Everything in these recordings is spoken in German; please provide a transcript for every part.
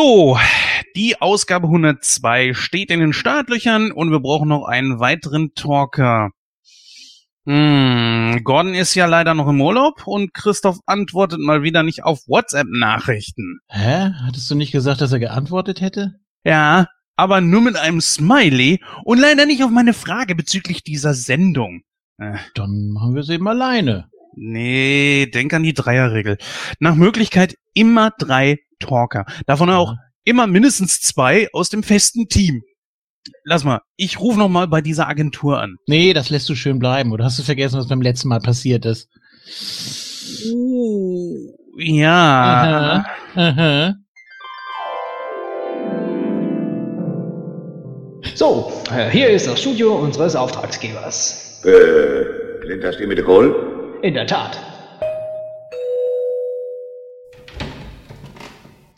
So, die Ausgabe 102 steht in den Startlöchern und wir brauchen noch einen weiteren Talker. Hm, Gordon ist ja leider noch im Urlaub und Christoph antwortet mal wieder nicht auf WhatsApp-Nachrichten. Hä? Hattest du nicht gesagt, dass er geantwortet hätte? Ja, aber nur mit einem Smiley und leider nicht auf meine Frage bezüglich dieser Sendung. Äh. Dann machen wir es eben alleine. Nee, denk an die Dreierregel. Nach Möglichkeit immer drei Talker. Davon auch ja. immer mindestens zwei aus dem festen Team. Lass mal, ich rufe noch mal bei dieser Agentur an. Nee, das lässt du schön bleiben. Oder hast du vergessen, was beim letzten Mal passiert ist? Uh, ja. Aha, aha. So, äh, hier ist das Studio unseres Auftragsgebers. Äh, klingt das die mit der Kohl? In der Tat.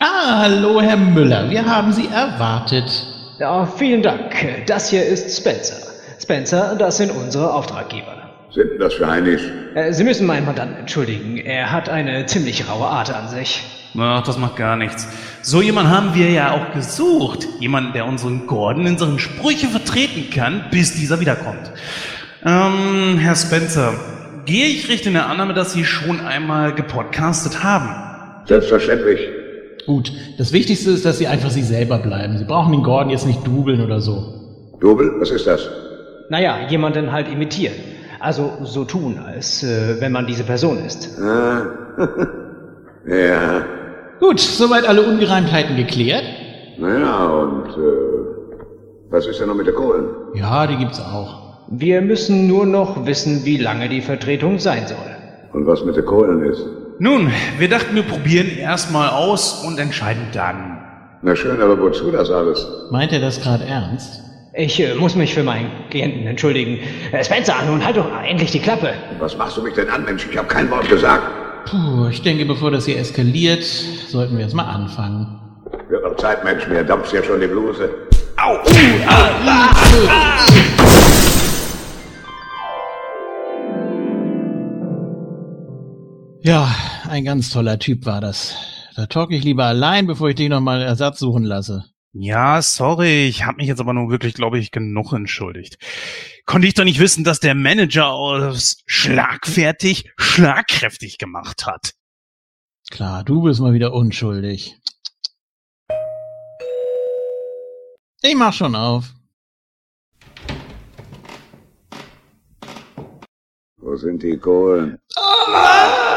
Ah, hallo, Herr Müller. Wir haben Sie erwartet. Ja, vielen Dank. Das hier ist Spencer. Spencer, das sind unsere Auftraggeber. Sind das für Heinis? Äh, Sie müssen meinen Mandanten entschuldigen. Er hat eine ziemlich raue Art an sich. Ach, das macht gar nichts. So jemanden haben wir ja auch gesucht. Jemanden, der unseren Gordon in seinen Sprüche vertreten kann, bis dieser wiederkommt. Ähm, Herr Spencer, gehe ich richtig in der Annahme, dass Sie schon einmal gepodcastet haben? Selbstverständlich. Gut, das Wichtigste ist, dass Sie einfach Sie selber bleiben. Sie brauchen den Gordon jetzt nicht dubeln oder so. Dubel? Was ist das? Naja, jemanden halt imitieren. Also so tun, als äh, wenn man diese Person ist. Ah. ja. Gut, soweit alle Ungereimtheiten geklärt. Naja, und äh, was ist denn noch mit der Kohlen? Ja, die gibt's auch. Wir müssen nur noch wissen, wie lange die Vertretung sein soll. Und was mit der Kohlen ist? Nun, wir dachten, wir probieren erstmal aus und entscheiden dann. Na schön, aber wozu das alles? Meint er das gerade ernst? Ich äh, muss mich für meinen Klienten entschuldigen. Äh, Spencer, nun halt doch endlich die Klappe. Was machst du mich denn an, Mensch? Ich habe kein Wort gesagt. Puh, ich denke, bevor das hier eskaliert, sollten wir erstmal anfangen. Wird noch Zeit, Mensch, mir dampft ja schon die Bluse. Au! Uh, ah, ah, ah. Ja, ein ganz toller Typ war das. Da talk ich lieber allein, bevor ich dich nochmal Ersatz suchen lasse. Ja, sorry, ich habe mich jetzt aber nun wirklich, glaube ich, genug entschuldigt. Konnte ich doch nicht wissen, dass der Manager aus schlagfertig schlagkräftig gemacht hat. Klar, du bist mal wieder unschuldig. Ich mach schon auf. Wo sind die Kohlen? Ah!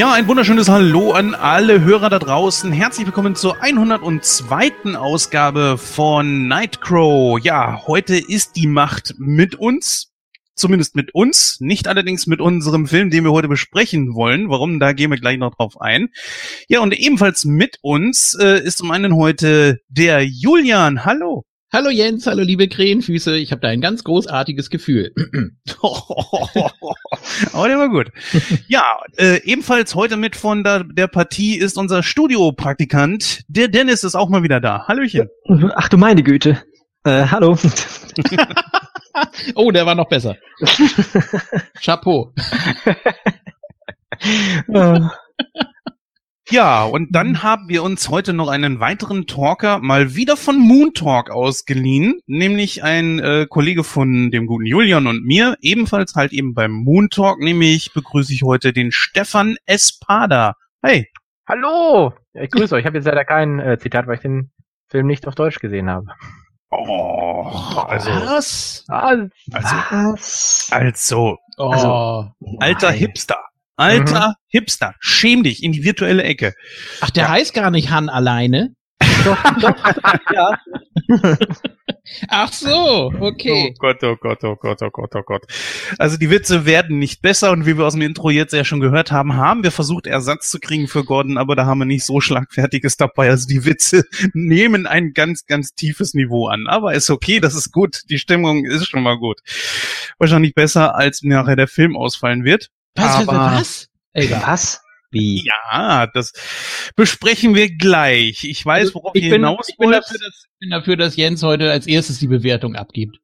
Ja, ein wunderschönes Hallo an alle Hörer da draußen. Herzlich willkommen zur 102. Ausgabe von Nightcrow. Ja, heute ist die Macht mit uns. Zumindest mit uns, nicht allerdings mit unserem Film, den wir heute besprechen wollen. Warum, da gehen wir gleich noch drauf ein. Ja, und ebenfalls mit uns äh, ist zum einen heute der Julian. Hallo. Hallo Jens, hallo liebe Krähenfüße, ich habe da ein ganz großartiges Gefühl. Aber der war gut. Ja, äh, ebenfalls heute mit von der, der Partie ist unser Studiopraktikant. Der Dennis ist auch mal wieder da. Hallöchen. Ach du meine Güte. Äh, hallo. oh, der war noch besser. Chapeau. Äh. Ja, und dann mhm. haben wir uns heute noch einen weiteren Talker mal wieder von Moon Talk ausgeliehen, nämlich ein äh, Kollege von dem guten Julian und mir, ebenfalls halt eben beim Moon Talk, nämlich begrüße ich heute den Stefan Espada. Hey. Hallo! Ja, ich grüße euch. Ich habe jetzt leider kein äh, Zitat, weil ich den Film nicht auf Deutsch gesehen habe. Oh, also. Was? Also, was? Also, oh, also alter Hipster. Alter mhm. Hipster, schäm dich in die virtuelle Ecke. Ach, der ja. heißt gar nicht Han alleine. ja. Ach so, okay. Oh Gott, oh Gott, oh Gott, oh Gott, oh Gott. Also die Witze werden nicht besser und wie wir aus dem Intro jetzt ja schon gehört haben, haben wir versucht, Ersatz zu kriegen für Gordon, aber da haben wir nicht so schlagfertiges dabei. Also die Witze nehmen ein ganz, ganz tiefes Niveau an. Aber ist okay, das ist gut. Die Stimmung ist schon mal gut. Wahrscheinlich besser, als nachher der Film ausfallen wird. Was, aber, was? Egal. Was? Wie? Ja, das besprechen wir gleich. Ich weiß, worauf ich ihr bin, hinaus ich bin, wollt. dafür, dass, ich bin dafür, dass Jens heute als erstes die Bewertung abgibt.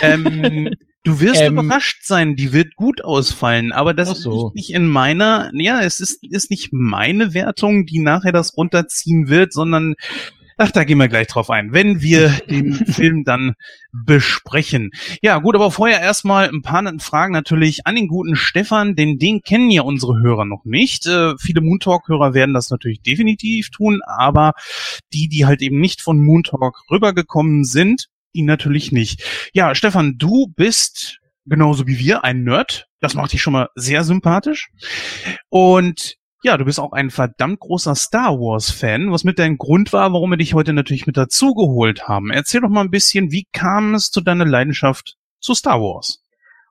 Ähm, du wirst Ähm, überrascht sein, die wird gut ausfallen, aber das so. ist nicht in meiner, ja, es ist, ist nicht meine Wertung, die nachher das runterziehen wird, sondern Ach, da gehen wir gleich drauf ein, wenn wir den Film dann besprechen. Ja, gut, aber vorher erstmal ein paar Fragen natürlich an den guten Stefan, denn den kennen ja unsere Hörer noch nicht. Äh, viele Moontalk-Hörer werden das natürlich definitiv tun, aber die, die halt eben nicht von Moontalk rübergekommen sind, die natürlich nicht. Ja, Stefan, du bist genauso wie wir ein Nerd. Das macht dich schon mal sehr sympathisch. Und ja, du bist auch ein verdammt großer Star Wars-Fan, was mit dein Grund war, warum wir dich heute natürlich mit dazugeholt haben. Erzähl doch mal ein bisschen, wie kam es zu deiner Leidenschaft zu Star Wars?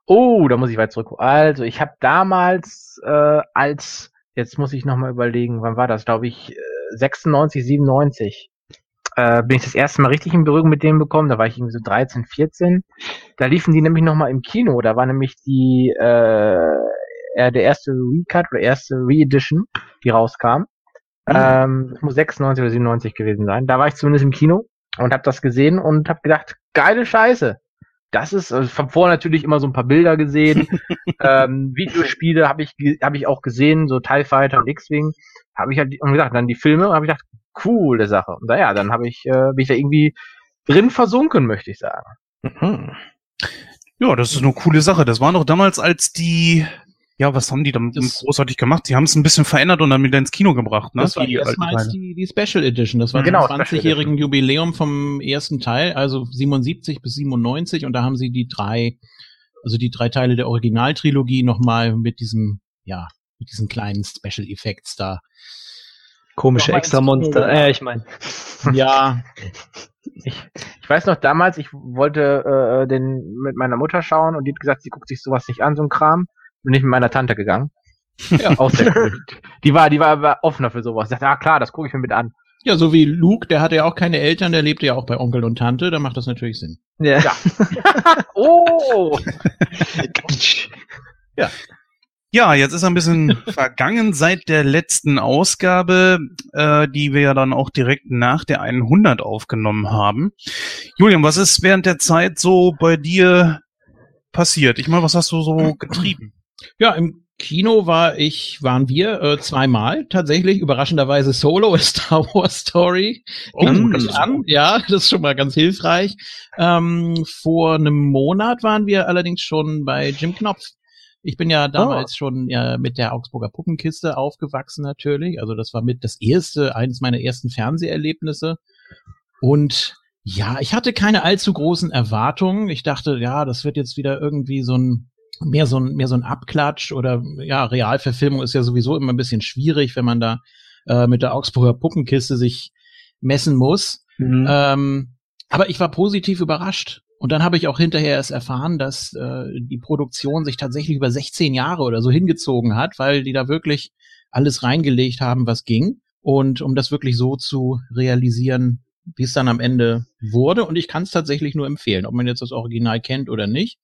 Oh, da muss ich weit zurück. Also, ich habe damals äh, als, jetzt muss ich nochmal überlegen, wann war das? Glaube ich, äh, 96, 97. Äh, bin ich das erste Mal richtig in Berührung mit denen bekommen. Da war ich irgendwie so 13, 14. Da liefen die nämlich nochmal im Kino. Da war nämlich die äh, äh, der erste Recut oder erste Re-Edition, die rauskam. Ähm, das muss 96 oder 97 gewesen sein. Da war ich zumindest im Kino und habe das gesehen und habe gedacht, geile Scheiße. Das ist, also ich habe vorher natürlich immer so ein paar Bilder gesehen. ähm, Videospiele habe ich, hab ich auch gesehen, so TIE Fighter und X-Wing. Habe ich halt, und gesagt, dann die Filme, habe ich gedacht, coole Sache. Und naja, dann habe ich, äh, bin ich da irgendwie drin versunken, möchte ich sagen. Mhm. Ja, das ist eine coole Sache. Das war noch damals, als die, ja, was haben die damit Das- großartig gemacht? Die haben es ein bisschen verändert und dann wieder ins Kino gebracht, ne? Das war die erstmals die, die Special Edition. Das war Genau, zum Special 20-jährigen Jubiläum vom ersten Teil, also 77 bis 97. Und da haben sie die drei, also die drei Teile der Originaltrilogie nochmal mit diesem, ja, mit diesen kleinen Special Effects da. Komische extra Monster. Äh, ich meine. Ja, Ich, ich weiß noch damals, ich wollte äh, den mit meiner Mutter schauen und die hat gesagt, sie guckt sich sowas nicht an, so ein Kram. Bin ich mit meiner Tante gegangen. Ja. Auch sehr cool. Die war, die war aber offener für sowas. Ich dachte, ah klar, das gucke ich mir mit an. ja, so wie Luke, der hatte ja auch keine Eltern, der lebte ja auch bei Onkel und Tante, da macht das natürlich Sinn. Ja. Ja. Oh! Ja, jetzt ist ein bisschen vergangen seit der letzten Ausgabe, äh, die wir ja dann auch direkt nach der 100 aufgenommen haben. Julian, was ist während der Zeit so bei dir passiert? Ich meine, was hast du so getrieben? Ja, im Kino war ich, waren wir äh, zweimal tatsächlich, überraschenderweise Solo, A Star Wars Story. Oh, das gut an. Ja, das ist schon mal ganz hilfreich. Ähm, vor einem Monat waren wir allerdings schon bei Jim Knopf. Ich bin ja damals schon ja, mit der Augsburger Puppenkiste aufgewachsen natürlich. Also das war mit das erste, eines meiner ersten Fernseherlebnisse. Und ja, ich hatte keine allzu großen Erwartungen. Ich dachte, ja, das wird jetzt wieder irgendwie so ein mehr so ein mehr so ein Abklatsch oder ja, Realverfilmung ist ja sowieso immer ein bisschen schwierig, wenn man da äh, mit der Augsburger Puppenkiste sich messen muss. Mhm. Ähm, aber ich war positiv überrascht. Und dann habe ich auch hinterher erst erfahren, dass äh, die Produktion sich tatsächlich über 16 Jahre oder so hingezogen hat, weil die da wirklich alles reingelegt haben, was ging. Und um das wirklich so zu realisieren, wie es dann am Ende wurde. Und ich kann es tatsächlich nur empfehlen, ob man jetzt das Original kennt oder nicht.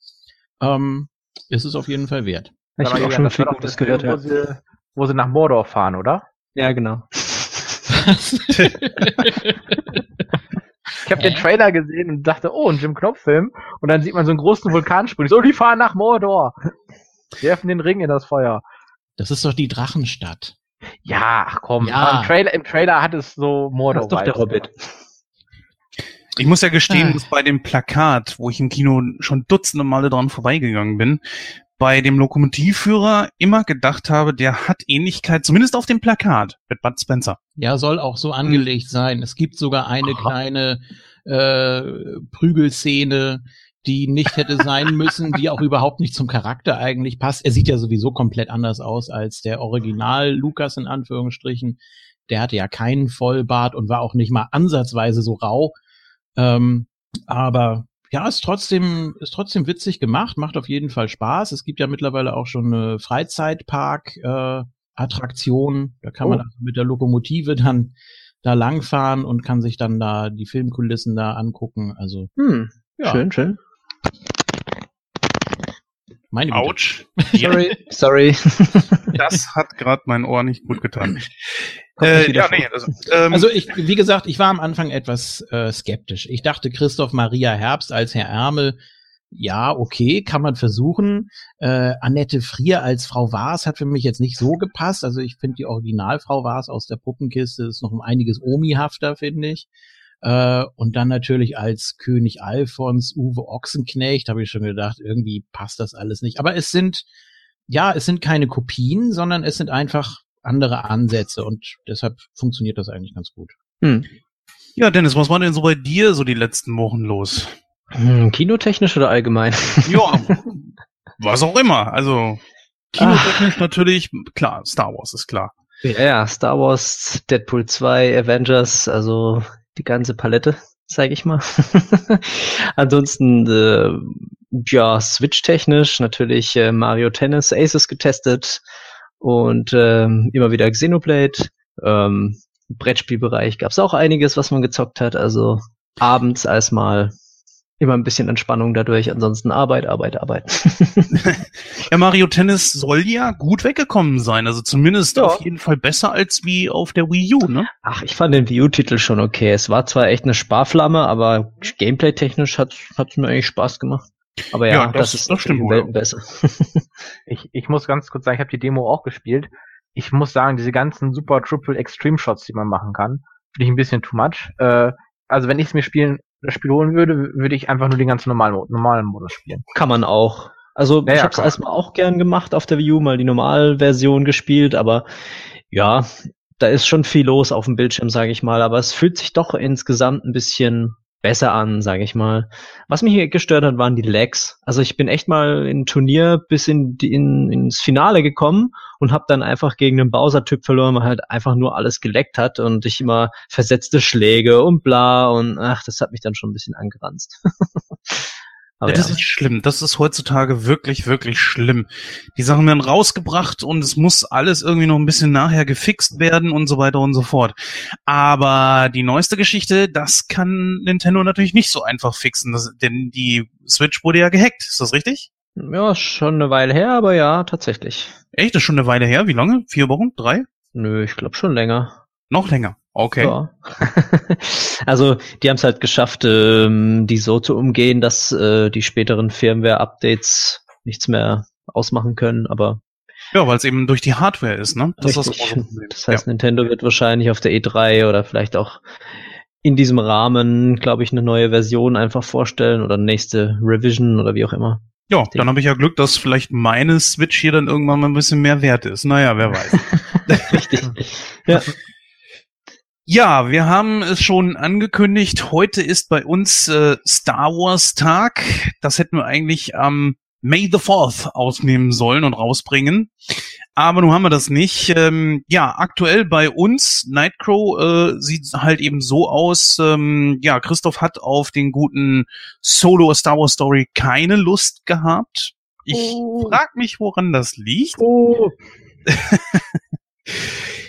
Ähm, ist es auf jeden Fall wert. ich habe auch schon das viel Gutes gehört. Film, Ja. Wo sie, wo sie nach Mordor fahren, oder? ja, genau. Ich habe den Trailer gesehen und dachte, oh, ein Jim Knopf-Film. Und dann sieht man so einen großen Vulkan springen. So, die fahren nach Mordor. Die werfen den Ring in das Feuer. Das ist doch die Drachenstadt. Ja, ach komm. Ja. Im, Trailer, Im Trailer hat es so Mordor. Das ist doch der Hobbit. Ich muss ja gestehen, Ah. dass bei dem Plakat, wo ich im Kino schon dutzende Male dran vorbeigegangen bin, bei dem Lokomotivführer immer gedacht habe, der hat Ähnlichkeit, zumindest auf dem Plakat, mit Bud Spencer. Ja, soll auch so angelegt sein. Es gibt sogar eine kleine äh, Prügelszene, die nicht hätte sein müssen, die auch überhaupt nicht zum Charakter eigentlich passt. Er sieht ja sowieso komplett anders aus als der Original Lukas in Anführungsstrichen. der hatte ja keinen Vollbart und war auch nicht mal ansatzweise so rau. Ähm, aber ja, ist trotzdem, ist trotzdem witzig gemacht, macht auf jeden Fall Spaß. Es gibt ja mittlerweile auch schon eine Freizeitpark, äh, Attraktion. Da kann oh. man also mit der Lokomotive dann da langfahren und kann sich dann da die Filmkulissen da angucken. Also hm, ja. schön, schön. Meine Autsch. sorry, sorry. Das hat gerade mein Ohr nicht gut getan. Äh, ja, nee, also, ähm, also ich, wie gesagt, ich war am Anfang etwas äh, skeptisch. Ich dachte, Christoph Maria Herbst als Herr Ärmel ja, okay, kann man versuchen. Äh, Annette Frier als Frau Waas hat für mich jetzt nicht so gepasst. Also ich finde die Originalfrau Waas aus der Puppenkiste ist noch um einiges omihafter, finde ich. Äh, und dann natürlich als König Alfons, Uwe Ochsenknecht, habe ich schon gedacht, irgendwie passt das alles nicht. Aber es sind, ja, es sind keine Kopien, sondern es sind einfach andere Ansätze und deshalb funktioniert das eigentlich ganz gut. Hm. Ja, Dennis, was war denn so bei dir so die letzten Wochen los? Hm, kinotechnisch oder allgemein? Ja, was auch immer. Also kinotechnisch Ach. natürlich, klar, Star Wars ist klar. Ja, ja, Star Wars, Deadpool 2, Avengers, also die ganze Palette, sage ich mal. Ansonsten, äh, ja, Switch-technisch natürlich äh, Mario Tennis Aces getestet und äh, immer wieder Xenoblade. Ähm, Brettspielbereich gab es auch einiges, was man gezockt hat. Also abends als mal immer ein bisschen Entspannung dadurch. Ansonsten Arbeit, Arbeit, Arbeit. ja, Mario Tennis soll ja gut weggekommen sein. Also zumindest ja. auf jeden Fall besser als wie auf der Wii U, ne? Ach, ich fand den Wii U-Titel schon okay. Es war zwar echt eine Sparflamme, aber gameplay-technisch hat es mir eigentlich Spaß gemacht. Aber ja, ja das, das, ist das stimmt Welten besser. ich, ich muss ganz kurz sagen, ich habe die Demo auch gespielt. Ich muss sagen, diese ganzen super Triple Extreme Shots, die man machen kann, finde ich ein bisschen too much. Äh, also wenn ich es mir spielen das Spiel holen würde, würde ich einfach nur den ganz normalen, normalen Modus spielen. Kann man auch. Also ja, ich habe es erstmal auch gern gemacht auf der Wii U, mal die Normalversion gespielt, aber ja, da ist schon viel los auf dem Bildschirm, sage ich mal. Aber es fühlt sich doch insgesamt ein bisschen besser an, sage ich mal. Was mich hier gestört hat, waren die Lags. Also ich bin echt mal in Turnier bis in, in ins Finale gekommen und habe dann einfach gegen einen Bowser-Typ verloren, weil halt einfach nur alles geleckt hat und ich immer versetzte Schläge und bla und ach, das hat mich dann schon ein bisschen angeranzt. Aber ja, das ja. ist schlimm. Das ist heutzutage wirklich, wirklich schlimm. Die Sachen werden rausgebracht und es muss alles irgendwie noch ein bisschen nachher gefixt werden und so weiter und so fort. Aber die neueste Geschichte, das kann Nintendo natürlich nicht so einfach fixen, das, denn die Switch wurde ja gehackt. Ist das richtig? Ja, schon eine Weile her, aber ja, tatsächlich. Echt? Das ist schon eine Weile her? Wie lange? Vier Wochen? Drei? Nö, ich glaube schon länger. Noch länger. Okay. Ja. also die haben es halt geschafft, ähm, die so zu umgehen, dass äh, die späteren Firmware-Updates nichts mehr ausmachen können, aber ja, weil es eben durch die Hardware ist, ne? Das, ist das, das heißt, ja. Nintendo wird wahrscheinlich auf der E3 oder vielleicht auch in diesem Rahmen, glaube ich, eine neue Version einfach vorstellen oder nächste Revision oder wie auch immer. Ja, dann habe ich ja Glück, dass vielleicht meine Switch hier dann irgendwann mal ein bisschen mehr wert ist. Naja, wer weiß. Richtig. ja. Ja, wir haben es schon angekündigt. Heute ist bei uns äh, Star Wars Tag. Das hätten wir eigentlich am May the 4th ausnehmen sollen und rausbringen. Aber nun haben wir das nicht. Ähm, ja, aktuell bei uns, Nightcrow äh, sieht halt eben so aus. Ähm, ja, Christoph hat auf den guten Solo Star Wars Story keine Lust gehabt. Ich oh. frag mich, woran das liegt. Oh.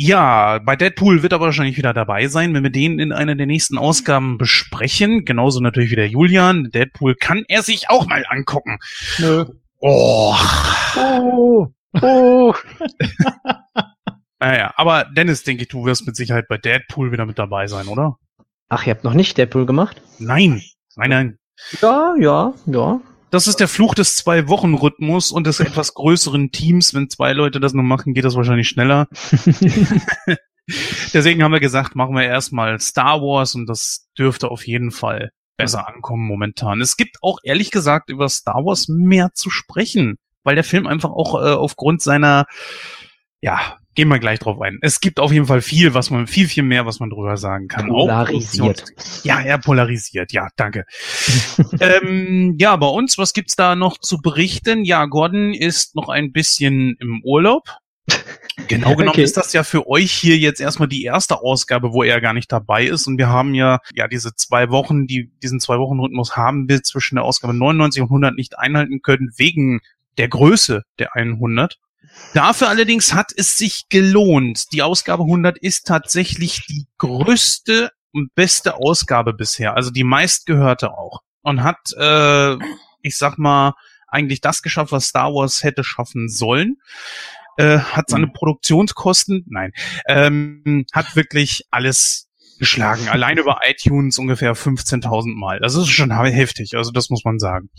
Ja, bei Deadpool wird er wahrscheinlich wieder dabei sein, wenn wir den in einer der nächsten Ausgaben besprechen. Genauso natürlich wie der Julian. Deadpool kann er sich auch mal angucken. Nö. Oh. Oh. Oh. naja, aber Dennis, denke ich, du wirst mit Sicherheit bei Deadpool wieder mit dabei sein, oder? Ach, ihr habt noch nicht Deadpool gemacht? Nein. Nein, nein. Ja, ja, ja. Das ist der Fluch des Zwei-Wochen-Rhythmus und des etwas größeren Teams. Wenn zwei Leute das nur machen, geht das wahrscheinlich schneller. Deswegen haben wir gesagt, machen wir erstmal Star Wars und das dürfte auf jeden Fall besser ankommen momentan. Es gibt auch ehrlich gesagt über Star Wars mehr zu sprechen, weil der Film einfach auch äh, aufgrund seiner ja, gehen wir gleich drauf ein. Es gibt auf jeden Fall viel, was man, viel, viel mehr, was man drüber sagen kann. Polarisiert. ja, er polarisiert. Ja, danke. ähm, ja, bei uns, was gibt's da noch zu berichten? Ja, Gordon ist noch ein bisschen im Urlaub. Genau genommen Okay. ist das ja für euch hier jetzt erstmal die erste Ausgabe, wo er gar nicht dabei ist. Und wir haben ja, ja, diese zwei Wochen, die, diesen zwei Wochen Rhythmus haben wir zwischen der Ausgabe 99 und 100 nicht einhalten können, wegen der Größe der 100. Dafür allerdings hat es sich gelohnt. Die Ausgabe 100 ist tatsächlich die größte und beste Ausgabe bisher, also die meistgehörte auch. Und hat, äh, ich sag mal, eigentlich das geschafft, was Star Wars hätte schaffen sollen. Äh, hat seine Produktionskosten, nein, ähm, hat wirklich alles geschlagen. Allein über iTunes ungefähr 15.000 Mal. Das ist schon heftig, also das muss man sagen.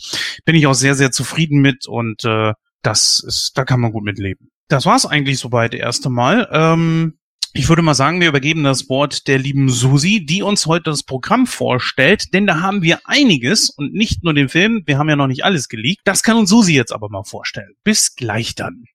Bin ich auch sehr, sehr zufrieden mit und äh, das ist, da kann man gut mitleben. Das war's eigentlich soweit erste Mal. Ähm, ich würde mal sagen, wir übergeben das Wort der lieben Susi, die uns heute das Programm vorstellt, denn da haben wir einiges und nicht nur den Film, wir haben ja noch nicht alles geleakt. Das kann uns Susi jetzt aber mal vorstellen. Bis gleich dann.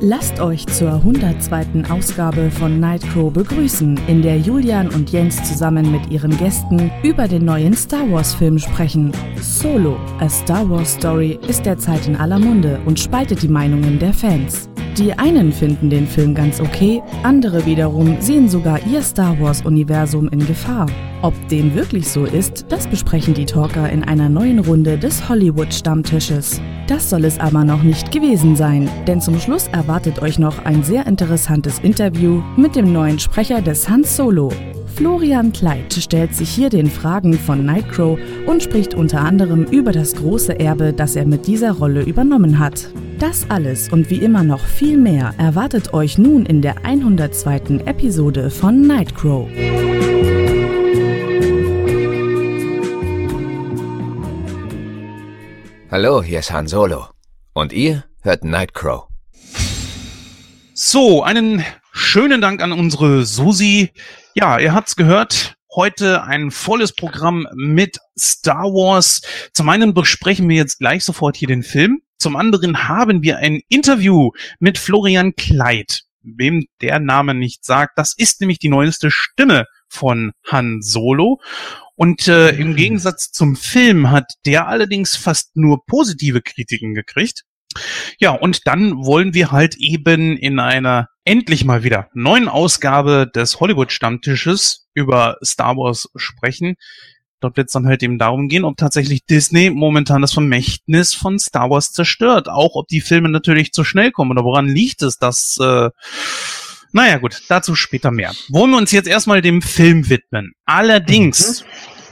Lasst euch zur 102. Ausgabe von Nightcrow begrüßen, in der Julian und Jens zusammen mit ihren Gästen über den neuen Star Wars Film sprechen. Solo, a Star Wars Story ist derzeit in aller Munde und spaltet die Meinungen der Fans. Die einen finden den Film ganz okay, andere wiederum sehen sogar ihr Star Wars Universum in Gefahr. Ob dem wirklich so ist, das besprechen die Talker in einer neuen Runde des Hollywood-Stammtisches. Das soll es aber noch nicht gewesen sein, denn zum Schluss erwartet euch noch ein sehr interessantes Interview mit dem neuen Sprecher des Han Solo. Florian Kleit stellt sich hier den Fragen von Nightcrow und spricht unter anderem über das große Erbe, das er mit dieser Rolle übernommen hat. Das alles und wie immer noch viel mehr erwartet euch nun in der 102. Episode von Nightcrow. Hallo, hier ist Han Solo. Und ihr hört Nightcrow. So, einen schönen Dank an unsere Susi. Ja, ihr habt's gehört. Heute ein volles Programm mit Star Wars. Zum einen besprechen wir jetzt gleich sofort hier den Film. Zum anderen haben wir ein Interview mit Florian Kleit. Wem der Name nicht sagt, das ist nämlich die neueste Stimme von Han Solo. Und äh, im Gegensatz zum Film hat der allerdings fast nur positive Kritiken gekriegt. Ja, und dann wollen wir halt eben in einer endlich mal wieder neuen Ausgabe des Hollywood-Stammtisches über Star Wars sprechen. Dort wird es dann halt eben darum gehen, ob tatsächlich Disney momentan das Vermächtnis von Star Wars zerstört. Auch ob die Filme natürlich zu schnell kommen oder woran liegt es, dass... Äh, naja gut, dazu später mehr. Wollen wir uns jetzt erstmal dem Film widmen. Allerdings,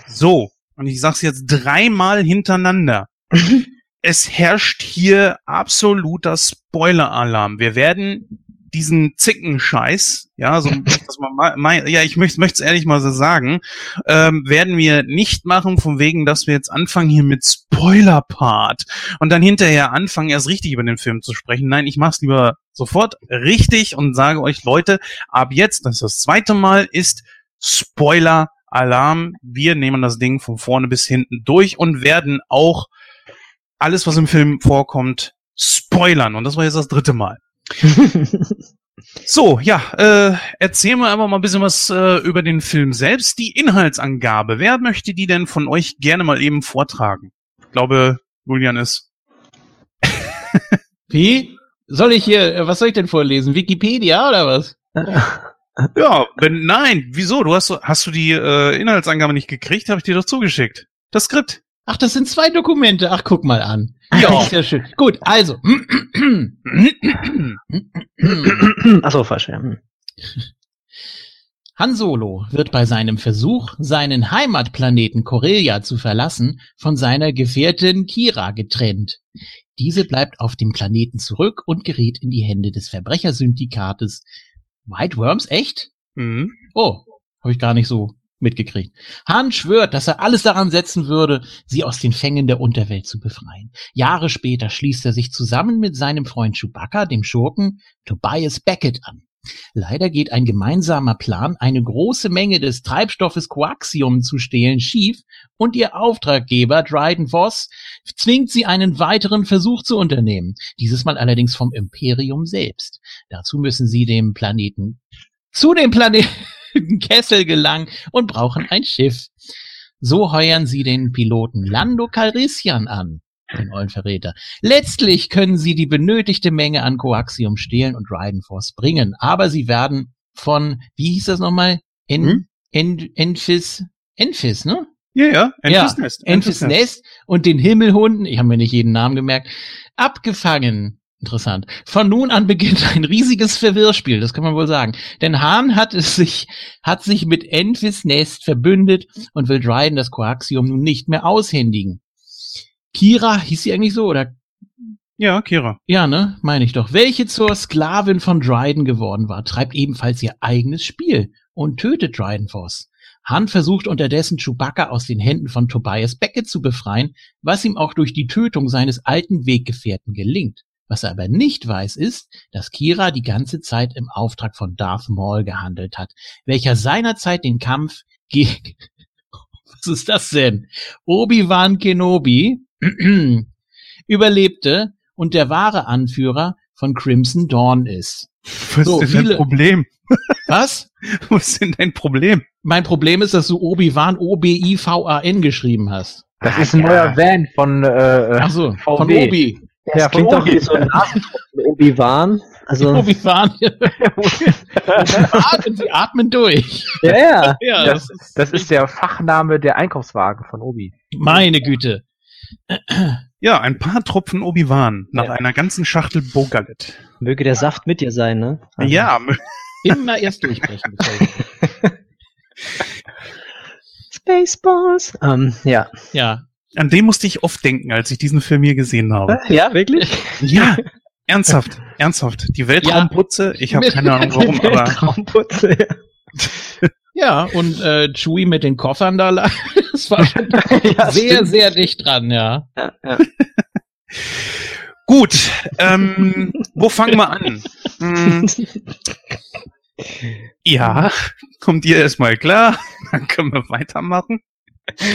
so, und ich sag's jetzt dreimal hintereinander. es herrscht hier absoluter Spoiler-Alarm. Wir werden diesen Zickenscheiß, ja, so das mal, mal, ja, ich möchte es ehrlich mal so sagen, ähm, werden wir nicht machen, von wegen, dass wir jetzt anfangen hier mit Spoiler-Part und dann hinterher anfangen, erst richtig über den Film zu sprechen. Nein, ich mach's lieber sofort richtig und sage euch, Leute, ab jetzt, das ist das zweite Mal, ist Spoiler-Alarm. Wir nehmen das Ding von vorne bis hinten durch und werden auch alles, was im Film vorkommt, spoilern. Und das war jetzt das dritte Mal. so, ja, äh, erzählen wir einfach mal ein bisschen was äh, über den Film selbst. Die Inhaltsangabe. Wer möchte die denn von euch gerne mal eben vortragen? Ich glaube, Julian ist. Wie? Soll ich hier, äh, was soll ich denn vorlesen? Wikipedia oder was? Ja, wenn, nein, wieso? Du hast, hast du die äh, Inhaltsangabe nicht gekriegt? Habe ich dir doch zugeschickt. Das Skript. Ach, das sind zwei Dokumente. Ach, guck mal an. Ja, ist ja schön. Gut, also. Achso, falsch. Ja. Hm. Han Solo wird bei seinem Versuch, seinen Heimatplaneten Corellia zu verlassen, von seiner Gefährtin Kira getrennt. Diese bleibt auf dem Planeten zurück und gerät in die Hände des Verbrechersyndikates. White Worms, echt? Mhm. Oh, habe ich gar nicht so mitgekriegt. Han schwört, dass er alles daran setzen würde, sie aus den Fängen der Unterwelt zu befreien. Jahre später schließt er sich zusammen mit seinem Freund Chewbacca, dem Schurken, Tobias Beckett an. Leider geht ein gemeinsamer Plan, eine große Menge des Treibstoffes Coaxium zu stehlen, schief und ihr Auftraggeber Dryden Voss zwingt sie einen weiteren Versuch zu unternehmen. Dieses Mal allerdings vom Imperium selbst. Dazu müssen sie dem Planeten zu dem Planeten Kessel gelangen und brauchen ein Schiff. So heuern sie den Piloten Lando Calrissian an, den ollen Verräter. Letztlich können sie die benötigte Menge an Coaxium stehlen und Raiden Force bringen, aber sie werden von, wie hieß das nochmal? En, Hm? en, Enfis, Enfis, ne? Ja, ja, Ja, Enfys Nest. Enfys Nest und den Himmelhunden, ich habe mir nicht jeden Namen gemerkt, abgefangen. Interessant. Von nun an beginnt ein riesiges Verwirrspiel, das kann man wohl sagen. Denn Hahn hat es sich, hat sich mit Enfys Nest verbündet und will Dryden das Coaxium nun nicht mehr aushändigen. Kira, hieß sie eigentlich so, oder? Ja, Kira. Ja, ne, meine ich doch. Welche zur Sklavin von Dryden geworden war, treibt ebenfalls ihr eigenes Spiel und tötet Dryden Force. Han versucht unterdessen Chewbacca aus den Händen von Tobias Beckett zu befreien, was ihm auch durch die Tötung seines alten Weggefährten gelingt. Was er aber nicht weiß, ist, dass Kira die ganze Zeit im Auftrag von Darth Maul gehandelt hat, welcher seinerzeit den Kampf gegen, was ist das denn? Obi-Wan Kenobi überlebte und der wahre Anführer von Crimson Dawn ist. Was So, ist denn viele- dein Problem? Was? Was ist denn dein Problem? Mein Problem ist, dass du Obi-Wan O-B-I-V-A-N geschrieben hast. Das ist ein neuer Van von äh, Ach so, von VW. Obi. Das Ja, klingt doch wie so ein Nasentropfen Obi-Wan. Also, Obi-Wan. Atmen, sie atmen durch. ja, ja. Ja, Das, das ist der Fachname der Einkaufswagen von Obi. meine Güte. Ja, ein paar Tropfen Obi-Wan nach Ja. einer ganzen Schachtel Bogalet. Möge der Saft mit dir sein, ne? Also, Ja, Immer erst durchbrechen. Spaceballs. Ähm, ja. Ja, an den musste ich oft denken, als ich diesen Film hier gesehen habe. Ja, wirklich? Ja, ernsthaft, ernsthaft. Die Weltraumputze, ich habe keine Ahnung warum, aber Traumputze. ja, und äh, Chewie mit den Koffern da, la- das war schon ja, sehr, stimmt. sehr dicht dran, ja. Ja, ja. gut. Ähm, wo fangen wir an? Hm, ja, kommt ihr erstmal klar? Dann können wir weitermachen.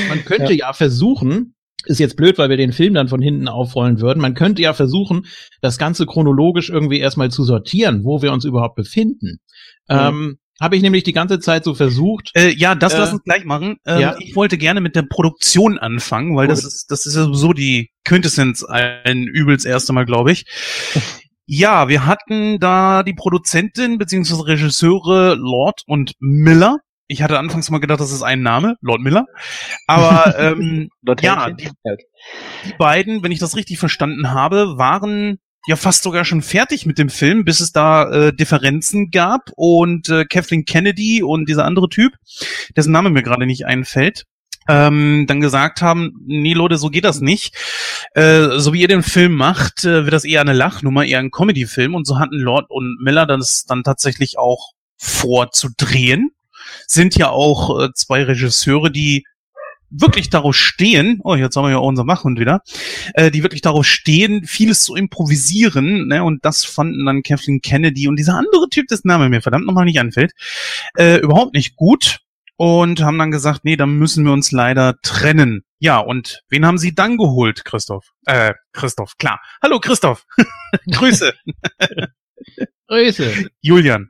Man könnte ja. versuchen, ist jetzt blöd, weil wir den Film dann von hinten aufrollen würden, man könnte ja versuchen, das Ganze chronologisch irgendwie erstmal zu sortieren, wo wir uns überhaupt befinden. Ähm, Habe ich nämlich die ganze Zeit so versucht. Äh, ja, das Äh, lass uns gleich machen. Ähm, ja. Ich wollte gerne mit der Produktion anfangen, weil Gut. das ist, das ist ja sowieso die Quintessenz ein übels erste Mal, glaube ich. Ja, wir hatten da die Produzentin beziehungsweise Regisseure Lord und Miller. Ich hatte anfangs mal gedacht, das ist ein Name, Lord Miller. Aber ähm, Ja, die- die beiden, wenn ich das richtig verstanden habe, waren ja fast sogar schon fertig mit dem Film, bis es da äh, Differenzen gab und äh, Kathleen Kennedy und dieser andere Typ, dessen Name mir gerade nicht einfällt, ähm, dann gesagt haben, nee Leute, so geht das nicht. Äh, so wie ihr den Film macht, äh, wird das eher eine Lachnummer, eher ein Comedy-Film und so hatten Lord und Miller das dann tatsächlich auch vor zu drehen. Sind ja auch äh, zwei Regisseure, die wirklich darauf stehen, oh, jetzt haben wir ja auch unseren Wachhund wieder, äh, die wirklich darauf stehen, vieles zu improvisieren, ne, und das fanden dann Kathleen Kennedy und dieser andere Typ, dessen Name mir verdammt nochmal nicht anfällt, äh, überhaupt nicht gut und haben dann gesagt, nee, dann müssen wir uns leider trennen. Ja, und wen haben sie dann geholt, Christoph? Äh, Christoph, klar. Hallo, Christoph. Grüße. Grüße. Julian.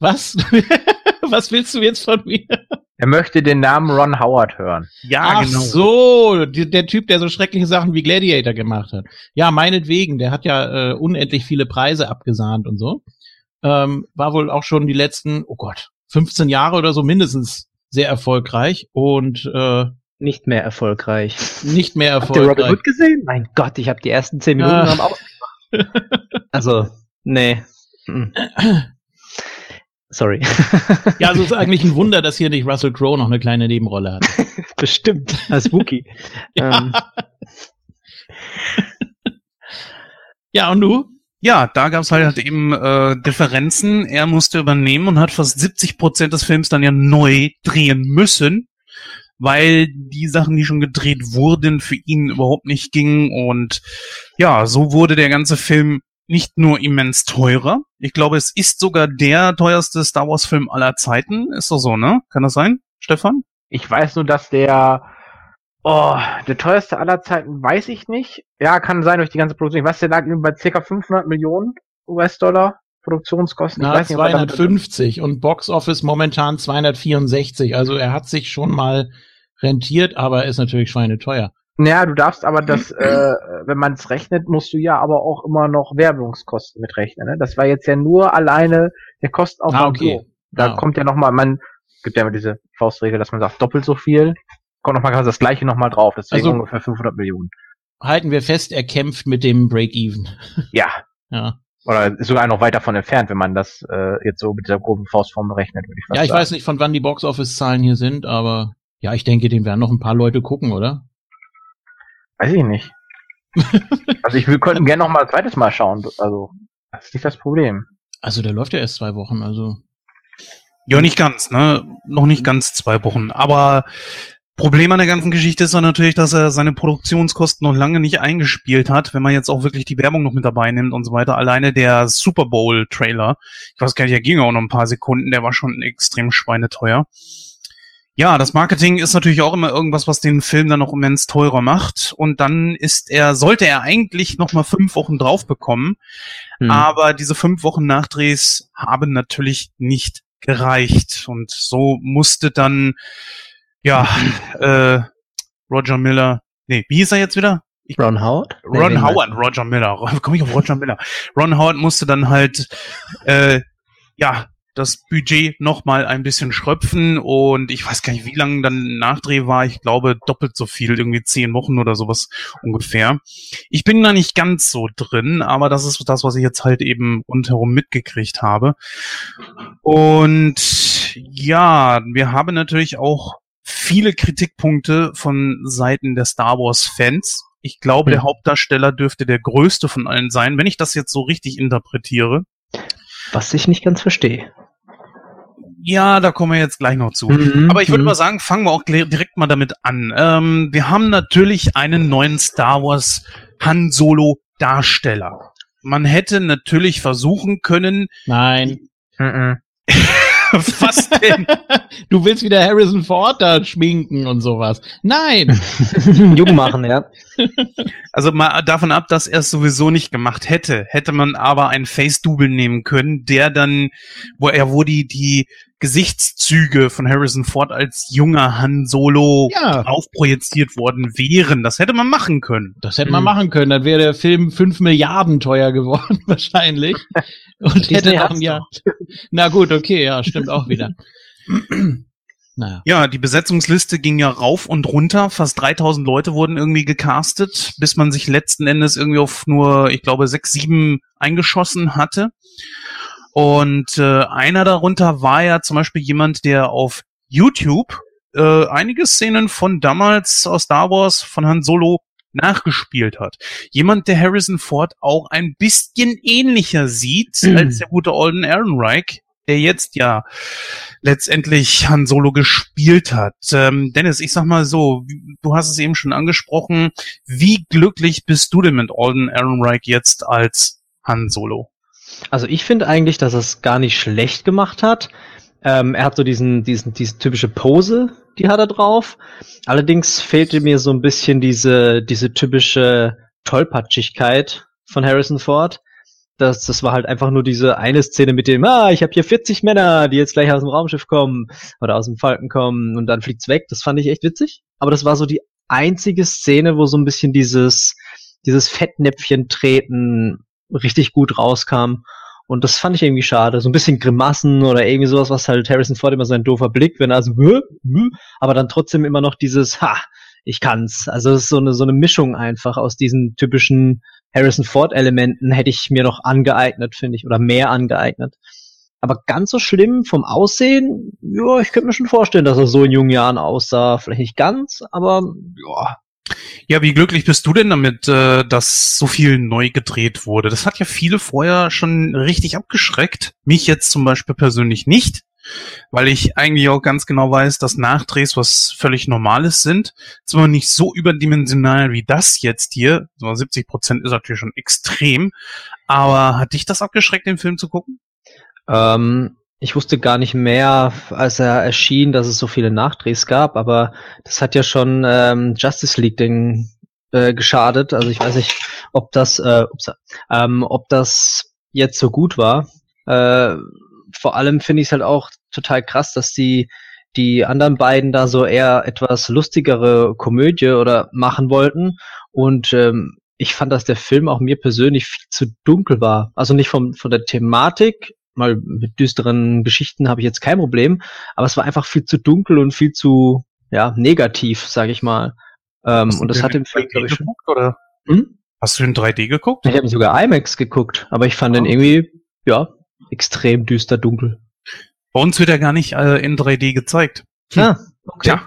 Was? Was willst du jetzt von mir? Er möchte den Namen Ron Howard hören. Ja, Ach genau. so, die, der Typ, der so schreckliche Sachen wie Gladiator gemacht hat. Ja, meinetwegen, der hat ja äh, unendlich viele Preise abgesahnt und so. Ähm, war wohl auch schon die letzten, oh Gott, 15 Jahre oder so mindestens sehr erfolgreich und äh, Nicht mehr erfolgreich. nicht mehr Habt ihr Robin erfolgreich. Hood gesehen? Mein Gott, ich habe die ersten zehn Minuten Ah. am ausgemacht. Also, nee. Sorry. Ja, also es ist eigentlich ein Wunder, dass hier nicht Russell Crowe noch eine kleine Nebenrolle hat. Bestimmt. Als Wookie. ähm, Ja, und du? Ja, da gab es halt eben äh, Differenzen. Er musste übernehmen und hat fast 70 Prozent des Films dann ja neu drehen müssen, weil die Sachen, die schon gedreht wurden, für ihn überhaupt nicht gingen. Und ja, so wurde der ganze Film nicht nur immens teurer. Ich glaube, es ist sogar der teuerste Star Wars Film aller Zeiten. Ist doch so, ne? Kann das sein, Stefan? Ich weiß nur, dass der, oh, der teuerste aller Zeiten, weiß ich nicht. Ja, kann sein durch die ganze Produktion. Ich weiß, der lag bei ca. 500 Millionen US-Dollar Produktionskosten. Na, ich weiß nicht, ob er damit- 250 und Box Office momentan 264. Also er hat sich schon mal rentiert, aber ist natürlich schweineteuer. Naja, du darfst aber das, äh, wenn man es rechnet, musst du ja aber auch immer noch Werbungskosten mitrechnen. Ne? Das war jetzt ja nur alleine der Kostenaufwand. Ah, okay. so. Da Ah. kommt ja nochmal, man gibt ja immer diese Faustregel, dass man sagt, doppelt so viel, kommt nochmal das gleiche nochmal drauf. Deswegen Also- ungefähr 500 Millionen. Halten wir fest, er kämpft mit dem Break-Even. Ja. Ja. Oder ist sogar noch weit davon entfernt, wenn man das äh, jetzt so mit dieser groben Faustform berechnet, würde ich fast Ja, ich sagen. weiß nicht, von wann die Box-Office-Zahlen hier sind, aber ja, ich denke, den werden noch ein paar Leute gucken, oder? Weiß ich nicht. also ich will, könnte gerne noch mal ein zweites Mal schauen. Also, das ist nicht das Problem. Also der läuft ja erst zwei Wochen, also. Ja, nicht ganz, ne? Noch nicht ganz zwei Wochen. Aber Problem an der ganzen Geschichte ist dann natürlich, dass er seine Produktionskosten noch lange nicht eingespielt hat, wenn man jetzt auch wirklich die Werbung noch mit dabei nimmt und so weiter. Alleine der Super Bowl Trailer, ich weiß gar nicht, der ging auch noch ein paar Sekunden, der war schon extrem schweineteuer. Ja, das Marketing ist natürlich auch immer irgendwas, was den Film dann noch immens teurer macht. Und dann ist er, sollte er eigentlich noch mal fünf Wochen drauf bekommen. Hm. Aber diese fünf Wochen Nachdrehs haben natürlich nicht gereicht. Und so musste dann, ja, äh, Roger Miller, nee, wie hieß er jetzt wieder? Ron Howard? Nee, Ron wen Howard, Roger Miller. Komme ich auf Roger Miller? Ron Howard musste dann halt, äh, ja, das Budget noch mal ein bisschen schröpfen und ich weiß gar nicht, wie lange dann Nachdreh war. Ich glaube doppelt so viel, irgendwie zehn Wochen oder sowas ungefähr. Ich bin da nicht ganz so drin, aber das ist das, was ich jetzt halt eben rundherum mitgekriegt habe. Und ja, wir haben natürlich auch viele Kritikpunkte von Seiten der Star Wars Fans. Ich glaube, der Hm. Hauptdarsteller dürfte der größte von allen sein, wenn ich das jetzt so richtig interpretiere. Was ich nicht ganz verstehe. Ja, da kommen wir jetzt gleich noch zu. Mhm, Aber ich würde mhm. mal sagen, fangen wir auch direkt mal damit an. Ähm, wir haben natürlich einen neuen Star Wars Han Solo Darsteller. Man hätte natürlich versuchen können, Nein. Mhm. was denn? Du willst wieder Harrison Ford da schminken und sowas. Nein. Jung machen, ja. Also mal davon ab, dass er es sowieso nicht gemacht hätte, hätte man aber ein Face-Double nehmen können, der dann, wo er, wo die, die Gesichtszüge von Harrison Ford als junger Han Solo Ja. aufprojiziert worden wären. Das hätte man machen können. Das hätte man Hm. machen können. Dann wäre der Film fünf Milliarden teuer geworden, wahrscheinlich. Und hätte dann ja. Na gut, okay, ja, stimmt auch wieder. naja. Ja, die Besetzungsliste ging ja rauf und runter. Fast 3000 Leute wurden irgendwie gecastet, bis man sich letzten Endes irgendwie auf nur, ich glaube, sechs, sieben eingeschossen hatte. Und äh, einer darunter war ja zum Beispiel jemand, der auf YouTube äh, einige Szenen von damals aus Star Wars von Han Solo nachgespielt hat. Jemand, der Harrison Ford auch ein bisschen ähnlicher sieht als der gute Alden Ehrenreich, der jetzt ja letztendlich Han Solo gespielt hat. Ähm, Dennis, ich sag mal so, du hast es eben schon angesprochen. Wie glücklich bist du denn mit Alden Ehrenreich jetzt als Han Solo? Also ich finde eigentlich, dass er es gar nicht schlecht gemacht hat. Ähm, er hat so diesen, diesen, diese typische Pose, die hat er drauf. Allerdings fehlte mir so ein bisschen diese, diese typische Tollpatschigkeit von Harrison Ford. Das, das war halt einfach nur diese eine Szene mit dem, ah, ich habe hier 40 Männer, die jetzt gleich aus dem Raumschiff kommen oder aus dem Falken kommen und dann fliegt's weg. Das fand ich echt witzig. Aber das war so die einzige Szene, wo so ein bisschen dieses, dieses Fettnäpfchen treten richtig gut rauskam. Und das fand ich irgendwie schade. So ein bisschen Grimassen oder irgendwie sowas, was halt Harrison Ford immer so ein doofer Blick, wenn er so? Hä? aber dann trotzdem immer noch dieses, ha, ich kann's. Also es ist so eine, so eine Mischung einfach aus diesen typischen Harrison Ford Elementen hätte ich mir noch angeeignet, finde ich, oder mehr angeeignet. Aber ganz so schlimm vom Aussehen, ja, ich könnte mir schon vorstellen, dass er so in jungen Jahren aussah. Vielleicht nicht ganz, aber ja, Ja, wie glücklich bist du denn damit, äh, dass so viel neu gedreht wurde? Das hat ja viele vorher schon richtig abgeschreckt. Mich jetzt zum Beispiel persönlich nicht, weil ich eigentlich auch ganz genau weiß, dass Nachdrehs was völlig Normales sind. Zwar nicht so überdimensional wie das jetzt hier, so 70 Prozent ist natürlich schon extrem, aber hat dich das abgeschreckt, den Film zu gucken? Ähm, ich wusste gar nicht mehr, als er erschien, dass es so viele Nachdrehs gab, aber das hat ja schon ähm, Justice League den äh, geschadet. Also ich weiß nicht, ob das, äh, ups, ähm, ob das jetzt so gut war. Äh, vor allem finde ich es halt auch total krass, dass die die anderen beiden da so eher etwas lustigere Komödie oder machen wollten. Und ähm, ich fand, dass der Film auch mir persönlich viel zu dunkel war. Also nicht vom, von der Thematik, mal mit düsteren Geschichten habe ich jetzt kein Problem, aber es war einfach viel zu dunkel und viel zu ja, negativ, sage ich mal. Ähm, und das hat im Film, glaube ich, schon. Oder? Hm? Hast du in 3D geguckt? Ich habe sogar IMAX geguckt, aber ich fand oh. den irgendwie, ja, extrem düster dunkel. Bei uns wird er gar nicht äh, in 3D gezeigt. Hm. Ah, okay. Tja,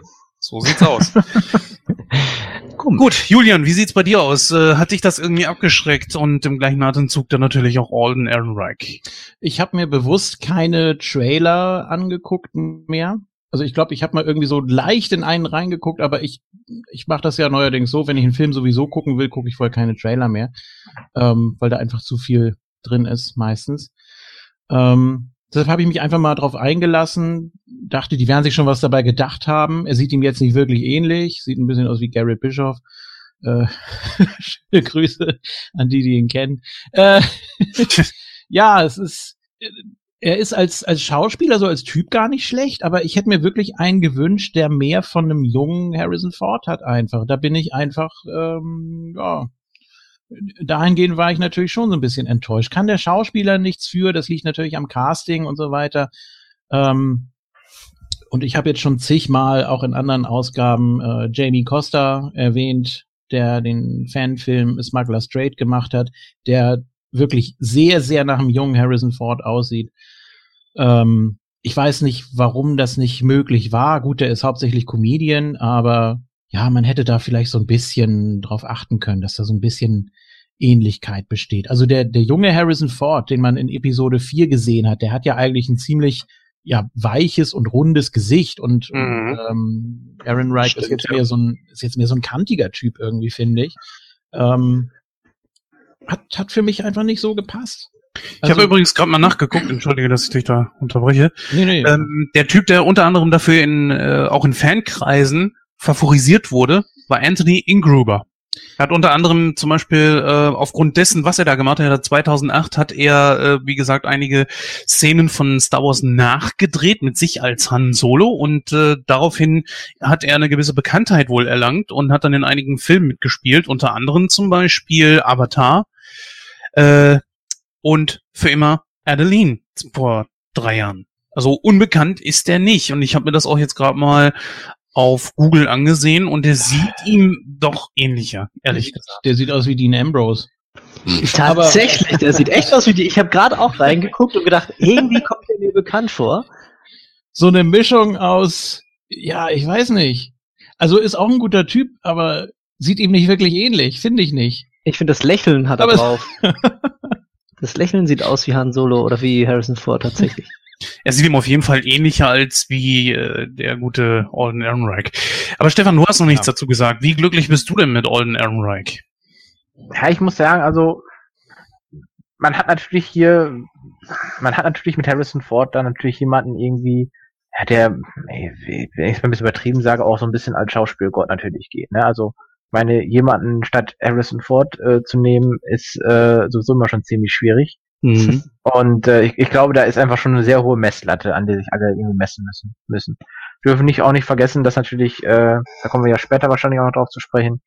so sieht's aus. Gut, Julian, wie sieht's bei dir aus? Äh, hat dich das irgendwie abgeschreckt und im gleichen Atemzug dann natürlich auch Alden Ehrenreich? Ich habe mir bewusst keine Trailer angeguckt mehr. Also ich glaube, ich habe mal irgendwie so leicht in einen reingeguckt, aber ich ich mache das ja neuerdings so, wenn ich einen Film sowieso gucken will, gucke ich vorher keine Trailer mehr, ähm, weil da einfach zu viel drin ist meistens. Ähm, deshalb habe ich mich einfach mal drauf eingelassen, dachte, die werden sich schon was dabei gedacht haben. Er sieht ihm jetzt nicht wirklich ähnlich, sieht ein bisschen aus wie Garrett Bischoff. Äh, schöne Grüße an die, die ihn kennen. Äh, ja, es ist, er ist als, als Schauspieler, so als Typ gar nicht schlecht, aber ich hätte mir wirklich einen gewünscht, der mehr von einem jungen Harrison Ford hat einfach. Da bin ich einfach, ähm, ja, dahingehend war ich natürlich schon so ein bisschen enttäuscht. Kann der Schauspieler nichts für, das liegt natürlich am Casting und so weiter. Ähm, und ich habe jetzt schon zigmal auch in anderen Ausgaben äh, Jamie Costa erwähnt, der den Fanfilm Smuggler Straight gemacht hat, der wirklich sehr, sehr nach einem jungen Harrison Ford aussieht. Ähm, ich weiß nicht, warum das nicht möglich war. Gut, der ist hauptsächlich Comedian, aber ja, man hätte da vielleicht so ein bisschen drauf achten können, dass da so ein bisschen Ähnlichkeit besteht. Also der, der junge Harrison Ford, den man in Episode 4 gesehen hat, der hat ja eigentlich ein ziemlich ja, weiches und rundes Gesicht und, mhm. und ähm, Aaron Wright Stimmt, ist jetzt ja. mehr so ein, ist jetzt mehr so ein kantiger Typ irgendwie, finde ich. Ähm, hat, hat für mich einfach nicht so gepasst. Ich also, habe übrigens gerade mal nachgeguckt, entschuldige, dass ich dich da unterbreche. Nee, nee. Ähm, der Typ, der unter anderem dafür in, äh, auch in Fankreisen favorisiert wurde, war Anthony Ingruber. Er hat unter anderem zum Beispiel äh, aufgrund dessen, was er da gemacht hat, 2008 hat er, äh, wie gesagt, einige Szenen von Star Wars nachgedreht mit sich als Han Solo und äh, daraufhin hat er eine gewisse Bekanntheit wohl erlangt und hat dann in einigen Filmen mitgespielt, unter anderem zum Beispiel Avatar äh, und für immer Adeline vor drei Jahren. Also unbekannt ist er nicht und ich habe mir das auch jetzt gerade mal auf Google angesehen und der sieht ihm doch ähnlicher, ehrlich gesagt. Der sieht aus wie Dean Ambrose. Tatsächlich, der sieht echt aus wie die. Ich habe gerade auch reingeguckt und gedacht, irgendwie kommt der mir bekannt vor. So eine Mischung aus, ja, ich weiß nicht. Also ist auch ein guter Typ, aber sieht ihm nicht wirklich ähnlich, finde ich nicht. Ich finde, das Lächeln hat er drauf. das Lächeln sieht aus wie Han Solo oder wie Harrison Ford tatsächlich. Er sieht ihm auf jeden Fall ähnlicher als wie äh, der gute Alden Ehrenreich. Aber Stefan, du hast noch nichts ja. dazu gesagt. Wie glücklich bist du denn mit Alden Ehrenreich? Ja, ich muss sagen, also man hat natürlich hier, man hat natürlich mit Harrison Ford da natürlich jemanden irgendwie, ja, der, ey, wenn ich es mal ein bisschen übertrieben sage, auch so ein bisschen als Schauspielgott natürlich geht. Ne? Also meine, jemanden statt Harrison Ford äh, zu nehmen, ist äh, sowieso immer schon ziemlich schwierig. Mhm. Und äh, ich, ich glaube, da ist einfach schon eine sehr hohe Messlatte, an der sich alle irgendwie messen müssen. müssen. Wir dürfen nicht auch nicht vergessen, dass natürlich, äh, da kommen wir ja später wahrscheinlich auch noch drauf zu sprechen,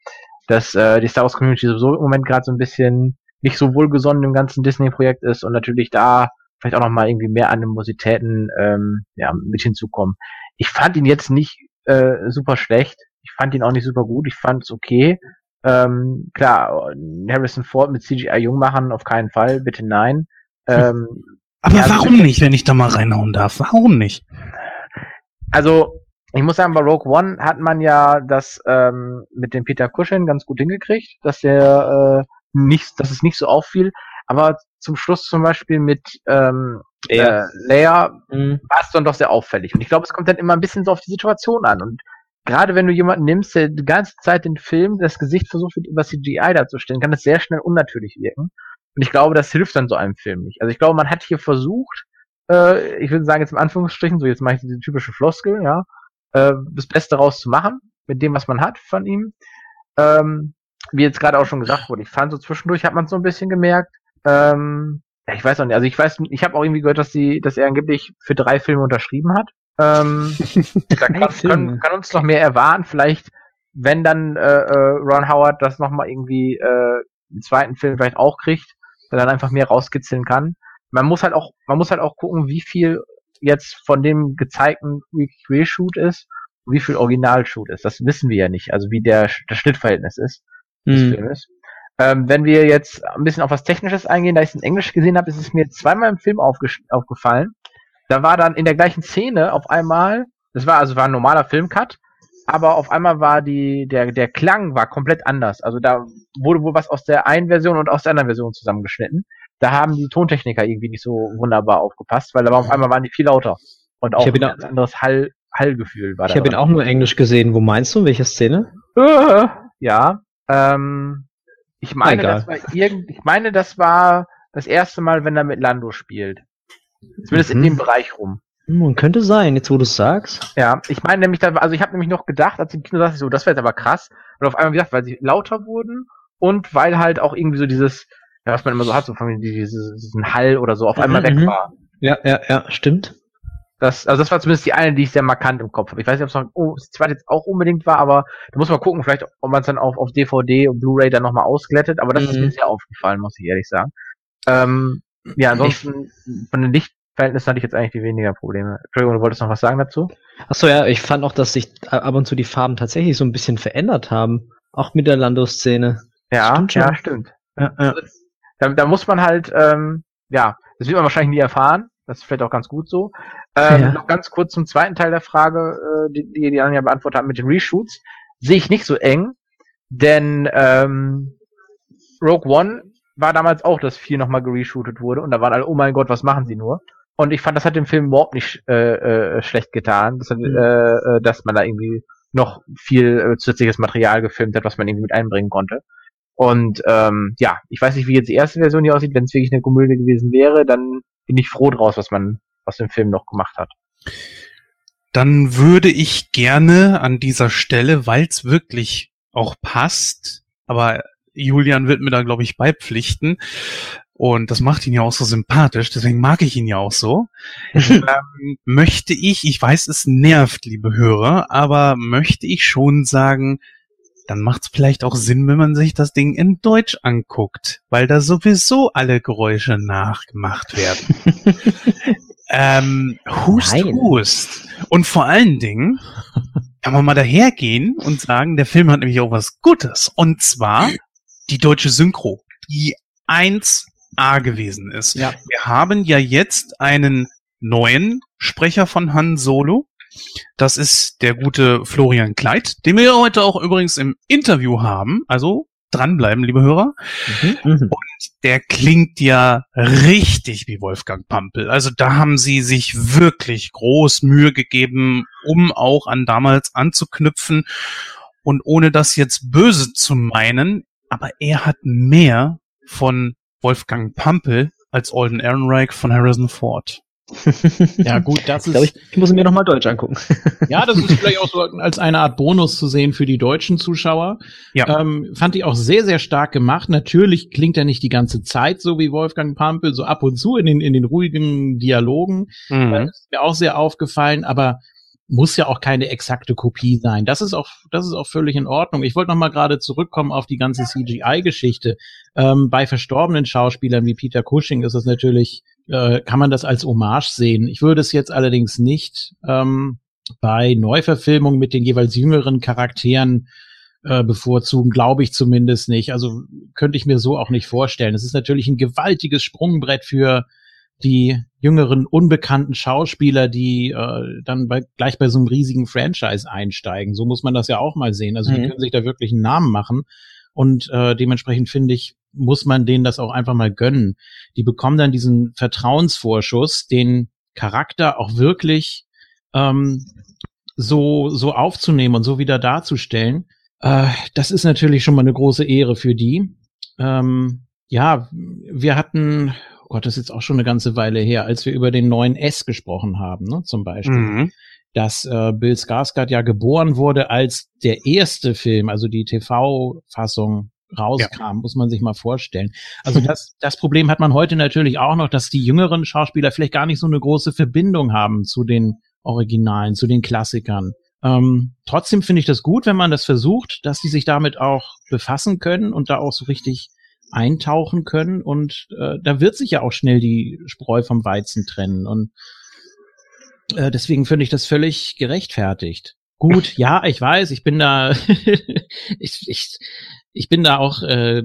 dass äh, die Star Wars Community sowieso im Moment gerade so ein bisschen nicht so wohlgesonnen im ganzen Disney-Projekt ist und natürlich da vielleicht auch noch mal irgendwie mehr Animositäten ähm, ja, mit hinzukommen. Ich fand ihn jetzt nicht äh, super schlecht. Ich fand ihn auch nicht super gut. Ich fand es okay. Ähm, klar, Harrison Ford mit CGI jung machen, auf keinen Fall, bitte nein. Ähm, Aber ja, warum nicht, wenn ich da mal reinhauen darf? Warum nicht? Also, ich muss sagen, bei Rogue One hat man ja das ähm, mit dem Peter Cushing ganz gut hingekriegt, dass der äh, nicht, dass es nicht so auffiel. Aber zum Schluss zum Beispiel mit ähm, Leia, äh, Leia mhm. war es dann doch sehr auffällig. Und ich glaube, es kommt dann immer ein bisschen so auf die Situation an. Und gerade wenn du jemanden nimmst, der die ganze Zeit den Film, das Gesicht versucht über CGI darzustellen, kann das sehr schnell unnatürlich wirken. Und ich glaube, das hilft dann so einem Film nicht. Also ich glaube, man hat hier versucht, äh, ich würde sagen jetzt im Anführungsstrichen, so jetzt mache ich diese typische Floskel, ja, äh, das Beste rauszumachen mit dem, was man hat von ihm. Ähm, wie jetzt gerade auch schon gesagt wurde, ich fand so zwischendurch hat man so ein bisschen gemerkt. Ähm, ich weiß auch nicht, also ich weiß, ich habe auch irgendwie gehört, dass sie, dass er angeblich für drei Filme unterschrieben hat Ähm, da kann, kann, kann uns noch mehr erwarten. Vielleicht, wenn dann äh, äh, Ron Howard das nochmal irgendwie äh, im zweiten Film vielleicht auch kriegt, der dann einfach mehr rauskitzeln kann. Man muss halt auch, man muss halt auch gucken, wie viel jetzt von dem gezeigten Reshoot ist und wie viel Originalshoot ist. Das wissen wir ja nicht, also wie der, das Schnittverhältnis ist des Hm. Filmes. Ähm, wenn wir jetzt ein bisschen auf was Technisches eingehen, da ich es in Englisch gesehen habe, ist es mir zweimal im Film aufgefallen. Da war dann in der gleichen Szene auf einmal, das war also war ein normaler Filmcut, aber auf einmal war die der der Klang war komplett anders. Also da wurde wohl was aus der einen Version und aus der anderen Version zusammengeschnitten. Da haben die Tontechniker irgendwie nicht so wunderbar aufgepasst, weil da war auf einmal waren die viel lauter und auch ein ganz anderes Hall Hallgefühl war Ich da. habe ihn auch nur Englisch gesehen. Wo meinst du? Welche Szene? Äh, ja. Ähm, ich meine, Egal. das war irgend, ich meine, das war das erste Mal, wenn er mit Lando spielt. Zumindest Mhm. in dem Bereich rum. Hm, könnte sein, jetzt wo du es sagst. Ja, ich meine nämlich, also ich habe nämlich noch gedacht, als ich im Kino saß, ich so, das wäre jetzt aber krass. Und auf einmal, wie gesagt, weil sie lauter wurden und weil halt auch irgendwie so dieses, ja, was man immer so hat, so von dieses, diesen Hall oder so, auf einmal weg Mhm. war. Ja, ja, ja, stimmt. Das, also das war zumindest die eine, die ich sehr markant im Kopf habe. Ich weiß nicht, ob es noch, oh, das zweite jetzt auch unbedingt war, aber da muss man gucken, vielleicht, ob man es dann auf, auf DVD und Blu-ray dann nochmal ausglättet, aber das ist Mhm. mir sehr aufgefallen, muss ich ehrlich sagen. Ähm, ja, ansonsten, von den Lichtverhältnissen hatte ich jetzt eigentlich die weniger Probleme. Entschuldigung, du wolltest noch was sagen dazu? Achso, ja, ich fand auch, dass sich ab und zu die Farben tatsächlich so ein bisschen verändert haben. Auch mit der Lando-Szene. Ja, Stimmt schon. ja, stimmt. Ja, ja. Da, da muss man halt, ähm, ja, das wird man wahrscheinlich nie erfahren. Das ist vielleicht auch ganz gut so. Ähm, Ja. Noch ganz kurz zum zweiten Teil der Frage, äh, die, die die Anja beantwortet hat mit den Reshoots. Sehe ich nicht so eng, denn ähm, Rogue One war damals auch, dass viel nochmal gereshootet wurde und da waren alle, oh mein Gott, was machen sie nur? Und ich fand, das hat dem Film überhaupt nicht äh, äh, schlecht getan, dass, Mhm. äh, äh, dass man da irgendwie noch viel äh, zusätzliches Material gefilmt hat, was man irgendwie mit einbringen konnte. Und ähm, ja, ich weiß nicht, wie jetzt die erste Version hier aussieht. Wenn es wirklich eine Komödie gewesen wäre, dann bin ich froh draus, was man aus dem Film noch gemacht hat. Dann würde ich gerne an dieser Stelle, weil es wirklich auch passt, aber Julian wird mir da, glaube ich, beipflichten. Und das macht ihn ja auch so sympathisch, deswegen mag ich ihn ja auch so. ähm, möchte ich, ich weiß, es nervt, liebe Hörer, aber möchte ich schon sagen, dann macht es vielleicht auch Sinn, wenn man sich das Ding in Deutsch anguckt, weil da sowieso alle Geräusche nachgemacht werden. ähm, Hust, Nein. Hust. Und vor allen Dingen kann man mal dahergehen und sagen, der Film hat nämlich auch was Gutes. Und zwar die deutsche Synchro, die 1A gewesen ist. Ja. Wir haben ja jetzt einen neuen Sprecher von Han Solo. Das ist der gute Florian Kleid, den wir heute auch übrigens im Interview haben. Also dranbleiben, liebe Hörer. Mhm. Der klingt ja richtig wie Wolfgang Pampel. Also da haben sie sich wirklich groß Mühe gegeben, um auch an damals anzuknüpfen. Und ohne das jetzt böse zu meinen, aber er hat mehr von Wolfgang Pampel als Alden Ehrenreich von Harrison Ford. Ja, gut, das Ich ist, ich muss ihn mir nochmal Deutsch angucken. ja, das ist vielleicht auch so als eine Art Bonus zu sehen für die deutschen Zuschauer. Ja. Ähm, fand ich auch sehr, sehr stark gemacht. Natürlich klingt er nicht die ganze Zeit so wie Wolfgang Pampel, so ab und zu in den, in den ruhigen Dialogen. Mhm. Das ist mir auch sehr aufgefallen, aber muss ja auch keine exakte Kopie sein. Das ist auch, das ist auch völlig in Ordnung. Ich wollte noch mal gerade zurückkommen auf die ganze CGI-Geschichte. Ähm, bei verstorbenen Schauspielern wie Peter Cushing ist es natürlich, äh, kann man das als Hommage sehen. Ich würde es jetzt allerdings nicht ähm, bei Neuverfilmungen mit den jeweils jüngeren Charakteren äh, bevorzugen, glaube ich zumindest nicht. Also könnte ich mir so auch nicht vorstellen. Es ist natürlich ein gewaltiges Sprungbrett für die jüngeren unbekannten Schauspieler, die äh, dann bei, gleich bei so einem riesigen Franchise einsteigen. So muss man das ja auch mal sehen. Also die Mhm. können sich da wirklich einen Namen machen und äh, dementsprechend finde ich, muss man denen das auch einfach mal gönnen. Die bekommen dann diesen Vertrauensvorschuss, den Charakter auch wirklich ähm, so so aufzunehmen und so wieder darzustellen. Äh, das ist natürlich schon mal eine große Ehre für die. Ähm, ja, wir hatten, Gott, das ist jetzt auch schon eine ganze Weile her, als wir über den neuen S gesprochen haben, ne, zum Beispiel, Mhm. dass äh, Bill Skarsgård ja geboren wurde, als der erste Film, also die TV-Fassung rauskam, muss man sich mal vorstellen. Also das, das Problem hat man heute natürlich auch noch, dass die jüngeren Schauspieler vielleicht gar nicht so eine große Verbindung haben zu den Originalen, zu den Klassikern. Ähm, trotzdem finde ich das gut, wenn man das versucht, dass die sich damit auch befassen können und da auch so richtig eintauchen können und äh, da wird sich ja auch schnell die Spreu vom Weizen trennen und äh, deswegen finde ich das völlig gerechtfertigt. Gut, ja, ich weiß, ich bin da, ich, ich, ich bin da auch äh,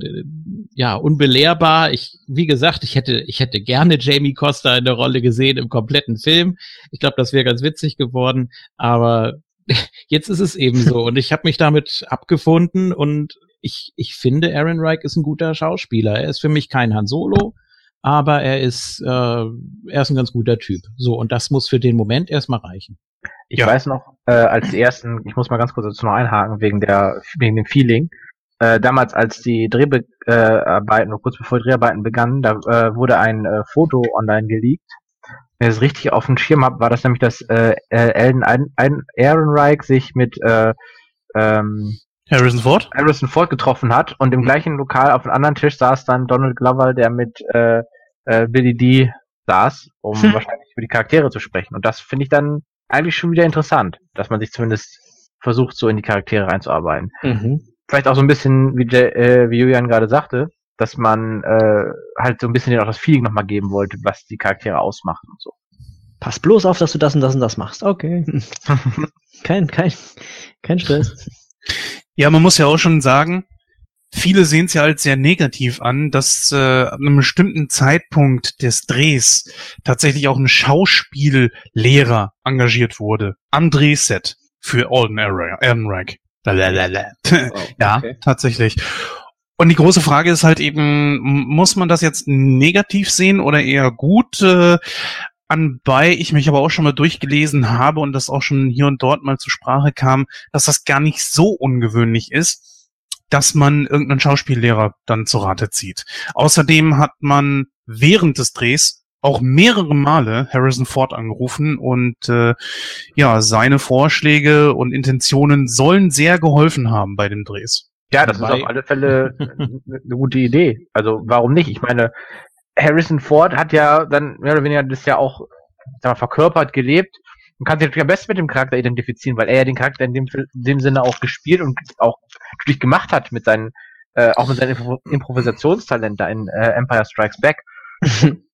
ja unbelehrbar. Ich, wie gesagt, ich hätte, ich hätte gerne Jamie Costa in der Rolle gesehen im kompletten Film. Ich glaube, das wäre ganz witzig geworden. Aber jetzt ist es eben so und ich habe mich damit abgefunden und ich, ich finde, Aaron Reich ist ein guter Schauspieler. Er ist für mich kein Han Solo, aber er ist, äh, er ist ein ganz guter Typ. So, und das muss für den Moment erstmal reichen. Ich ja. weiß noch, äh, als die ersten, ich muss mal ganz kurz dazu noch einhaken, wegen der, wegen dem Feeling. Äh, damals, als die Dreharbeiten, äh, kurz bevor die Dreharbeiten begannen, da äh, wurde ein äh, Foto online geleakt. Wenn ich es richtig auf dem Schirm habe, war das nämlich, dass äh, Elden ein, ein Ehrenreich sich mit äh, ähm, Harrison Ford? Harrison Ford getroffen hat und im gleichen Lokal auf einem anderen Tisch saß dann Donald Glover, der mit äh, äh, Billy D saß, um hm. wahrscheinlich über die Charaktere zu sprechen. Und das finde ich dann eigentlich schon wieder interessant, dass man sich zumindest versucht, so in die Charaktere reinzuarbeiten. Mhm. Vielleicht auch so ein bisschen, wie, äh, wie Julian gerade sagte, dass man äh, halt so ein bisschen auch das Feeling nochmal geben wollte, was die Charaktere ausmacht und so. Pass bloß auf, dass du das und das und das machst. Okay. kein, kein, kein Stress. Ja, man muss ja auch schon sagen, viele sehen es ja als sehr negativ an, dass äh, ab einem bestimmten Zeitpunkt des Drehs tatsächlich auch ein Schauspiellehrer engagiert wurde am Drehset für Alden Ehrenreich. Ja, okay. tatsächlich. Und die große Frage ist halt eben, muss man das jetzt negativ sehen oder eher gut? Äh, anbei ich mich aber auch schon mal durchgelesen habe und das auch schon hier und dort mal zur Sprache kam, dass das gar nicht so ungewöhnlich ist, dass man irgendeinen Schauspiellehrer dann zu Rate zieht. Außerdem hat man während des Drehs auch mehrere Male Harrison Ford angerufen und äh, ja, seine Vorschläge und Intentionen sollen sehr geholfen haben bei den Drehs. Ja, das Wobei, ist auf alle Fälle eine gute Idee. Also warum nicht? Ich meine, Harrison Ford hat ja dann mehr oder weniger das ja auch sag mal, verkörpert, gelebt und kann sich natürlich am besten mit dem Charakter identifizieren, weil er ja den Charakter in dem, in dem Sinne auch gespielt und auch natürlich gemacht hat mit seinen, äh, auch mit seinem Improvisationstalent da in äh, Empire Strikes Back.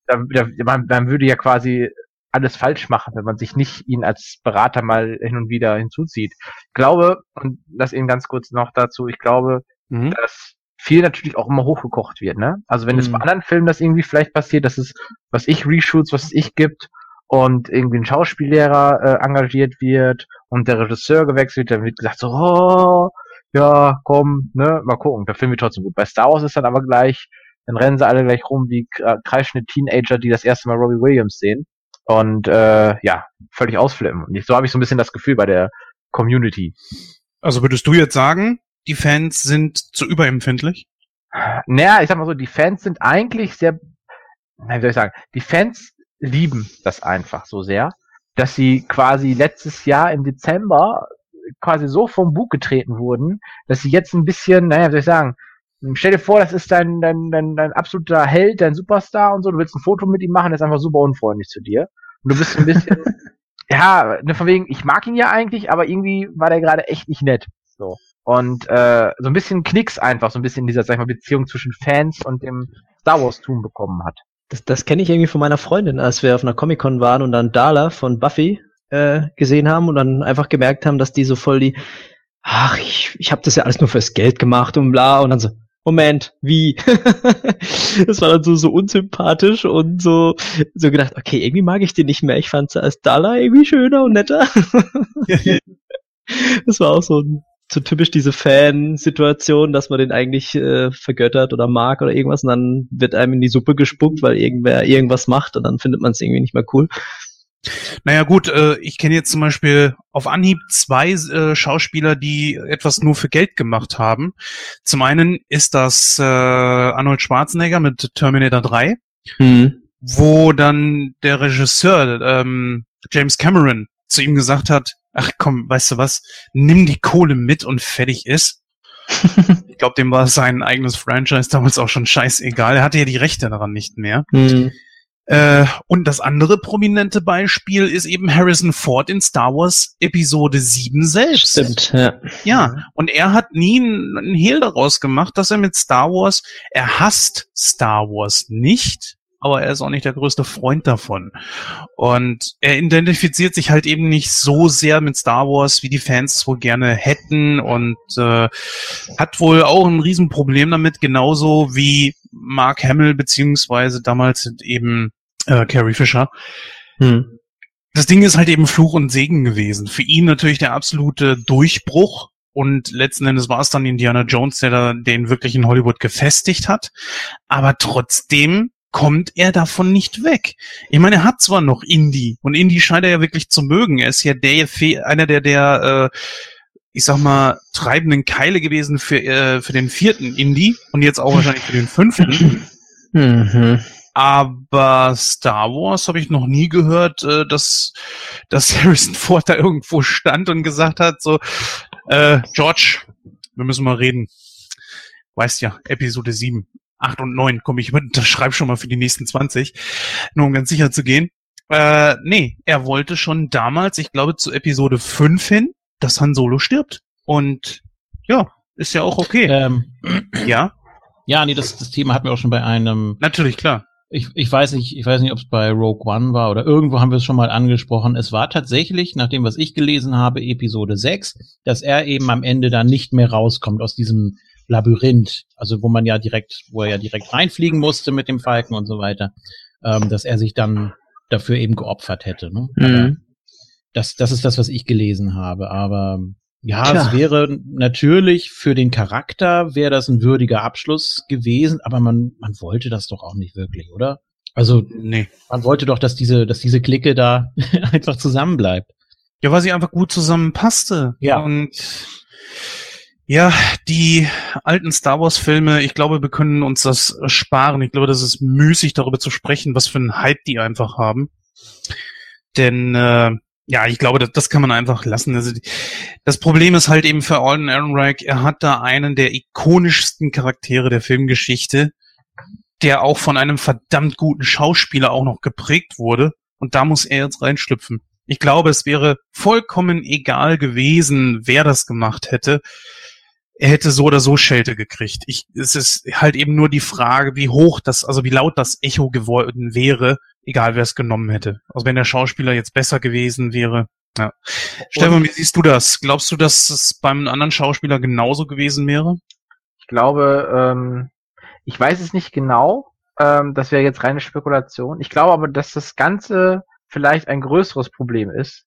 da, da, man, man würde ja quasi alles falsch machen, wenn man sich nicht ihn als Berater mal hin und wieder hinzuzieht. Ich glaube, und das eben ganz kurz noch dazu, ich glaube, mhm. dass viel natürlich auch immer hochgekocht wird, ne? Also wenn mhm. es bei anderen Filmen das irgendwie vielleicht passiert, dass es, was ich Reshoots, was es ich gibt und irgendwie ein Schauspiellehrer äh, engagiert wird und der Regisseur gewechselt, dann wird gesagt so, oh, ja, komm, ne, mal gucken, der Film wird trotzdem gut. Bei Star Wars ist dann aber gleich, dann rennen sie alle gleich rum wie äh, kreischende Teenager, die das erste Mal Robbie Williams sehen und äh, ja, völlig ausflippen. Und so habe ich so ein bisschen das Gefühl bei der Community. Also würdest du jetzt sagen, die Fans sind zu überempfindlich? Naja, ich sag mal so, die Fans sind eigentlich sehr, wie soll ich sagen, die Fans lieben das einfach so sehr, dass sie quasi letztes Jahr im Dezember quasi so vom Bug getreten wurden, dass sie jetzt ein bisschen, naja, wie soll ich sagen, stell dir vor, das ist dein, dein, dein, dein absoluter Held, dein Superstar und so, du willst ein Foto mit ihm machen, der ist einfach super unfreundlich zu dir. Und du bist ein bisschen, ja, ne, von wegen, ich mag ihn ja eigentlich, aber irgendwie war der gerade echt nicht nett. So. Und äh, so ein bisschen Knicks einfach, so ein bisschen dieser, sag ich mal, Beziehung zwischen Fans und dem Star Wars-Tum bekommen hat. Das, das kenne ich irgendwie von meiner Freundin, als wir auf einer Comic-Con waren und dann Dala von Buffy äh, gesehen haben und dann einfach gemerkt haben, dass die so voll die, ach, ich, ich habe das ja alles nur fürs Geld gemacht und bla und dann so, Moment, wie? das war dann so, so unsympathisch und so, so gedacht, okay, irgendwie mag ich den nicht mehr. Ich fand sie als Dala irgendwie schöner und netter. das war auch so ein so typisch diese Fan-Situation, dass man den eigentlich äh, vergöttert oder mag oder irgendwas und dann wird einem in die Suppe gespuckt, weil irgendwer irgendwas macht und dann findet man es irgendwie nicht mehr cool. Naja gut, äh, ich kenne jetzt zum Beispiel auf Anhieb zwei äh, Schauspieler, die etwas nur für Geld gemacht haben. Zum einen ist das äh, Arnold Schwarzenegger mit Terminator 3, mhm. wo dann der Regisseur ähm, James Cameron zu ihm gesagt hat, ach komm, weißt du was, nimm die Kohle mit und fertig ist. ich glaube, dem war sein eigenes Franchise damals auch schon scheißegal. Er hatte ja die Rechte daran nicht mehr. Mhm. Äh, und das andere prominente Beispiel ist eben Harrison Ford in Star Wars Episode 7 selbst. Stimmt, ja. Ja, und er hat nie einen Hehl daraus gemacht, dass er mit Star Wars, er hasst Star Wars nicht, aber er ist auch nicht der größte Freund davon. Und er identifiziert sich halt eben nicht so sehr mit Star Wars, wie die Fans es wohl gerne hätten und äh, hat wohl auch ein Riesenproblem damit, genauso wie Mark Hamill beziehungsweise damals eben äh, Carrie Fisher. Hm. Das Ding ist halt eben Fluch und Segen gewesen. Für ihn natürlich der absolute Durchbruch. Und letzten Endes war es dann Indiana Jones, der da den wirklich in Hollywood gefestigt hat. Aber trotzdem kommt er davon nicht weg. Ich meine, er hat zwar noch Indie und Indie scheint er ja wirklich zu mögen. Er ist ja der einer der der äh, ich sag mal treibenden Keile gewesen für äh, für den vierten Indie und jetzt auch wahrscheinlich für den fünften. Mhm. Aber Star Wars habe ich noch nie gehört, äh, dass, dass Harrison Ford da irgendwo stand und gesagt hat, so, äh, George, wir müssen mal reden. Weißt ja, Episode 7, 8 und 9, komm, ich unterschreibe schon mal für die nächsten 20, nur um ganz sicher zu gehen. Äh, nee, er wollte schon damals, ich glaube zu Episode 5 hin, dass Han Solo stirbt. Und ja, ist ja auch okay. Ähm, ja, ja, nee, das, das Thema hatten wir auch schon bei einem natürlich, klar. ich, ich weiß nicht, ich weiß nicht, ob es bei Rogue One war oder irgendwo haben wir es schon mal angesprochen. Es war tatsächlich, nach dem, was ich gelesen habe, Episode 6, dass er eben am Ende dann nicht mehr rauskommt aus diesem Labyrinth, also wo man ja direkt, wo er ja direkt reinfliegen musste mit dem Falken und so weiter, ähm, dass er sich dann dafür eben geopfert hätte. Ne? Mhm. das, das ist das, was ich gelesen habe. Aber ja, Tja. es wäre natürlich für den Charakter wäre das ein würdiger Abschluss gewesen, aber man, man wollte das doch auch nicht wirklich, oder? Also Nee. man wollte doch, dass diese, dass diese Clique da einfach zusammenbleibt. Ja, weil sie einfach gut zusammenpasste. Ja. Und ja, die alten Star Wars Filme, ich glaube, wir können uns das sparen. Ich glaube, das ist müßig, darüber zu sprechen, was für einen Hype die einfach haben. Denn äh, ja, ich glaube, das, das kann man einfach lassen. Also, das Problem ist halt eben für Alden Ehrenreich, er hat da einen der ikonischsten Charaktere der Filmgeschichte, der auch von einem verdammt guten Schauspieler auch noch geprägt wurde. Und da muss er jetzt reinschlüpfen. Ich glaube, es wäre vollkommen egal gewesen, wer das gemacht hätte. Er hätte so oder so Schelte gekriegt. Ich, es ist halt eben nur die Frage, wie hoch das, also wie laut das Echo geworden wäre, egal wer es genommen hätte. Also wenn der Schauspieler jetzt besser gewesen wäre. Ja. Stefan, wie siehst du das? Glaubst du, dass es beim anderen Schauspieler genauso gewesen wäre? Ich glaube, ähm, ich weiß es nicht genau. Ähm, das wäre jetzt reine Spekulation. Ich glaube aber, dass das Ganze vielleicht ein größeres Problem ist.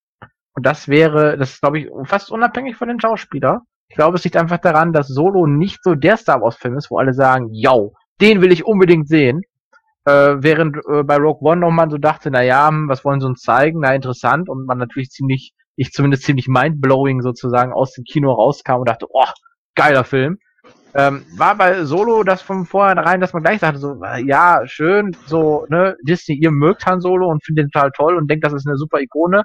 Und das wäre, das ist, glaube ich, fast unabhängig von den Schauspieler. Ich glaube, es liegt einfach daran, dass Solo nicht so der Star Wars Film ist, wo alle sagen, yo, den will ich unbedingt sehen. Äh, während äh, bei Rogue One noch man so dachte, na ja, hm, was wollen sie uns zeigen? Na, interessant. Und man natürlich ziemlich, ich zumindest ziemlich mindblowing sozusagen aus dem Kino rauskam und dachte, oh, geiler Film. Ähm, war bei Solo das von vornherein, dass man gleich sagte, so, äh, ja, schön, so, ne, Disney, ihr mögt Han Solo und findet den total toll und denkt, das ist eine super Ikone.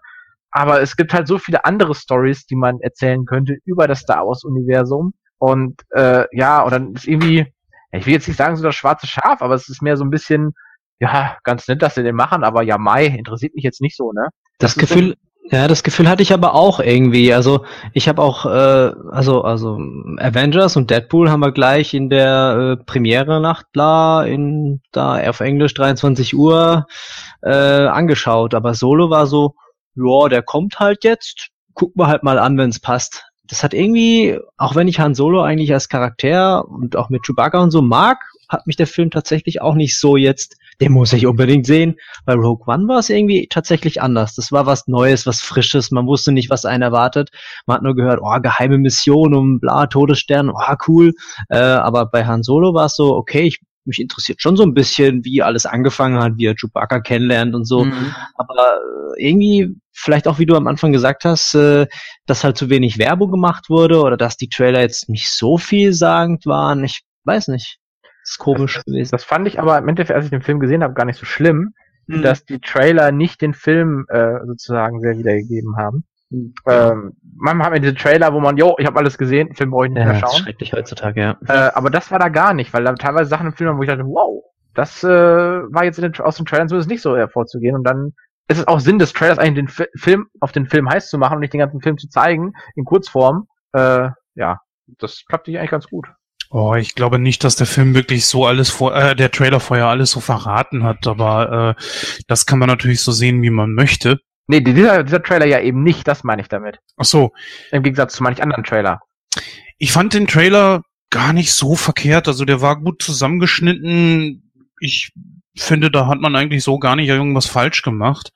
Aber es gibt halt so viele andere Stories, die man erzählen könnte über das Star Wars-Universum. Und äh, ja, und dann ist irgendwie, ich will jetzt nicht sagen, so das schwarze Schaf, aber es ist mehr so ein bisschen, ja, ganz nett, dass sie den machen, aber ja, Mai interessiert mich jetzt nicht so, ne? Das ist Gefühl, ja, das Gefühl hatte ich aber auch irgendwie. Also ich habe auch, äh, also also Avengers und Deadpool haben wir gleich in der äh, Premiere-Nacht da in da auf Englisch 23 Uhr äh, angeschaut. Aber Solo war so, ja, der kommt halt jetzt. Gucken wir halt mal an, wenn es passt. Das hat irgendwie, auch wenn ich Han Solo eigentlich als Charakter und auch mit Chewbacca und so mag, hat mich der Film tatsächlich auch nicht so jetzt, den muss ich unbedingt sehen. Bei Rogue One war es irgendwie tatsächlich anders. Das war was Neues, was Frisches. Man wusste nicht, was einen erwartet. Man hat nur gehört, oh, geheime Mission um bla, Todesstern, oh, cool. Äh, aber bei Han Solo war es so, okay, ich, mich interessiert schon so ein bisschen, wie alles angefangen hat, wie er Chewbacca kennenlernt und so. Mhm. Aber äh, irgendwie, vielleicht auch wie du am Anfang gesagt hast, äh, dass halt zu wenig Werbung gemacht wurde oder dass die Trailer jetzt nicht so vielsagend waren. Ich weiß nicht. Das ist komisch gewesen. Das fand ich aber im Endeffekt, als ich den Film gesehen habe, gar nicht so schlimm, Hm. dass die Trailer nicht den Film äh, sozusagen sehr wiedergegeben haben. Ähm, manchmal haben wir diese Trailer, wo man, jo, ich habe alles gesehen, den Film brauche ich nicht ja, mehr das ist schauen. schrecklich heutzutage, ja. Äh, aber das war da gar nicht, weil da teilweise Sachen im Film waren, wo ich dachte, wow, das äh, war jetzt in den, aus den Trailern zumindest nicht so hervorzugehen. Und dann ist es auch Sinn des Trailers eigentlich den Fi Film auf den Film heiß zu machen und nicht den ganzen Film zu zeigen in Kurzform. Äh, ja, das klappt sich eigentlich ganz gut. Oh, ich glaube nicht, dass der Film wirklich so alles vor, äh, der Trailer vorher alles so verraten hat, aber äh, das kann man natürlich so sehen, wie man möchte. Nee, dieser, dieser Trailer ja eben nicht, das meine ich damit. Ach so. Im Gegensatz zu manch anderen Trailer. Ich fand den Trailer gar nicht so verkehrt, also der war gut zusammengeschnitten. Ich finde, da hat man eigentlich so gar nicht irgendwas falsch gemacht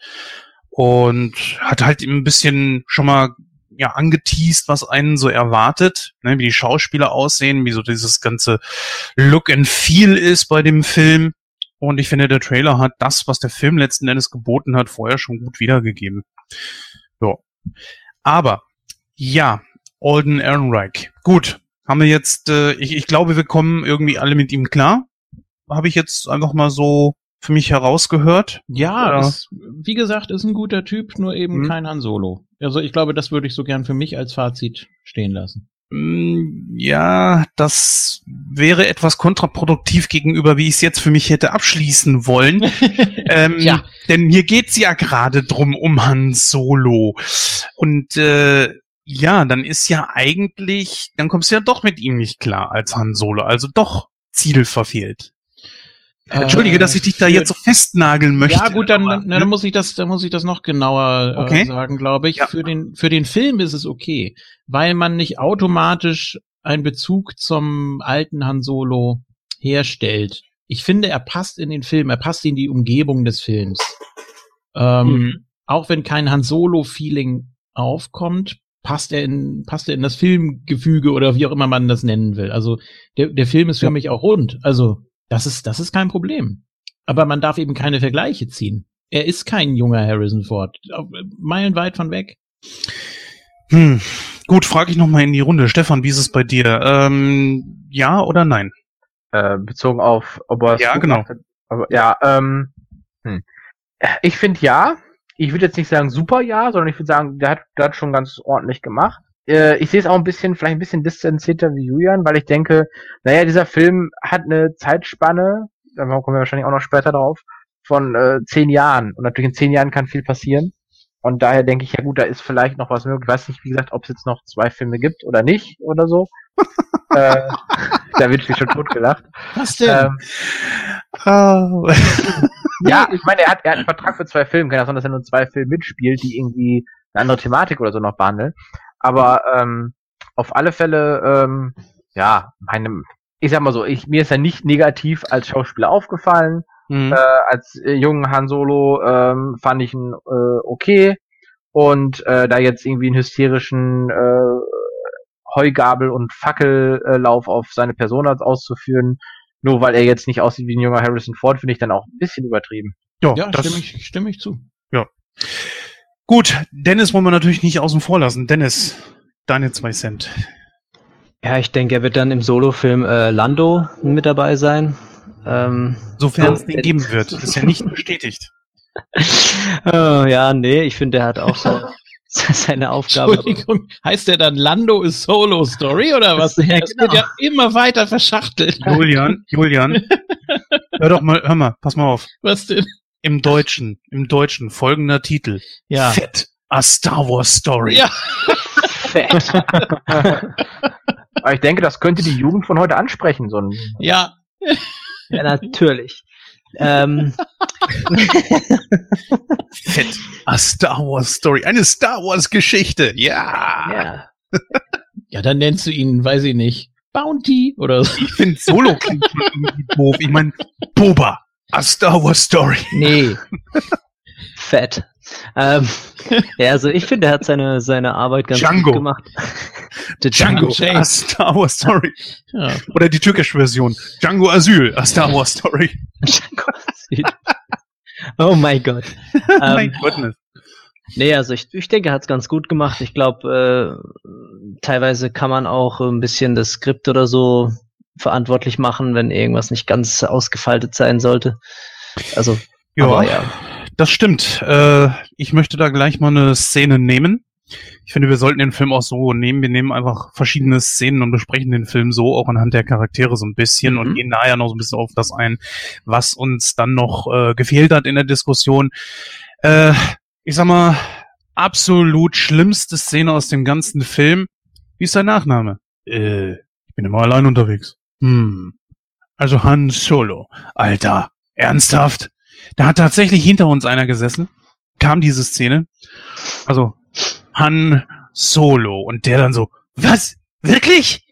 und hat halt ein bisschen schon mal ja angeteased, was einen so erwartet, ne, wie die Schauspieler aussehen, wie so dieses ganze Look and Feel ist bei dem Film. Und ich finde, der Trailer hat das, was der Film letzten Endes geboten hat, vorher schon gut wiedergegeben. Ja. Aber, ja, Alden Ehrenreich. Gut, haben wir jetzt, äh, ich, ich glaube, wir kommen irgendwie alle mit ihm klar. Habe ich jetzt einfach mal so für mich herausgehört. Ja. Ist, wie gesagt, ist ein guter Typ, nur eben Mhm. kein Han Solo. Also ich glaube, das würde ich so gern für mich als Fazit stehen lassen. Mm, Ja, das wäre etwas kontraproduktiv gegenüber, wie ich es jetzt für mich hätte abschließen wollen. ähm, Ja. Denn hier geht's ja gerade drum um Han Solo. Und äh, ja, dann ist ja eigentlich, dann kommst du ja doch mit ihm nicht klar als Han Solo. Also doch Ziel verfehlt. Entschuldige, Äh, dass ich dich da jetzt so festnageln möchte. Ja, gut, dann, aber, dann, dann muss ich das, dann muss ich das noch genauer äh, Okay. sagen, glaube ich. Ja. Für den, für den Film ist es okay, weil man nicht automatisch einen Bezug zum alten Han Solo herstellt. Ich finde, er passt in den Film, er passt in die Umgebung des Films. Ähm, Mhm. Auch wenn kein Han Solo-Feeling aufkommt, passt er in, passt er in das Filmgefüge oder wie auch immer man das nennen will. Also der, der Film ist für Ja. mich auch rund. Also das ist, das ist kein Problem. Aber man darf eben keine Vergleiche ziehen. Er ist kein junger Harrison Ford. Auf- Meilenweit von weg. Hm. Gut, frage ich noch mal in die Runde. Stefan, wie ist es bei dir? Ähm, ja oder nein? Äh, bezogen auf, ob er es Ja, gut genau. hat. Aber, ja, ähm, hm. ich finde ja. Ich würde jetzt nicht sagen super ja, sondern ich würde sagen, der hat, der hat schon ganz ordentlich gemacht. Äh, ich sehe es auch ein bisschen, vielleicht ein bisschen distanzierter wie Julian, weil ich denke, naja, dieser Film hat eine Zeitspanne, da kommen wir wahrscheinlich auch noch später drauf, von äh, zehn Jahren. Und natürlich in zehn Jahren kann viel passieren. Und daher denke ich, ja gut, da ist vielleicht noch was möglich. Ich weiß nicht, wie gesagt, ob es jetzt noch zwei Filme gibt oder nicht oder so. äh, da wird sich schon totgelacht. Was denn? Ähm, Ah. ja, ich meine, er hat, er hat einen Vertrag für zwei Filme, kann ja sein, dass er nur zwei Filme mitspielt, die irgendwie eine andere Thematik oder so noch behandeln. Aber ähm, auf alle Fälle, ähm, ja, meine, ich sag mal so, ich, mir ist er nicht negativ als Schauspieler aufgefallen. Hm. Äh, als äh, jungen Han Solo ähm, fand ich ihn äh, okay. Und äh, da jetzt irgendwie einen hysterischen äh, Heugabel- und Fackellauf auf seine Person als auszuführen, nur weil er jetzt nicht aussieht wie ein junger Harrison Ford, finde ich dann auch ein bisschen übertrieben. Ja, ja, das, stimme ich, stimme ich zu. Gut, Dennis wollen wir natürlich nicht außen vor lassen. Dennis, deine zwei Cent. Ja, ich denke, er wird dann im Solofilm äh, Lando mit dabei sein. Ähm, Sofern es den geben wird. Das ist ja nicht bestätigt. äh, ja, nee, ich finde, er hat auch so seine Aufgabe. Entschuldigung, heißt der dann Lando is Solo Story oder was? Ja, das genau. wird ja immer weiter verschachtelt. Julian, Julian, hör doch mal, hör mal, pass mal auf. Was denn? Im Deutschen, im Deutschen folgender Titel. Ja. Fett, a Star Wars Story. Ja, Fett. Aber ich denke, das könnte die Jugend von heute ansprechen, so ein ja. ja, natürlich. Ähm, Fett, a Star Wars Story. Eine Star Wars Geschichte. Ja. ja. Ja, dann nennst du ihn, weiß ich nicht, Bounty oder so. Ich finde Solo klingt doof. Ich meine, Boba, a Star Wars Story. Nee. Fett. Ähm, ja, also ich finde, er hat seine, seine Arbeit ganz Django. gut gemacht. Der Django, Chase. a Star Wars Story. Ja. Oder die türkische Version. Django Asyl, a Star Wars Story. Django sieht. Oh mein Gott. mein Ähm, Gottness. nee, also ich, ich denke, er hat es ganz gut gemacht. Ich glaube, äh, teilweise kann man auch ein bisschen das Skript oder so verantwortlich machen, wenn irgendwas nicht ganz ausgefaltet sein sollte. Also, Ja, aber ja. das stimmt. Äh, ich möchte da gleich mal eine Szene nehmen. Ich finde, wir sollten den Film auch so nehmen. Wir nehmen einfach verschiedene Szenen und besprechen den Film so auch anhand der Charaktere so ein bisschen mhm. und gehen nachher noch so ein bisschen auf das ein, was uns dann noch äh, gefehlt hat in der Diskussion. Äh, ich sag mal, absolut schlimmste Szene aus dem ganzen Film. Wie ist dein Nachname? Äh, ich bin immer allein unterwegs. Hm. Also Han Solo. Alter, ernsthaft? Da hat tatsächlich hinter uns einer gesessen. Kam diese Szene. Also, Han Solo. Und der dann so, was? Wirklich?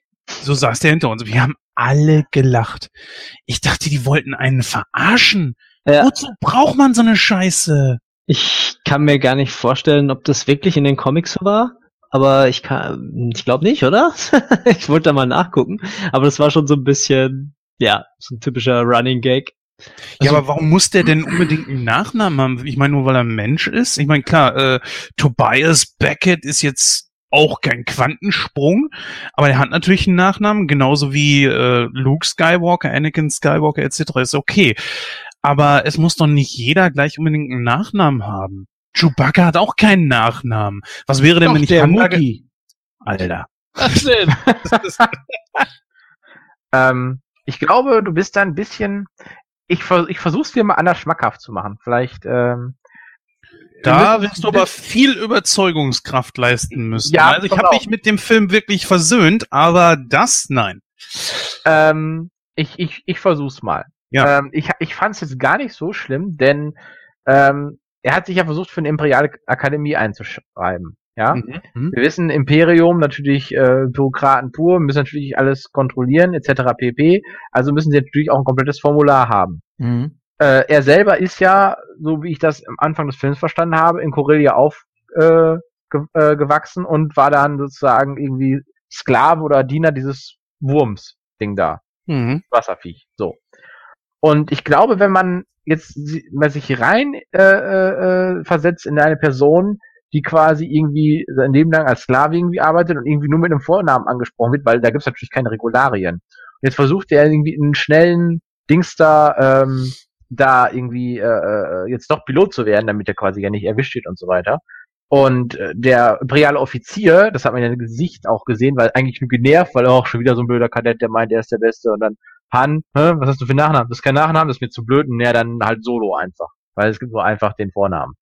So saß der hinter uns. Wir haben alle gelacht. Ich dachte, die wollten einen verarschen. Ja. Wozu braucht man so eine Scheiße? Ich kann mir gar nicht vorstellen, ob das wirklich in den Comics so war. Aber ich kann, ich glaube nicht, oder? ich wollte da mal nachgucken. Aber das war schon so ein bisschen, ja, so ein typischer Running Gag. Ja, also, aber warum muss der denn unbedingt einen Nachnamen haben? Ich meine, nur weil er ein Mensch ist? Ich meine, klar, äh, Tobias Beckett ist jetzt auch kein Quantensprung, aber er hat natürlich einen Nachnamen, genauso wie äh, Luke Skywalker, Anakin Skywalker etc. ist okay. Aber es muss doch nicht jeder gleich unbedingt einen Nachnamen haben. Chewbacca hat auch keinen Nachnamen. Was wäre denn, doch, wenn ich Muki. Alter. Was denn? ähm, ich glaube, du bist da ein bisschen ich, ich versuch's dir mal anders schmackhaft zu machen. Vielleicht. Ähm, da wirst du aber viel Überzeugungskraft leisten müssen. Ja, also ich habe mich mit dem Film wirklich versöhnt, aber das nein. Ähm, ich, ich, ich versuch's mal. Ja. Ähm, ich ich fand es jetzt gar nicht so schlimm, denn ähm, er hat sich ja versucht, für eine Imperiale Akademie einzuschreiben. Ja, mhm. mhm. wir wissen, Imperium natürlich äh, Bürokraten pur, müssen natürlich alles kontrollieren, etc. pp. Also müssen sie natürlich auch ein komplettes Formular haben. Mhm. Äh, er selber ist ja, so wie ich das am Anfang des Films verstanden habe, in Corellia aufgewachsen äh, äh, und war dann sozusagen irgendwie Sklave oder Diener dieses Wurms-Ding da. Mhm. Wasserviech. So. Und ich glaube, wenn man jetzt mal sich rein äh, äh, äh versetzt in eine Person, die quasi irgendwie sein Leben lang als Sklave irgendwie arbeitet und irgendwie nur mit einem Vornamen angesprochen wird, weil da gibt's natürlich keine Regularien. Und jetzt versucht er irgendwie einen schnellen Dings da, ähm, da irgendwie äh, äh, jetzt doch Pilot zu werden, damit er quasi ja nicht erwischt wird und so weiter. Und äh, der imperiale Offizier, das hat man ja im Gesicht auch gesehen, weil eigentlich nur genervt, weil auch schon wieder so ein blöder Kadett, der meint, er ist der Beste und dann Han, hä, was hast du für Nachnamen? Das ist kein Nachnamen, das ist mir zu blöd und ja, dann halt Solo einfach, weil es gibt nur einfach den Vornamen.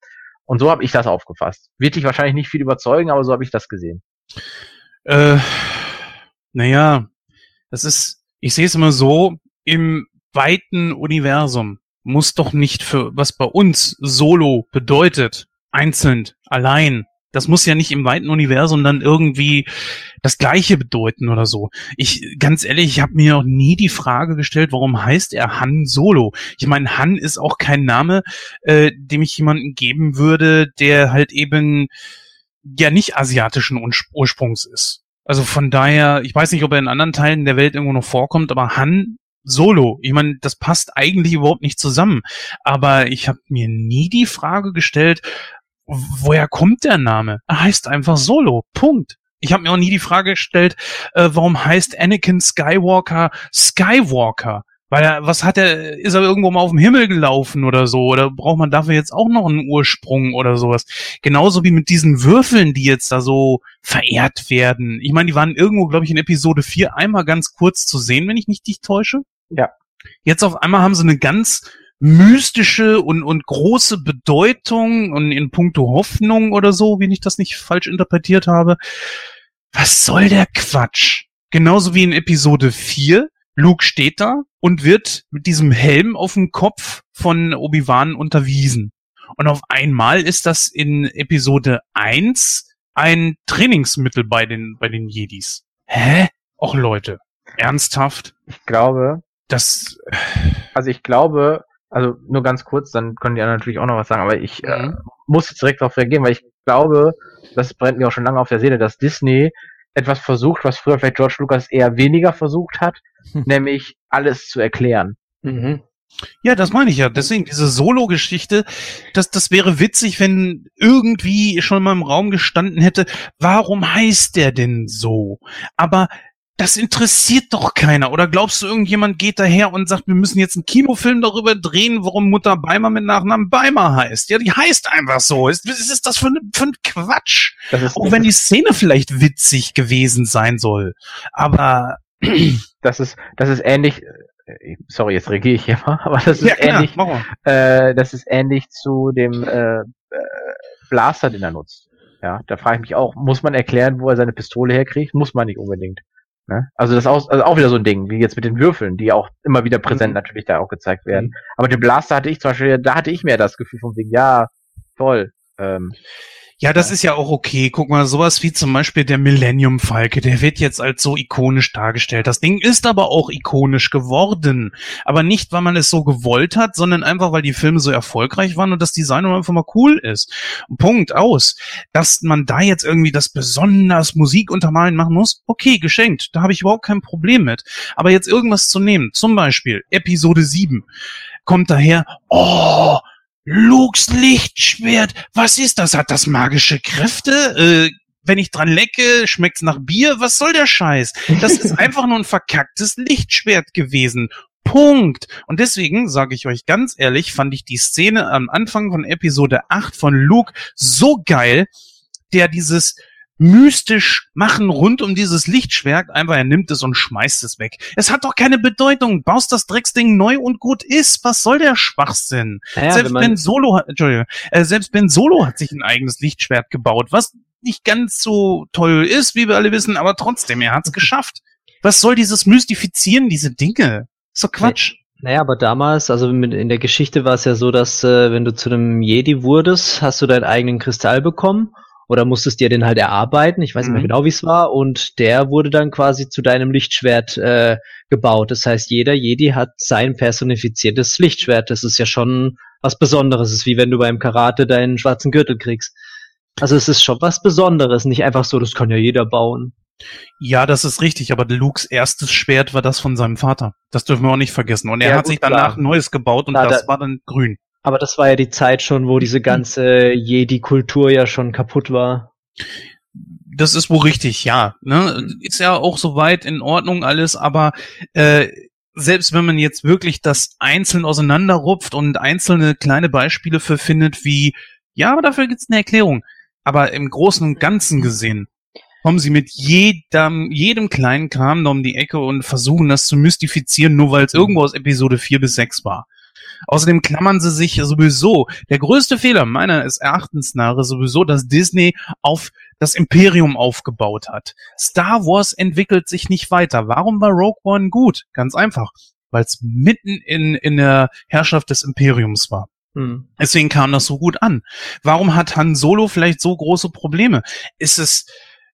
Und so habe ich das aufgefasst. Wird dich wahrscheinlich nicht viel überzeugen, aber so habe ich das gesehen. Äh, naja, das ist, ich sehe es immer so, im weiten Universum muss doch nicht für, was bei uns Solo bedeutet, einzeln, allein, das muss ja nicht im weiten Universum dann irgendwie das Gleiche bedeuten oder so. Ich, ganz ehrlich, ich habe mir noch nie die Frage gestellt, warum heißt er Han Solo? Ich meine, Han ist auch kein Name, äh, dem ich jemanden geben würde, der halt eben ja nicht asiatischen Ursprungs ist. Also von daher, ich weiß nicht, ob er in anderen Teilen der Welt irgendwo noch vorkommt, aber Han Solo. Ich meine, das passt eigentlich überhaupt nicht zusammen. Aber ich habe mir nie die Frage gestellt, woher kommt der Name? Er heißt einfach Solo. Punkt. Ich habe mir auch nie die Frage gestellt, äh, warum heißt Anakin Skywalker Skywalker? Weil er, was hat er, ist er irgendwo mal auf dem Himmel gelaufen oder so? Oder braucht man dafür jetzt auch noch einen Ursprung oder sowas? Genauso wie mit diesen Würfeln, die jetzt da so verehrt werden. Ich meine, die waren irgendwo, glaube ich, in Episode 4 einmal ganz kurz zu sehen, wenn ich mich nicht täusche. Ja. Jetzt auf einmal haben sie eine ganz mystische und, und große Bedeutung und in puncto Hoffnung oder so, wenn ich das nicht falsch interpretiert habe. Was soll der Quatsch? Genauso wie in Episode 4. Luke steht da und wird mit diesem Helm auf dem Kopf von Obi-Wan unterwiesen. Und auf einmal ist das in Episode 1 ein Trainingsmittel bei den, bei den Jedis. Hä? Och Leute, ernsthaft? Ich glaube, das, also ich glaube, also nur ganz kurz, dann können die anderen natürlich auch noch was sagen, aber ich äh, mhm. äh, muss jetzt direkt darauf reagieren, weil ich glaube, das brennt mir auch schon lange auf der Seele, dass Disney etwas versucht, was früher vielleicht George Lucas eher weniger versucht hat, hm. nämlich alles zu erklären. Mhm. Ja, das meine ich ja. Deswegen diese Solo-Geschichte, das, das wäre witzig, wenn irgendwie schon mal im Raum gestanden hätte, warum heißt der denn so? Aber das interessiert doch keiner. Oder glaubst du, irgendjemand geht daher und sagt, wir müssen jetzt einen Kinofilm darüber drehen, warum Mutter Beimer mit Nachnamen Beimer heißt? Ja, die heißt einfach so. Was ist das für, ein, für ein Quatsch? Ist, Auch wenn die Szene vielleicht witzig gewesen sein soll. Aber das ist, das ist ähnlich, äh, sorry, jetzt regiere ich hier mal, aber das ist ja, klar, ähnlich, äh, das ist ähnlich zu dem äh, äh, Blaster, den er nutzt. Ja, da frage ich mich auch, muss man erklären, wo er seine Pistole herkriegt? Muss man nicht unbedingt. Ne? Also das ist auch, also auch wieder so ein Ding, wie jetzt mit den Würfeln, die auch immer wieder präsent Mhm. natürlich da auch gezeigt werden. Aber den Blaster hatte ich zum Beispiel, da hatte ich mehr das Gefühl von wegen, ja, toll. Ähm, Ja, das Ja. ist ja auch okay. Guck mal, sowas wie zum Beispiel der Millennium Falke, der wird jetzt als so ikonisch dargestellt. Das Ding ist aber auch ikonisch geworden. Aber nicht, weil man es so gewollt hat, sondern einfach, weil die Filme so erfolgreich waren und das Design einfach mal cool ist. Punkt aus. Dass man da jetzt irgendwie das besonders Musik untermalen machen muss, okay, geschenkt. Da habe ich überhaupt kein Problem mit. Aber jetzt irgendwas zu nehmen, zum Beispiel Episode 7, kommt daher, oh, Lukes Lichtschwert, was ist das? Hat das magische Kräfte? Äh, wenn ich dran lecke, schmeckt's nach Bier? Was soll der Scheiß? Das ist einfach nur ein verkacktes Lichtschwert gewesen. Punkt. Und deswegen sage ich euch ganz ehrlich, fand ich die Szene am Anfang von Episode 8 von Luke so geil, der dieses mystisch machen rund um dieses Lichtschwert, einfach er nimmt es und schmeißt es weg. Es hat doch keine Bedeutung. Baust das Drecksding neu und gut ist. Was soll der Schwachsinn? Naja, selbst Ben Solo hat, Entschuldigung, äh, selbst Ben Solo hat sich ein eigenes Lichtschwert gebaut, was nicht ganz so toll ist, wie wir alle wissen, aber trotzdem, er hat's geschafft. Was soll dieses Mystifizieren, diese Dinge? Doch Quatsch. Naja, aber damals, also in der Geschichte war es ja so, dass äh, wenn du zu einem Jedi wurdest, hast du deinen eigenen Kristall bekommen oder musstest dir den halt erarbeiten. Ich weiß nicht mehr Mhm. genau, wie es war. Und der wurde dann quasi zu deinem Lichtschwert äh, gebaut. Das heißt, jeder Jedi hat sein personifiziertes Lichtschwert. Das ist ja schon was Besonderes. Es ist wie wenn du beim Karate deinen schwarzen Gürtel kriegst. Also es ist schon was Besonderes, nicht einfach so, das kann ja jeder bauen. Ja, das ist richtig, aber Lukes erstes Schwert war das von seinem Vater. Das dürfen wir auch nicht vergessen. Und er Ja, hat gut, sich danach klar. ein neues gebaut und Klar, das da- war dann grün. Aber das war ja die Zeit schon, wo diese ganze Jedi-Kultur ja schon kaputt war. Das ist wohl richtig, ja. Ne? Ist ja auch soweit in Ordnung alles, aber äh, selbst wenn man jetzt wirklich das einzeln auseinanderrupft und einzelne kleine Beispiele für findet, wie, ja, aber dafür gibt's eine Erklärung. Aber im Großen und Ganzen gesehen kommen sie mit jedem, jedem kleinen Kram da um die Ecke und versuchen das zu mystifizieren, nur weil es irgendwo aus Episode 4 bis 6 war. Außerdem klammern sie sich sowieso. Der größte Fehler meines Erachtens nach ist sowieso, dass Disney auf das Imperium aufgebaut hat. Star Wars entwickelt sich nicht weiter. Warum war Rogue One gut? Ganz einfach. Weil es mitten in, in der Herrschaft des Imperiums war. Hm. Deswegen kam das so gut an. Warum hat Han Solo vielleicht so große Probleme? Ist es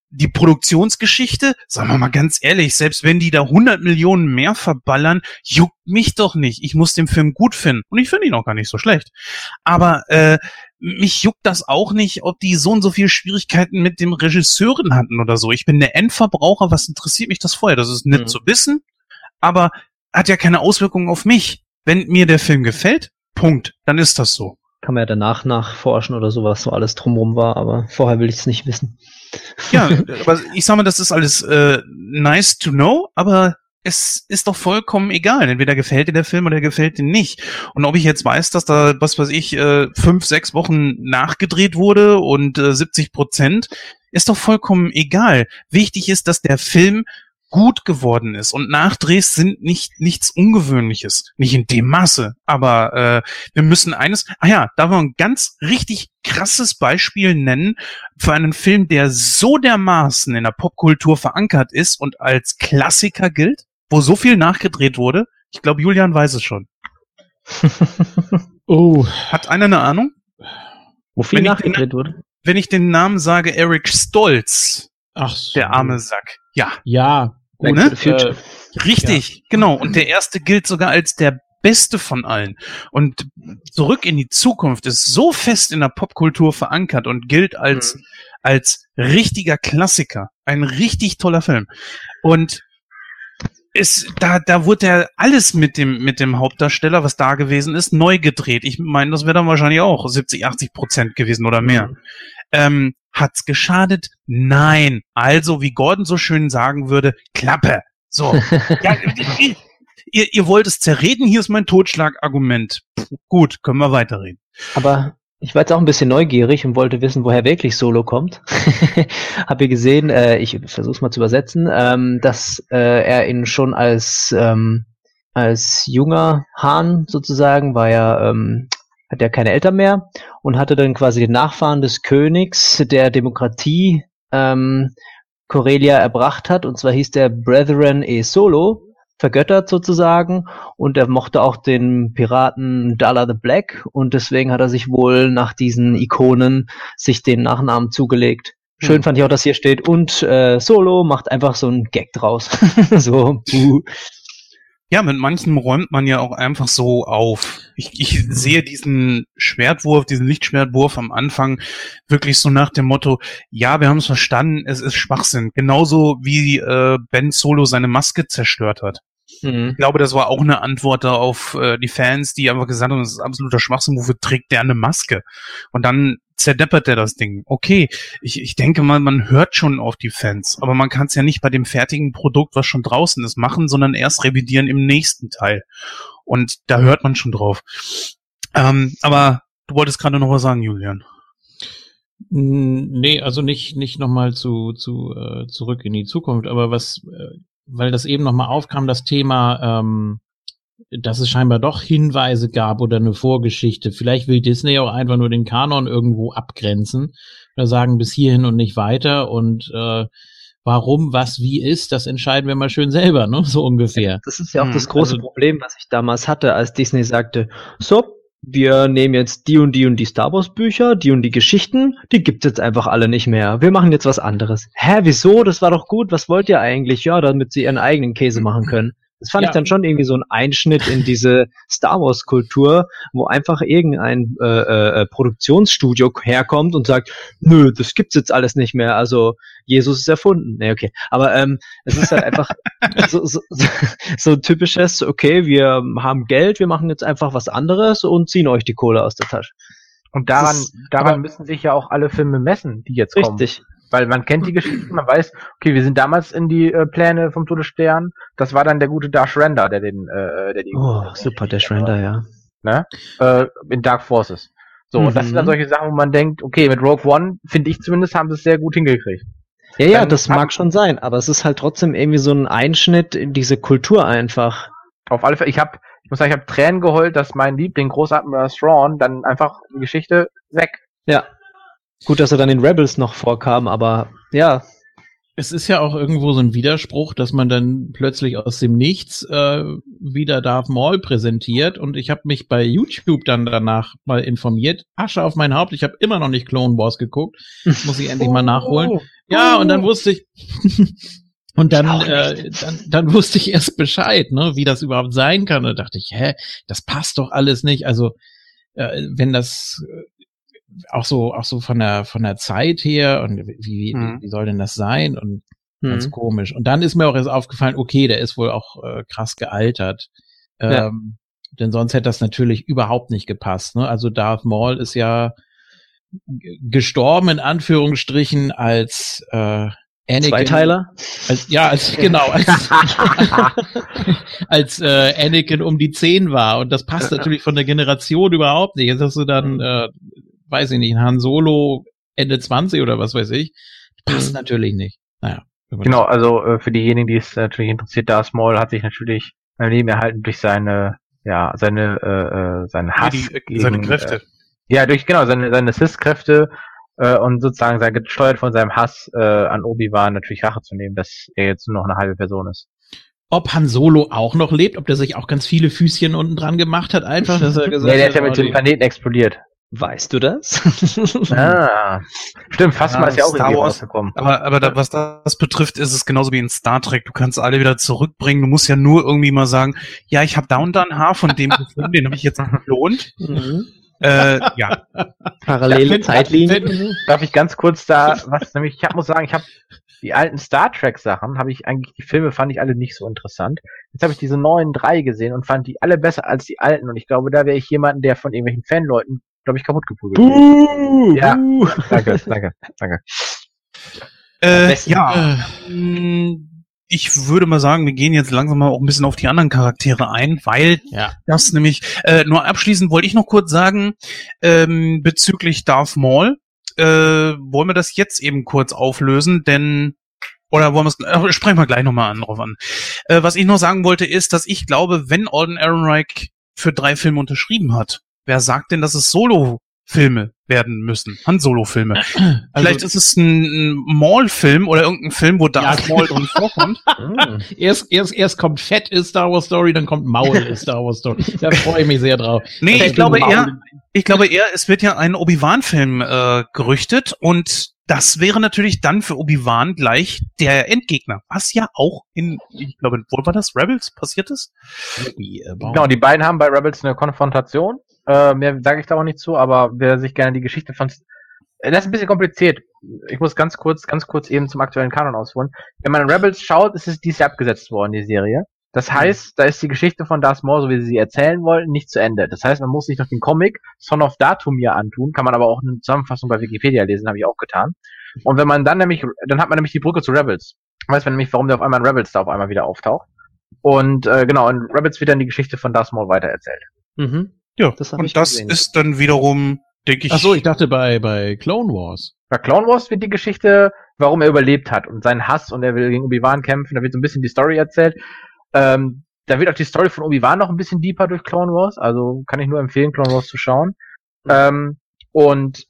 die Produktionsgeschichte? Sagen wir mal ganz ehrlich, selbst wenn die da 100 Millionen mehr verballern, juckt mich doch nicht. Ich muss den Film gut finden. Und ich finde ihn auch gar nicht so schlecht. Aber äh, mich juckt das auch nicht, ob die so und so viele Schwierigkeiten mit dem Regisseuren hatten oder so. Ich bin der Endverbraucher. Was interessiert mich das vorher? Das ist nett Mhm. zu wissen, aber hat ja keine Auswirkungen auf mich. Wenn mir der Film gefällt, Punkt, dann ist das so. Kann man ja danach nachforschen oder sowas, so alles drumrum war, aber vorher will ich es nicht wissen. Ja, aber ich sag mal, das ist alles äh, nice to know, aber es ist doch vollkommen egal. Entweder gefällt dir der Film oder gefällt dir nicht. Und ob ich jetzt weiß, dass da, was weiß ich, äh, fünf, sechs Wochen nachgedreht wurde und äh, 70 Prozent, ist doch vollkommen egal. Wichtig ist, dass der Film gut geworden ist. Und Nachdrehs sind nicht nichts Ungewöhnliches. Nicht in dem Maße. Aber äh, wir müssen eines, ah ja, da wir ein ganz richtig krasses Beispiel nennen für einen Film, der so dermaßen in der Popkultur verankert ist und als Klassiker gilt, wo so viel nachgedreht wurde. Ich glaube, Julian weiß es schon. Oh, Hat einer eine Ahnung? Wo viel Wenn nachgedreht wurde? Wenn ich den Namen sage, Eric Stolz, ach so. der arme Sack. Ja, Ja, Back ne? Future. richtig, genau. Und der erste gilt sogar als der beste von allen. Und zurück in die Zukunft ist so fest in der Popkultur verankert und gilt als, als richtiger Klassiker. Ein richtig toller Film. Und ist, da, da wurde ja alles mit dem, mit dem Hauptdarsteller, was da gewesen ist, neu gedreht. Ich meine, das wäre dann wahrscheinlich auch 70, 80 Prozent gewesen oder mehr. Ähm, Hat's geschadet? Nein. Also, wie Gordon so schön sagen würde, Klappe. So. ja, ihr, ihr wollt es zerreden, hier ist mein Totschlagargument. Gut, können wir weiterreden. Aber ich war jetzt auch ein bisschen neugierig und wollte wissen, woher wirklich Solo kommt. Hab ihr gesehen, äh, ich versuche es mal zu übersetzen, ähm, dass äh, er ihn schon als ähm, als junger Hahn sozusagen war ja ähm, hat er keine Eltern mehr und hatte dann quasi den Nachfahren des Königs der Demokratie ähm, Corelia erbracht hat und zwar hieß der Brethren E Solo vergöttert sozusagen und er mochte auch den Piraten Dala the Black und deswegen hat er sich wohl nach diesen Ikonen sich den Nachnamen zugelegt. Schön hm. fand ich auch, dass hier steht und äh, Solo macht einfach so einen Gag draus. so, buh. Ja, mit manchen räumt man ja auch einfach so auf. Ich, ich sehe diesen Schwertwurf, diesen Lichtschwertwurf am Anfang wirklich so nach dem Motto, ja, wir haben es verstanden, es ist Schwachsinn. Genauso wie äh, Ben Solo seine Maske zerstört hat. Mhm. Ich glaube, das war auch eine Antwort auf äh, die Fans, die einfach gesagt haben, das ist absoluter Schwachsinn, wofür trägt der eine Maske? Und dann zerdeppert der das Ding. Okay, ich, ich denke mal, man hört schon auf die Fans, aber man kann es ja nicht bei dem fertigen Produkt, was schon draußen ist, machen, sondern erst revidieren im nächsten Teil. Und da hört man schon drauf. Ähm, aber du wolltest gerade noch was sagen, Julian. Nee, also nicht, nicht nochmal zu, zu, äh, zurück in die Zukunft, aber was, äh, weil das eben nochmal aufkam, das Thema, ähm, dass es scheinbar doch Hinweise gab oder eine Vorgeschichte. Vielleicht will Disney auch einfach nur den Kanon irgendwo abgrenzen oder sagen bis hierhin und nicht weiter und äh, warum, was, wie ist, das entscheiden wir mal schön selber, ne? So ungefähr. Das ist ja auch hm, das große also, Problem, was ich damals hatte, als Disney sagte, so, wir nehmen jetzt die und die und die Star Wars Bücher, die und die Geschichten, die gibt's jetzt einfach alle nicht mehr. Wir machen jetzt was anderes. Hä, wieso? Das war doch gut. Was wollt ihr eigentlich? Ja, damit sie ihren eigenen Käse machen können. Das fand ja. ich dann schon irgendwie so ein Einschnitt in diese Star Wars Kultur, wo einfach irgendein äh, äh, Produktionsstudio herkommt und sagt, nö, das gibt's jetzt alles nicht mehr. Also Jesus ist erfunden. Nee, okay. Aber ähm, es ist halt einfach so, so, so typisches, okay, wir haben Geld, wir machen jetzt einfach was anderes und ziehen euch die Kohle aus der Tasche. Und daran, ist, daran müssen sich ja auch alle Filme messen, die jetzt kommen. Richtig. Weil man kennt die Geschichte, man weiß, okay, wir sind damals in die äh, Pläne vom Todesstern. Das war dann der gute Dash Render, der den, äh, der die. Oh, super, Dash Render, ja. Ne? Äh, in Dark Forces. So, mhm. und das sind dann mhm. solche Sachen, wo man denkt, okay, mit Rogue One, finde ich zumindest, haben sie es sehr gut hingekriegt. Ja, ja, dann das mag schon sein, aber es ist halt trotzdem irgendwie so ein Einschnitt in diese Kultur einfach. Auf alle Fälle, ich habe, ich muss sagen, ich habe Tränen geheult, dass mein Liebling Großadmiral Thrawn dann einfach die Geschichte weg. Ja, Gut, dass er dann in Rebels noch vorkam, aber ja. Es ist ja auch irgendwo so ein Widerspruch, dass man dann plötzlich aus dem Nichts äh, wieder Darth Maul präsentiert und ich habe mich bei YouTube dann danach mal informiert. Asche auf mein Haupt, ich habe immer noch nicht Clone Wars geguckt. Muss ich endlich mal nachholen. Oh, ja, und dann wusste ich und dann, äh, dann dann wusste ich erst Bescheid, ne, wie das überhaupt sein kann. Da dachte ich, hä, das passt doch alles nicht. Also äh, wenn das auch so, auch so von der, von der Zeit her und wie, mhm. wie soll denn das sein? Und mhm. ganz komisch. Und dann ist mir auch erst aufgefallen, okay, der ist wohl auch äh, krass gealtert. Ja. Ähm, denn sonst hätte das natürlich überhaupt nicht gepasst. Ne? Also Darth Maul ist ja gestorben in Anführungsstrichen als äh, Anakin, Zweiteiler? Als, ja, als, genau, als, als äh, Anakin um die zehn war. Und das passt natürlich von der Generation überhaupt nicht. Jetzt hast du dann mhm. äh, weiß ich nicht, Han Solo Ende 20 oder was weiß ich. Passt mhm. natürlich nicht. Naja. Genau, also äh, für diejenigen, die es natürlich interessiert, Darth Maul hat sich natürlich beim Leben erhalten durch seine, ja, seine, äh, äh seinen Hass. Die, gegen, seine Kräfte. Äh, ja, durch, genau, seine, seine Sith-Kräfte äh, und sozusagen sei gesteuert von seinem Hass äh, an Obi-Wan natürlich Rache zu nehmen, dass er jetzt nur noch eine halbe Person ist. Ob Han Solo auch noch lebt, ob der sich auch ganz viele Füßchen unten dran gemacht hat, einfach, dass er gesagt nee, der ist ja mit dem Planeten explodiert. Weißt du das? ah, stimmt, fast ja, mal ist ja auch Star Wars rausgekommen. Aber, aber da, was das betrifft, ist es genauso wie in Star Trek. Du kannst alle wieder zurückbringen. Du musst ja nur irgendwie mal sagen, ja, ich habe da und da ein Haar von dem gefunden, den habe ich jetzt gelohnt. Mhm. Äh, ja. Parallele Zeitlinien. Darf ich ganz kurz da was, nämlich, ich hab, muss sagen, ich habe die alten Star Trek Sachen, habe ich eigentlich, die Filme fand ich alle nicht so interessant. Jetzt habe ich diese neuen drei gesehen und fand die alle besser als die alten und ich glaube, da wäre ich jemanden, der von irgendwelchen Fanleuten glaube ich, kaputt geprügelt. Buh, Ja. buh. Danke, danke, danke. Äh, ja, mh, ich würde mal sagen, wir gehen jetzt langsam mal auch ein bisschen auf die anderen Charaktere ein, weil Ja. das nämlich, äh, nur abschließend wollte ich noch kurz sagen, ähm, bezüglich Darth Maul, äh, wollen wir das jetzt eben kurz auflösen, denn oder wollen wir es, äh, sprechen wir gleich nochmal an, drauf an. Äh, was ich noch sagen wollte, ist, dass ich glaube, wenn Alden Ehrenreich für drei Filme unterschrieben hat, wer sagt denn, dass es Solo-Filme werden müssen? Han-Solo-Filme. Vielleicht ist es ein, Maul-Film oder irgendein Film, wo Darth Ja, Maul drin vorkommt. Hm. Erst, erst, erst kommt Fett ist Star Wars Story, dann kommt Maul ist Star Wars Story. Da freue ich mich sehr drauf. Nee, ich glaube Maul. eher, ich glaube eher, es wird ja ein Obi-Wan-Film äh, gerüchtet und das wäre natürlich dann für Obi-Wan gleich der Endgegner. Was ja auch in, ich glaube, wo war das? Rebels passiert ist? Äh. Genau, die beiden haben bei Rebels eine Konfrontation. Äh, mehr sage ich da auch nicht zu, aber wer sich gerne die Geschichte von Äh, das ist ein bisschen kompliziert. Ich muss ganz kurz, ganz kurz eben zum aktuellen Kanon ausholen. Wenn man Rebels schaut, ist es dieses Jahr abgesetzt worden, die Serie. Das heißt, da ist die Geschichte von Darth Maul, so wie sie sie erzählen wollten, nicht zu Ende. Das heißt, man muss sich noch den Comic Son of Datumir antun, kann man aber auch eine Zusammenfassung bei Wikipedia lesen, habe ich auch getan. Und wenn man dann nämlich, dann hat man nämlich die Brücke zu Rebels. Weiß man nämlich, warum der auf einmal in Rebels da auf einmal wieder auftaucht. Und äh, genau, in Rebels wird dann die Geschichte von Darth Maul weitererzählt. Mhm. Ja, Das und das gesehen. ist dann wiederum, denke ich. Ach so, ich dachte bei, bei Clone Wars. Bei Clone Wars wird die Geschichte, warum er überlebt hat und seinen Hass und er will gegen Obi-Wan kämpfen, da wird so ein bisschen die Story erzählt. Ähm, da wird auch die Story von Obi-Wan noch ein bisschen deeper durch Clone Wars, also kann ich nur empfehlen, Clone Wars zu schauen. Ähm, und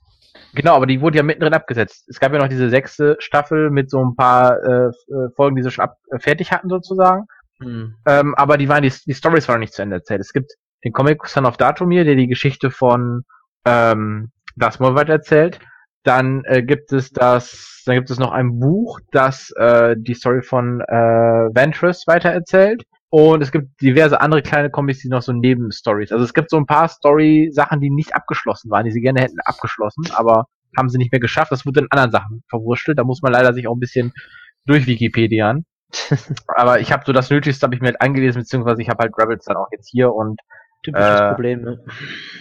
genau, aber die wurde ja mittendrin abgesetzt. Es gab ja noch diese sechste Staffel mit so ein paar äh, äh, Folgen, die sie schon ab äh, fertig hatten sozusagen. Hm. Ähm, aber die waren die, die Stories waren noch nicht zu Ende erzählt. Es gibt den Comic Son of Datumir, der die Geschichte von ähm, Darth Maul weitererzählt. Dann äh, gibt es das, dann gibt es noch ein Buch, das äh, die Story von äh, Ventress weitererzählt. Und es gibt diverse andere kleine Comics, die noch so Nebenstories. Also es gibt so ein paar Story-Sachen, die nicht abgeschlossen waren, die sie gerne hätten abgeschlossen, aber haben sie nicht mehr geschafft. Das wurde in anderen Sachen verwurschtelt. Da muss man leider sich auch ein bisschen durch Wikipedian. aber ich habe so das Nötigste habe ich mir halt angelesen, beziehungsweise ich habe halt Rebels dann auch jetzt hier und Typisches Äh, Problem, ne?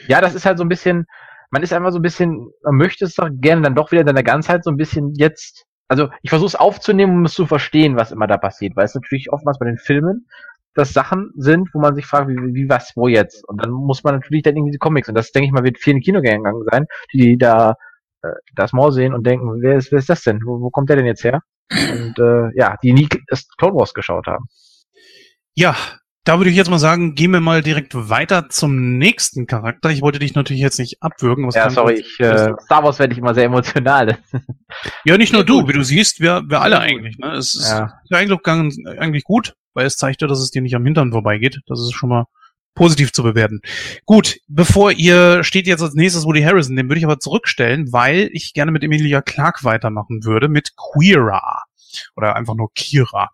ja, das ist halt so ein bisschen, man ist einfach so ein bisschen, man möchte es doch gerne dann doch wieder in seiner Ganzheit so ein bisschen jetzt, also ich versuche es aufzunehmen, um es zu verstehen, was immer da passiert, weil es natürlich oftmals bei den Filmen, dass Sachen sind, wo man sich fragt, wie, wie was, wo jetzt? Und dann muss man natürlich dann irgendwie die Comics, und das denke ich mal, wird vielen Kinogängern sein, die da äh, das Maul sehen und denken, wer ist, wer ist das denn? Wo, wo kommt der denn jetzt her? Und äh, ja, die nie das Clone Wars geschaut haben. Ja, da würde ich jetzt mal sagen, gehen wir mal direkt weiter zum nächsten Charakter. Ich wollte dich natürlich jetzt nicht abwürgen. Ja, sorry, ich, äh, Star Wars werde ich immer sehr emotional. Ja, nicht nur du, wie du siehst, wir, wir alle eigentlich. Ne? Es ist Ja. ganz, eigentlich gut, weil es zeigt ja, dass es dir nicht am Hintern vorbeigeht. Das ist schon mal positiv zu bewerten. Gut, bevor ihr steht jetzt als nächstes Woody Harrison, den würde ich aber zurückstellen, weil ich gerne mit Emilia Clark weitermachen würde, mit Queera. Oder einfach nur Kira.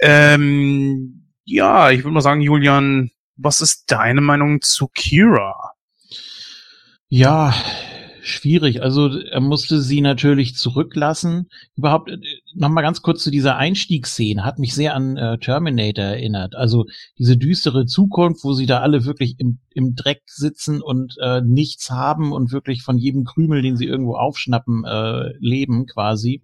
Ähm, ja, ich würde mal sagen, Julian, was ist deine Meinung zu Kira? Ja, schwierig. Also er musste sie natürlich zurücklassen. Überhaupt äh, nochmal ganz kurz zu dieser Einstiegsszene. Hat mich sehr an äh, Terminator erinnert. Also diese düstere Zukunft, wo sie da alle wirklich im, im Dreck sitzen und äh, nichts haben und wirklich von jedem Krümel, den sie irgendwo aufschnappen, äh, leben quasi.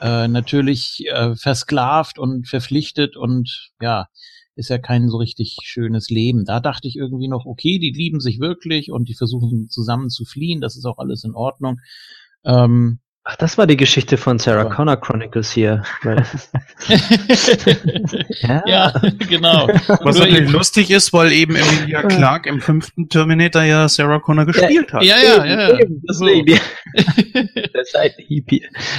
Äh, natürlich äh, versklavt und verpflichtet und ja, ist ja kein so richtig schönes Leben. Da dachte ich irgendwie noch, okay, die lieben sich wirklich und die versuchen zusammen zu fliehen, das ist auch alles in Ordnung. Ähm, Ach, das war die Geschichte von Sarah Ja. Connor Chronicles hier. Ja. ja, genau. Was Nur natürlich eben- lustig ist, weil eben Emilia Clark im fünften Terminator ja Sarah Connor gespielt hat. Ja, ja, ja. Eben, deswegen. Der Seitenhieb.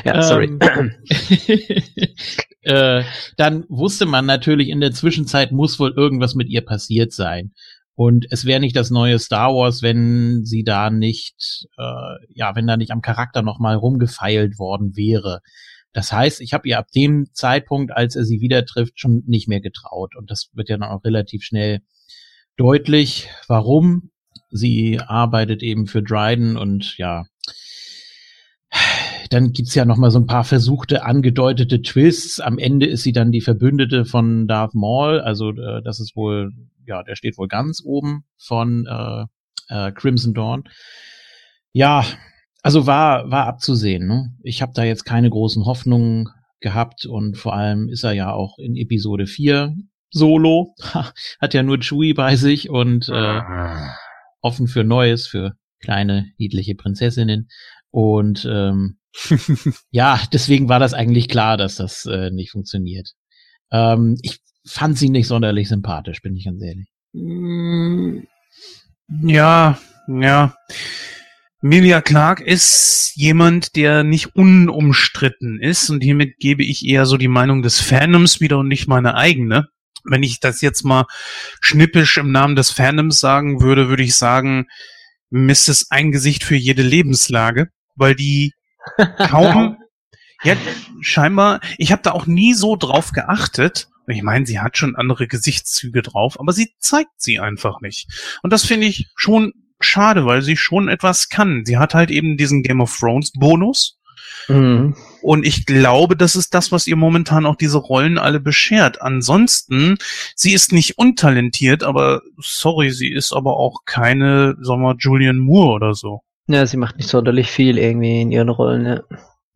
Ja, sorry. Ähm, äh, dann wusste man natürlich, in der Zwischenzeit muss wohl irgendwas mit ihr passiert sein. Und es wäre nicht das neue Star Wars, wenn sie da nicht, äh, ja, wenn da nicht am Charakter nochmal rumgefeilt worden wäre. Das heißt, ich habe ihr ab dem Zeitpunkt, als er sie wieder trifft, schon nicht mehr getraut. Und das wird ja dann auch relativ schnell deutlich. Warum? Sie arbeitet eben für Dryden und ja, dann gibt's ja noch mal so ein paar versuchte, angedeutete Twists. Am Ende ist sie dann die Verbündete von Darth Maul. Also äh, das ist wohl, ja, der steht wohl ganz oben von äh, äh, Crimson Dawn. Ja, also war, war abzusehen. Ne? Ich habe da jetzt keine großen Hoffnungen gehabt und vor allem ist er ja auch in Episode 4 solo, hat ja nur Chewie bei sich und äh, Ah. offen für Neues, für kleine, niedliche Prinzessinnen. Und ähm, ja, deswegen war das eigentlich klar, dass das äh, nicht funktioniert. Ähm, ich fand sie nicht sonderlich sympathisch, bin ich ganz ehrlich. Mm, Ja, ja. Emilia Clark ist jemand, der nicht unumstritten ist und hiermit gebe ich eher so die Meinung des Fandoms wieder und nicht meine eigene. Wenn ich das jetzt mal schnippisch im Namen des Fandoms sagen würde, würde ich sagen, Miss ist ein Gesicht für jede Lebenslage, weil die kaum, ja, scheinbar, ich habe da auch nie so drauf geachtet. Ich meine, sie hat schon andere Gesichtszüge drauf, aber sie zeigt sie einfach nicht. Und das finde ich schon schade, weil sie schon etwas kann. Sie hat halt eben diesen Game of Thrones Bonus. Mhm. Und ich glaube, das ist das, was ihr momentan auch diese Rollen alle beschert. Ansonsten, sie ist nicht untalentiert, aber sorry, sie ist aber auch keine, sagen wir, Julian Moore oder so. Ja, sie macht nicht sonderlich viel irgendwie in ihren Rollen, ja.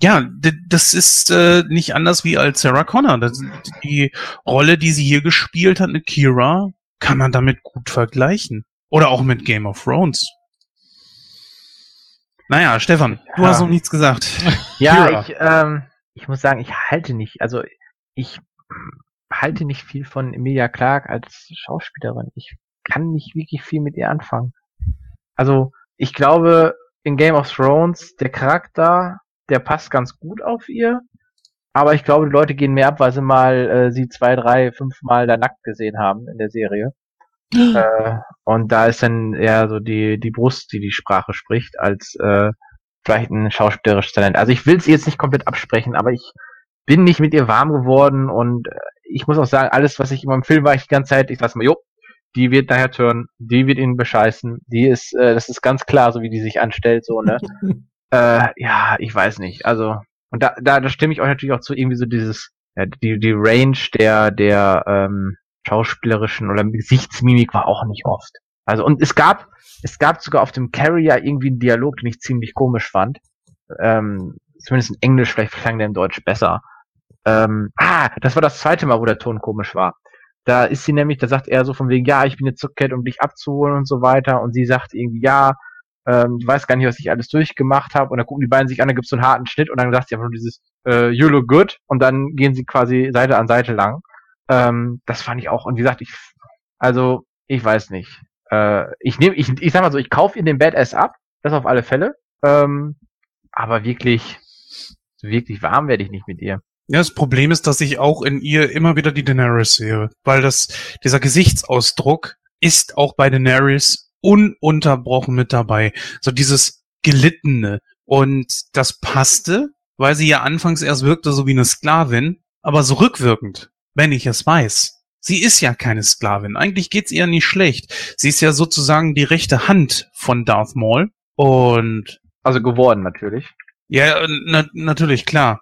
Ja, das ist äh, nicht anders wie als Sarah Connor. Das, die Rolle, die sie hier gespielt hat mit Kira, kann man damit gut vergleichen. Oder auch mit Game of Thrones. Naja, Stefan, du Ja. hast noch nichts gesagt. Ja, Kira. ich, ähm, ich muss sagen, ich halte nicht, also ich halte nicht viel von Emilia Clarke als Schauspielerin. Ich kann nicht wirklich viel mit ihr anfangen. Also, ich glaube, in Game of Thrones, der Charakter, der passt ganz gut auf ihr. Aber ich glaube, die Leute gehen mehr ab, weil sie mal äh, sie zwei, drei, fünf Mal da nackt gesehen haben in der Serie. äh, und da ist dann eher so die, die Brust, die die Sprache spricht, als äh, vielleicht ein schauspielerisches Talent. Also ich will es jetzt nicht komplett absprechen, aber ich bin nicht mit ihr warm geworden und äh, ich muss auch sagen, alles, was ich immer im Film war, ich die ganze Zeit, ich dachte mir, jo, die wird nachher turnen, die wird ihn bescheißen, die ist, äh, das ist ganz klar, so wie die sich anstellt, so, ne? äh, ja, ich weiß nicht, also, und da, da, da stimme ich euch natürlich auch zu, irgendwie so dieses, ja, die, die Range der, der, ähm, schauspielerischen oder Gesichtsmimik war auch nicht oft. Also, und es gab, es gab sogar auf dem Carrier irgendwie einen Dialog, den ich ziemlich komisch fand. Ähm, zumindest in Englisch, vielleicht klang der in Deutsch besser. Ähm, ah, das war das zweite Mal, wo der Ton komisch war. Da ist sie nämlich, da sagt er so von wegen, ja, ich bin jetzt zurückgekehrt, um dich abzuholen und so weiter. Und sie sagt irgendwie, ja, ähm, du weißt gar nicht, was ich alles durchgemacht habe. Und dann gucken die beiden sich an, dann gibt's so einen harten Schnitt und dann sagt sie einfach nur dieses äh, You look good und dann gehen sie quasi Seite an Seite lang. Ähm, das fand ich auch. Und wie gesagt, ich, also, ich weiß nicht. Äh, ich nehme, ich, ich sag mal so, ich kaufe ihr den Badass ab, das auf alle Fälle. Ähm, aber wirklich, wirklich warm werde ich nicht mit ihr. Ja, das Problem ist, dass ich auch in ihr immer wieder die Daenerys sehe, weil das, dieser Gesichtsausdruck ist auch bei Daenerys ununterbrochen mit dabei. So dieses Gelittene. Und das passte, weil sie ja anfangs erst wirkte so wie eine Sklavin, aber so rückwirkend, wenn ich es weiß. Sie ist ja keine Sklavin. Eigentlich geht's ihr nicht schlecht. Sie ist ja sozusagen die rechte Hand von Darth Maul. Und Also geworden natürlich. ja, na, natürlich, klar.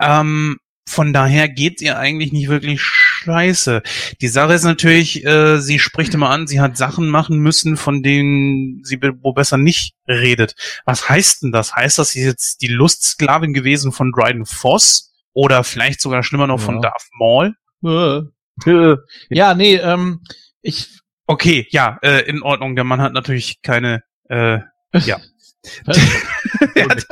Ähm, von daher geht's ihr eigentlich nicht wirklich scheiße. Die Sache ist natürlich, äh, sie spricht immer an, sie hat Sachen machen müssen, von denen sie wo besser nicht redet. Was heißt denn das? Heißt das, sie ist jetzt die Lustsklavin gewesen von Dryden Voss? Oder vielleicht sogar schlimmer noch von Ja. Darth Maul? Äh. Ja, nee, ähm, ich, Okay, ja, äh, in Ordnung. Der Mann hat natürlich keine, äh, ja. er hat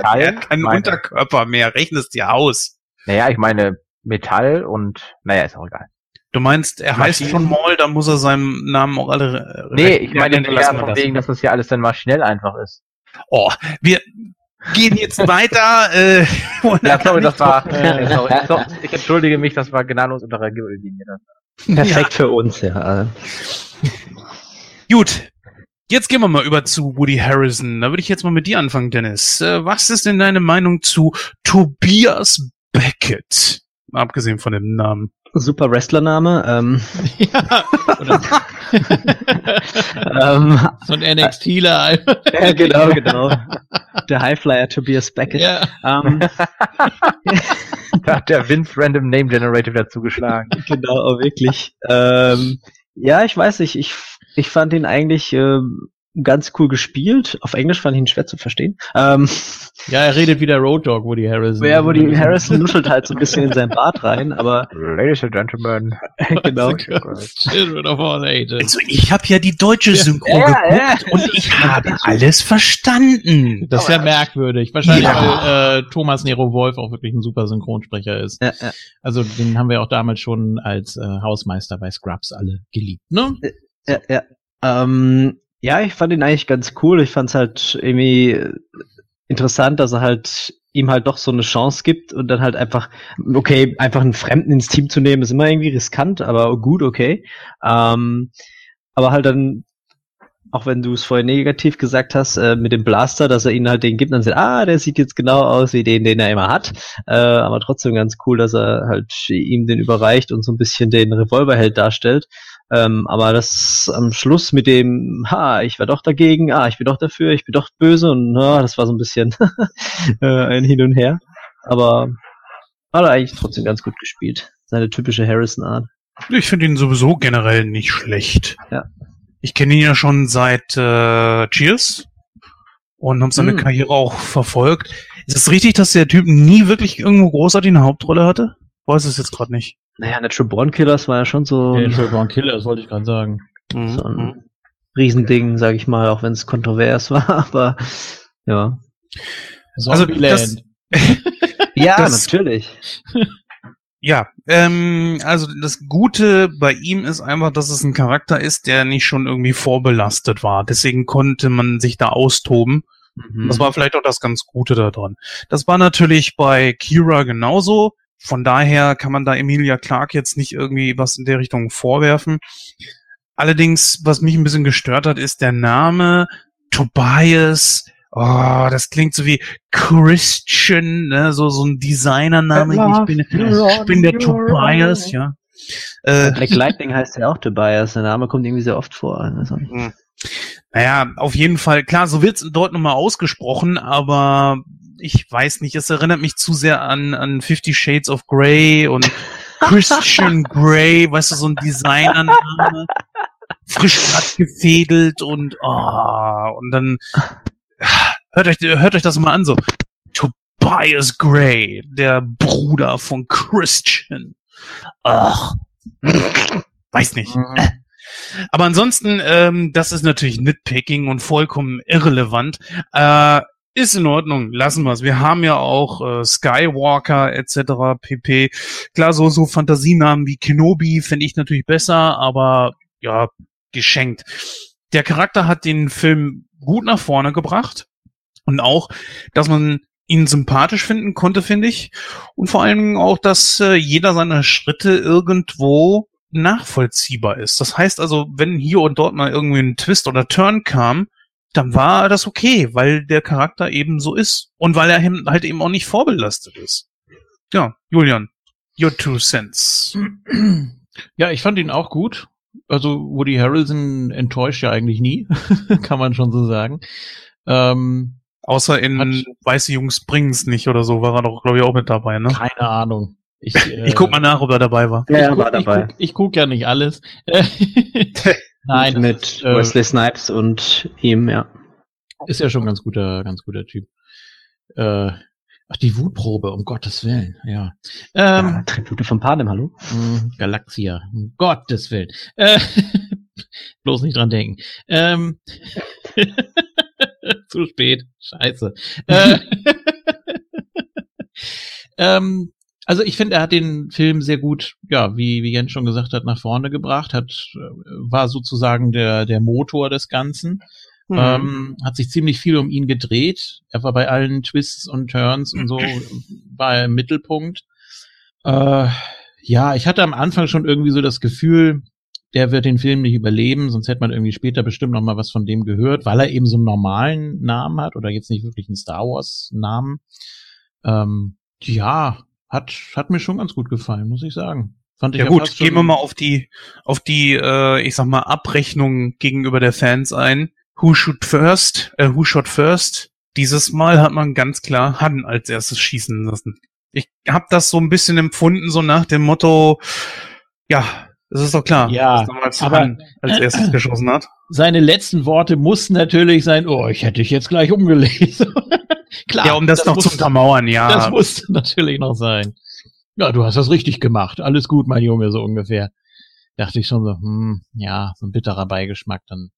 keinen Meine- Unterkörper mehr. Rechnest dir aus. Naja, ich meine Metall und, naja, ist auch egal. Du meinst, er heißt Maschinen- schon Maul, dann muss er seinem Namen auch alle. äh, Nee, ich meine Ja, von das. wegen, dass das ja alles dann maschinell einfach ist. Oh, wir gehen jetzt weiter. Äh, Ja, da sorry, das war, äh, sorry, sorry, ich entschuldige mich, das war gnadenlos unter der Gürtellinie. Perfekt für uns, ja. Gut. Jetzt gehen wir mal über zu Woody Harrison. Da würde ich jetzt mal mit dir anfangen, Dennis. Äh, was ist denn deine Meinung zu Tobias Beckett? Abgesehen von dem Namen. Super Wrestlername. Ähm, ja, oder ähm, so ein NXTler. ja, genau, genau. Der Highflyer Tobias Beckett. ja. Ähm, Da hat der Vince Random Name Generator dazu geschlagen. genau, auch wirklich. Ähm, ja, ich weiß nicht, ich, ich fand ihn eigentlich ähm, ganz cool gespielt. Auf Englisch fand ich ihn schwer zu verstehen. Ähm, Ja, er redet wie der Road Dog, Woody Harrison. ja, Woody Harrison nuschelt halt so ein bisschen in sein Bart rein, aber Ladies and Gentlemen. genau. Children of all ages. Also ich habe ja die deutsche Synchro Ja, geguckt und ich habe alles verstanden. Das ist ja merkwürdig. Wahrscheinlich, Ja. weil äh, Thomas Nero Wolf auch wirklich ein super Synchronsprecher ist. Ja, ja. Also den haben wir auch damals schon als äh, Hausmeister bei Scrubs alle geliebt. Ne? Ja, ja. Ähm, ja, ich fand ihn eigentlich ganz cool. Ich fand es halt irgendwie äh, interessant, dass er halt ihm halt doch so eine Chance gibt und dann halt einfach, okay, einfach einen Fremden ins Team zu nehmen, ist immer irgendwie riskant, aber gut, okay. Ähm, aber halt dann, auch wenn du es vorher negativ gesagt hast, äh, mit dem Blaster, dass er ihnen halt den gibt, dann sagt, ah, der sieht jetzt genau aus wie den, den er immer hat. Äh, aber trotzdem ganz cool, dass er halt ihm den überreicht und so ein bisschen den Revolverheld darstellt. Ähm, aber das am Schluss mit dem, ha, ich war doch dagegen, ah, ich bin doch dafür, ich bin doch böse und na, das war so ein bisschen äh, ein Hin und Her. Aber hat er eigentlich trotzdem ganz gut gespielt. Seine typische Harrison-Art. Ich finde ihn sowieso generell nicht schlecht. Ja. Ich kenne ihn ja schon seit äh, Cheers und habe seine Hm. Karriere auch verfolgt. Ist es richtig, dass der Typ nie wirklich irgendwo großartig eine Hauptrolle hatte? Weiß es jetzt gerade nicht. Naja, Natural Born Killers war ja schon so, Ja, Natural Born Killer, das wollte ich gerade sagen. Mhm. so ein Riesending, sag ich mal, auch wenn es kontrovers war, aber ja. Also, das- Zombieland. Ja, Das- natürlich. Ja, ähm, also das Gute bei ihm ist einfach, dass es ein Charakter ist, der nicht schon irgendwie vorbelastet war. Deswegen konnte man sich da austoben. Mhm. Das war vielleicht auch das ganz Gute daran. Das war natürlich bei Kira genauso. Von daher kann man da Emilia Clark jetzt nicht irgendwie was in der Richtung vorwerfen. Allerdings, was mich ein bisschen gestört hat, ist der Name Tobias. Oh, das klingt so wie Christian, ne? so, so ein Designername. Ich bin, ich bin der Tobias, ja. Äh, Black Lightning heißt ja auch Tobias. Der Name kommt irgendwie sehr oft vor. Also, Naja, auf jeden Fall, klar, so wird's dort nochmal ausgesprochen, aber ich weiß nicht, es erinnert mich zu sehr an, an Fifty Shades of Grey und Christian Grey, weißt du, so ein Designername, frisch glatt gefädelt und, oh, und dann, hört euch, hört euch das mal an, so, Tobias Grey, der Bruder von Christian. Ach, weiß nicht. Aber ansonsten, ähm, das ist natürlich Nitpicking und vollkommen irrelevant. Äh, ist in Ordnung, lassen wir's. Wir haben ja auch äh, Skywalker etc. pp. Klar, so, so Fantasienamen wie Kenobi finde ich natürlich besser, aber ja, geschenkt. Der Charakter hat den Film gut nach vorne gebracht und auch, dass man ihn sympathisch finden konnte, finde ich. Und vor Dingen auch, dass äh, jeder seiner Schritte irgendwo nachvollziehbar ist. Das heißt also, wenn hier und dort mal irgendwie ein Twist oder Turn kam, dann war das okay, weil der Charakter eben so ist und weil er halt eben auch nicht vorbelastet ist. Ja, Julian, your two cents. Ja, ich fand ihn auch gut. Also Woody Harrelson enttäuscht ja eigentlich nie, kann man schon so sagen. Ähm, Außer in Hat- Weiße Jungs bringen's nicht oder so, war er doch, glaube ich, auch mit dabei, ne? keine Ahnung. Ich, äh, Ich guck mal nach, ob er dabei war. ja, ich er guck, war dabei. Ich guck, ich guck ja nicht alles. Nein, mit ist, äh, Wesley Snipes und ihm, ja. ist ja schon ein ganz guter, ganz guter Typ. Äh, ach, die Wutprobe, um Gottes Willen, ja. ja Ähm, Tribute von Panem, hallo? mh, Galaxia, um Gottes Willen. Äh, bloß nicht dran denken. Ähm, zu spät, scheiße. Äh, ähm, also ich finde, er hat den Film sehr gut, ja, wie, wie Jens schon gesagt hat, nach vorne gebracht, hat, äh, war sozusagen der, der Motor des Ganzen. Mhm. Ähm, hat sich ziemlich viel um ihn gedreht. Er war bei allen Twists und Turns und so, war er im Mittelpunkt. Äh, ja, ich hatte am Anfang schon irgendwie so das Gefühl, der wird den Film nicht überleben, sonst hätte man irgendwie später bestimmt noch mal was von dem gehört, weil er eben so einen normalen Namen hat oder jetzt nicht wirklich einen Star Wars Namen. Ähm, ja, hat, hat mir schon ganz gut gefallen, muss ich sagen. Fand ich Ja gut, fast schon- gehen wir mal auf die, auf die, äh, ich sag mal, Abrechnung gegenüber der Fans ein. Who shoot first? Äh, who shot first? Dieses Mal hat man ganz klar Han als erstes schießen lassen. Ich habe das so ein bisschen empfunden, so nach dem Motto, ja, Das ist doch klar. Ja, dass aber- als erstes geschossen hat. Seine letzten Worte mussten natürlich sein, oh, ich hätte dich jetzt gleich umgelegt. Klar. Ja, um das, noch zu musste- untermauern, ja. Das musste natürlich noch sein. Ja, du hast das richtig gemacht. Alles gut, mein Junge, so ungefähr. Dachte ich schon so, hm, ja, so ein bitterer Beigeschmack dann.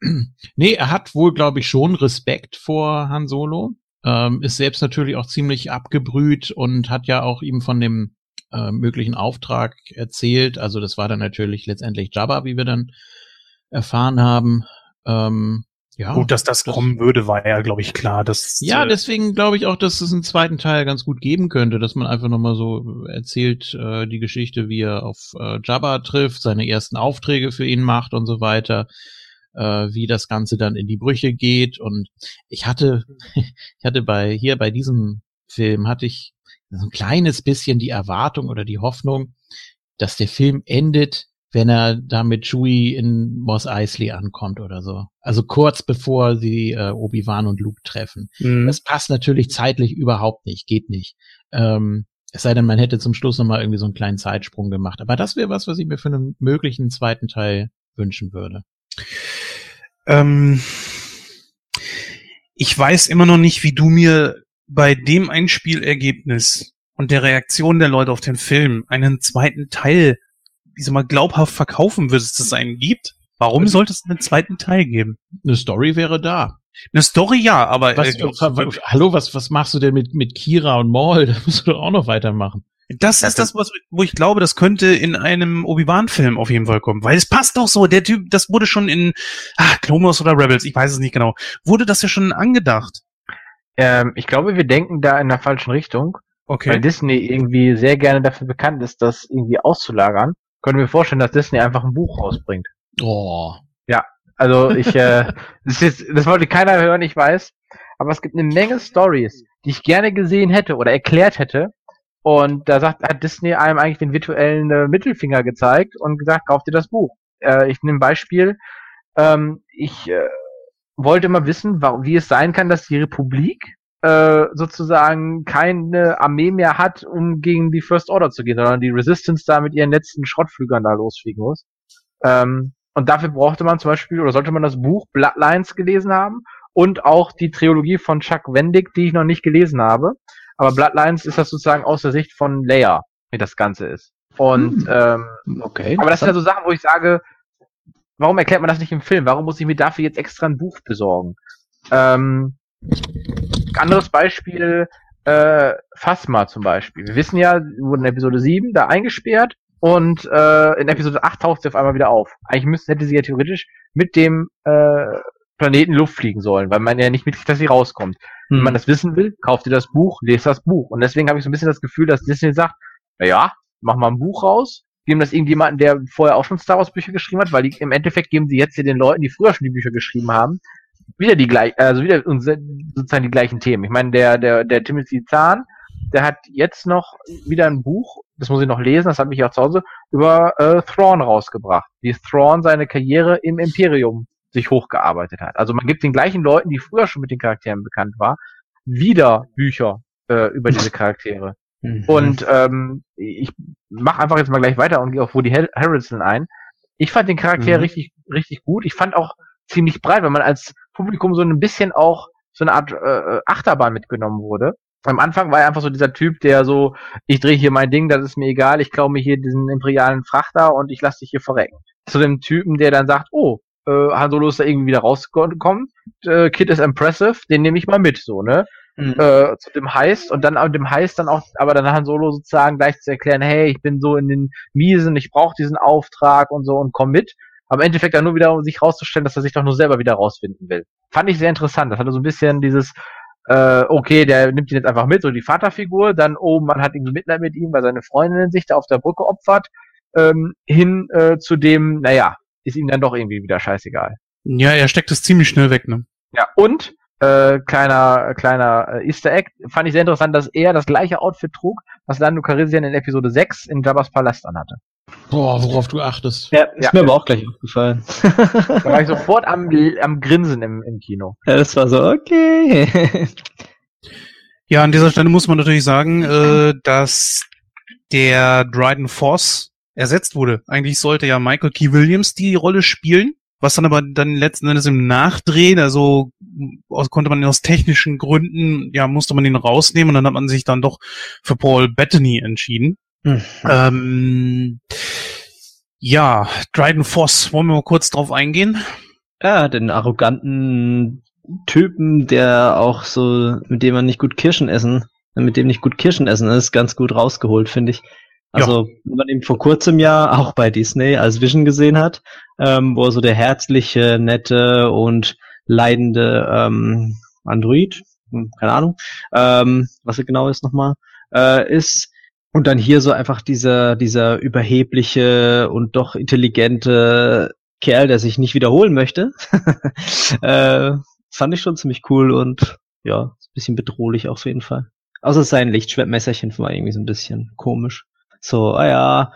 nee, er hat wohl, glaube ich, schon Respekt vor Han Solo. Ähm, ist selbst natürlich auch ziemlich abgebrüht und hat ja auch ihm von dem äh, möglichen Auftrag erzählt. Also das war dann natürlich letztendlich Jabba, wie wir dann erfahren haben. Ähm, ja, Gut, dass das, das- kommen würde, war ja, glaube ich, klar. Dass, ja, äh, deswegen glaube ich auch, dass es einen zweiten Teil ganz gut geben könnte, dass man einfach nochmal so erzählt, äh, die Geschichte, wie er auf äh, Jabba trifft, seine ersten Aufträge für ihn macht und so weiter, äh, wie das Ganze dann in die Brüche geht. Und ich hatte, ich hatte bei, hier bei diesem Film hatte ich so ein kleines bisschen die Erwartung oder die Hoffnung, dass der Film endet, wenn er da mit Chewie in Mos Eisley ankommt oder so. Also kurz bevor sie äh, Obi-Wan und Luke treffen. mh. Das passt natürlich zeitlich überhaupt nicht, geht nicht. Ähm, es sei denn, man hätte zum Schluss nochmal irgendwie so einen kleinen Zeitsprung gemacht. Aber das wäre was, was ich mir für einen möglichen zweiten Teil wünschen würde. Ähm, ich weiß immer noch nicht, wie du mir bei dem Einspielergebnis und der Reaktion der Leute auf den Film einen zweiten Teil, wie sag mal, glaubhaft verkaufen würdest, es einen gibt. Warum sollte es einen zweiten Teil geben? Eine Story wäre da. Eine Story ja, aber Was, äh, hallo, was, was machst du denn mit, mit Kira und Maul? Da musst du doch auch noch weitermachen. das ist das, was, wo ich glaube, das könnte in einem Obi-Wan-Film auf jeden Fall kommen, weil es passt doch so. Der Typ, das wurde schon in ah, Clone Wars oder Rebels, ich weiß es nicht genau, wurde das ja schon angedacht. Ähm, ich glaube, wir denken da in der falschen Richtung, weil Okay. Disney irgendwie sehr gerne dafür bekannt ist, das irgendwie auszulagern. Können wir vorstellen, dass Disney einfach ein Buch rausbringt. Oh. Also ich, äh, das, ist das wollte keiner hören, ich weiß. Aber es gibt eine Menge Stories, die ich gerne gesehen hätte oder erklärt hätte. Und da sagt, hat Disney einem eigentlich den virtuellen äh, Mittelfinger gezeigt und gesagt, kauft dir das Buch. Äh, ich nehme ein Beispiel. Ähm, ich äh, wollte mal wissen, wie es sein kann, dass die Republik äh, sozusagen keine Armee mehr hat, um gegen die First Order zu gehen, sondern die Resistance da mit ihren letzten Schrottflügern da losfliegen muss. Ähm, und dafür brauchte man zum Beispiel, oder sollte man das Buch Bloodlines gelesen haben und auch die Trilogie von Chuck Wendig, die ich noch nicht gelesen habe. Aber Bloodlines ist das sozusagen aus der Sicht von Leia, wie das Ganze ist. Und ähm, Okay. aber das sind ja so Sachen, wo ich sage, warum erklärt man das nicht im Film? Warum muss ich mir dafür jetzt extra ein Buch besorgen? Ähm, anderes Beispiel, äh, Phasma zum Beispiel. Wir wissen ja, sie wurden in Episode 7 da eingesperrt und äh, in Episode 8 taucht sie auf einmal wieder auf. Eigentlich müsste, hätte sie ja theoretisch mit dem äh, Planeten Luft fliegen sollen, weil man ja nicht mitkriegt, dass sie rauskommt. Wenn Hm. man das wissen will, kauft ihr das Buch, lest das Buch. Und deswegen habe ich so ein bisschen das Gefühl, dass Disney sagt, na ja, mach mal ein Buch raus, geben das irgendjemanden, der vorher auch schon Star Wars Bücher geschrieben hat, weil die, im Endeffekt geben sie jetzt hier den Leuten, die früher schon die Bücher geschrieben haben, wieder die gleich, also wieder sozusagen die gleichen Themen. Ich meine, der, der, der Timothy Zahn, der hat jetzt noch wieder ein Buch, das muss ich noch lesen, das habe ich auch zu Hause, über äh, Thrawn rausgebracht, wie Thrawn seine Karriere im Imperium sich hochgearbeitet hat. Also man gibt den gleichen Leuten, die früher schon mit den Charakteren bekannt war, wieder Bücher äh, über diese Charaktere. Mhm. Und ähm, ich mache einfach jetzt mal gleich weiter und gehe auf Woody Har- Harrelson ein. Ich fand den Charakter Mhm. richtig, richtig gut. Ich fand auch ziemlich breit, weil man als Publikum so ein bisschen auch so eine Art äh, Achterbahn mitgenommen wurde. Am Anfang war er einfach so dieser Typ, der so, ich drehe hier mein Ding, das ist mir egal, ich klaue mir hier diesen imperialen Frachter und ich lasse dich hier verrecken. Zu dem Typen, der dann sagt, oh, äh, Han Solo ist da irgendwie wieder rausgekommen, äh, Kid ist impressive, den nehme ich mal mit, so, ne? Mhm. äh, zu dem Heist und dann an dem Heist dann auch, aber dann Han Solo sozusagen gleich zu erklären, hey, ich bin so in den Miesen, ich brauche diesen Auftrag und so und komm mit. Aber im Endeffekt dann nur wieder, um sich rauszustellen, dass er sich doch nur selber wieder rausfinden will. Fand ich sehr interessant. Das hatte so ein bisschen dieses, äh, okay, der nimmt ihn jetzt einfach mit, so die Vaterfigur, dann, oh, man hat irgendwie Mitleid mit ihm, weil seine Freundin sich da auf der Brücke opfert, ähm, hin äh, zu dem, naja, ist ihm dann doch irgendwie wieder scheißegal. Ja, er steckt es ziemlich schnell weg, ne? Ja, und äh, kleiner kleiner äh, Easter Egg, fand ich sehr interessant, dass er das gleiche Outfit trug, was Lando Calrissian in Episode 6 in Jabba's Palast anhatte. Boah, worauf du achtest. ja, ist ja. mir aber auch gleich aufgefallen. Da war ich sofort am, am Grinsen im, im Kino. ja, das war so, okay. Ja, an dieser Stelle muss man natürlich sagen, äh, dass der Dryden Force ersetzt wurde. Eigentlich sollte ja Michael Key Williams die Rolle spielen, was dann aber dann letzten Endes im Nachdrehen, also aus, konnte man aus technischen Gründen, ja, musste man ihn rausnehmen und dann hat man sich dann doch für Paul Bettany entschieden. Mhm. Ähm, ja, Dryden Voss, wollen wir mal kurz drauf eingehen? Ja, den arroganten Typen, der auch so, mit dem man nicht gut Kirschen essen, mit dem nicht gut Kirschen essen ist, ganz gut rausgeholt, finde ich. Also, wenn man ihn vor kurzem ja auch bei Disney als Vision gesehen hat, ähm, wo er so der herzliche, nette und leidende ähm, Android, hm, keine Ahnung, ähm, was er genau ist nochmal, äh, ist. Und dann hier so einfach dieser, dieser überhebliche und doch intelligente Kerl, der sich nicht wiederholen möchte. äh, fand ich schon ziemlich cool und ja, ein bisschen bedrohlich auf jeden Fall. Außer sein Lichtschwertmesserchen war irgendwie so ein bisschen komisch. So, ah ja,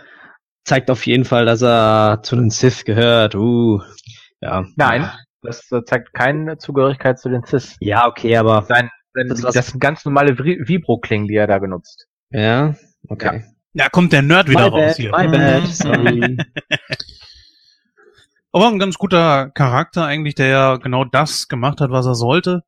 zeigt auf jeden Fall, dass er zu den Sith gehört. Uh, ja. Nein, das zeigt keine Zugehörigkeit zu den Cis. Ja, okay, aber Sein, sein, Das das, sind ganz normale Vibro-Klingen, die er da benutzt. ja, okay. Ja, kommt der Nerd wieder my raus bad, hier. my bad, sorry. Aber ein ganz guter Charakter eigentlich, der ja genau das gemacht hat, was er sollte.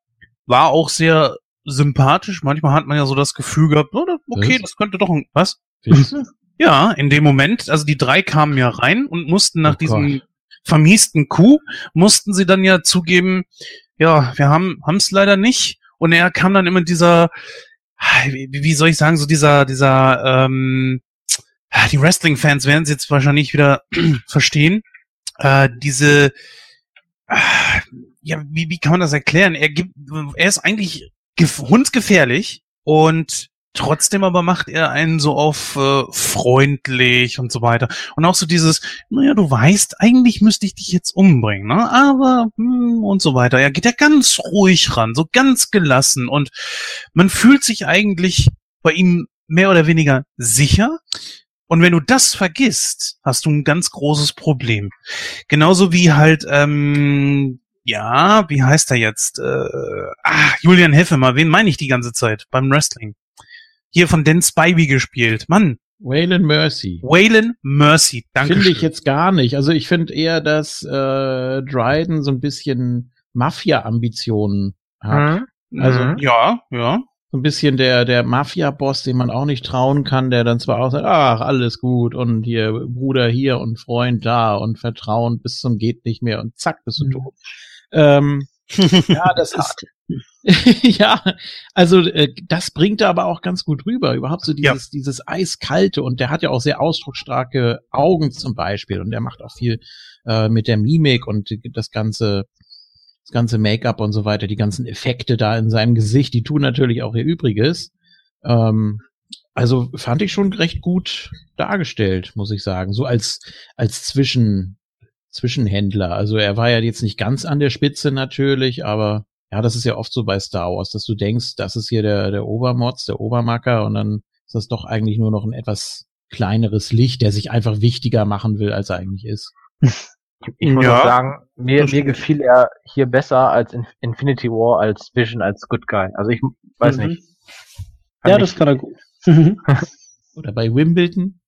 War auch sehr sympathisch. Manchmal hat man ja so das Gefühl gehabt, oh, okay, Was? das könnte doch ein, was? Du? Ja, in dem Moment, also die drei kamen ja rein und mussten nach Oh diesem vermiesten Coup, mussten sie dann ja zugeben, ja, wir haben es leider nicht. Und er kam dann immer dieser, wie, soll ich sagen, so dieser, dieser, ähm, die Wrestling-Fans werden es jetzt wahrscheinlich wieder verstehen. Äh, diese, äh, ja, wie, wie kann man das erklären? Er gibt, er ist eigentlich gef- hundsgefährlich und trotzdem aber macht er einen so auf äh, freundlich und so weiter. Und auch so dieses, naja, du weißt, eigentlich müsste ich dich jetzt umbringen, ne? Aber hm, und so weiter. Er geht ja ganz ruhig ran, so ganz gelassen und man fühlt sich eigentlich bei ihm mehr oder weniger sicher. Und wenn du das vergisst, hast du ein ganz großes Problem. Genauso wie halt, ähm, ja, wie heißt er jetzt? Äh, ah, Julian Heffemer, wen meine ich die ganze Zeit beim Wrestling? Hier von Dan Spivey gespielt. Mann, Waylon Mercy. Waylon Mercy, danke Finde ich jetzt gar nicht. Also ich finde eher, dass äh, Dryden so ein bisschen Mafia-Ambitionen hat. Mhm. Also- Mhm. Ja, ja. So ein bisschen der, der Mafia-Boss, dem man auch nicht trauen kann, der dann zwar auch sagt, ach, alles gut und hier Bruder hier und Freund da und Vertrauen bis zum geht nicht mehr und zack, bist du Mhm. tot. Ähm, ja, das ist, ja, also äh, das bringt er aber auch ganz gut rüber. Überhaupt so Ja. dieses, dieses eiskalte und der hat ja auch sehr ausdrucksstarke Augen zum Beispiel und der macht auch viel äh, mit der Mimik und das ganze, das ganze Make-up und so weiter, die ganzen Effekte da in seinem Gesicht, die tun natürlich auch ihr Übriges. Ähm, also fand ich schon recht gut dargestellt, muss ich sagen. So als, als Zwischen, Zwischenhändler. Also er war ja jetzt nicht ganz an der Spitze natürlich, aber ja, das ist ja oft so bei Star Wars, dass du denkst, das ist hier der, der Obermotz, der Obermacker und dann ist das doch eigentlich nur noch ein etwas kleineres Licht, der sich einfach wichtiger machen will, als er eigentlich ist. Ich muss Ja. auch sagen, mir, mir gefiel er hier besser als in Infinity War, als Vision, als Good Guy. Also ich weiß Mhm. nicht. Ja, Fand das kann er gut. Oder bei Wimbledon.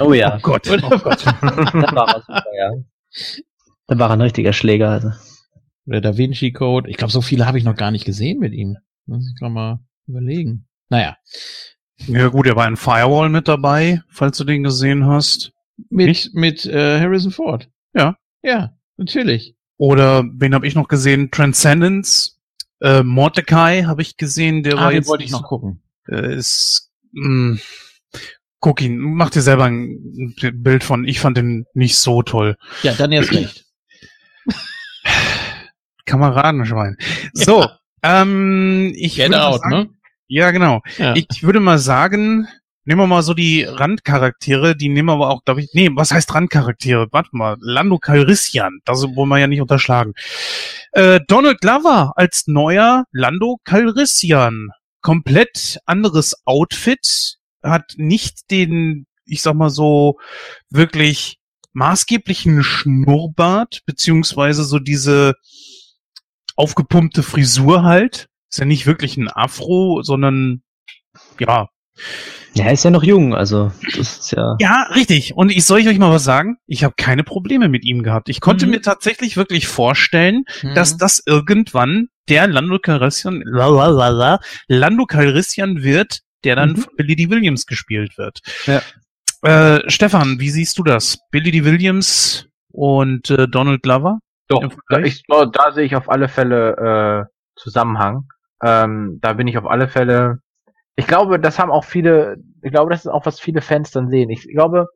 oh ja, Gott. Oder da war er super, ja. Da war er ein richtiger Schläger, also. Oder Da Vinci Code. Ich glaube, so viele habe ich noch gar nicht gesehen mit ihm. Muss ich gerade mal überlegen. Naja, Ja gut, er war in Firewall mit dabei, falls du den gesehen hast. mit, Nicht? mit äh, Harrison Ford. Ja. Ja, natürlich. Oder wen habe ich noch gesehen? Transcendence. Äh, Mordecai habe ich gesehen, der Ah, war den jetzt wollte ich noch gucken. äh, ist mh, guck ihn, mach dir selber ein Bild von. Ich fand den nicht so toll. Ja, dann erst recht. Kameradenschwein. So, ähm, ich Get würde out, sagen, ne? Ja, genau. Ja. Ich würde mal sagen, nehmen wir mal so die Randcharaktere, die nehmen wir aber auch, glaube ich, nee, was heißt Randcharaktere? Warte mal, Lando Calrissian, das wollen wir ja nicht unterschlagen. Äh, Donald Glover als neuer Lando Calrissian. Komplett anderes Outfit, hat nicht den, ich sag mal so, wirklich maßgeblichen Schnurrbart, beziehungsweise so diese aufgepumpte Frisur halt. Ist ja nicht wirklich ein Afro, sondern ja, Ja, er ist ja noch jung, also das ist ja. Ja, richtig. Und ich soll ich euch mal was sagen? Ich habe keine Probleme mit ihm gehabt. Ich konnte Mhm. mir tatsächlich wirklich vorstellen, Mhm. dass das irgendwann der Lando Calrissian, lalalala, Lando Calrissian wird, der dann Mhm. von Billy D. Williams gespielt wird. Ja. Äh, Stefan, wie siehst du das? Billy D. Williams und äh, Donald Glover? Doch, ich, da, da sehe ich auf alle Fälle äh, Zusammenhang. Ähm, da bin ich auf alle Fälle. Ich glaube, das haben auch viele. Ich glaube, das ist auch was viele Fans dann sehen. Ich glaube,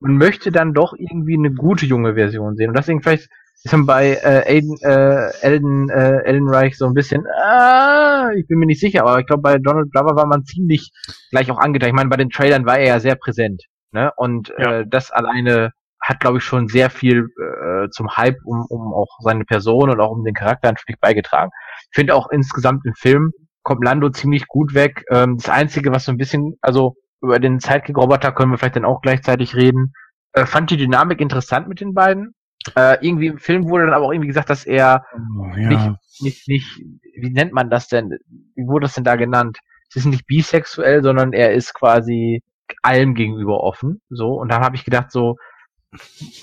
man möchte dann doch irgendwie eine gute junge Version sehen. Und deswegen vielleicht ist man bei äh, Aiden, äh, Elden, äh, Elden Reich so ein bisschen. Ah, ich bin mir nicht sicher, aber ich glaube, bei Donald Glover war man ziemlich gleich auch angetan. Ich meine, bei den Trailern war er ja sehr präsent. Ne? Und Ja. äh, das alleine hat, glaube ich, schon sehr viel äh, zum Hype um, um auch seine Person und auch um den Charakter ein Stück beigetragen. Ich finde auch insgesamt im Film kommt Lando ziemlich gut weg. Ähm, das Einzige, was so ein bisschen, also über den Sidekick-Roboter können wir vielleicht dann auch gleichzeitig reden. Äh, fand die Dynamik interessant mit den beiden. Äh, irgendwie im Film wurde dann aber auch irgendwie gesagt, dass er Oh, nicht, nicht, nicht, wie nennt man das denn? Wie wurde das denn da genannt? Es ist nicht bisexuell, sondern er ist quasi allem gegenüber offen. So, und dann habe ich gedacht, so,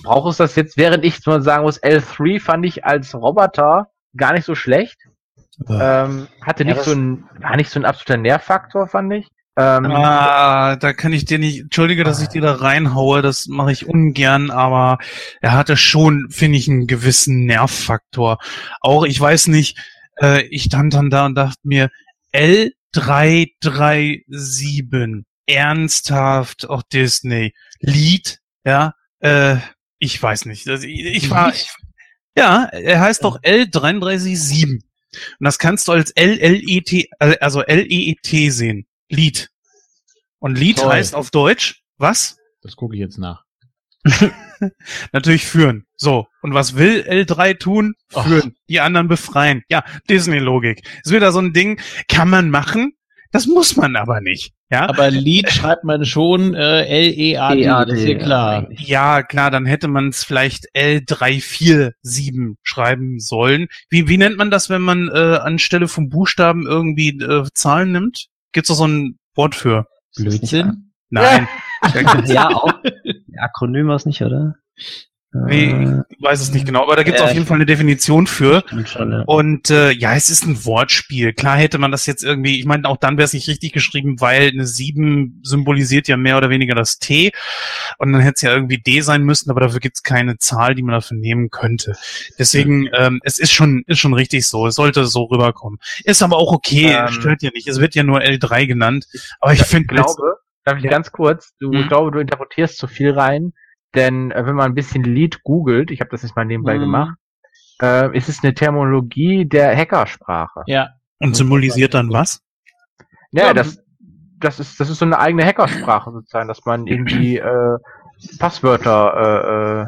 braucht es das jetzt, während ich mal sagen muss, L3 fand ich als Roboter gar nicht so schlecht. Ähm, hatte Ja, nicht das- so ein, war nicht so ein absoluter Nährfaktor, fand ich. Ähm, Ah, da kann ich dir nicht, entschuldige, dass ich dir da reinhaue, das mache ich ungern, aber er hatte schon, finde ich, einen gewissen Nervfaktor. Auch, ich weiß nicht, äh, ich stand dann da und dachte mir, L337, ernsthaft, auch Disney, Lied, ja, äh, ich weiß nicht, also ich, ich war, ich, ja, er heißt doch L337. Und das kannst du als L-L-E-T, äh, also L-E-E-T sehen. Lied. Und Lied Toll. heißt auf Deutsch, was? Das gucke ich jetzt nach. Natürlich führen. So. Und was will L3 tun? Führen. Die anderen befreien. Ja, Disney-Logik. Ist wieder so ein Ding, kann man machen, das muss man aber nicht. Ja, Aber Lied schreibt man schon äh, L-E-A-D, das ist hier klar. ja klar, dann hätte man es vielleicht L347 schreiben sollen. Wie, wie nennt man das, wenn man äh, anstelle von Buchstaben irgendwie äh, Zahlen nimmt? Gibt's da so ein Wort für? Blödsinn? Nein. Ja, auch. Akronym war es nicht, oder? Nee, ich weiß es nicht genau, aber da gibt es Ja, auf jeden ich- Fall eine Definition für. Schon, ja. Und äh, ja, es ist ein Wortspiel. Klar hätte man das jetzt irgendwie, ich meine, auch dann wäre es nicht richtig geschrieben, weil eine 7 symbolisiert ja mehr oder weniger das T. Und dann hätte es ja irgendwie D sein müssen, aber dafür gibt es keine Zahl, die man dafür nehmen könnte. Deswegen, ähm, es ist schon, ist schon richtig so. Es sollte so rüberkommen. Ist aber auch okay, Ähm, stört ja nicht. Es wird ja nur L3 genannt. Aber ich finde, glaube, darf ich Ja. ganz kurz, du, ich glaube, du interpretierst zu viel rein, denn äh, wenn man ein bisschen Lied googelt, ich habe das jetzt mal nebenbei Mhm. gemacht, äh, ist es eine Terminologie der Hackersprache. Ja. und symbolisiert dann was? Ja, Ja, das, das ist, das ist so eine eigene Hackersprache sozusagen, dass man irgendwie äh, Passwörter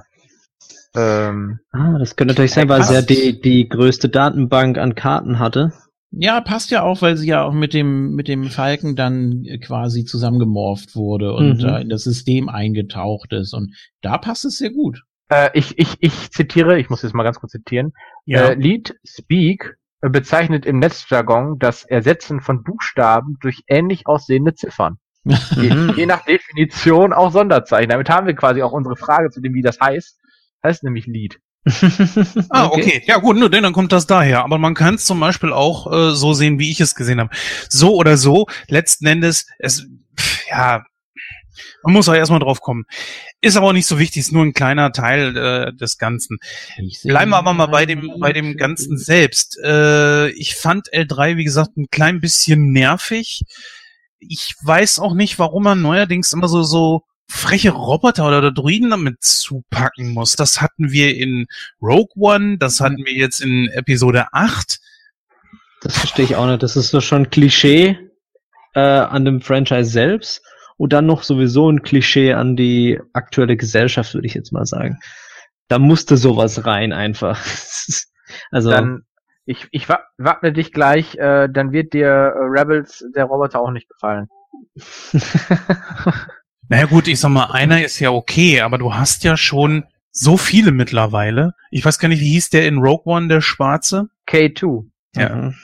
äh, äh, ähm, Ah, das könnte natürlich sein, weil sie ja die, die größte Datenbank an Karten hatte. Ja, passt ja auch, weil sie ja auch mit dem, mit dem Falken dann äh, quasi zusammengemorpht wurde und Mhm. äh, in das System eingetaucht ist. Und da passt es sehr gut. äh, ich, ich, ich zitiere, ich muss jetzt mal ganz kurz zitieren, Ja. Äh, Lead Speak äh, bezeichnet im Netzjargon das Ersetzen von Buchstaben durch ähnlich aussehende Ziffern. Je, je nach Definition auch Sonderzeichen. Damit haben wir quasi auch unsere Frage zu dem, wie das heißt. Heißt nämlich Lied. Ah, okay. Ja gut, nur denn dann kommt das daher. Aber man kann es zum Beispiel auch äh, so sehen, wie ich es gesehen habe. So oder so, letzten Endes, es, pff, ja, man muss auch erstmal drauf kommen. Ist aber auch nicht so wichtig, ist nur ein kleiner Teil äh, des Ganzen. Bleiben wir aber mal bei dem, bei dem Ganzen selbst. Äh, ich fand L3, wie gesagt, ein klein bisschen nervig. Ich weiß auch nicht, warum man neuerdings immer so, so freche Roboter oder Droiden damit zupacken muss. Das hatten wir in Rogue One, das hatten wir jetzt in Episode 8. Das verstehe ich auch nicht. Das ist so schon Klischee äh, an dem Franchise selbst und dann noch sowieso ein Klischee an die aktuelle Gesellschaft, würde ich jetzt mal sagen. Da musste sowas rein einfach. also Dann, ich, ich wa- wappne dich gleich, äh, dann wird dir äh, Rebels der Roboter auch nicht gefallen. Naja gut, ich sag mal, einer ist ja okay, aber du hast ja schon so viele mittlerweile. Ich weiß gar nicht, wie hieß der in Rogue One, der Schwarze? K2. Ja. Mhm.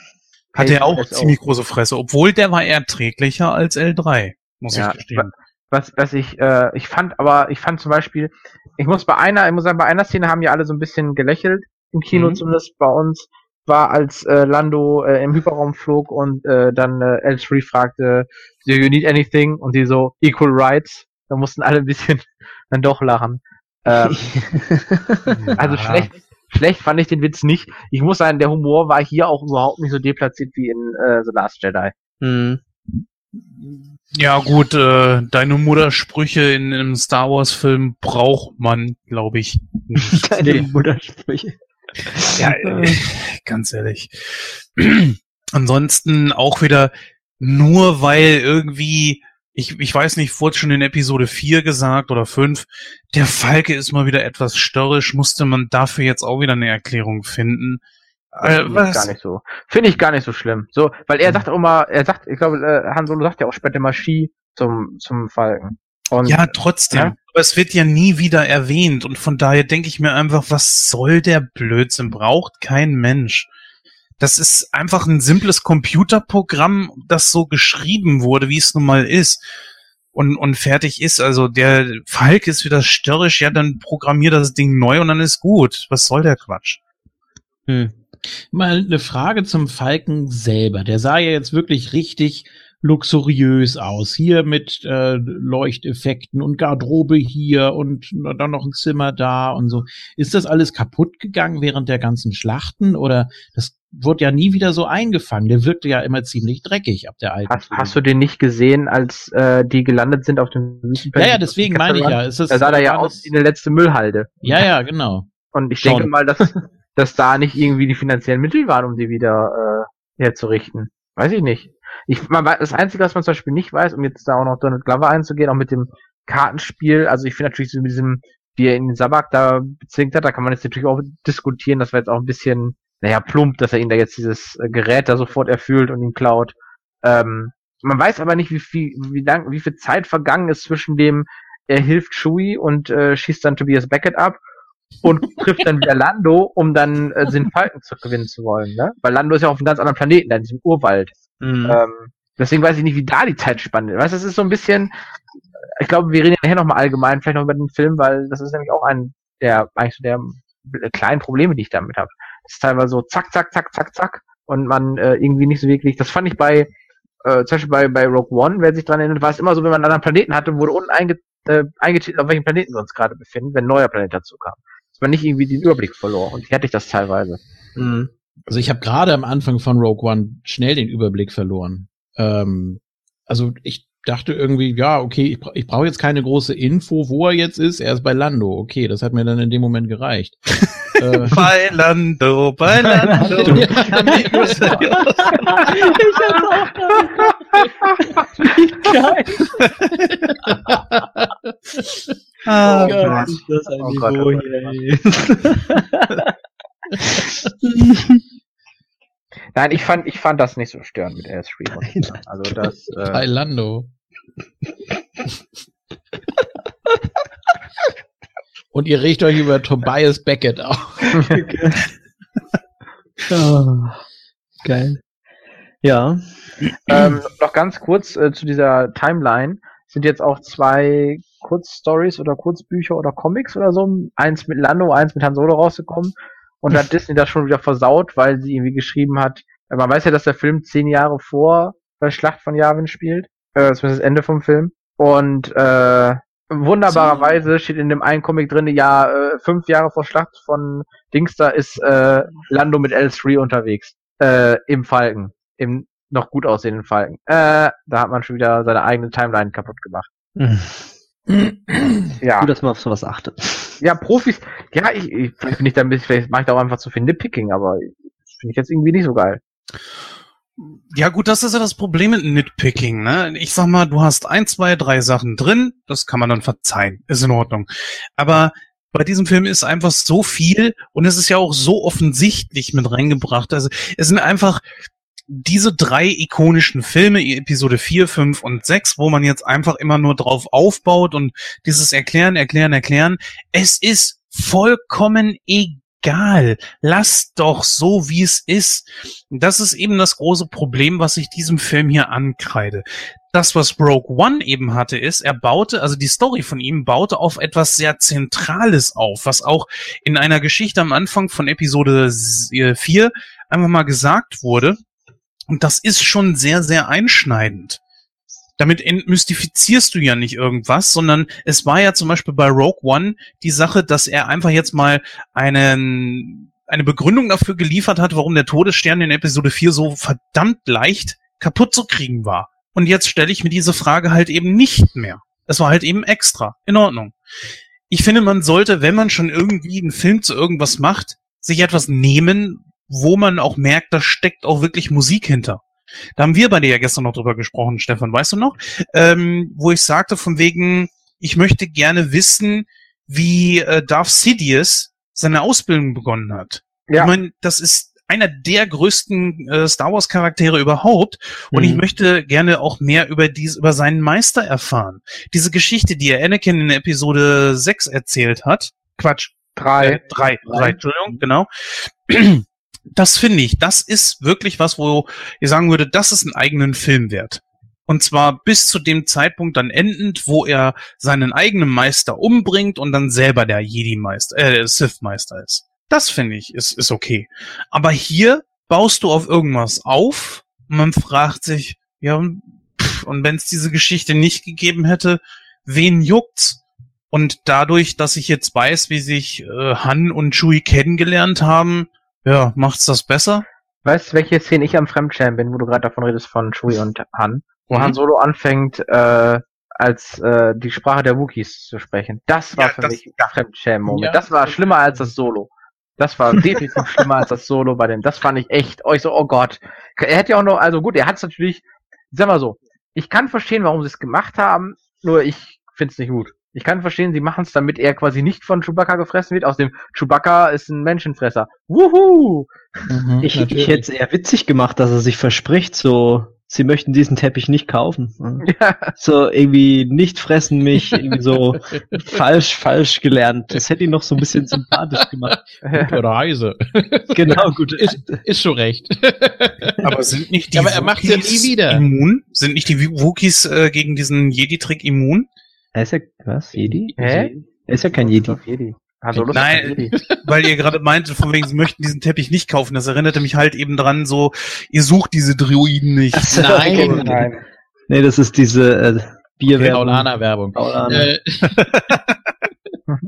Hat er auch ziemlich große Fresse, obwohl der war erträglicher als L3. muss Ja, ich gestehen. was, was ich, äh, ich fand, aber ich fand zum Beispiel, ich muss bei einer, ich muss sagen, bei einer Szene haben ja alle so ein bisschen gelächelt, im Kino Mhm. zumindest bei uns, war als äh, Lando äh, im Hyperraum flog und äh, dann äh, L3 fragte, do you need anything? Und sie so, equal rights. Da mussten alle ein bisschen dann doch lachen. Ähm, also schlecht, schlecht fand ich den Witz nicht. Ich muss sagen, der Humor war hier auch überhaupt nicht so deplatziert wie in äh, The Last Jedi. Hm. Ja, gut, äh, deine Muttersprüche in einem Star Wars-Film braucht man, glaube ich, nicht. Deine. Muttersprüche. Ja, äh, ganz ehrlich. Ansonsten auch wieder nur weil irgendwie, ich, ich weiß nicht, wurde schon in Episode 4 gesagt oder 5, der Falke ist mal wieder etwas störrisch, musste man dafür jetzt auch wieder eine Erklärung finden. Äh, Finde ich gar nicht so. Finde ich gar nicht so schlimm. So, weil er sagt auch immer, er sagt, ich glaube, äh, Han Solo sagt ja auch später mal Ski zum, zum Falken. Und Ja, trotzdem. Ja? Aber es wird ja nie wieder erwähnt und von daher denke ich mir einfach, was soll der Blödsinn? Braucht kein Mensch. Das ist einfach ein simples Computerprogramm, das so geschrieben wurde, wie es nun mal ist. Und, und fertig ist. Also der Falk ist wieder störrisch, ja, dann programmier das Ding neu und dann ist gut. Was soll der Quatsch? Hm. Mal eine Frage zum Falken selber. Der sah ja jetzt wirklich richtig luxuriös aus. Hier mit äh, Leuchteffekten und Garderobe hier und dann noch ein Zimmer da und so. Ist das alles kaputt gegangen während der ganzen Schlachten oder das wurde ja nie wieder so eingefangen? Der wirkte ja immer ziemlich dreckig ab der alten. hast, hast du den nicht gesehen, als äh, die gelandet sind auf dem ja, Wüstenplanet? ja, deswegen meine ich ja. Ist das, Da sah der ja war aus wie eine letzte Müllhalde. Ja, ja, genau. Und ich Schon. denke mal, dass, dass da nicht irgendwie die finanziellen Mittel waren, um die wieder äh, herzurichten. Weiß ich nicht. Ich, man, das Einzige, was man zum Beispiel nicht weiß, um jetzt da auch noch Donald Glover einzugehen, auch mit dem Kartenspiel, also ich finde natürlich so mit diesem, wie er in den Sabak da bezwingt hat, da kann man jetzt natürlich auch diskutieren, das war jetzt auch ein bisschen, naja, plump, dass er ihn da jetzt dieses äh, Gerät da sofort erfüllt und ihm klaut. Ähm, man weiß aber nicht, wie viel, wie lang, wie viel Zeit vergangen ist zwischen dem, er hilft Chewie und äh, schießt dann Tobias Beckett ab und trifft dann wieder Lando, um dann äh, den Falken zu gewinnen zu wollen, ne? Weil Lando ist ja auf einem ganz anderen Planeten, da in diesem Urwald. Hm. Ähm, deswegen weiß ich nicht, wie da die Zeitspanne ist. Weißt du, das ist so ein bisschen, ich glaube, wir reden ja nachher nochmal allgemein, vielleicht noch über den Film, weil das ist nämlich auch ein der, eigentlich so der kleinen Probleme, die ich damit habe. Das ist teilweise so zack, zack, zack, zack, zack und man äh, irgendwie nicht so wirklich, das fand ich bei, äh, zum Beispiel bei, bei Rogue One, wer sich dran erinnert, war es immer so, wenn man einen anderen Planeten hatte, wurde unten einge, äh, eingetitelt, auf welchem Planeten wir uns gerade befinden, wenn ein neuer Planet dazu kam. Dass man nicht irgendwie den Überblick verlor. Und hier hatte ich das teilweise. Hm. Also ich habe gerade am Anfang von Rogue One schnell den Überblick verloren. Ähm, also ich dachte irgendwie, ja, okay, ich, bra ich brauche jetzt keine große Info, wo er jetzt ist. Er ist bei Lando. Okay, das hat mir dann in dem Moment gereicht. äh, Bei Lando, bei Lando. ich hab's auch Wie geil. Ah, Gott, Gott. ist das ein Oh Gott, Niveau oh hier, ey. Nein, ich fand, ich fand das nicht so störend mit AS3. muss ich sagen. Also das, bei äh, Lando. Und ihr regt euch über Tobias Beckett auf. Oh, geil. Ja. ähm, noch ganz kurz äh, zu dieser Timeline. Sind jetzt auch zwei Kurzstories oder Kurzbücher oder Comics oder so. Eins mit Lando, eins mit Han Solo rausgekommen. Und hat Disney das schon wieder versaut, weil sie irgendwie geschrieben hat, äh, man weiß ja, dass der Film zehn Jahre vor der Schlacht von Yavin spielt. Äh, das ist das Ende vom Film. Und äh, wunderbarerweise steht in dem einen Comic drin, ja, äh, fünf Jahre vor Schlacht von Dingster ist äh, Lando mit L3 unterwegs. Äh, Im Falken. Im noch gut aussehenden Falken. Äh, da hat man schon wieder seine eigene Timeline kaputt gemacht. Ja. Gut, dass man auf sowas achtet. Ja, Profis, ja, ich, ich vielleicht bin ich da ein bisschen, vielleicht mache ich da auch einfach zu viel Nitpicking, aber finde ich jetzt irgendwie nicht so geil. Ja gut, das ist ja das Problem mit Nitpicking. Ne? Ich sag mal, du hast ein, zwei, drei Sachen drin, das kann man dann verzeihen, ist in Ordnung. Aber bei diesem Film ist einfach so viel und es ist ja auch so offensichtlich mit reingebracht. Also es sind einfach diese drei ikonischen Filme, Episode 4, 5 und 6, wo man jetzt einfach immer nur drauf aufbaut und dieses Erklären, Erklären, Erklären. Es ist vollkommen egal. Lass doch so, wie es ist. Das ist eben das große Problem, was ich diesem Film hier ankreide. das, was Rogue One eben hatte, ist, er baute, also die Story von ihm baute auf etwas sehr Zentrales auf, was auch in einer Geschichte am Anfang von Episode 4 einfach mal gesagt wurde. Und das ist schon sehr, sehr einschneidend. Damit entmystifizierst du ja nicht irgendwas, sondern es war ja zum Beispiel bei Rogue One die Sache, dass er einfach jetzt mal einen, eine Begründung dafür geliefert hat, warum der Todesstern in Episode 4 so verdammt leicht kaputt zu kriegen war. Und jetzt stelle ich mir diese Frage halt eben nicht mehr. Es war halt eben extra. In Ordnung. Ich finde, man sollte, wenn man schon irgendwie einen Film zu irgendwas macht, sich etwas nehmen, wo man auch merkt, da steckt auch wirklich Musik hinter. Da haben wir bei dir ja gestern noch drüber gesprochen, Stefan, weißt du noch? Ähm, wo ich sagte von wegen, ich möchte gerne wissen, wie äh, Darth Sidious seine Ausbildung begonnen hat. Ja. Ich meine, das ist einer der größten äh, Star Wars Charaktere überhaupt und mhm. ich möchte gerne auch mehr über dies über seinen Meister erfahren. Diese Geschichte, die er Anakin in Episode 6 erzählt hat. Quatsch. Drei. Äh, drei, drei, drei, Entschuldigung, genau. Das finde ich, das ist wirklich was, wo ich sagen würde, das ist einen eigenen Film wert. Und zwar bis zu dem Zeitpunkt dann endend, wo er seinen eigenen Meister umbringt und dann selber der Jedi-Meister, äh, Sith-Meister ist. Das finde ich, ist, ist okay. Aber hier baust du auf irgendwas auf und man fragt sich, ja, pff, und wenn es diese Geschichte nicht gegeben hätte, wen juckt's? Und dadurch, dass ich jetzt weiß, wie sich äh, Han und Chewie kennengelernt haben, ja, macht's das besser? Weißt du, welche Szene ich am Fremdschämen bin, wo du gerade davon redest von Chewie und Han? Wo mhm. Han Solo anfängt, äh, als äh, die Sprache der Wookies zu sprechen. Das war ja, für das, mich ein Fremdschämen-Moment. Ja, das war schlimmer als das Solo. Das war definitiv schlimmer als das Solo bei dem. Das fand ich echt, oh, ich so, oh Gott. Er hätte ja auch noch, also gut, er hat es natürlich, sag mal so, ich kann verstehen, warum sie es gemacht haben, nur ich find's nicht gut. Ich kann verstehen, sie machen es, damit er quasi nicht von Chewbacca gefressen wird. Aus dem Chewbacca ist ein Menschenfresser. Wuhu! Mhm, ich, ich hätte es eher witzig gemacht, dass er sich verspricht, so sie möchten diesen Teppich nicht kaufen. Ja. So irgendwie nicht fressen mich, irgendwie so falsch, falsch gelernt. Das hätte ihn noch so ein bisschen sympathisch gemacht. Gute Reise. Genau, gut. Ist, ist schon recht. Aber sind nicht die Aber er macht ja nie wieder. immun? Sind nicht die Wookies äh, gegen diesen Jedi-Trick immun? Er ist ja, was? Jedi? Hä? Er ist ja kein Jedi. Jedi. Also Nein, weil ihr gerade meinte, von wegen, sie möchten diesen Teppich nicht kaufen. Das erinnerte mich halt eben dran, so, ihr sucht diese Droiden nicht. So, nein. nein. Nee, das ist diese äh, Bierwerbung. Paulaner-Werbung. Äh,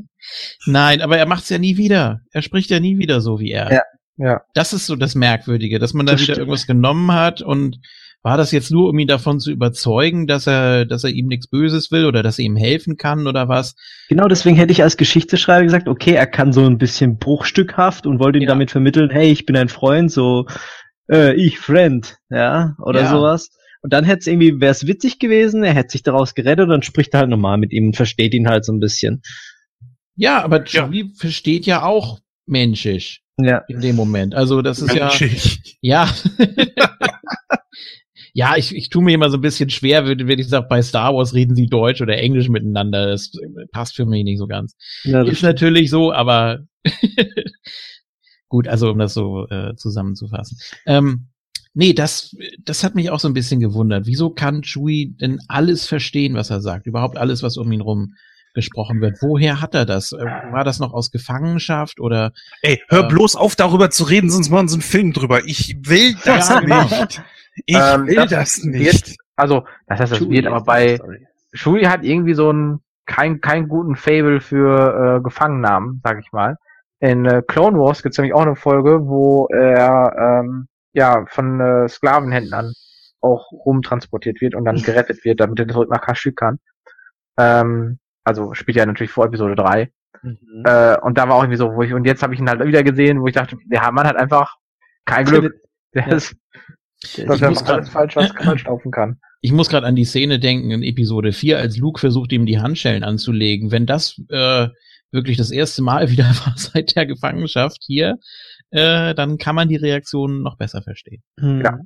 nein, aber er macht's ja nie wieder. Er spricht ja nie wieder so wie er. Ja, ja. Das ist so das Merkwürdige, dass man da das wieder stimmt. irgendwas genommen hat und war das jetzt nur, um ihn davon zu überzeugen, dass er, dass er ihm nichts Böses will oder dass er ihm helfen kann oder was? Genau, deswegen hätte ich als Geschichtsschreiber gesagt, okay, er kann so ein bisschen bruchstückhaft und wollte ihm ja. damit vermitteln, hey, ich bin ein Freund, so äh, ich Friend, ja, oder ja. sowas. Und dann hätte es irgendwie, wäre es witzig gewesen, er hätte sich daraus gerettet und dann spricht er halt normal mit ihm und versteht ihn halt so ein bisschen. Ja, aber Chewie ja. versteht ja auch menschlich. Ja. In dem Moment. Also das ist menschlich. ja. Ja. Ja, ich, ich tue mir immer so ein bisschen schwer, wenn, wenn ich sage, bei Star Wars reden sie Deutsch oder Englisch miteinander. Das passt für mich nicht so ganz. Ja, ist natürlich so, aber gut, also um das so äh, zusammenzufassen. Ähm, nee, das, das hat mich auch so ein bisschen gewundert. Wieso kann Chewie denn alles verstehen, was er sagt? Überhaupt alles, was um ihn rum gesprochen wird. Woher hat er das? Äh, war das noch aus Gefangenschaft oder? Ey, hör äh, bloß auf, darüber zu reden, sonst machen sie einen Film drüber. Ich will das ja, nicht. Ich ähm, will das, das nicht. Wird, also, das heißt, das wird, aber bei Shui hat irgendwie so einen kein, keinen guten Fable für äh, Gefangennahmen, sag ich mal. In äh, Clone Wars gibt es nämlich auch eine Folge, wo er ähm, ja von äh, Sklavenhändlern auch rumtransportiert wird und dann gerettet wird, damit er zurück nach Kashyyyk kann. Ähm, also spielt ja natürlich vor Episode 3. Mhm. Äh, und da war auch irgendwie so, wo ich, und jetzt habe ich ihn halt wieder gesehen, wo ich dachte, der Mann hat einfach kein Glück. Der ja. ist, dass er alles falsch, was falsch laufen kann. Ich muss gerade an die Szene denken in Episode 4, als Luke versucht, ihm die Handschellen anzulegen. Wenn das äh, wirklich das erste Mal wieder war seit der Gefangenschaft hier, äh, dann kann man die Reaktion noch besser verstehen. Hm. Ja.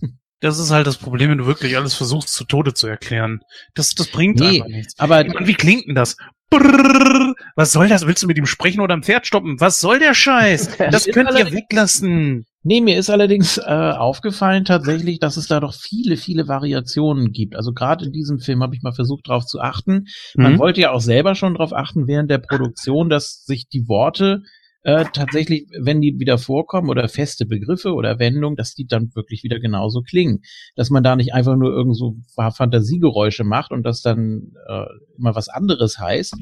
Das ist halt das Problem, wenn du wirklich alles versuchst zu Tode zu erklären. Das, das bringt nee, einfach nichts. Aber und wie klingt denn das? Brrr, was soll das? Willst du mit ihm sprechen oder am Pferd stoppen? Was soll der Scheiß? Das könnt ihr weglassen. Nee, mir ist allerdings äh, aufgefallen tatsächlich, dass es da doch viele, viele Variationen gibt. Also gerade in diesem Film habe ich mal versucht, darauf zu achten. Man Mhm. wollte ja auch selber schon darauf achten während der Produktion, dass sich die Worte äh, tatsächlich, wenn die wieder vorkommen oder feste Begriffe oder Wendungen, dass die dann wirklich wieder genauso klingen. Dass man da nicht einfach nur irgend so Fantasiegeräusche macht und das dann äh, immer was anderes heißt,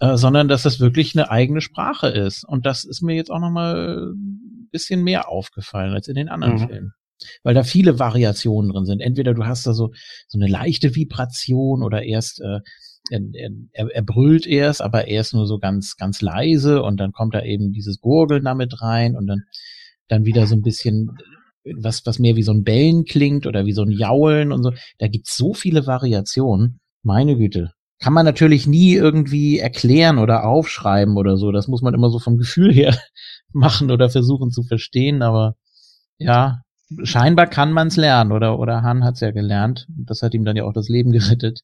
äh, sondern dass das wirklich eine eigene Sprache ist. Und das ist mir jetzt auch nochmal bisschen mehr aufgefallen als in den anderen Mhm. Filmen. Weil da viele Variationen drin sind. Entweder du hast da so, so eine leichte Vibration oder erst, äh, er, er, er brüllt erst, aber er ist nur so ganz, ganz leise und dann kommt da eben dieses Gurgeln damit rein und dann, dann wieder so ein bisschen was, was mehr wie so ein Bellen klingt oder wie so ein Jaulen und so. Da gibt's so viele Variationen. Meine Güte. Kann man natürlich nie irgendwie erklären oder aufschreiben oder so. Das muss man immer so vom Gefühl her machen oder versuchen zu verstehen, aber ja, scheinbar kann man's lernen oder, oder Han hat's ja gelernt. Und Das hat ihm dann ja auch das Leben gerettet.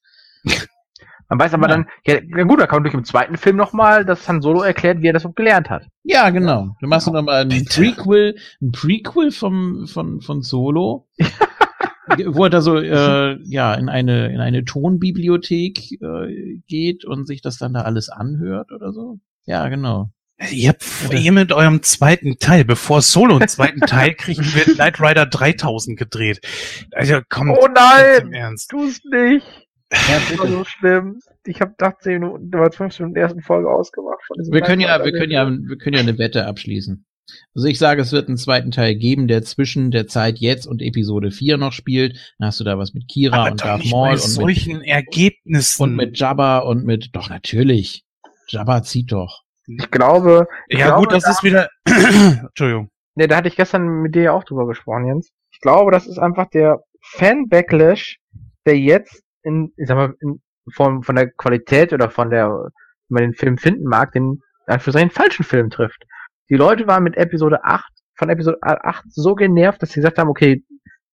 Man weiß aber Ja. dann, ja, gut, da kann man durch im zweiten Film nochmal, dass Han Solo erklärt, wie er das gelernt hat. Ja, genau. Du machst noch mal ein Bitte. Prequel, ein Prequel vom, von, von Solo. wo er da so äh, ja in eine in eine Tonbibliothek äh, geht und sich das dann da alles anhört oder so. Ja, genau. Ihr habt vor ihr mit eurem zweiten Teil, bevor Solo einen zweiten Teil kriegen, wird Knight Rider 3000 gedreht. Also komm, Oh nein! Ernst. Tu's nicht! Das war so schlimm. Ich habe 18 Minuten, oder 15 Minuten der ersten Folge ausgemacht. Von Wir können ja, wir können ja, wir können ja eine Wette abschließen. Also ich sage, es wird einen zweiten Teil geben, der zwischen der Zeit jetzt und Episode 4 noch spielt. Dann hast du da was mit Kira Aber und doch Darth Maul und mit, solchen Ergebnissen. und mit Jabba und mit, doch natürlich. Jabba zieht doch. Ich glaube, ich ja glaube, gut, das ist wieder, Entschuldigung. Ne, da hatte ich gestern mit dir ja auch drüber gesprochen, Jens. Ich glaube, das ist einfach der Fan-Backlash, der jetzt in, ich sag mal, in, von, von der Qualität oder von der, wenn man den Film finden mag, den für seinen falschen Film trifft. Die Leute waren mit Episode 8, von Episode 8 so genervt, dass sie gesagt haben, okay,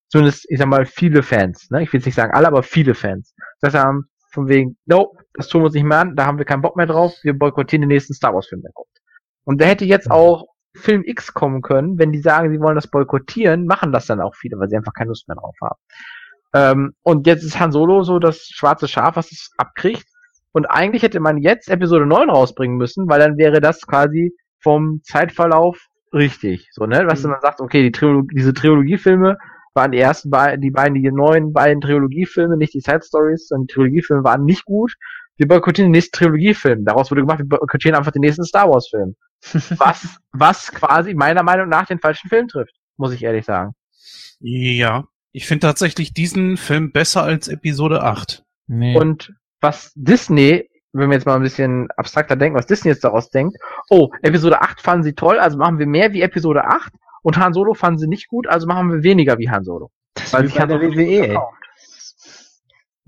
zumindest, ich sag mal, viele Fans, ne? Ich will jetzt nicht sagen alle, aber viele Fans. Das haben von wegen, no, das tun wir uns nicht mehr an, da haben wir keinen Bock mehr drauf, wir boykottieren den nächsten Star Wars Film, der kommt. Und da hätte jetzt auch Film X kommen können, wenn die sagen, sie wollen das boykottieren, machen das dann auch viele, weil sie einfach keine Lust mehr drauf haben. Ähm, und jetzt ist Han Solo so das schwarze Schaf, was es abkriegt. Und eigentlich hätte man jetzt Episode 9 rausbringen müssen, weil dann wäre das quasi vom Zeitverlauf richtig. So, ne? Was man sagt, okay, die Trilogie, diese Trilogiefilme waren die ersten beiden, die beiden, die neuen beiden Trilogiefilme, nicht die Side Stories, sondern die Trilogiefilme waren nicht gut. Wir boykottieren den nächsten Trilogiefilm. Daraus wurde gemacht, wir boykottieren einfach den nächsten Star Wars Film. was, was quasi meiner Meinung nach den falschen Film trifft, muss ich ehrlich sagen. Ja, ich finde tatsächlich diesen Film besser als Episode 8. Nee. Und was Disney, wenn wir jetzt mal ein bisschen abstrakter denken, was Disney jetzt daraus denkt, oh, Episode 8 fanden sie toll, also machen wir mehr wie Episode 8 und Han Solo fanden sie nicht gut, also machen wir weniger wie Han Solo. Weil wie sich Han der Solo WWE.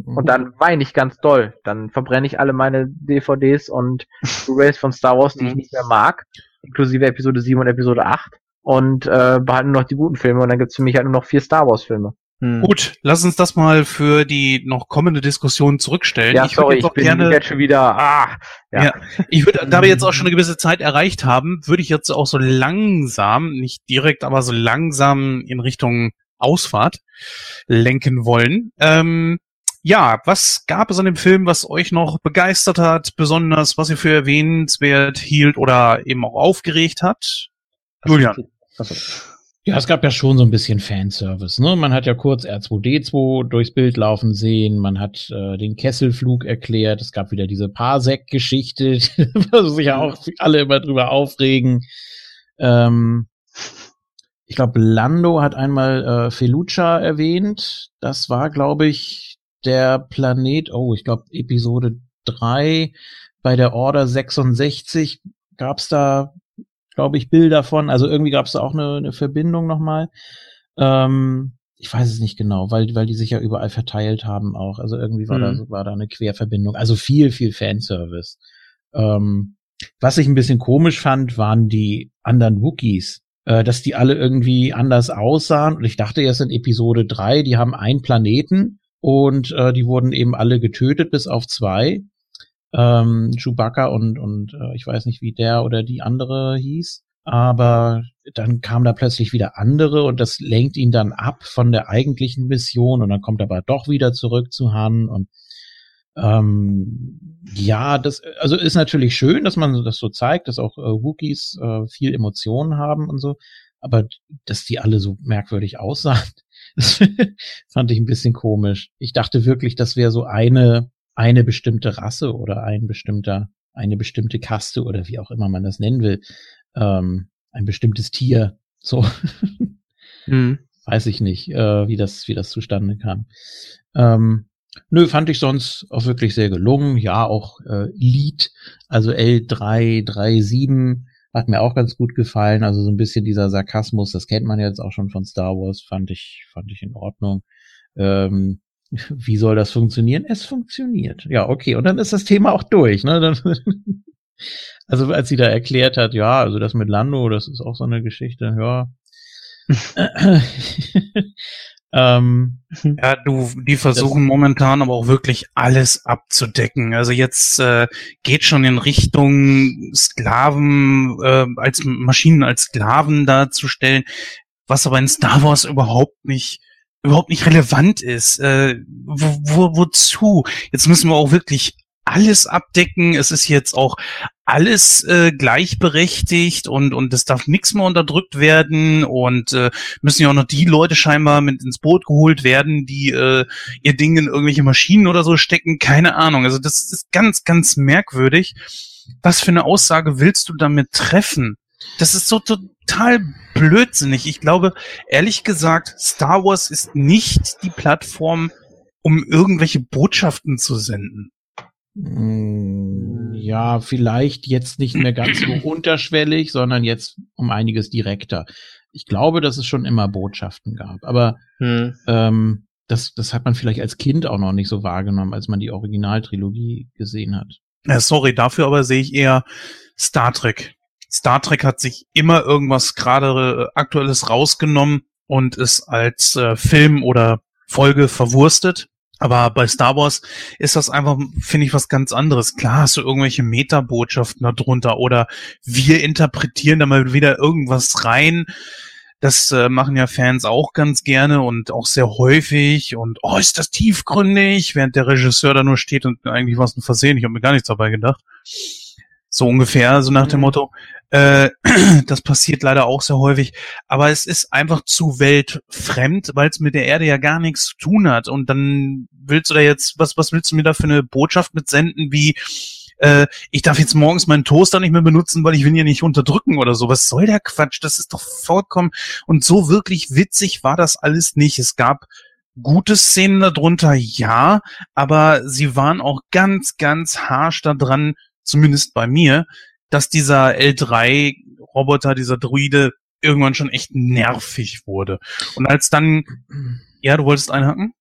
Und dann weine ich ganz doll. Dann verbrenne ich alle meine DVDs und Blu-rays von Star Wars, die ich nicht mehr mag, inklusive Episode 7 und Episode 8 und äh, behalten nur noch die guten Filme und dann gibt's für mich halt nur noch vier Star Wars Filme. Hm. Gut, lass uns das mal für die noch kommende Diskussion zurückstellen. Ja, ich würde sorry, jetzt ich bin gerne, jetzt schon wieder, ah, ja. Ja. ich würde, da wir jetzt auch schon eine gewisse Zeit erreicht haben, würde ich jetzt auch so langsam, nicht direkt, aber so langsam in Richtung Ausfahrt lenken wollen. Ähm, ja, was gab es an dem Film, was euch noch begeistert hat, besonders was ihr für erwähnenswert hielt oder eben auch aufgeregt hat? Julian. Achso. Ja, es gab ja schon so ein bisschen Fanservice, ne? Man hat ja kurz R2D2 durchs Bild laufen sehen, man hat äh, den Kesselflug erklärt, es gab wieder diese Parsec-Geschichte, wo sich ja auch alle immer drüber aufregen. Ähm, ich glaube, Lando hat einmal äh, Felucia erwähnt. Das war, glaube ich, der Planet, oh, ich glaube, Episode 3 bei der Order 66 gab's da glaube ich, Bilder von. Also irgendwie gab es da auch eine, eine Verbindung nochmal. Ähm, ich weiß es nicht genau, weil, weil die sich ja überall verteilt haben auch. Also irgendwie war, Mhm. da, war da eine Querverbindung. Also viel, viel Fanservice. Ähm, was ich ein bisschen komisch fand, waren die anderen Wookies. Äh, dass die alle irgendwie anders aussahen. Und ich dachte erst in Episode 3, die haben einen Planeten und äh, die wurden eben alle getötet, bis auf zwei ähm, Chewbacca und, und äh, ich weiß nicht, wie der oder die andere hieß. aber dann kam da plötzlich wieder andere und das lenkt ihn dann ab von der eigentlichen Mission und dann kommt er aber doch wieder zurück zu Han und ähm, ja, das also ist natürlich schön, dass man das so zeigt, dass auch äh, Wookies äh, viel Emotionen haben und so, aber dass die alle so merkwürdig aussahen, das fand ich ein bisschen komisch. Ich dachte wirklich, das wäre so eine eine bestimmte Rasse oder ein bestimmter eine bestimmte Kaste oder wie auch immer man das nennen will, ähm, ein bestimmtes Tier. So. hm. Weiß ich nicht, äh, wie das, wie das zustande kam. Ähm, nö, fand ich sonst auch wirklich sehr gelungen. Ja, auch äh, Lied, also L337 hat mir auch ganz gut gefallen. Also so ein bisschen dieser Sarkasmus, das kennt man jetzt auch schon von Star Wars, fand ich, fand ich in Ordnung. Ähm, wie soll das funktionieren? Es funktioniert. Ja, okay. Und dann ist das Thema auch durch. Ne? Dann also als sie da erklärt hat, ja, also das mit Lando, das ist auch so eine Geschichte, ja. ähm, ja, du, die versuchen momentan aber auch wirklich alles abzudecken. Also jetzt äh, geht schon in Richtung Sklaven äh, als Maschinen als Sklaven darzustellen, was aber in Star Wars überhaupt nicht überhaupt nicht relevant ist. Äh, wo, wo, wozu? Jetzt müssen wir auch wirklich alles abdecken. Es ist jetzt auch alles äh, gleichberechtigt und und es darf nichts mehr unterdrückt werden und äh, müssen ja auch noch die Leute scheinbar mit ins Boot geholt werden, die äh, ihr Ding in irgendwelche Maschinen oder so stecken. Keine Ahnung. Also das ist ganz ganz merkwürdig. Was für eine Aussage willst du damit treffen? Das ist so total blödsinnig. Ich glaube, ehrlich gesagt, Star Wars ist nicht die Plattform, um irgendwelche Botschaften zu senden. Mm, ja, vielleicht jetzt nicht mehr ganz so unterschwellig, sondern jetzt um einiges direkter. Ich glaube, dass es schon immer Botschaften gab, aber hm. ähm, das, das hat man vielleicht als Kind auch noch nicht so wahrgenommen, als man die Originaltrilogie gesehen hat. Ja, sorry, dafür aber sehe ich eher Star Trek. Star Trek hat sich immer irgendwas gerade äh, Aktuelles rausgenommen und es als äh, Film oder Folge verwurstet. Aber bei Star Wars ist das einfach, finde ich, was ganz anderes. Klar hast du irgendwelche Metabotschaften darunter oder wir interpretieren da mal wieder irgendwas rein. Das äh, machen ja Fans auch ganz gerne und auch sehr häufig. Und oh, ist das tiefgründig, während der Regisseur da nur steht und eigentlich war es ein Versehen. Ich habe mir gar nichts dabei gedacht. So ungefähr, so nach dem mhm. Motto. Äh, das passiert leider auch sehr häufig. Aber es ist einfach zu weltfremd, weil es mit der Erde ja gar nichts zu tun hat. Und dann willst du da jetzt, was, was willst du mir da für eine Botschaft mitsenden, wie äh, ich darf jetzt morgens meinen Toaster nicht mehr benutzen, weil ich will ihn ja nicht unterdrücken oder so. Was soll der Quatsch? Das ist doch vollkommen. Und so wirklich witzig war das alles nicht. Es gab gute Szenen darunter, ja, aber sie waren auch ganz, ganz harsch da dran, zumindest bei mir, dass dieser L3-Roboter, dieser Druide, irgendwann schon echt nervig wurde. Und als dann, ja, du wolltest einhaken?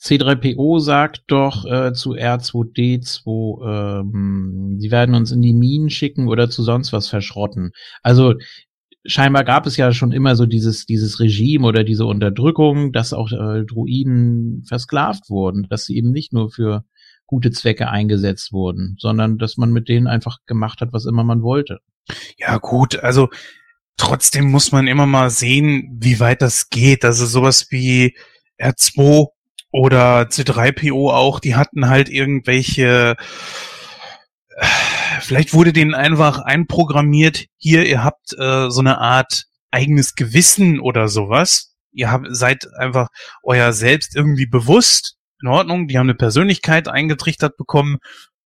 C3PO sagt doch äh, zu R2D2, ähm, sie werden uns in die Minen schicken oder zu sonst was verschrotten. Also scheinbar gab es ja schon immer so dieses, dieses Regime oder diese Unterdrückung, dass auch äh, Druiden versklavt wurden, dass sie eben nicht nur für gute Zwecke eingesetzt wurden, sondern dass man mit denen einfach gemacht hat, was immer man wollte. Ja, gut, also trotzdem muss man immer mal sehen, wie weit das geht. Also sowas wie R2 oder C3PO auch, die hatten halt irgendwelche vielleicht wurde denen einfach einprogrammiert, hier, ihr habt äh, so eine Art eigenes Gewissen oder sowas. Ihr habt, seid einfach euer selbst irgendwie bewusst in Ordnung, die haben eine Persönlichkeit eingetrichtert bekommen.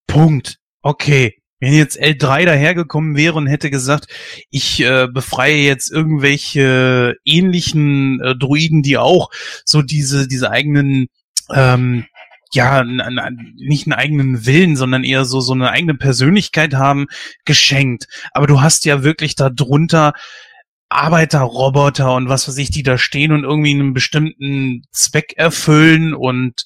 Punkt. Okay. Wenn jetzt L3 dahergekommen wäre und hätte gesagt, ich äh, befreie jetzt irgendwelche ähnlichen äh, Druiden, die auch so diese, diese eigenen, ähm, ja, nicht einen eigenen Willen, sondern eher so, so eine eigene Persönlichkeit haben, geschenkt. Aber du hast ja wirklich darunter Arbeiterroboter und was weiß ich, die da stehen und irgendwie einen bestimmten Zweck erfüllen und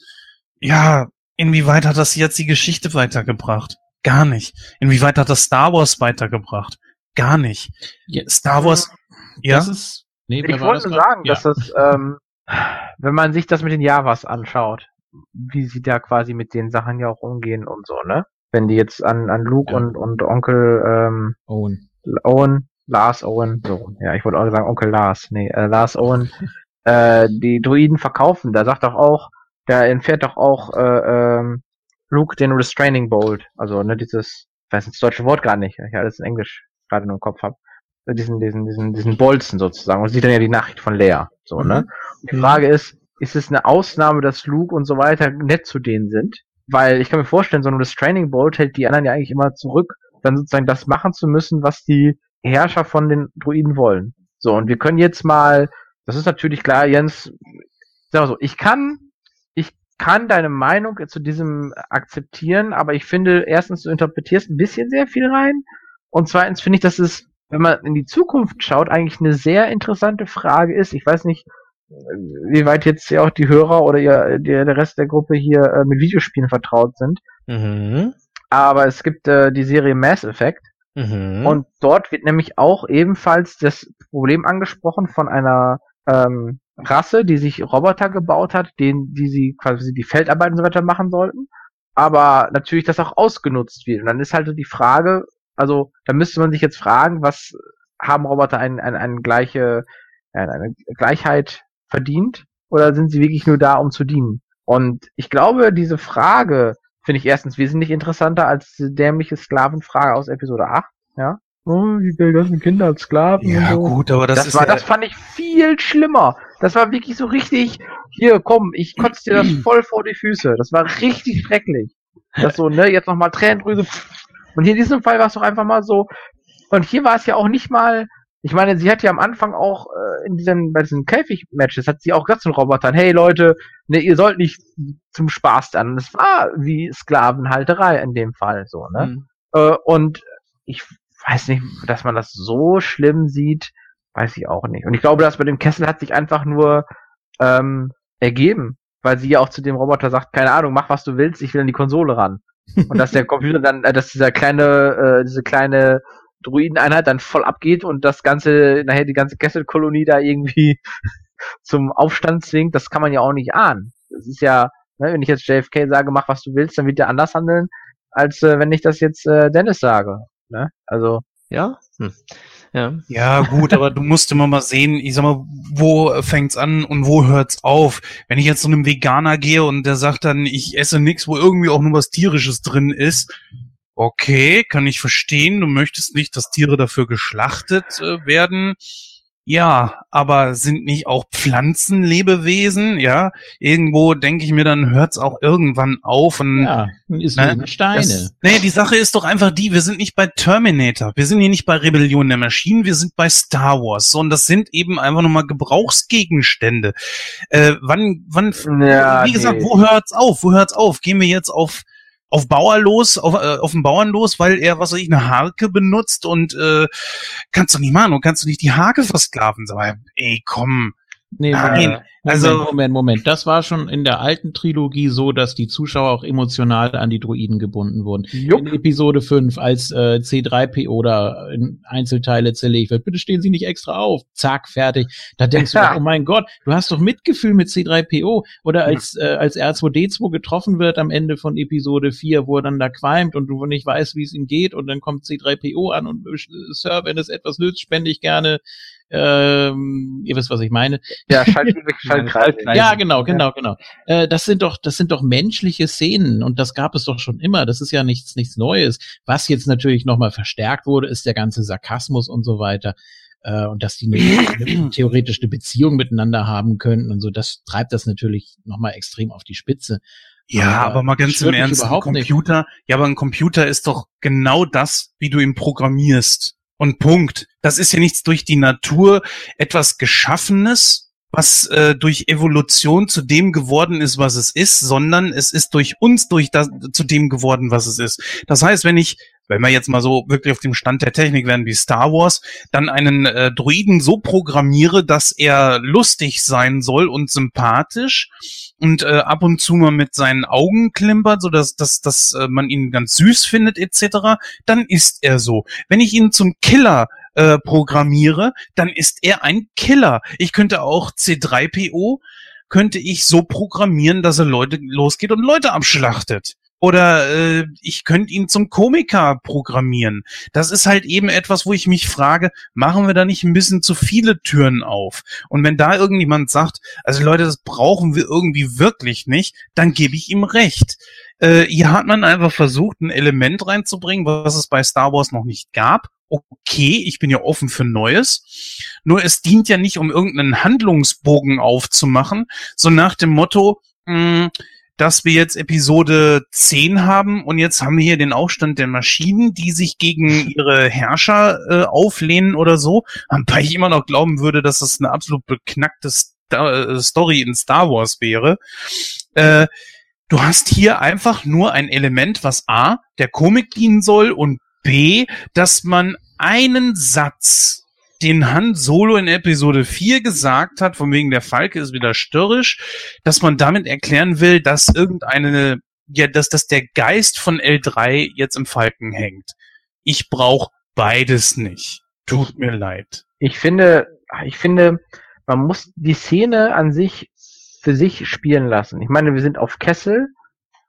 ja, inwieweit hat das jetzt die Geschichte weitergebracht? Gar nicht. Inwieweit hat das Star Wars weitergebracht? Gar nicht. Ja, Star Wars, ja. Das ist, nee, ich wollte nur sagen, ja. dass das, ähm, wenn man sich das mit den Javas anschaut, wie sie da quasi mit den Sachen ja auch umgehen und so, ne? Wenn die jetzt an, an Luke ja. und, und Onkel ähm, Owen. Owen Lars Owen, so, ja, ich wollte auch sagen Onkel Lars, nee, äh, Lars Owen, äh, die Druiden verkaufen. Da sagt doch auch, da entfernt doch auch äh, ähm, Luke den Restraining Bolt. Also, ne, dieses, ich weiß nicht, das deutsche Wort gar nicht, ich alles in Englisch gerade nur im Kopf habe. Diesen, diesen, diesen, diesen Bolzen sozusagen. Und sieht dann ja die Nachricht von Lea. So, ne? Und die Frage ist, ist es eine Ausnahme, dass Luke und so weiter nett zu denen sind? Weil ich kann mir vorstellen, so ein Restraining Bolt hält die anderen ja eigentlich immer zurück, dann sozusagen das machen zu müssen, was die Herrscher von den Druiden wollen. So, und wir können jetzt mal, das ist natürlich klar, Jens, sag mal so, ich kann, ich kann deine Meinung zu diesem akzeptieren, aber ich finde, erstens, du interpretierst ein bisschen sehr viel rein und zweitens finde ich, dass es, wenn man in die Zukunft schaut, eigentlich eine sehr interessante Frage ist. Ich weiß nicht, wie weit jetzt ja auch die Hörer oder ihr, der, der Rest der Gruppe hier äh, mit Videospielen vertraut sind. Mhm. Aber es gibt äh, die Serie Mass Effect Mhm. und dort wird nämlich auch ebenfalls das Problem angesprochen von einer ähm, Rasse, die sich Roboter gebaut hat, denen, die sie quasi die Feldarbeit und so weiter machen sollten. Aber natürlich das auch ausgenutzt wird. Und dann ist halt so die Frage, also da müsste man sich jetzt fragen, was haben Roboter ein, ein, eine gleiche, eine, Gleichheit verdient? Oder sind sie wirklich nur da, um zu dienen? Und ich glaube, diese Frage finde ich erstens wesentlich interessanter als die dämliche Sklavenfrage aus Episode 8. Ja. Oh, wie will das ein Kinder als Sklaven Ja, und so. gut, aber das, Das, ist war, ja, das fand ich viel schlimmer. Das war wirklich so richtig, hier, komm, ich kotze dir das voll vor die Füße. Das war richtig schrecklich. Das so, ne, jetzt nochmal Tränendrüse. Und hier in diesem Fall war es doch einfach mal so. Und hier war es ja auch nicht mal, ich meine, sie hat ja am Anfang auch äh, in diesen, bei diesen Käfig-Matches, hat sie auch gesagt zu den Robotern, hey Leute, ne, ihr sollt nicht zum Spaß dann. Das war wie Sklavenhalterei in dem Fall, so, ne? Mhm. Äh, und ich weiß nicht, dass man das so schlimm sieht, weiß ich auch nicht. Und ich glaube, das bei dem Kessel hat sich einfach nur ähm, ergeben, weil sie ja auch zu dem Roboter sagt, keine Ahnung, mach was du willst, ich will an die Konsole ran. Und dass der Computer dann, äh, dass dieser kleine, äh, diese kleine Druideneinheit dann voll abgeht und das ganze, nachher die ganze Kesselkolonie da irgendwie zum Aufstand zwingt, das kann man ja auch nicht ahnen. Das ist ja, ne, wenn ich jetzt JFK sage, mach was du willst, dann wird der anders handeln, als äh, wenn ich das jetzt äh, Dennis sage. Ne? Also, Ja? Hm. Ja. Ja, gut, aber du musst immer mal sehen, ich sag mal, wo fängt's an und wo hört's auf? Wenn ich jetzt zu einem Veganer gehe und der sagt dann, ich esse nichts, wo irgendwie auch nur was tierisches drin ist, okay, kann ich verstehen, du möchtest nicht, dass Tiere dafür geschlachtet äh, werden. Ja, aber sind nicht auch Pflanzen Lebewesen? Ja, irgendwo denke ich mir, dann hört's auch irgendwann auf und Ja, ist Ne? ne? Steine. das, nee, die Sache ist doch einfach die, wir sind nicht bei Terminator, wir sind hier nicht bei Rebellion der Maschinen, wir sind bei Star Wars. So, und das sind eben einfach nochmal Gebrauchsgegenstände. Äh, wann, wann, Ja, wie gesagt, nee. wo hört's auf? Wo hört's auf? Gehen wir jetzt auf auf Bauer los, auf, äh, auf den Bauern los, weil er, was weiß ich, eine Harke benutzt und äh, kannst du nicht machen, du kannst du nicht die Harke versklaven. Sag mal, ey, komm. Nee, Nein, Moment, also- Moment, Moment. Das war schon in der alten Trilogie so, dass die Zuschauer auch emotional an die Druiden gebunden wurden. jupp. In Episode 5, als äh, C3PO da in Einzelteile zerlegt wird, bitte stehen Sie nicht extra auf. Zack, fertig. Da denkst du, Ja. oh mein Gott, du hast doch Mitgefühl mit C3PO. Oder als, äh, als R2D2 getroffen wird am Ende von Episode 4, wo er dann da qualmt und du nicht weißt, wie es ihm geht und dann kommt C3PO an und äh, Sir, wenn es etwas nützt, spende ich gerne. Ähm, ihr wisst, was ich meine. Ja, Schalt, Schaltkreis. Ja, genau, genau, genau. Äh, das sind doch, das sind doch menschliche Szenen und das gab es doch schon immer. Das ist ja nichts, nichts Neues. Was jetzt natürlich nochmal verstärkt wurde, ist der ganze Sarkasmus und so weiter. Äh, und dass die eine, eine, theoretisch eine Beziehung miteinander haben könnten und so. Das treibt das natürlich nochmal extrem auf die Spitze. Ja, Aber aber mal ganz im Ernst, ein überhaupt nicht. Computer, ja, aber ein Computer ist doch genau das, wie du ihn programmierst. Und Punkt. Das ist ja nichts durch die Natur etwas Geschaffenes, was äh, durch Evolution zu dem geworden ist, was es ist, sondern es ist durch uns durch das zu dem geworden, was es ist. Das heißt, wenn ich, wenn wir jetzt mal so wirklich auf dem Stand der Technik werden wie Star Wars, dann einen äh, Druiden so programmiere, dass er lustig sein soll und sympathisch und äh, ab und zu mal mit seinen Augen klimpert, so dass, dass, dass äh, man ihn ganz süß findet etc., dann ist er so. Wenn ich ihn zum Killer äh, programmiere, dann ist er ein Killer. Ich könnte auch C3PO könnte ich so programmieren, dass er Leute losgeht und Leute abschlachtet. Oder äh, ich könnte ihn zum Komiker programmieren. Das ist halt eben etwas, wo ich mich frage, machen wir da nicht ein bisschen zu viele Türen auf? Und wenn da irgendjemand sagt, also Leute, das brauchen wir irgendwie wirklich nicht, dann gebe ich ihm recht. Äh, hier hat man einfach versucht, ein Element reinzubringen, was es bei Star Wars noch nicht gab. Okay, ich bin ja offen für Neues. Nur es dient ja nicht, um irgendeinen Handlungsbogen aufzumachen, so nach dem Motto, mh, dass wir jetzt Episode 10 haben und jetzt haben wir hier den Aufstand der Maschinen, die sich gegen ihre Herrscher äh, auflehnen oder so, wobei ich immer noch glauben würde, dass das eine absolut beknackte äh, Story in Star Wars wäre. Äh, du hast hier einfach nur ein Element, was A, der Komik dienen soll und B, dass man einen Satz den Han Solo in Episode 4 gesagt hat, von wegen der Falke ist wieder störrisch, dass man damit erklären will, dass irgendeine, ja, dass, dass der Geist von L3 jetzt im Falken hängt. Ich brauche beides nicht. Tut mir leid. Ich finde, ich finde, man muss die Szene an sich für sich spielen lassen. Ich meine, wir sind auf Kessel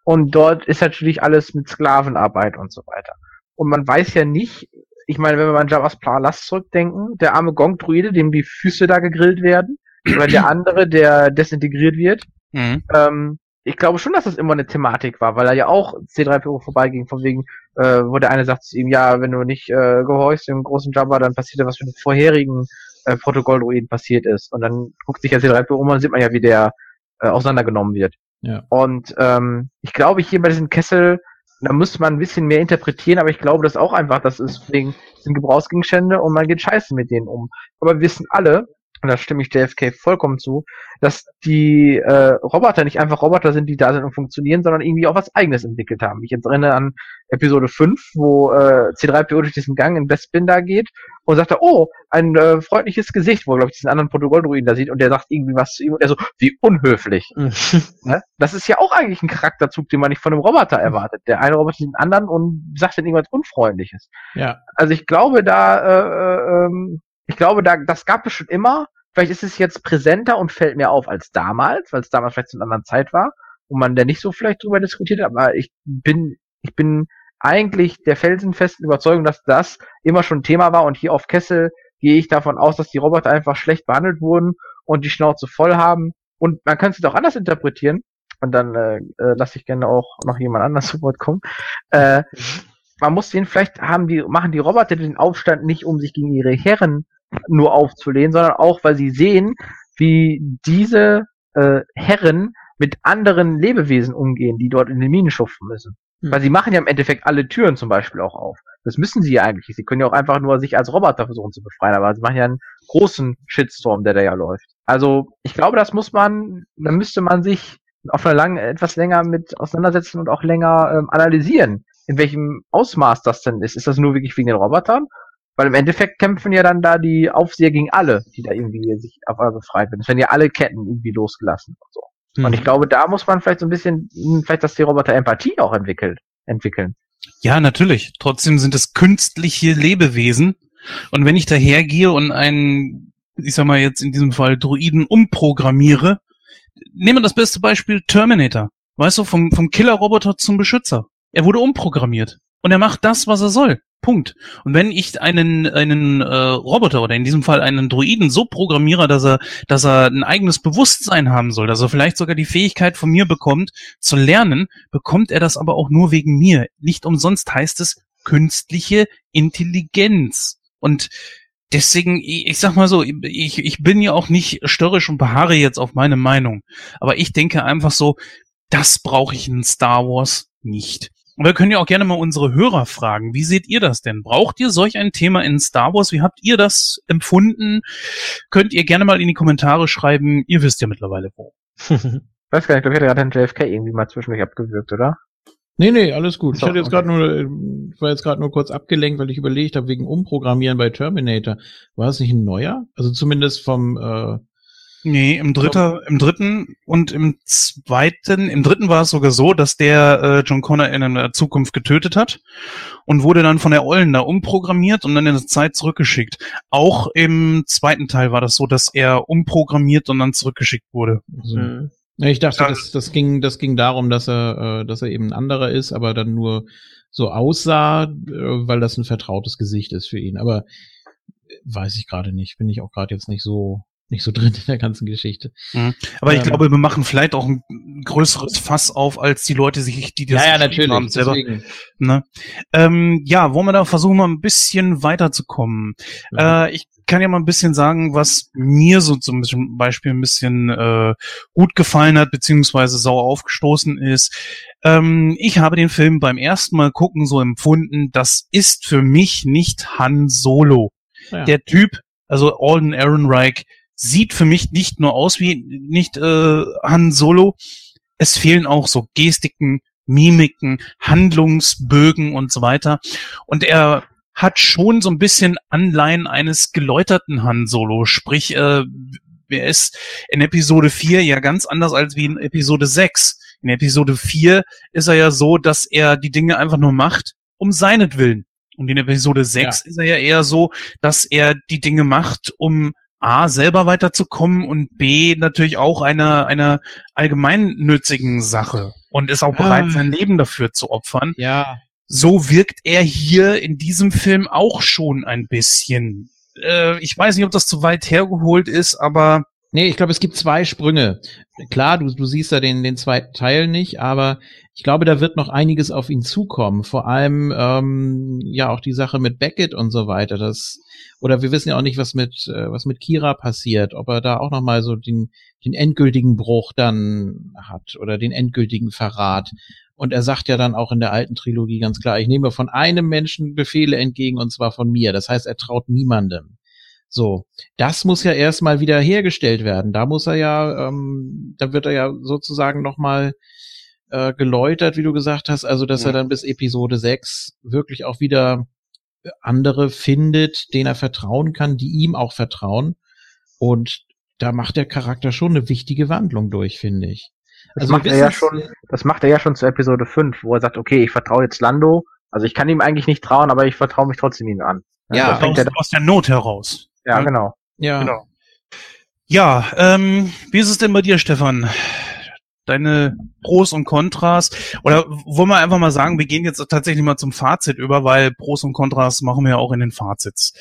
und dort ist natürlich alles mit Sklavenarbeit und so weiter. Und man weiß ja nicht, ich meine, wenn wir mal an Javas Palast zurückdenken, der arme Gong-Druide, dem die Füße da gegrillt werden, oder der andere, der desintegriert wird, mhm. ähm, ich glaube schon, dass das immer eine Thematik war, weil er ja auch C3PO vorbeiging, von wegen, äh, wo der eine sagt zu ihm, ja, wenn du nicht äh, gehorchst dem großen Jabba, dann passiert ja was mit dem vorherigen äh, Protokolldruiden passiert ist. Und dann guckt sich ja C3PO um und sieht man ja, wie der äh, auseinandergenommen wird. Ja. Und ähm, ich glaube, hier bei diesem Kessel da muss man ein bisschen mehr interpretieren, aber ich glaube, das auch einfach, das ist wegen sind Gebrauchsgegenstände und man geht scheiße mit denen um. Aber wir wissen alle, und da stimme ich JFK vollkommen zu, dass die äh, Roboter nicht einfach Roboter sind, die da sind und funktionieren, sondern irgendwie auch was eigenes entwickelt haben. Ich erinnere an Episode 5, wo äh, C3PO durch diesen Gang in Bespin da geht und sagt, oh, ein äh, freundliches Gesicht, wo, glaube ich, diesen anderen Protokolldruiden da sieht und der sagt irgendwie was zu ihm und er so, wie unhöflich. ne? Das ist ja auch eigentlich ein Charakterzug, den man nicht von einem Roboter erwartet. Der eine Roboter den anderen und sagt dann irgendwas Unfreundliches. Ja. Also ich glaube, da äh, äh, ähm, ich glaube, da, das gab es schon immer. Vielleicht ist es jetzt präsenter und fällt mir auf als damals, weil es damals vielleicht zu einer anderen Zeit war und man da nicht so vielleicht drüber diskutiert hat. Aber ich bin, ich bin eigentlich der felsenfesten Überzeugung, dass das immer schon Thema war und hier auf Kessel gehe ich davon aus, dass die Roboter einfach schlecht behandelt wurden und die Schnauze voll haben. Und man kann es doch anders interpretieren. Und dann äh, äh, lasse ich gerne auch noch jemand anders zu Wort kommen. Äh, man muss den vielleicht haben die machen die Roboter den Aufstand nicht, um sich gegen ihre Herren nur aufzulehnen, sondern auch, weil sie sehen, wie diese äh, Herren mit anderen Lebewesen umgehen, die dort in den Minen schuften müssen. Mhm. Weil sie machen ja im Endeffekt alle Türen zum Beispiel auch auf. Das müssen sie ja eigentlich. Sie können ja auch einfach nur sich als Roboter versuchen zu befreien, aber sie machen ja einen großen Shitstorm, der da ja läuft. Also ich glaube, das muss man, da müsste man sich auf einer langen, etwas länger mit auseinandersetzen und auch länger ähm, analysieren, in welchem Ausmaß das denn ist. Ist das nur wirklich wegen den Robotern? Weil im Endeffekt kämpfen ja dann da die Aufseher gegen alle, die da irgendwie sich auf einmal befreit werden. Es werden ja alle Ketten irgendwie losgelassen und so. Mhm. Und ich glaube, da muss man vielleicht so ein bisschen, hm, vielleicht, dass die Roboter Empathie auch entwickelt, entwickeln. Ja, natürlich. Trotzdem sind es künstliche Lebewesen. Und wenn ich dahergehe und einen, ich sag mal jetzt in diesem Fall Druiden umprogrammiere, nehmen wir das beste Beispiel Terminator. Weißt du, vom, vom Killer-Roboter zum Beschützer. Er wurde umprogrammiert. Und er macht das, was er soll. Punkt. Und wenn ich einen einen äh, Roboter oder in diesem Fall einen Droiden so programmiere, dass er dass er ein eigenes Bewusstsein haben soll, dass er vielleicht sogar die Fähigkeit von mir bekommt zu lernen, bekommt er das aber auch nur wegen mir. Nicht umsonst heißt es künstliche Intelligenz. Und deswegen, ich sag mal so, ich, ich bin ja auch nicht störrisch und beharre jetzt auf meine Meinung. Aber ich denke einfach so, das brauche ich in Star Wars nicht. Und wir können ja auch gerne mal unsere Hörer fragen. Wie seht ihr das denn? Braucht ihr solch ein Thema in Star Wars? Wie habt ihr das empfunden? Könnt ihr gerne mal in die Kommentare schreiben. Ihr wisst ja mittlerweile wo. weiß gar nicht, ich glaube, ich hatte gerade den JFK irgendwie mal zwischendurch abgewürgt, oder? Nee, nee, alles gut. So, ich hatte jetzt okay. gerade nur, ich war jetzt gerade nur kurz abgelenkt, weil ich überlegt habe, wegen Umprogrammieren bei Terminator. War es nicht ein neuer? Also zumindest vom, äh, Nee, im dritter, im dritten und im zweiten, im dritten war es sogar so, dass der äh, John Connor in der Zukunft getötet hat und wurde dann von der Ollen da umprogrammiert und dann in der Zeit zurückgeschickt. Auch im zweiten Teil war das so, dass er umprogrammiert und dann zurückgeschickt wurde. Also, mhm. Ich dachte, das, das, ging, das ging darum, dass er, äh, dass er eben ein anderer ist, aber dann nur so aussah, äh, weil das ein vertrautes Gesicht ist für ihn. Aber äh, weiß ich gerade nicht. Bin ich auch gerade jetzt nicht so nicht so drin in der ganzen Geschichte. Mhm. Aber ich ähm, glaube, wir machen vielleicht auch ein größeres Fass auf, als die Leute sich, die das ja, ja, natürlich, haben selber. Ne? Ähm, ja, wollen wir da versuchen, mal ein bisschen weiterzukommen. Ja. Äh, ich kann ja mal ein bisschen sagen, was mir so zum Beispiel ein bisschen äh, gut gefallen hat, beziehungsweise sauer aufgestoßen ist. Ähm, ich habe den Film beim ersten Mal gucken so empfunden, das ist für mich nicht Han Solo. Ja. Der Typ, also Alden Ehrenreich, sieht für mich nicht nur aus wie nicht äh, Han Solo. Es fehlen auch so Gestiken, Mimiken, Handlungsbögen und so weiter. Und er hat schon so ein bisschen Anleihen eines geläuterten Han Solo. Sprich, äh, er ist in Episode 4 ja ganz anders als wie in Episode 6. In Episode 4 ist er ja so, dass er die Dinge einfach nur macht, um seinetwillen. Und in Episode 6 ja. ist er ja eher so, dass er die Dinge macht, um A, selber weiterzukommen und B, natürlich auch einer, einer allgemeinnützigen Sache und ist auch bereit, ah. sein Leben dafür zu opfern. Ja. So wirkt er hier in diesem Film auch schon ein bisschen. Äh, ich weiß nicht, ob das zu weit hergeholt ist, aber Nee, ich glaube, es gibt zwei Sprünge. Klar, du, du siehst ja den, den zweiten Teil nicht, aber ich glaube, da wird noch einiges auf ihn zukommen. Vor allem ähm, ja auch die Sache mit Beckett und so weiter. Das oder wir wissen ja auch nicht, was mit äh, was mit Kira passiert, ob er da auch noch mal so den den endgültigen Bruch dann hat oder den endgültigen Verrat. Und er sagt ja dann auch in der alten Trilogie ganz klar: Ich nehme von einem Menschen Befehle entgegen und zwar von mir. Das heißt, er traut niemandem. So, das muss ja erstmal wieder hergestellt werden. Da muss er ja, ähm, da wird er ja sozusagen nochmal äh, geläutert, wie du gesagt hast, also dass ja. er dann bis Episode 6 wirklich auch wieder andere findet, denen er vertrauen kann, die ihm auch vertrauen. Und da macht der Charakter schon eine wichtige Wandlung durch, finde ich. Das also macht er ja schon, das macht er ja schon zu Episode 5, wo er sagt, okay, ich vertraue jetzt Lando, also ich kann ihm eigentlich nicht trauen, aber ich vertraue mich trotzdem ihm an. Ja, aus, aus der Not heraus. Ja, ja, genau. Ja. Genau. Ja, ähm, wie ist es denn bei dir, Stefan? Deine Pros und Kontras? Oder wollen wir einfach mal sagen, wir gehen jetzt tatsächlich mal zum Fazit über, weil Pros und Kontras machen wir ja auch in den Fazits.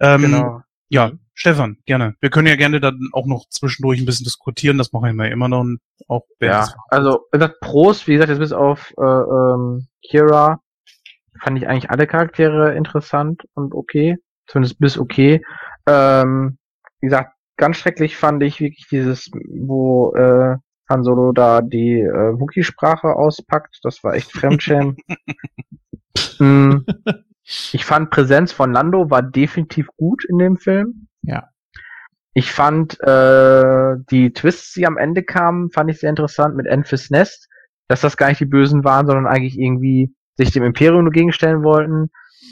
Ähm, genau. Ja, Stefan, gerne. Wir können ja gerne dann auch noch zwischendurch ein bisschen diskutieren, das machen wir immer noch. Auch ja, also das Pros, wie gesagt, jetzt bis auf äh, ähm, Kira fand ich eigentlich alle Charaktere interessant und okay. Zumindest bis okay. Ähm, wie gesagt, ganz schrecklich fand ich wirklich dieses, wo äh, Han Solo da die äh, Wookie-Sprache auspackt. Das war echt Fremdschämen. mm, ich fand Präsenz von Lando war definitiv gut in dem Film. Ja. Ich fand äh, die Twists, die am Ende kamen, fand ich sehr interessant mit Enfys Nest, dass das gar nicht die Bösen waren, sondern eigentlich irgendwie sich dem Imperium nur gegenstellen wollten.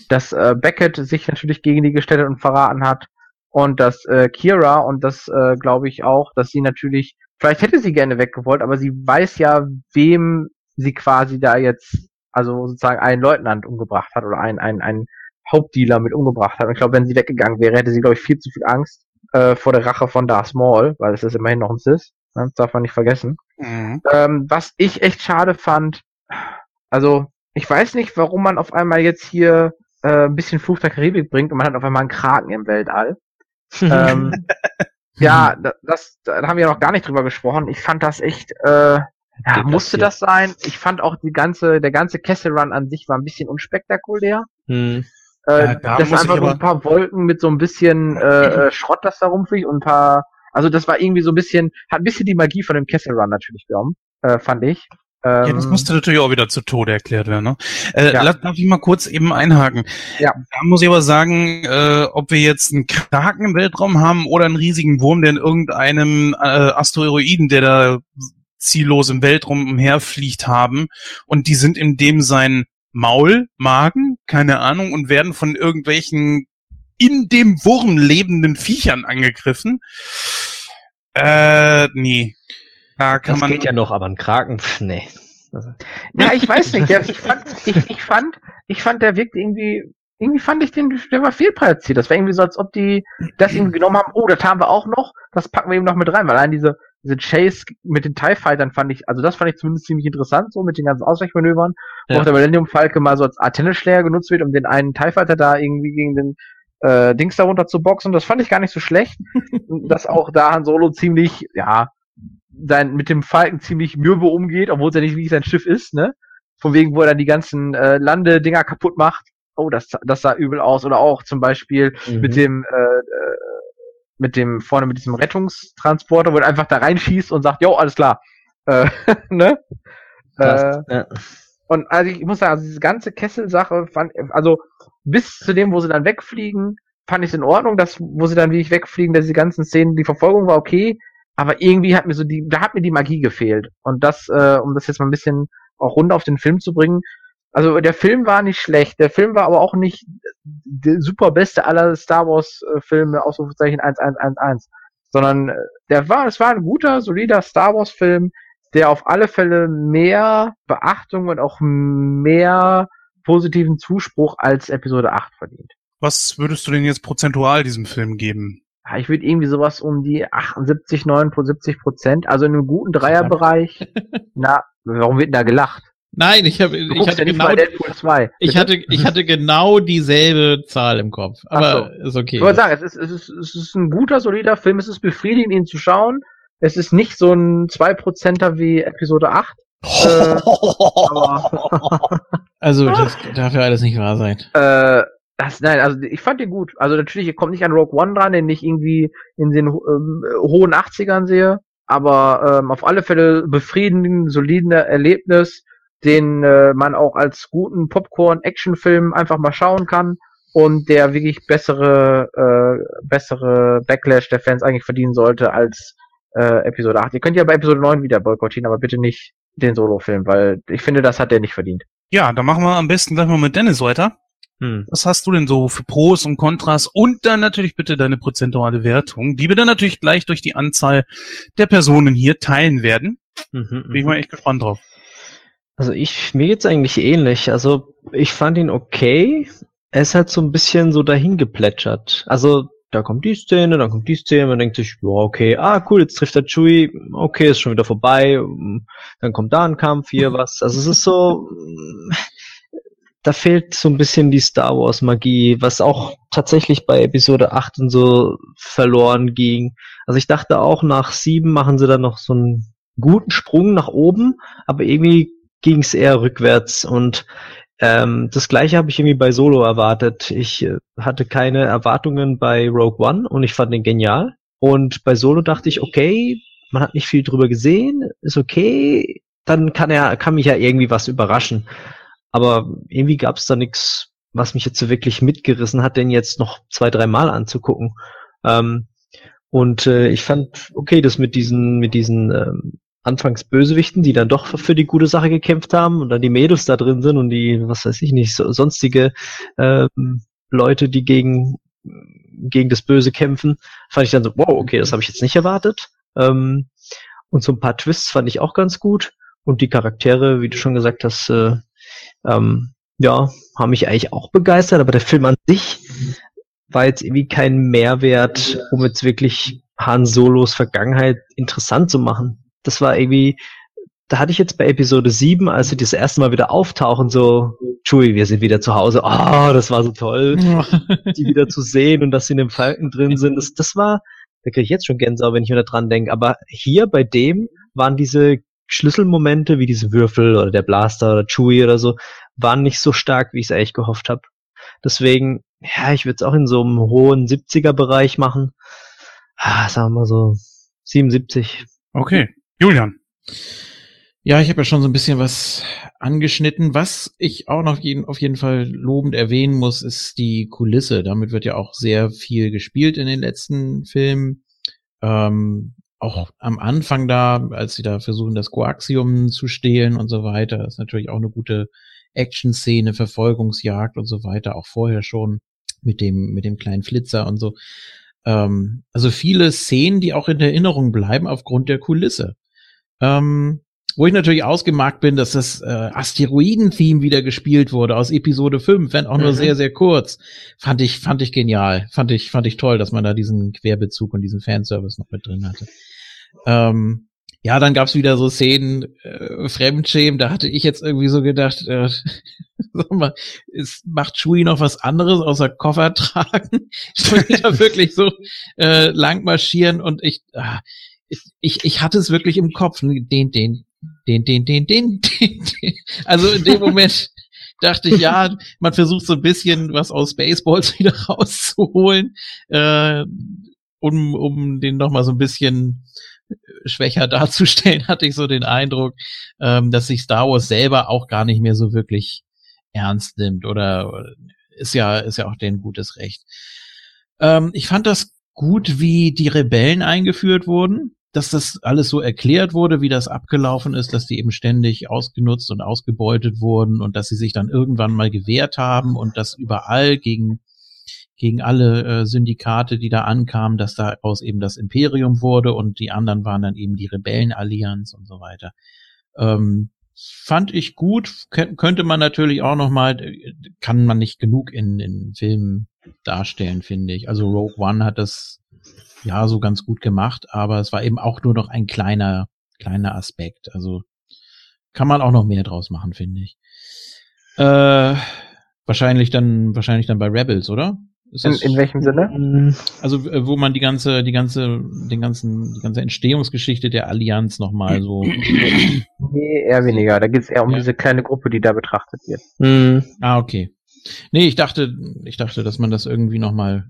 Dass äh, Beckett sich natürlich gegen die gestellt und verraten hat und dass äh, Kira und das äh, glaube ich auch, dass sie natürlich, vielleicht hätte sie gerne weggewollt, aber sie weiß ja, wem sie quasi da jetzt, also sozusagen einen Leutnant umgebracht hat oder einen, einen, einen Hauptdealer mit umgebracht hat. Und ich glaube, wenn sie weggegangen wäre, hätte sie, glaube ich, viel zu viel Angst äh, vor der Rache von Darth Maul, weil es ist immerhin noch ein Sith. Ne? Das darf man nicht vergessen. Mhm. Ähm, was ich echt schade fand, also ich weiß nicht, warum man auf einmal jetzt hier äh, ein bisschen Fluch der Karibik bringt und man hat auf einmal einen Kraken im Weltall ähm, ja, das, da haben wir noch gar nicht drüber gesprochen. Ich fand das echt, äh, ja, musste das sein. Ich fand auch die ganze, der ganze Kessel Run an sich war ein bisschen unspektakulär. Hm. Äh, ja, da das einfach nur ein paar Wolken mit so ein bisschen äh, äh, Schrott, das da rumfliegt und ein paar, also das war irgendwie so ein bisschen, hat ein bisschen die Magie von dem Kessel Run natürlich genommen, äh, fand ich ja, das ähm, musste natürlich auch wieder zu Tode erklärt werden. Ne? Äh, ja. Lass, darf ich mal kurz eben einhaken. Ja. Da muss ich aber sagen, äh, ob wir jetzt einen Kraken im Weltraum haben oder einen riesigen Wurm, der in irgendeinem äh, Asteroiden, der da ziellos im Weltraum umherfliegt haben und die sind in dem sein Maul, Magen, keine Ahnung, und werden von irgendwelchen in dem Wurm lebenden Viechern angegriffen. Äh, nee. Da kann das man geht ja noch, aber ein Kraken, pff, nee. Ja, ich weiß nicht. Der, ich, fand, ich, ich, fand, ich fand, der wirkt irgendwie, irgendwie fand ich den, der war fehlplatziert. Das war irgendwie so, als ob die das irgendwie genommen haben, oh, das haben wir auch noch, das packen wir eben noch mit rein, weil allein diese diese Chase mit den TIE Fightern fand ich, also das fand ich zumindest ziemlich interessant, so mit den ganzen Ausweichmanövern, Ja. wo auch der Millennium Falke mal so als Art Tennisschläger genutzt wird, um den einen TIE Fighter da irgendwie gegen den äh, Dings da runter zu boxen. Das fand ich gar nicht so schlecht. dass auch da Han Solo ziemlich, ja, sein, mit dem Falken ziemlich mürbe umgeht, obwohl es ja nicht wirklich sein Schiff ist, ne? Von wegen, wo er dann die ganzen äh, Landedinger kaputt macht. Oh, das, das sah übel aus. Oder auch zum Beispiel Mhm. mit dem, äh, äh, mit dem, vorne mit diesem Rettungstransporter, wo er einfach da reinschießt und sagt, jo, alles klar. Äh, ne? Äh, ja. und also ich muss sagen, also diese ganze Kesselsache fand, also bis zu dem, wo sie dann wegfliegen, fand ich es in Ordnung, dass, wo sie dann wirklich wegfliegen, dass die ganzen Szenen, die Verfolgung war okay, aber irgendwie hat mir so die, da hat mir die Magie gefehlt. Und das, äh, um das jetzt mal ein bisschen auch rund auf den Film zu bringen. Also der Film war nicht schlecht, der Film war aber auch nicht der super beste aller Star Wars äh, Filme, Ausrufezeichen 1111, sondern äh, der war, es war ein guter, solider Star Wars Film, der auf alle Fälle mehr Beachtung und auch mehr positiven Zuspruch als Episode 8 verdient. Was würdest du denn jetzt prozentual diesem Film geben? Ja, ich würde irgendwie sowas um die 78, 79 Prozent, also in einem guten Dreierbereich. Na, warum wird denn da gelacht? Nein, ich habe ich hatte ja genau mal Deadpool 2. ich hatte ich hatte genau dieselbe Zahl im Kopf, aber ist okay. Ich wollte sagen, es ist, es, ist, es ist ein guter, solider Film, es ist befriedigend, ihn zu schauen. Es ist nicht so ein 2%er wie Episode 8. Äh, Also das darf ja alles nicht wahr sein. äh, das, nein, also ich fand den gut. Also natürlich, ihr kommt nicht an Rogue One dran, den ich irgendwie in den ähm, hohen 80ern sehe. Aber ähm, auf alle Fälle befriedigend, solide Erlebnis, den äh, man auch als guten Popcorn-Actionfilm einfach mal schauen kann und der wirklich bessere, äh, bessere Backlash der Fans eigentlich verdienen sollte als äh, Episode 8. Ihr könnt ja bei Episode 9 wieder boykottieren, aber bitte nicht den Solo-Film, weil ich finde, das hat der nicht verdient. Ja, dann machen wir am besten gleich mal mit Dennis weiter. Hm. Was hast du denn so für Pros und Kontras und dann natürlich bitte deine prozentuale Wertung, die wir dann natürlich gleich durch die Anzahl der Personen hier teilen werden. Mhm, Bin ich mal echt gespannt drauf. Also ich, mir geht's eigentlich ähnlich. Also ich fand ihn okay. Er ist halt so ein bisschen so dahin geplätschert. Also da kommt die Szene, dann kommt die Szene, man denkt sich, ja, okay, ah, cool, jetzt trifft er Chewie, okay, ist schon wieder vorbei, dann kommt da ein Kampf, hier was. Also es ist so, da fehlt so ein bisschen die Star Wars Magie, was auch tatsächlich bei Episode 8 und so verloren ging. Also ich dachte auch, nach 7 machen sie dann noch so einen guten Sprung nach oben, aber irgendwie ging es eher rückwärts und ähm, das gleiche habe ich irgendwie bei Solo erwartet. Ich äh, hatte keine Erwartungen bei Rogue One und ich fand den genial. Und bei Solo dachte ich, okay, man hat nicht viel drüber gesehen, ist okay, dann kann er, kann mich ja irgendwie was überraschen. Aber irgendwie gab es da nichts, was mich jetzt so wirklich mitgerissen hat, den jetzt noch zwei, drei Mal anzugucken. Ähm, und äh, ich fand, okay, das mit diesen, mit diesen ähm, anfangs Bösewichten, die dann doch für die gute Sache gekämpft haben und dann die Mädels da drin sind und die, was weiß ich nicht, so, sonstige ähm, Leute, die gegen, gegen das Böse kämpfen, fand ich dann so, wow, okay, das habe ich jetzt nicht erwartet. Ähm, und so ein paar Twists fand ich auch ganz gut. Und die Charaktere, wie du schon gesagt hast, äh, ähm, ja, haben mich eigentlich auch begeistert, aber der Film an sich war jetzt irgendwie kein Mehrwert, um jetzt wirklich Han Solos Vergangenheit interessant zu machen. Das war irgendwie, da hatte ich jetzt bei Episode 7, als sie das erste Mal wieder auftauchen, so, Chewie, wir sind wieder zu Hause. Oh, das war so toll, die wieder zu sehen und dass sie in dem Falken drin sind. Das, das war, da kriege ich jetzt schon Gänsehaut, wenn ich mir da dran denke. Aber hier bei dem waren diese Schlüsselmomente wie diese Würfel oder der Blaster oder Chewie oder so, waren nicht so stark, wie ich es eigentlich gehofft habe. Deswegen, ja, ich würde es auch in so einem hohen 70er-Bereich machen. Ah, sagen wir mal so 77. Okay. Julian. Ja, ich habe ja schon so ein bisschen was angeschnitten. Was ich auch noch jeden, auf jeden Fall lobend erwähnen muss, ist die Kulisse. Damit wird ja auch sehr viel gespielt in den letzten Filmen. Ähm, auch am Anfang da, als sie da versuchen, das Koaxium zu stehlen und so weiter, ist natürlich auch eine gute Action-Szene, Verfolgungsjagd und so weiter, auch vorher schon mit dem, mit dem kleinen Flitzer und so. Ähm, also viele Szenen, die auch in der Erinnerung bleiben aufgrund der Kulisse. Ähm, wo ich natürlich ausgemacht bin, dass das äh, Asteroiden-Theme wieder gespielt wurde aus Episode 5, wenn auch nur Mhm. sehr, sehr kurz. Fand ich, fand ich genial. Fand ich, fand ich toll, dass man da diesen Querbezug und diesen Fanservice noch mit drin hatte. Ähm, ja, dann gab's wieder so Szenen, äh, Fremdschämen, da hatte ich jetzt irgendwie so gedacht, äh, sag mal, es macht Shui noch was anderes außer Koffer tragen. Schon wieder wirklich so äh, lang marschieren und ich, ah, ich, ich hatte es wirklich im Kopf. Den, den, den, den, den, den, den, den. Also in dem Moment dachte ich, ja, man versucht so ein bisschen was aus Baseballs wieder rauszuholen, äh, um, um den noch mal so ein bisschen schwächer darzustellen, hatte ich so den Eindruck, ähm, dass sich Star Wars selber auch gar nicht mehr so wirklich ernst nimmt oder ist ja, ist ja auch denen gutes Recht. Ähm, ich fand das gut, wie die Rebellen eingeführt wurden, dass das alles so erklärt wurde, wie das abgelaufen ist, dass die eben ständig ausgenutzt und ausgebeutet wurden und dass sie sich dann irgendwann mal gewehrt haben und dass überall gegen gegen alle äh, Syndikate, die da ankamen, dass daraus eben das Imperium wurde und die anderen waren dann eben die Rebellenallianz und so weiter. Ähm, fand ich gut, Kön könnte man natürlich auch noch mal, äh, kann man nicht genug in, in Filmen darstellen, finde ich. Also Rogue One hat das ja so ganz gut gemacht, aber es war eben auch nur noch ein kleiner, kleiner Aspekt. Also kann man auch noch mehr draus machen, finde ich. Äh, wahrscheinlich dann, wahrscheinlich dann bei Rebels, oder? In, in, welchem Sinne? Mm. Also äh, wo man die ganze, die ganze, den ganzen, die ganze Entstehungsgeschichte der Allianz nochmal so. Nee, eher weniger. Da geht es eher um ja. diese kleine Gruppe, die da betrachtet wird. Mhm. Ah, okay. Nee, ich dachte, ich dachte, dass man das irgendwie nochmal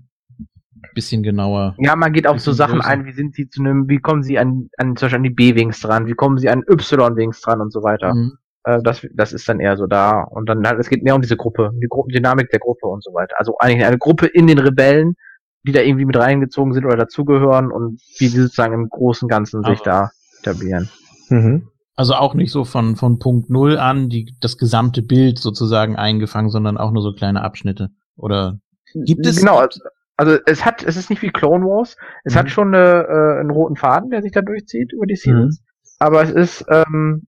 bisschen genauer. Ja, man geht auf so Sachen größer. ein, wie sind sie zu einem, wie kommen sie an, an zum Beispiel an die B-Wings dran, wie kommen sie an Y-Wings dran und so weiter. Mhm. Äh, das, das ist dann eher so da. Und dann halt, es geht mehr um diese Gruppe, die Gruppendynamik der Gruppe und so weiter. Also eigentlich eine Gruppe in den Rebellen, die da irgendwie mit reingezogen sind oder dazugehören und wie sie sozusagen im großen Ganzen sich da etablieren. Mhm. Also auch nicht so von, von Punkt Null an, die, das gesamte Bild sozusagen eingefangen, sondern auch nur so kleine Abschnitte. Oder gibt es? Genau, also, also es hat, es ist nicht wie Clone Wars. Es mhm. hat schon eine, äh, einen roten Faden, der sich da durchzieht über die Seasons. Mhm. Aber es ist, ähm,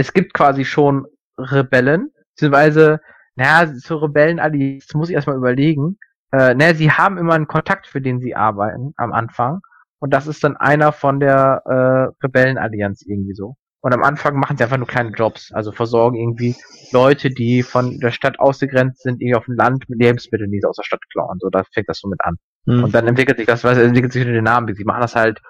es gibt quasi schon Rebellen, beziehungsweise, naja, zu Rebellen, Ali, das muss ich erstmal überlegen. Äh, naja, sie haben immer einen Kontakt, für den sie arbeiten am Anfang. Und das ist dann einer von der äh, Rebellenallianz irgendwie so. Und am Anfang machen sie einfach nur kleine Jobs, also versorgen irgendwie Leute, die von der Stadt ausgegrenzt sind, irgendwie auf dem Land mit Lebensmitteln, die sie aus der Stadt klauen. So, da fängt das so mit an. Mhm. Und dann entwickelt sich das, weil es entwickelt sich eine Dynamik. Sie machen das halt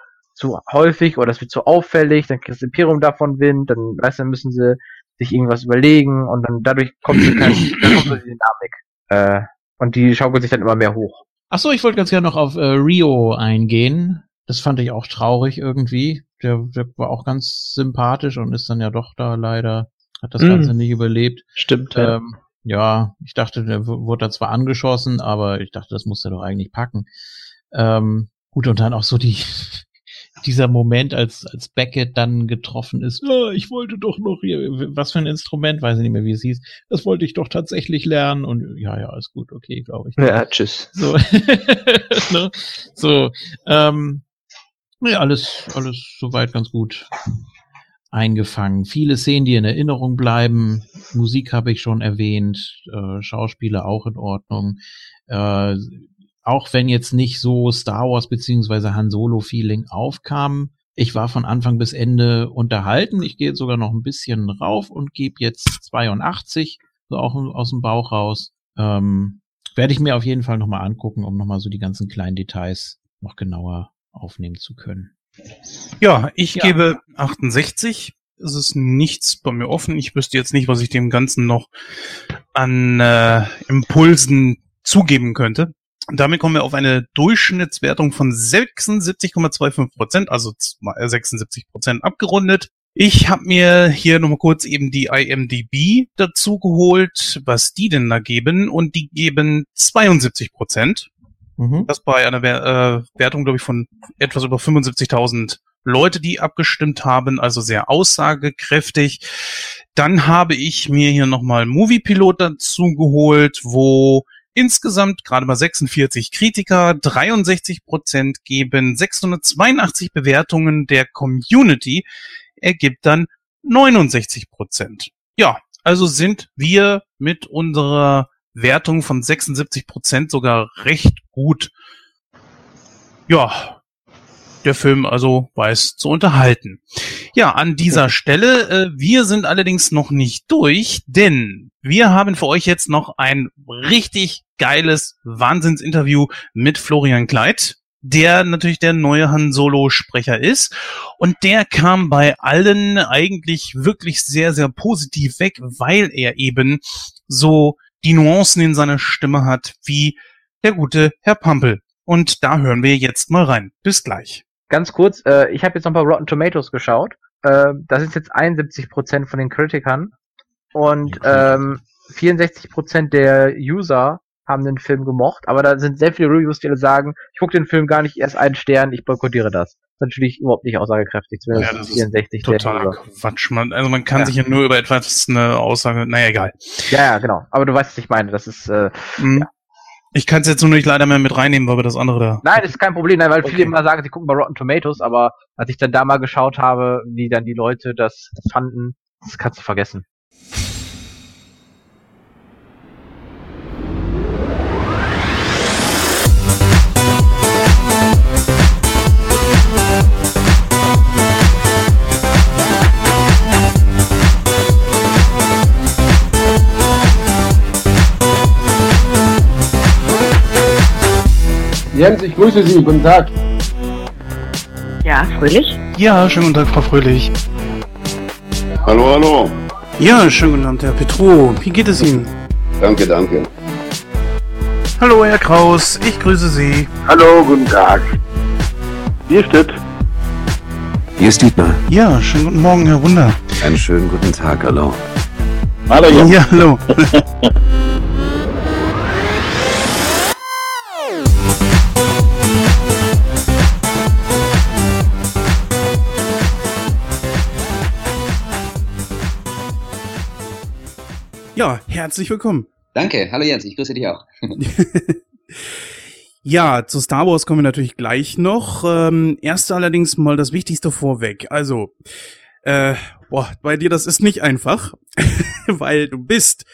zu häufig oder es wird zu auffällig, dann kriegt das Imperium davon Wind, dann, weißt du, dann müssen sie sich irgendwas überlegen und dann dadurch kommt so, kein, dann kommt so die Dynamik. Äh, und die schaukelt sich dann immer mehr hoch. Ach so, ich wollte ganz gerne noch auf äh, Rio eingehen. Das fand ich auch traurig irgendwie. Der, der war auch ganz sympathisch und ist dann ja doch da leider, hat das mm. Ganze nicht überlebt. Stimmt. Ähm, ja, ich dachte, der wurde da zwar angeschossen, aber ich dachte, das muss er doch eigentlich packen. Ähm, gut, und dann auch so die, dieser Moment, als, als Beckett dann getroffen ist, oh, ich wollte doch noch hier, was für ein Instrument, weiß ich nicht mehr, wie es hieß, das wollte ich doch tatsächlich lernen und ja, ja, ist gut, okay, glaube ich. Ja, tschüss. So, ne? so ähm, ja, alles, alles soweit ganz gut eingefangen. Viele Szenen, die in Erinnerung bleiben. Musik habe ich schon erwähnt, äh, Schauspieler auch in Ordnung. Äh, auch wenn jetzt nicht so Star Wars beziehungsweise Han Solo Feeling aufkam, ich war von Anfang bis Ende unterhalten. Ich gehe jetzt sogar noch ein bisschen rauf und gebe jetzt 82, so auch aus dem Bauch raus. Ähm, werde ich mir auf jeden Fall nochmal angucken, um nochmal so die ganzen kleinen Details noch genauer aufnehmen zu können. Ja, ich ja. gebe 68. Es ist nichts bei mir offen. Ich wüsste jetzt nicht, was ich dem Ganzen noch an äh, Impulsen zugeben könnte. Und damit kommen wir auf eine Durchschnittswertung von 76,25 Prozent, also 76 Prozent abgerundet. Ich habe mir hier nochmal kurz eben die IMDB dazu geholt, was die denn da geben. Und die geben 72 Prozent. Mhm. Das bei einer äh, Wertung, glaube ich, von etwas über 75.000 Leute, die abgestimmt haben, also sehr aussagekräftig. Dann habe ich mir hier nochmal Moviepilot dazu geholt, wo Insgesamt gerade mal 46 Kritiker, 63 Prozent geben 682 Bewertungen der Community, ergibt dann 69 Prozent. Ja, also sind wir mit unserer Wertung von 76 Prozent sogar recht gut. Ja, der Film also weiß zu unterhalten. Ja, an dieser Stelle, äh, wir sind allerdings noch nicht durch, denn wir haben für euch jetzt noch ein richtig geiles Wahnsinnsinterview mit Florian Kleid, der natürlich der neue Han Solo Sprecher ist und der kam bei allen eigentlich wirklich sehr sehr positiv weg, weil er eben so die Nuancen in seiner Stimme hat wie der gute Herr Pampel. Und da hören wir jetzt mal rein. Bis gleich. Ganz kurz, äh, ich habe jetzt noch mal Rotten Tomatoes geschaut. Äh, das ist jetzt 71% von den Kritikern und ähm, 64% der User haben den Film gemocht, aber da sind sehr viele Reviews, die sagen, ich gucke den Film gar nicht erst einen Stern, ich boykottiere das. Das ist natürlich überhaupt nicht aussagekräftig, zumindest ja, das 64 total Quatsch. Man, also man kann ja. sich ja nur über etwas eine Aussage, naja, egal. Ja, ja, genau. Aber du weißt, was ich meine. Das ist, äh, mhm. ja. Ich kann es jetzt nur nicht leider mehr mit reinnehmen, weil wir das andere da. Nein, das ist kein Problem, nein, weil okay. viele immer sagen, sie gucken bei Rotten Tomatoes, aber als ich dann da mal geschaut habe, wie dann die Leute das fanden, das kannst du vergessen. Jens, ich grüße Sie. Guten Tag. Ja, Fröhlich? Ja, schönen guten Tag, Frau Fröhlich. Hallo, hallo. Ja, schönen guten Abend, Herr Petro. Wie geht es Ihnen? Danke, danke. Hallo, Herr Kraus. Ich grüße Sie. Hallo, guten Tag. Hier steht. Hier ist Dietmar. Ja, schönen guten Morgen, Herr Wunder. Einen schönen guten Tag, hallo. Hallo, Jens. Ja, hallo. Ja, herzlich willkommen. Danke, hallo Jens, ich grüße dich auch. ja, zu Star Wars kommen wir natürlich gleich noch. Ähm, erst allerdings mal das Wichtigste vorweg. Also, äh, boah, bei dir das ist nicht einfach, weil du bist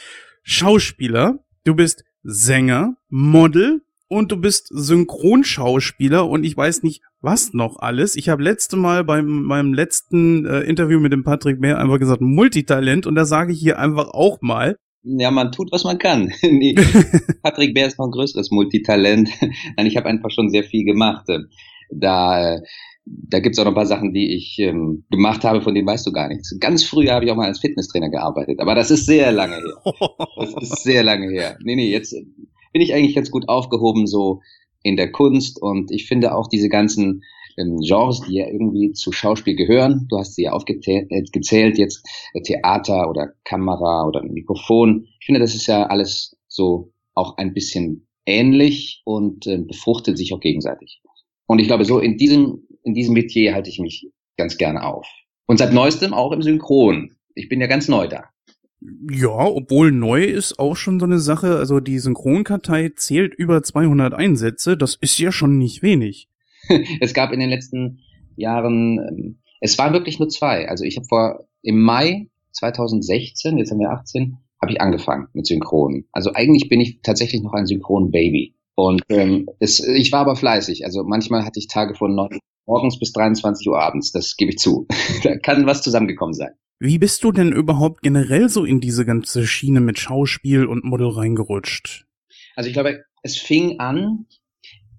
Schauspieler, du bist Sänger, Model und du bist Synchronschauspieler und ich weiß nicht, was noch alles. Ich habe letzte Mal beim meinem letzten äh, Interview mit dem Patrick Mehr einfach gesagt Multitalent und da sage ich hier einfach auch mal. Ja, man tut, was man kann. nee, Patrick Bär ist noch ein größeres Multitalent. Nein, ich habe einfach schon sehr viel gemacht. Da, da gibt's auch noch ein paar Sachen, die ich ähm, gemacht habe, von denen weißt du gar nichts. Ganz früh habe ich auch mal als Fitnesstrainer gearbeitet, aber das ist sehr lange her. Das ist sehr lange her. Nee, nee, jetzt bin ich eigentlich ganz gut aufgehoben, so in der Kunst und ich finde auch diese ganzen ähm, Genres, die ja irgendwie zu Schauspiel gehören. Du hast sie ja aufgezählt, äh, jetzt äh, Theater oder Kamera oder Mikrofon. Ich finde, das ist ja alles so auch ein bisschen ähnlich und äh, befruchtet sich auch gegenseitig. Und ich glaube, so in diesem, in diesem Metier halte ich mich ganz gerne auf. Und seit neuestem auch im Synchron. Ich bin ja ganz neu da. Ja, obwohl neu ist auch schon so eine Sache. Also die Synchronkartei zählt über 200 Einsätze. Das ist ja schon nicht wenig. es gab in den letzten Jahren, ähm, es waren wirklich nur zwei. Also ich habe vor im Mai 2016, jetzt haben wir 18, habe ich angefangen mit Synchron. Also eigentlich bin ich tatsächlich noch ein Synchron-Baby. Und ähm, es, ich war aber fleißig. Also manchmal hatte ich Tage von 9 morgens bis 23 Uhr abends. Das gebe ich zu. da kann was zusammengekommen sein. Wie bist du denn überhaupt generell so in diese ganze Schiene mit Schauspiel und Model reingerutscht? Also ich glaube, es fing an,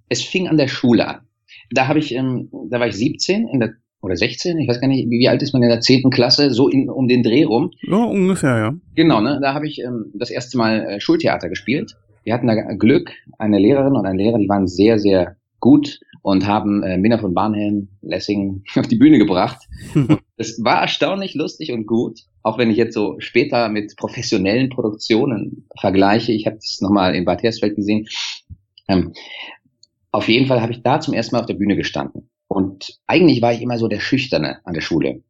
es fing an der Schule an. Da habe ich, ähm, da war ich 17 in der oder 16, ich weiß gar nicht, wie alt ist man in der 10. Klasse, so in, um den Dreh rum. Ja, ungefähr, ja. Genau, ne? Da habe ich ähm, das erste Mal äh, Schultheater gespielt. Wir hatten da Glück, eine Lehrerin und ein Lehrer, die waren sehr, sehr gut und haben äh, Minna von Barnhelm, Lessing auf die Bühne gebracht. Es war erstaunlich lustig und gut, auch wenn ich jetzt so später mit professionellen Produktionen vergleiche. Ich habe es nochmal in Bad Hersfeld gesehen. Ähm, auf jeden Fall habe ich da zum ersten Mal auf der Bühne gestanden. Und eigentlich war ich immer so der Schüchterne an der Schule.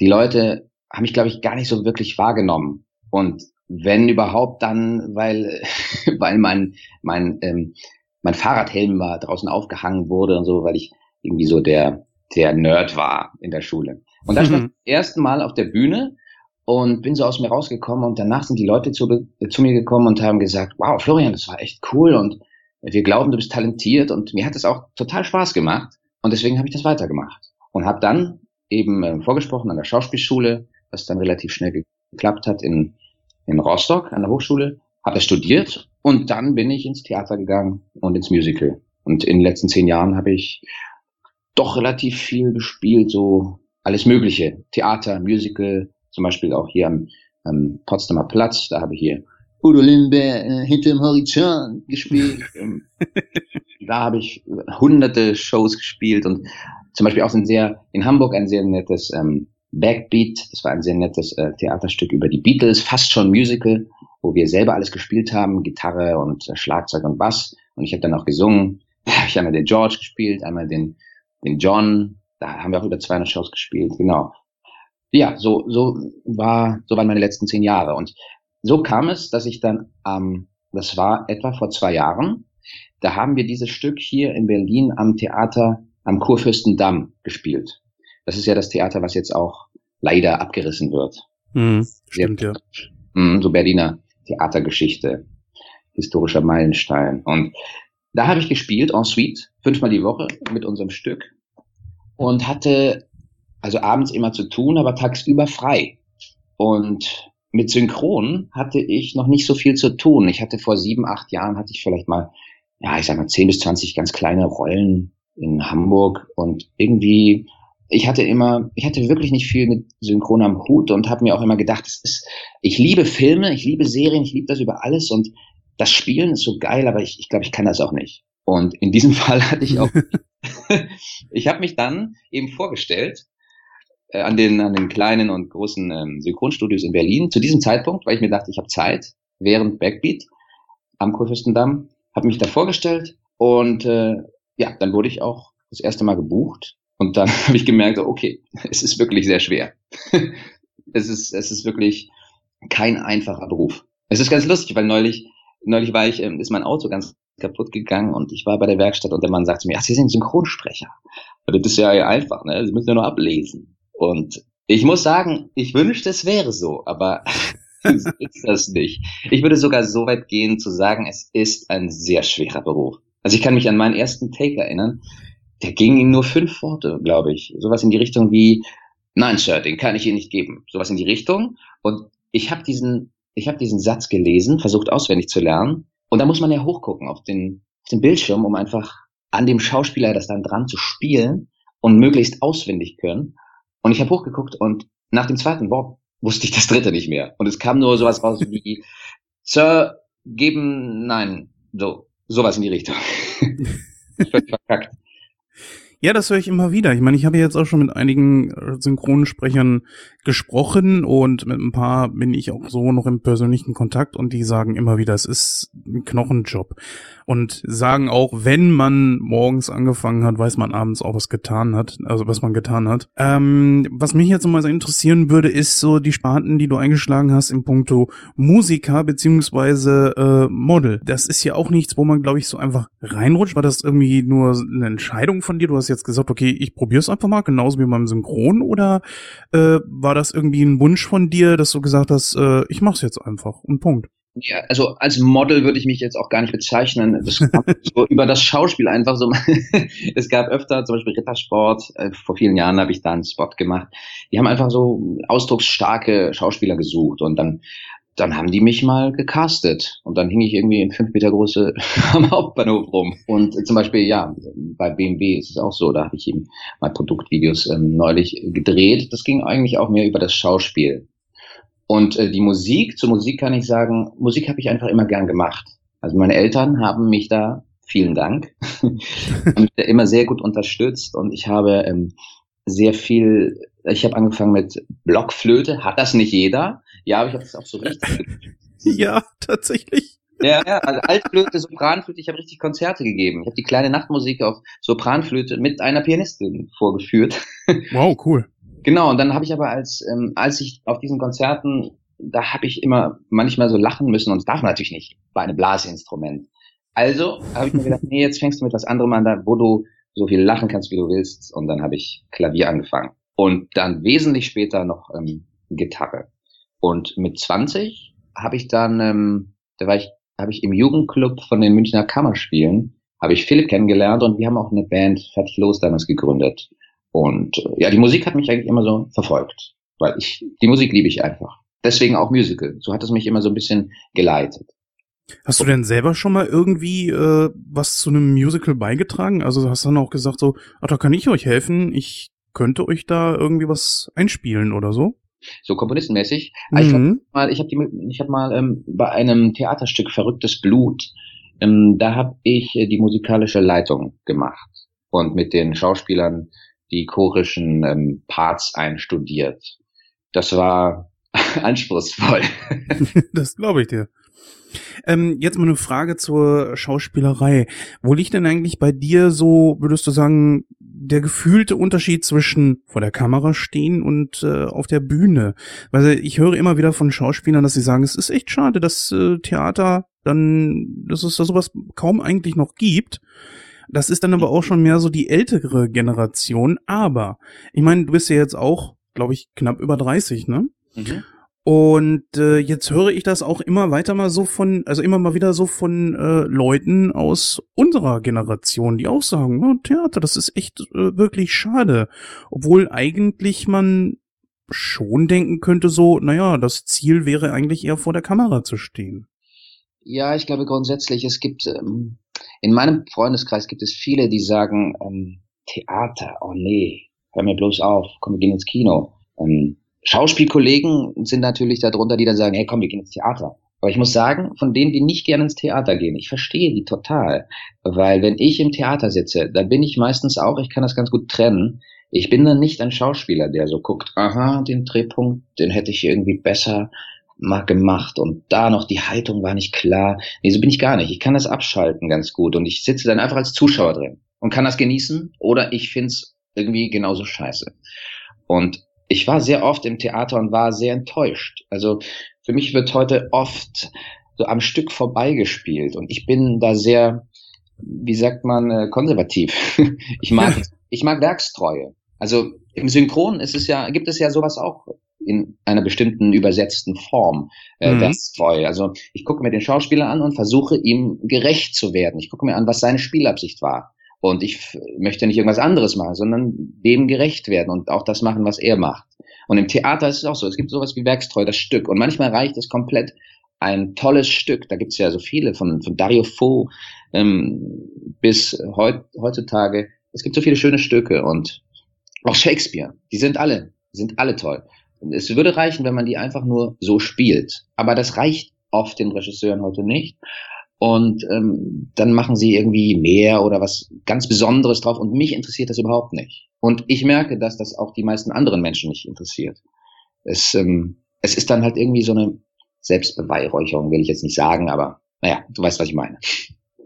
Die Leute haben mich, glaube ich, gar nicht so wirklich wahrgenommen. Und wenn überhaupt dann, weil, weil mein, mein, ähm, mein Fahrradhelm war draußen aufgehangen wurde und so, weil ich irgendwie so der, der Nerd war in der Schule. Und da stand ich zum ersten Mal auf der Bühne und bin so aus mir rausgekommen und danach sind die Leute zu, zu mir gekommen und haben gesagt, wow, Florian, das war echt cool und wir glauben, du bist talentiert und mir hat es auch total Spaß gemacht. Und deswegen habe ich das weitergemacht. Und habe dann eben äh, vorgesprochen an der Schauspielschule, was dann relativ schnell geklappt hat in, in Rostock an der Hochschule, habe das studiert und dann bin ich ins Theater gegangen und ins Musical. Und in den letzten zehn Jahren habe ich doch relativ viel gespielt, so alles Mögliche. Theater, Musical, zum Beispiel auch hier am, am Potsdamer Platz, da habe ich hier Udo Lindenberg äh, hinter Horizont gespielt. Ähm, da habe ich hunderte Shows gespielt und zum Beispiel auch ein sehr, in Hamburg ein sehr nettes ähm, Backbeat, das war ein sehr nettes äh, Theaterstück über die Beatles, fast schon Musical, wo wir selber alles gespielt haben, Gitarre und äh, Schlagzeug und Bass. Und ich habe dann auch gesungen. Da habe ich einmal den George gespielt, einmal den, den John. Da haben wir auch über 200 Shows gespielt, genau. Ja, so, so war, so waren meine letzten zehn Jahre. Und so kam es, dass ich dann, ähm, das war etwa vor zwei Jahren, da haben wir dieses Stück hier in Berlin am Theater am Kurfürstendamm gespielt. Das ist ja das Theater, was jetzt auch leider abgerissen wird. Mhm, stimmt, ja. Hm, so Berliner Theatergeschichte, historischer Meilenstein. Und da habe ich gespielt, en suite, fünfmal die Woche mit unserem Stück und hatte also abends immer zu tun, aber tagsüber frei. Und mit Synchron hatte ich noch nicht so viel zu tun. Ich hatte vor sieben, acht Jahren hatte ich vielleicht mal, ja, ich sag mal, zehn bis zwanzig ganz kleine Rollen in Hamburg und irgendwie, ich hatte immer, ich hatte wirklich nicht viel mit Synchron am Hut und habe mir auch immer gedacht, es ist, ich liebe Filme, ich liebe Serien, ich liebe das über alles und das Spielen ist so geil, aber ich, ich glaube, ich kann das auch nicht. Und in diesem Fall hatte ich auch, ich habe mich dann eben vorgestellt äh, an den an den kleinen und großen ähm, Synchronstudios in Berlin zu diesem Zeitpunkt, weil ich mir dachte, ich habe Zeit während Backbeat am Kurfürstendamm, habe mich da vorgestellt und äh, ja, dann wurde ich auch das erste Mal gebucht und dann habe ich gemerkt, okay, es ist wirklich sehr schwer. es ist es ist wirklich kein einfacher Beruf. Es ist ganz lustig, weil neulich neulich war ich ähm, ist mein Auto ganz kaputt gegangen und ich war bei der Werkstatt und der Mann sagte mir, ach, Sie sind Synchronsprecher. Das ist ja einfach, ne? Sie müssen ja nur ablesen. Und ich muss sagen, ich wünschte, es wäre so, aber ist das nicht. Ich würde sogar so weit gehen zu sagen, es ist ein sehr schwerer Beruf. Also ich kann mich an meinen ersten Take erinnern. Der ging in nur fünf Worte, glaube ich. Sowas in die Richtung wie, nein, Sir, den kann ich Ihnen nicht geben. Sowas in die Richtung. Und ich habe diesen, ich habe diesen Satz gelesen, versucht auswendig zu lernen. Und da muss man ja hochgucken auf den, auf den Bildschirm, um einfach an dem Schauspieler das dann dran zu spielen und möglichst auswendig können. Und ich habe hochgeguckt und nach dem zweiten Wort wusste ich das dritte nicht mehr. Und es kam nur sowas raus wie, Sir, geben, nein, so, sowas in die Richtung. Völlig verkackt. Ja, das höre ich immer wieder. Ich meine, ich habe jetzt auch schon mit einigen äh, Synchronsprechern gesprochen und mit ein paar bin ich auch so noch im persönlichen Kontakt und die sagen immer wieder, es ist ein Knochenjob. Und sagen auch, wenn man morgens angefangen hat, weiß man abends auch, was getan hat, also was man getan hat. Ähm, was mich jetzt mal so interessieren würde, ist so die Sparten, die du eingeschlagen hast im Punkto Musiker beziehungsweise äh, Model. Das ist ja auch nichts, wo man, glaube ich, so einfach reinrutscht. War das irgendwie nur eine Entscheidung von dir? Du hast jetzt gesagt, okay, ich probiere es einfach mal, genauso wie beim Synchron, oder äh, war das irgendwie ein Wunsch von dir, dass du gesagt hast, äh, ich mach's jetzt einfach und Punkt? Ja, also als Model würde ich mich jetzt auch gar nicht bezeichnen. Das so über das Schauspiel einfach so. es gab öfter zum Beispiel Rittersport. Äh, vor vielen Jahren habe ich da einen Spot gemacht. Die haben einfach so ausdrucksstarke Schauspieler gesucht und dann dann haben die mich mal gecastet und dann hing ich irgendwie in fünf Meter Größe am Hauptbahnhof rum. Und zum Beispiel, ja, bei BMW ist es auch so, da habe ich eben mal Produktvideos ähm, neulich gedreht. Das ging eigentlich auch mehr über das Schauspiel. Und äh, die Musik, zur Musik kann ich sagen, Musik habe ich einfach immer gern gemacht. Also meine Eltern haben mich da, vielen Dank, immer sehr gut unterstützt und ich habe ähm, sehr viel, ich habe angefangen mit Blockflöte, hat das nicht jeder? Ja, aber ich habe das auch so richtig. ja, tatsächlich. Ja, ja, also Altflöte, Sopranflöte, ich habe richtig Konzerte gegeben. Ich habe die kleine Nachtmusik auf Sopranflöte mit einer Pianistin vorgeführt. Wow, cool. Genau, und dann habe ich aber als, ähm, als ich auf diesen Konzerten, da habe ich immer manchmal so lachen müssen und das darf man natürlich nicht bei einem Blasinstrument. Also habe ich mir gedacht, nee, jetzt fängst du mit was anderem an, da, wo du so viel lachen kannst, wie du willst. Und dann habe ich Klavier angefangen. Und dann wesentlich später noch ähm, Gitarre. Und mit 20 habe ich dann, ähm, da war ich, habe ich im Jugendclub von den Münchner Kammerspielen, habe ich Philipp kennengelernt und wir haben auch eine Band Fertig Los damals gegründet. Und äh, ja, die Musik hat mich eigentlich immer so verfolgt, weil ich, die Musik liebe ich einfach. Deswegen auch Musical. So hat es mich immer so ein bisschen geleitet. Hast du denn selber schon mal irgendwie äh, was zu einem Musical beigetragen? Also hast du dann auch gesagt so, ach, da kann ich euch helfen, ich könnte euch da irgendwie was einspielen oder so? So komponistenmäßig. Mhm. Ich habe mal, ich habe ich hab mal ähm, bei einem Theaterstück Verrücktes Blut, ähm, da habe ich äh, die musikalische Leitung gemacht und mit den Schauspielern die chorischen ähm, Parts einstudiert. Das war anspruchsvoll. das glaube ich dir. Ähm, jetzt mal eine Frage zur Schauspielerei. Wo liegt denn eigentlich bei dir so, würdest du sagen, der gefühlte Unterschied zwischen vor der Kamera stehen und äh, auf der Bühne? Weil ich höre immer wieder von Schauspielern, dass sie sagen, es ist echt schade, dass äh, Theater dann, dass es da sowas kaum eigentlich noch gibt. Das ist dann aber auch schon mehr so die ältere Generation. Aber ich meine, du bist ja jetzt auch, glaube ich, knapp über 30, ne? Mhm. Und äh, jetzt höre ich das auch immer weiter mal so von, also immer mal wieder so von äh, Leuten aus unserer Generation, die auch sagen, oh, Theater, das ist echt äh, wirklich schade. Obwohl eigentlich man schon denken könnte, so, naja, das Ziel wäre eigentlich eher vor der Kamera zu stehen. Ja, ich glaube grundsätzlich, es gibt, ähm, in meinem Freundeskreis gibt es viele, die sagen, ähm, Theater, oh nee, hör mir bloß auf, komm, wir gehen ins Kino. Ähm, Schauspielkollegen sind natürlich darunter, die dann sagen, hey komm, wir gehen ins Theater. Aber ich muss sagen, von denen, die nicht gerne ins Theater gehen, ich verstehe die total. Weil wenn ich im Theater sitze, da bin ich meistens auch, ich kann das ganz gut trennen. Ich bin dann nicht ein Schauspieler, der so guckt, aha, den Drehpunkt, den hätte ich irgendwie besser gemacht und da noch die Haltung war nicht klar. Nee, so bin ich gar nicht. Ich kann das abschalten ganz gut und ich sitze dann einfach als Zuschauer drin und kann das genießen oder ich find's irgendwie genauso scheiße. Und ich war sehr oft im Theater und war sehr enttäuscht. Also für mich wird heute oft so am Stück vorbeigespielt und ich bin da sehr, wie sagt man, äh, konservativ. ich mag, ich mag Werkstreue. Also im Synchron ist es ja, gibt es ja sowas auch in einer bestimmten übersetzten Form äh, mhm. Werkstreue. Also ich gucke mir den Schauspieler an und versuche ihm gerecht zu werden. Ich gucke mir an, was seine Spielabsicht war. Und ich möchte nicht irgendwas anderes machen, sondern dem gerecht werden und auch das machen, was er macht. Und im Theater ist es auch so. Es gibt sowas wie Werkstreu, das Stück. Und manchmal reicht es komplett ein tolles Stück. Da gibt es ja so viele, von, von Dario Fo ähm, bis heut, heutzutage. Es gibt so viele schöne Stücke und auch Shakespeare. Die sind alle, die sind alle toll. Es würde reichen, wenn man die einfach nur so spielt. Aber das reicht oft den Regisseuren heute nicht und ähm, dann machen sie irgendwie mehr oder was ganz Besonderes drauf und mich interessiert das überhaupt nicht. Und ich merke, dass das auch die meisten anderen Menschen nicht interessiert. Es, ähm, es ist dann halt irgendwie so eine Selbstbeweihräucherung, will ich jetzt nicht sagen, aber naja, du weißt, was ich meine.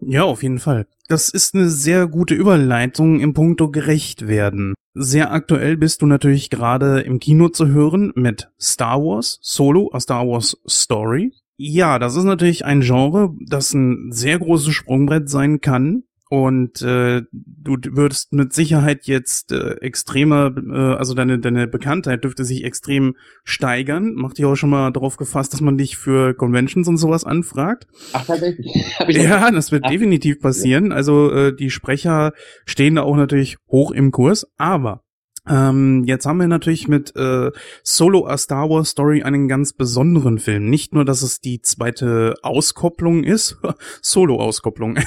Ja, auf jeden Fall. Das ist eine sehr gute Überleitung im Punkto gerecht werden. Sehr aktuell bist du natürlich gerade im Kino zu hören mit Star Wars Solo, a Star Wars Story. Ja, das ist natürlich ein Genre, das ein sehr großes Sprungbrett sein kann. Und äh, du würdest mit Sicherheit jetzt äh, extremer, äh, also deine, deine Bekanntheit dürfte sich extrem steigern. Macht dich auch schon mal darauf gefasst, dass man dich für Conventions und sowas anfragt. Ach, tatsächlich. ja, das wird Ach. definitiv passieren. Also äh, die Sprecher stehen da auch natürlich hoch im Kurs. Aber ähm, jetzt haben wir natürlich mit äh, Solo A Star Wars Story einen ganz besonderen Film. Nicht nur, dass es die zweite Auskopplung ist, Solo-Auskopplung,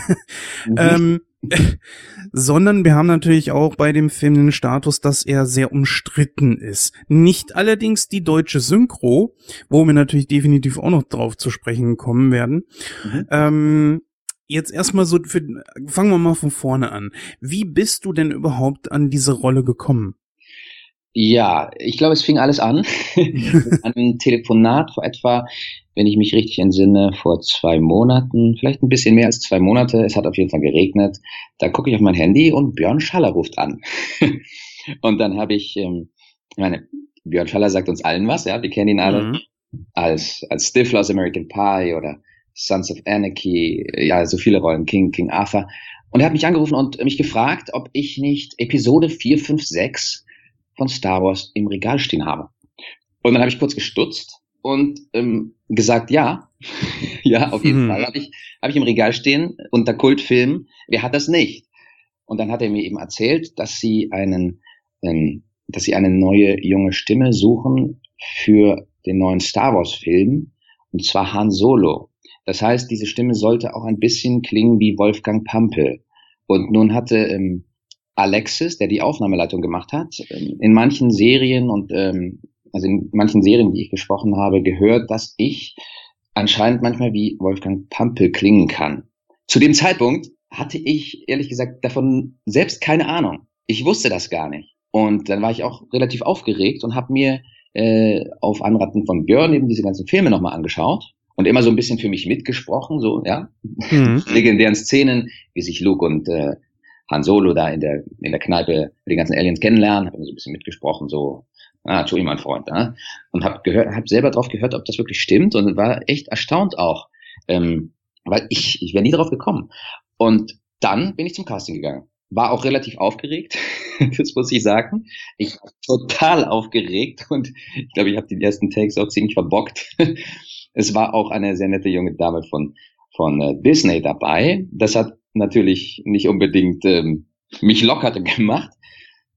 mhm. ähm, sondern wir haben natürlich auch bei dem Film den Status, dass er sehr umstritten ist. Nicht allerdings die deutsche Synchro, wo wir natürlich definitiv auch noch drauf zu sprechen kommen werden. Mhm. Ähm, jetzt erstmal so, für, fangen wir mal von vorne an. Wie bist du denn überhaupt an diese Rolle gekommen? Ja, ich glaube, es fing alles an mit einem Telefonat vor etwa, wenn ich mich richtig entsinne, vor zwei Monaten, vielleicht ein bisschen mehr als zwei Monate. Es hat auf jeden Fall geregnet. Da gucke ich auf mein Handy und Björn Schaller ruft an. und dann habe ich, ähm, ich meine, Björn Schaller sagt uns allen was, ja, wir kennen ihn alle mhm. als als Stifler aus American Pie oder Sons of Anarchy, ja, so viele Rollen, King, King Arthur. Und er hat mich angerufen und mich gefragt, ob ich nicht Episode 4, 5, 6 von Star Wars im Regal stehen habe. Und dann habe ich kurz gestutzt und ähm, gesagt, ja, ja, auf jeden Hm. Fall. Habe ich, hab ich im Regal stehen unter Kultfilm. Wer hat das nicht? Und dann hat er mir eben erzählt, dass sie einen, ähm, dass sie eine neue junge Stimme suchen für den neuen Star Wars Film. Und zwar Han Solo. Das heißt, diese Stimme sollte auch ein bisschen klingen wie Wolfgang Pampel. Und nun hatte ähm, Alexis, der die Aufnahmeleitung gemacht hat, ähm, in manchen Serien und ähm, also in manchen Serien, die ich gesprochen habe, gehört, dass ich anscheinend manchmal wie Wolfgang Pampel klingen kann. Zu dem Zeitpunkt hatte ich ehrlich gesagt davon selbst keine Ahnung. Ich wusste das gar nicht. Und dann war ich auch relativ aufgeregt und habe mir äh, auf Anraten von Björn eben diese ganzen Filme nochmal angeschaut und immer so ein bisschen für mich mitgesprochen, so, ja. Mhm. Legendären Szenen, wie sich Luke und äh, Han Solo da in der, in der Kneipe den ganzen Aliens kennenlernen, habe so ein bisschen mitgesprochen, so, ah, Entschuldigung, mein Freund, ja? und habe gehört, habe selber drauf gehört, ob das wirklich stimmt und war echt erstaunt auch, ähm, weil ich, ich wäre nie drauf gekommen. Und dann bin ich zum Casting gegangen. War auch relativ aufgeregt, das muss ich sagen. Ich war total aufgeregt und ich glaube, ich habe die ersten Takes auch ziemlich verbockt. Es war auch eine sehr nette junge Dame von, von äh, Disney dabei. Das hat natürlich nicht unbedingt ähm, mich lockerte gemacht.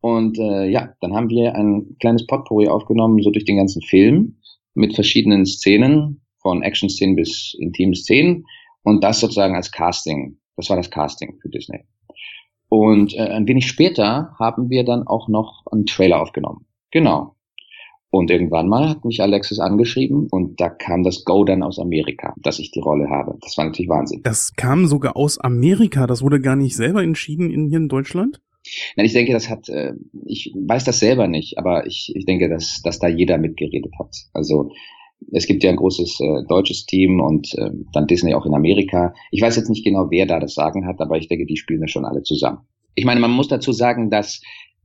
Und äh, ja, dann haben wir ein kleines Potpourri aufgenommen, so durch den ganzen Film, mit verschiedenen Szenen, von Action-Szenen bis intimen Szenen. Und das sozusagen als Casting. Das war das Casting für Disney. Und äh, ein wenig später haben wir dann auch noch einen Trailer aufgenommen. Genau. Und irgendwann mal hat mich Alexis angeschrieben und da kam das Go dann aus Amerika, dass ich die Rolle habe. Das war natürlich Wahnsinn. Das kam sogar aus Amerika. Das wurde gar nicht selber entschieden in, hier in Deutschland. Nein, ich denke, das hat, äh, ich weiß das selber nicht, aber ich, ich denke, dass, dass da jeder mitgeredet hat. Also es gibt ja ein großes äh, deutsches Team und äh, dann Disney auch in Amerika. Ich weiß jetzt nicht genau, wer da das Sagen hat, aber ich denke, die spielen das schon alle zusammen. Ich meine, man muss dazu sagen, dass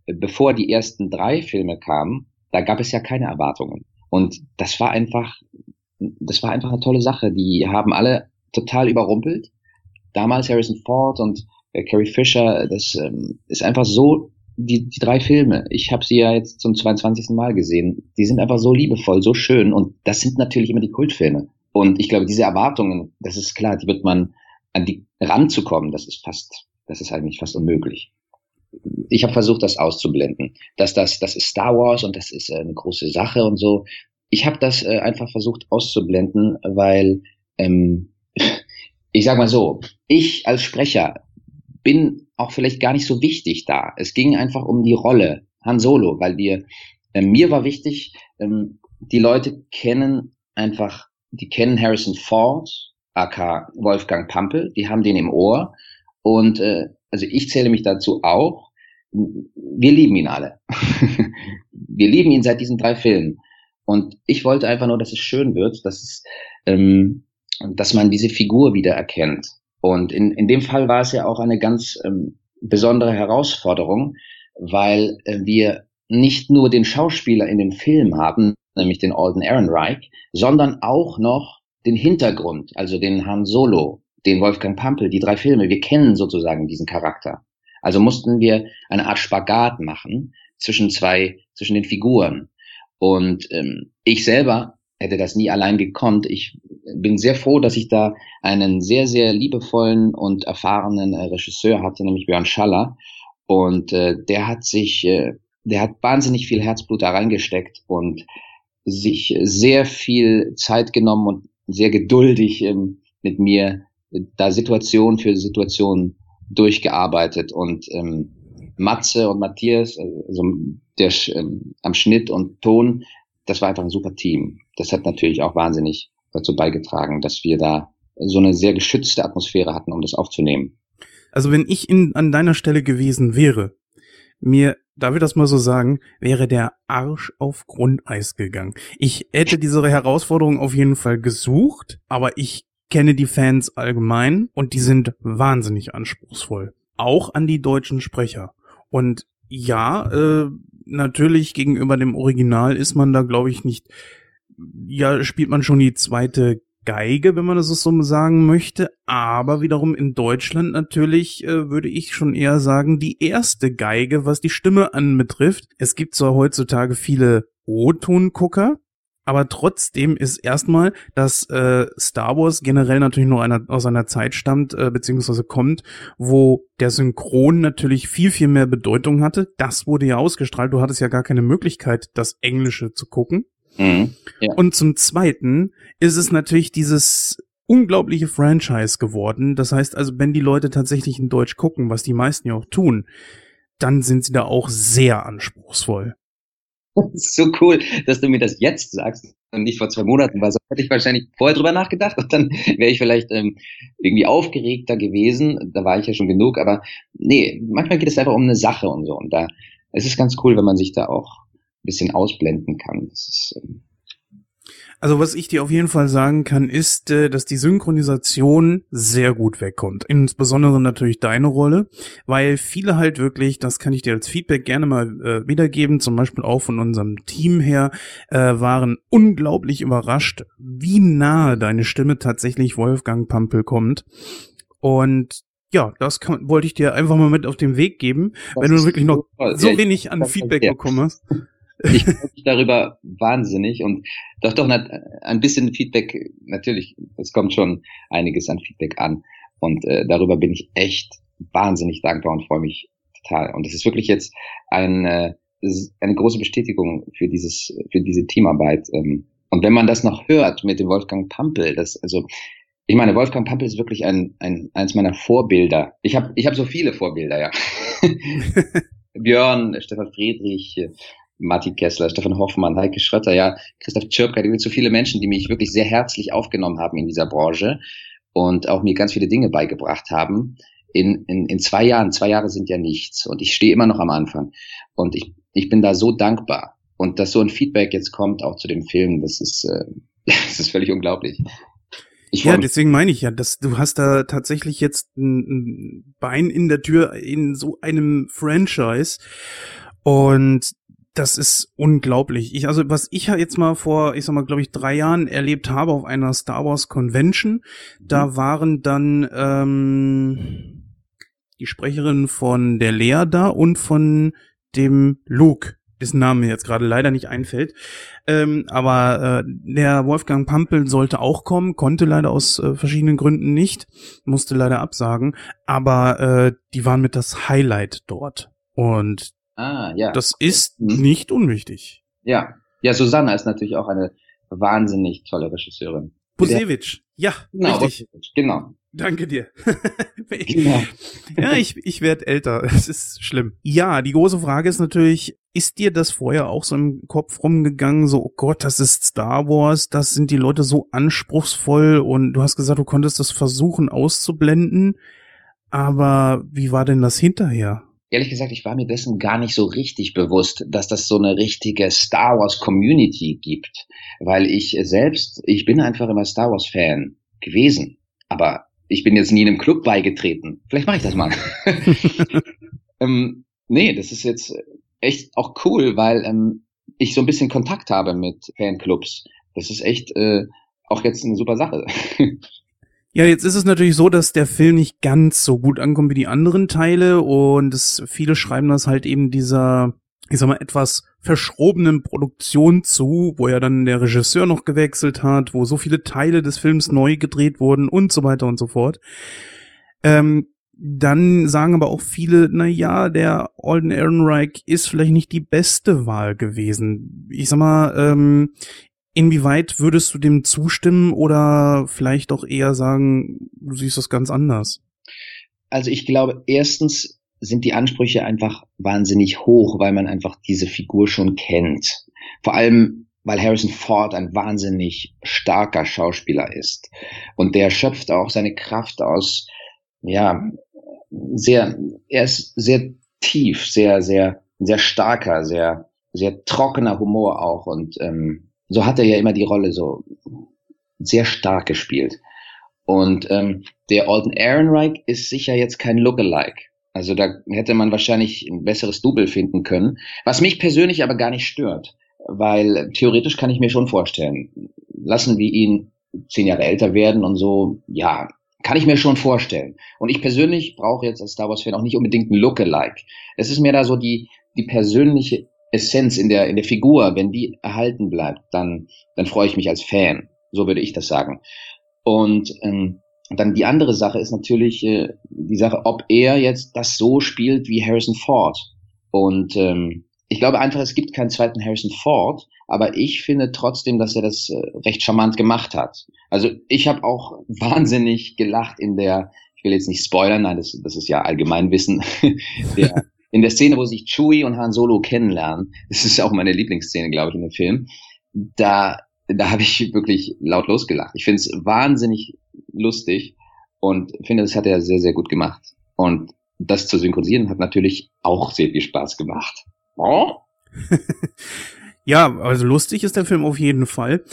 äh, bevor die ersten drei Filme kamen, da gab es ja keine Erwartungen. Und das war einfach, das war einfach eine tolle Sache. Die haben alle total überrumpelt. Damals Harrison Ford und äh, Carrie Fisher, das ähm, ist einfach so, die, die drei Filme, ich habe sie ja jetzt zum 22. Mal gesehen, die sind einfach so liebevoll, so schön und das sind natürlich immer die Kultfilme. Und ich glaube, diese Erwartungen, das ist klar, die wird man an die ranzukommen, das ist fast, das ist eigentlich fast unmöglich ich habe versucht, das auszublenden. Dass das, das ist Star Wars und das ist äh, eine große Sache und so. Ich habe das äh, einfach versucht auszublenden, weil ähm, ich sag mal so, ich als Sprecher bin auch vielleicht gar nicht so wichtig da. Es ging einfach um die Rolle Han Solo, weil wir äh, mir war wichtig, ähm, die Leute kennen einfach, die kennen Harrison Ford, aka Wolfgang Pampel, die haben den im Ohr und äh, also ich zähle mich dazu auch. Wir lieben ihn alle. wir lieben ihn seit diesen drei Filmen. Und ich wollte einfach nur, dass es schön wird, dass es, ähm, dass man diese Figur wieder erkennt. Und in, in dem Fall war es ja auch eine ganz ähm, besondere Herausforderung, weil äh, wir nicht nur den Schauspieler in dem Film haben, nämlich den Alden Ehrenreich, sondern auch noch den Hintergrund, also den Han Solo, den Wolfgang Pampel, die drei Filme. Wir kennen sozusagen diesen Charakter. Also mussten wir eine Art Spagat machen zwischen zwei, zwischen den Figuren. Und ähm, ich selber hätte das nie allein gekonnt. Ich bin sehr froh, dass ich da einen sehr, sehr liebevollen und erfahrenen äh, Regisseur hatte, nämlich Björn Schaller. Und äh, der hat sich, äh, der hat wahnsinnig viel Herzblut da reingesteckt und sich sehr viel Zeit genommen und sehr geduldig ähm, mit mir da Situation für Situation durchgearbeitet und ähm, Matze und Matthias, also der ähm, am Schnitt und Ton, das war einfach ein super Team. Das hat natürlich auch wahnsinnig dazu beigetragen, dass wir da so eine sehr geschützte Atmosphäre hatten, um das aufzunehmen. Also wenn ich in, an deiner Stelle gewesen wäre, mir, darf ich das mal so sagen, wäre der Arsch auf Grundeis gegangen. Ich hätte diese Herausforderung auf jeden Fall gesucht, aber ich kenne die Fans allgemein und die sind wahnsinnig anspruchsvoll. Auch an die deutschen Sprecher. Und ja, äh, natürlich gegenüber dem Original ist man da, glaube ich, nicht, ja, spielt man schon die zweite Geige, wenn man das so sagen möchte, aber wiederum in Deutschland natürlich äh, würde ich schon eher sagen, die erste Geige, was die Stimme anbetrifft. Es gibt zwar heutzutage viele O-Ton-Gucker, aber trotzdem ist erstmal, dass äh, Star Wars generell natürlich nur einer, aus einer Zeit stammt, äh, beziehungsweise kommt, wo der Synchron natürlich viel, viel mehr Bedeutung hatte. Das wurde ja ausgestrahlt. Du hattest ja gar keine Möglichkeit, das Englische zu gucken. Mhm. Ja. Und zum Zweiten ist es natürlich dieses unglaubliche Franchise geworden. Das heißt also, wenn die Leute tatsächlich in Deutsch gucken, was die meisten ja auch tun, dann sind sie da auch sehr anspruchsvoll. so cool, dass du mir das jetzt sagst und nicht vor zwei Monaten, weil so hätte ich wahrscheinlich vorher drüber nachgedacht und dann wäre ich vielleicht ähm, irgendwie aufgeregter gewesen. Da war ich ja schon genug, aber nee, manchmal geht es einfach um eine Sache und so. Und da es ist ganz cool, wenn man sich da auch ein bisschen ausblenden kann. Das ist, ähm, also was ich dir auf jeden Fall sagen kann, ist, äh, dass die Synchronisation sehr gut wegkommt. Insbesondere natürlich deine Rolle, weil viele halt wirklich, das kann ich dir als Feedback gerne mal äh, wiedergeben, zum Beispiel auch von unserem Team her, äh, waren unglaublich überrascht, wie nahe deine Stimme tatsächlich Wolfgang Pampel kommt. Und ja, das kann, wollte ich dir einfach mal mit auf den Weg geben, das wenn du wirklich noch so wenig an Feedback bekommen hast. Ich freue mich darüber wahnsinnig und doch, doch, ein bisschen Feedback, natürlich, es kommt schon einiges an Feedback an und äh, darüber bin ich echt wahnsinnig dankbar und freue mich total. Und es ist wirklich jetzt ein, äh, eine große Bestätigung für dieses, für diese Teamarbeit. Ähm, und wenn man das noch hört mit dem Wolfgang Pampel, das, also, ich meine, Wolfgang Pampel ist wirklich ein, ein eins meiner Vorbilder. Ich habe ich hab so viele Vorbilder, ja. Björn, Stefan Friedrich, Martin Kessler, Stefan Hoffmann, Heike Schrötter, ja, Christoph Tschirpka, gibt so viele Menschen, die mich wirklich sehr herzlich aufgenommen haben in dieser Branche und auch mir ganz viele Dinge beigebracht haben. In, in, in zwei Jahren, zwei Jahre sind ja nichts und ich stehe immer noch am Anfang und ich, ich bin da so dankbar und dass so ein Feedback jetzt kommt, auch zu dem Film, das ist, äh, das ist völlig unglaublich. Ich ja, deswegen meine ich ja, dass du hast da tatsächlich jetzt ein Bein in der Tür in so einem Franchise und das ist unglaublich. Ich, also was ich ja jetzt mal vor, ich sag mal, glaube ich, drei Jahren erlebt habe auf einer Star Wars Convention, da mhm. waren dann ähm, die Sprecherin von der Lea da und von dem Luke, dessen Name mir jetzt gerade leider nicht einfällt. Ähm, aber äh, der Wolfgang Pampel sollte auch kommen, konnte leider aus äh, verschiedenen Gründen nicht, musste leider absagen. Aber äh, die waren mit das Highlight dort. Und Ah, ja. Das ist mhm. nicht unwichtig. Ja. Ja, Susanna ist natürlich auch eine wahnsinnig tolle Regisseurin. Busewitsch. Ja, genau, richtig. Genau. Danke dir. genau. Ja, ich, ich werde älter. Es ist schlimm. Ja, die große Frage ist natürlich, ist dir das vorher auch so im Kopf rumgegangen, so, oh Gott, das ist Star Wars, das sind die Leute so anspruchsvoll und du hast gesagt, du konntest das versuchen auszublenden. Aber wie war denn das hinterher? Ehrlich gesagt, ich war mir dessen gar nicht so richtig bewusst, dass das so eine richtige Star Wars Community gibt, weil ich selbst, ich bin einfach immer Star Wars Fan gewesen, aber ich bin jetzt nie in einem Club beigetreten. Vielleicht mache ich das mal. ähm, nee, das ist jetzt echt auch cool, weil ähm, ich so ein bisschen Kontakt habe mit Fanclubs. Das ist echt äh, auch jetzt eine super Sache. Ja, jetzt ist es natürlich so, dass der Film nicht ganz so gut ankommt wie die anderen Teile und es, viele schreiben das halt eben dieser, ich sag mal, etwas verschrobenen Produktion zu, wo ja dann der Regisseur noch gewechselt hat, wo so viele Teile des Films neu gedreht wurden und so weiter und so fort. Ähm, dann sagen aber auch viele, na ja, der Alden Ehrenreich ist vielleicht nicht die beste Wahl gewesen. Ich sag mal, ähm, Inwieweit würdest du dem zustimmen oder vielleicht auch eher sagen, du siehst das ganz anders? Also ich glaube, erstens sind die Ansprüche einfach wahnsinnig hoch, weil man einfach diese Figur schon kennt. Vor allem, weil Harrison Ford ein wahnsinnig starker Schauspieler ist. Und der schöpft auch seine Kraft aus, ja, sehr, er ist sehr tief, sehr, sehr, sehr starker, sehr, sehr trockener Humor auch und ähm, so hat er ja immer die Rolle so sehr stark gespielt. Und ähm, der Alden Ehrenreich ist sicher jetzt kein Lookalike. Also da hätte man wahrscheinlich ein besseres Double finden können, was mich persönlich aber gar nicht stört, weil theoretisch kann ich mir schon vorstellen, lassen wir ihn zehn Jahre älter werden und so, ja, kann ich mir schon vorstellen. Und ich persönlich brauche jetzt als Star Wars-Fan auch nicht unbedingt ein Lookalike. Es ist mir da so die, die persönliche Essenz in der, in der Figur, wenn die erhalten bleibt, dann, dann freue ich mich als Fan. So würde ich das sagen. Und ähm, dann die andere Sache ist natürlich äh, die Sache, ob er jetzt das so spielt wie Harrison Ford. Und ähm, ich glaube einfach, es gibt keinen zweiten Harrison Ford, aber ich finde trotzdem, dass er das äh, recht charmant gemacht hat. Also ich habe auch wahnsinnig gelacht in der, ich will jetzt nicht spoilern, nein, das, das ist ja Allgemeinwissen, der, in der Szene, wo sich Chewie und Han Solo kennenlernen. Das ist auch meine Lieblingsszene, glaube ich, in dem Film. Da, da habe ich wirklich laut losgelacht. Ich finde es wahnsinnig lustig und finde, das hat er sehr, sehr gut gemacht. Und das zu synchronisieren hat natürlich auch sehr viel Spaß gemacht. Oh? ja, also lustig ist der Film auf jeden Fall.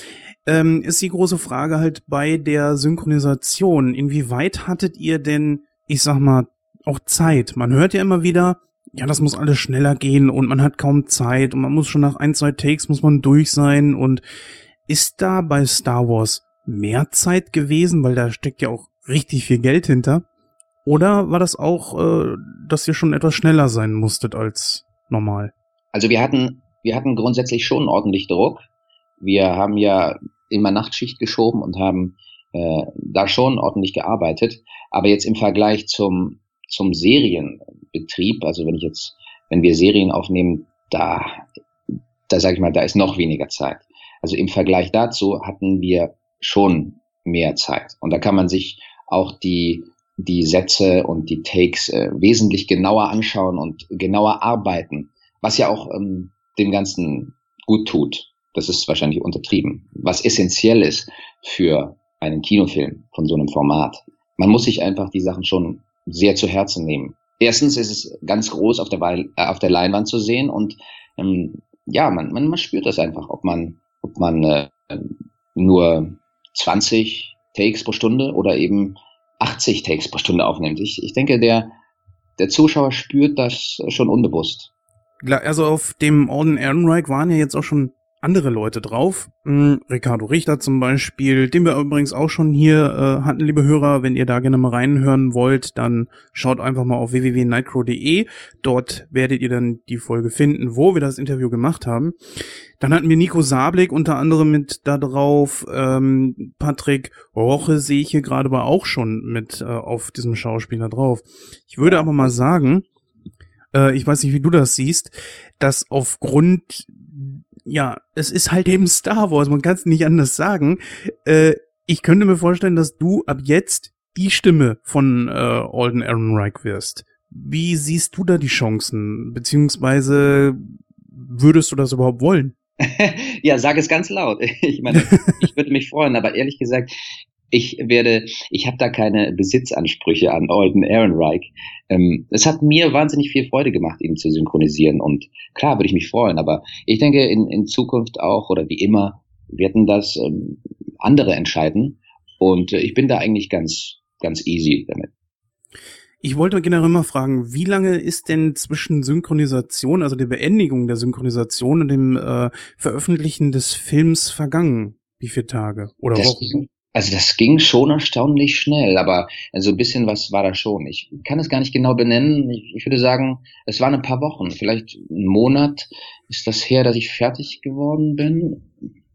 Ähm, ist die große Frage halt bei der Synchronisation. Inwieweit hattet ihr denn, ich sag mal, auch Zeit? Man hört ja immer wieder, ja, das muss alles schneller gehen und man hat kaum Zeit und man muss schon nach ein, zwei Takes muss man durch sein und ist da bei Star Wars mehr Zeit gewesen, weil da steckt ja auch richtig viel Geld hinter? Oder war das auch, äh, dass ihr schon etwas schneller sein musstet als normal? Also wir hatten, wir hatten grundsätzlich schon ordentlich Druck. Wir haben ja immer Nachtschicht geschoben und haben äh, da schon ordentlich gearbeitet. Aber jetzt im Vergleich zum, zum Serienbetrieb, also wenn ich jetzt, wenn wir Serien aufnehmen, da, da sage ich mal, da ist noch weniger Zeit. Also im Vergleich dazu hatten wir schon mehr Zeit. Und da kann man sich auch die, die Sätze und die Takes äh, wesentlich genauer anschauen und genauer arbeiten, was ja auch ähm, dem Ganzen gut tut. Das ist wahrscheinlich untertrieben. Was essentiell ist für einen Kinofilm von so einem Format. Man muss sich einfach die Sachen schon sehr zu Herzen nehmen. Erstens ist es ganz groß auf der, äh, auf der Leinwand zu sehen und ähm, ja, man, man, man spürt das einfach, ob man, ob man äh, nur 20 Takes pro Stunde oder eben 80 Takes pro Stunde aufnimmt. Ich, ich denke, der, der Zuschauer spürt das schon unbewusst. Also auf dem Orden Ehrenreich waren ja jetzt auch schon andere Leute drauf. Hm, Ricardo Richter zum Beispiel, den wir übrigens auch schon hier äh, hatten, liebe Hörer. Wenn ihr da gerne mal reinhören wollt, dann schaut einfach mal auf www.nightcrow.de. Dort werdet ihr dann die Folge finden, wo wir das Interview gemacht haben. Dann hatten wir Nico Sablik unter anderem mit da drauf. Ähm, Patrick Roche sehe ich hier gerade aber auch schon mit äh, auf diesem Schauspieler drauf. Ich würde aber mal sagen, äh, ich weiß nicht, wie du das siehst, dass aufgrund ja, es ist halt eben Star Wars, man kann es nicht anders sagen. Äh, ich könnte mir vorstellen, dass du ab jetzt die Stimme von äh, Alden Ehrenreich wirst. Wie siehst du da die Chancen? Beziehungsweise würdest du das überhaupt wollen? ja, sag es ganz laut. Ich meine, ich würde mich freuen, aber ehrlich gesagt, ich werde, ich habe da keine Besitzansprüche an Alden Ehrenreich. Ähm, es hat mir wahnsinnig viel Freude gemacht, ihn zu synchronisieren und klar würde ich mich freuen, aber ich denke in, in Zukunft auch oder wie immer werden das ähm, andere entscheiden und äh, ich bin da eigentlich ganz, ganz easy damit. Ich wollte generell mal fragen, wie lange ist denn zwischen Synchronisation, also der Beendigung der Synchronisation und dem äh, Veröffentlichen des Films vergangen? Wie viele Tage oder das, Wochen? Also das ging schon erstaunlich schnell, aber so ein bisschen was war da schon. Ich kann es gar nicht genau benennen. Ich, würde sagen, es waren ein paar Wochen, vielleicht ein Monat ist das her, dass ich fertig geworden bin.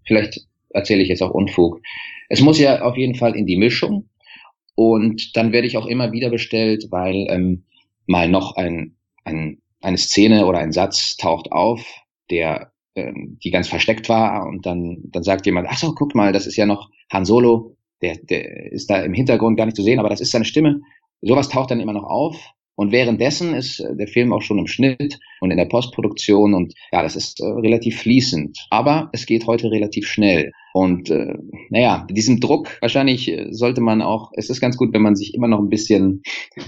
Vielleicht erzähle ich jetzt auch Unfug. Es muss ja auf jeden Fall in die Mischung und dann werde ich auch immer wieder bestellt, weil ähm, mal noch ein, ein, eine Szene oder ein Satz taucht auf, der die ganz versteckt war und dann, dann sagt jemand, ach so, guck mal, das ist ja noch Han Solo, der, der ist da im Hintergrund gar nicht zu sehen, aber das ist seine Stimme. Sowas taucht dann immer noch auf. Und währenddessen ist äh, der Film auch schon im Schnitt und in der Postproduktion und ja, das ist äh, relativ fließend. Aber es geht heute relativ schnell. Und äh, naja, diesem Druck, wahrscheinlich äh, sollte man auch, es ist ganz gut, wenn man sich immer noch ein bisschen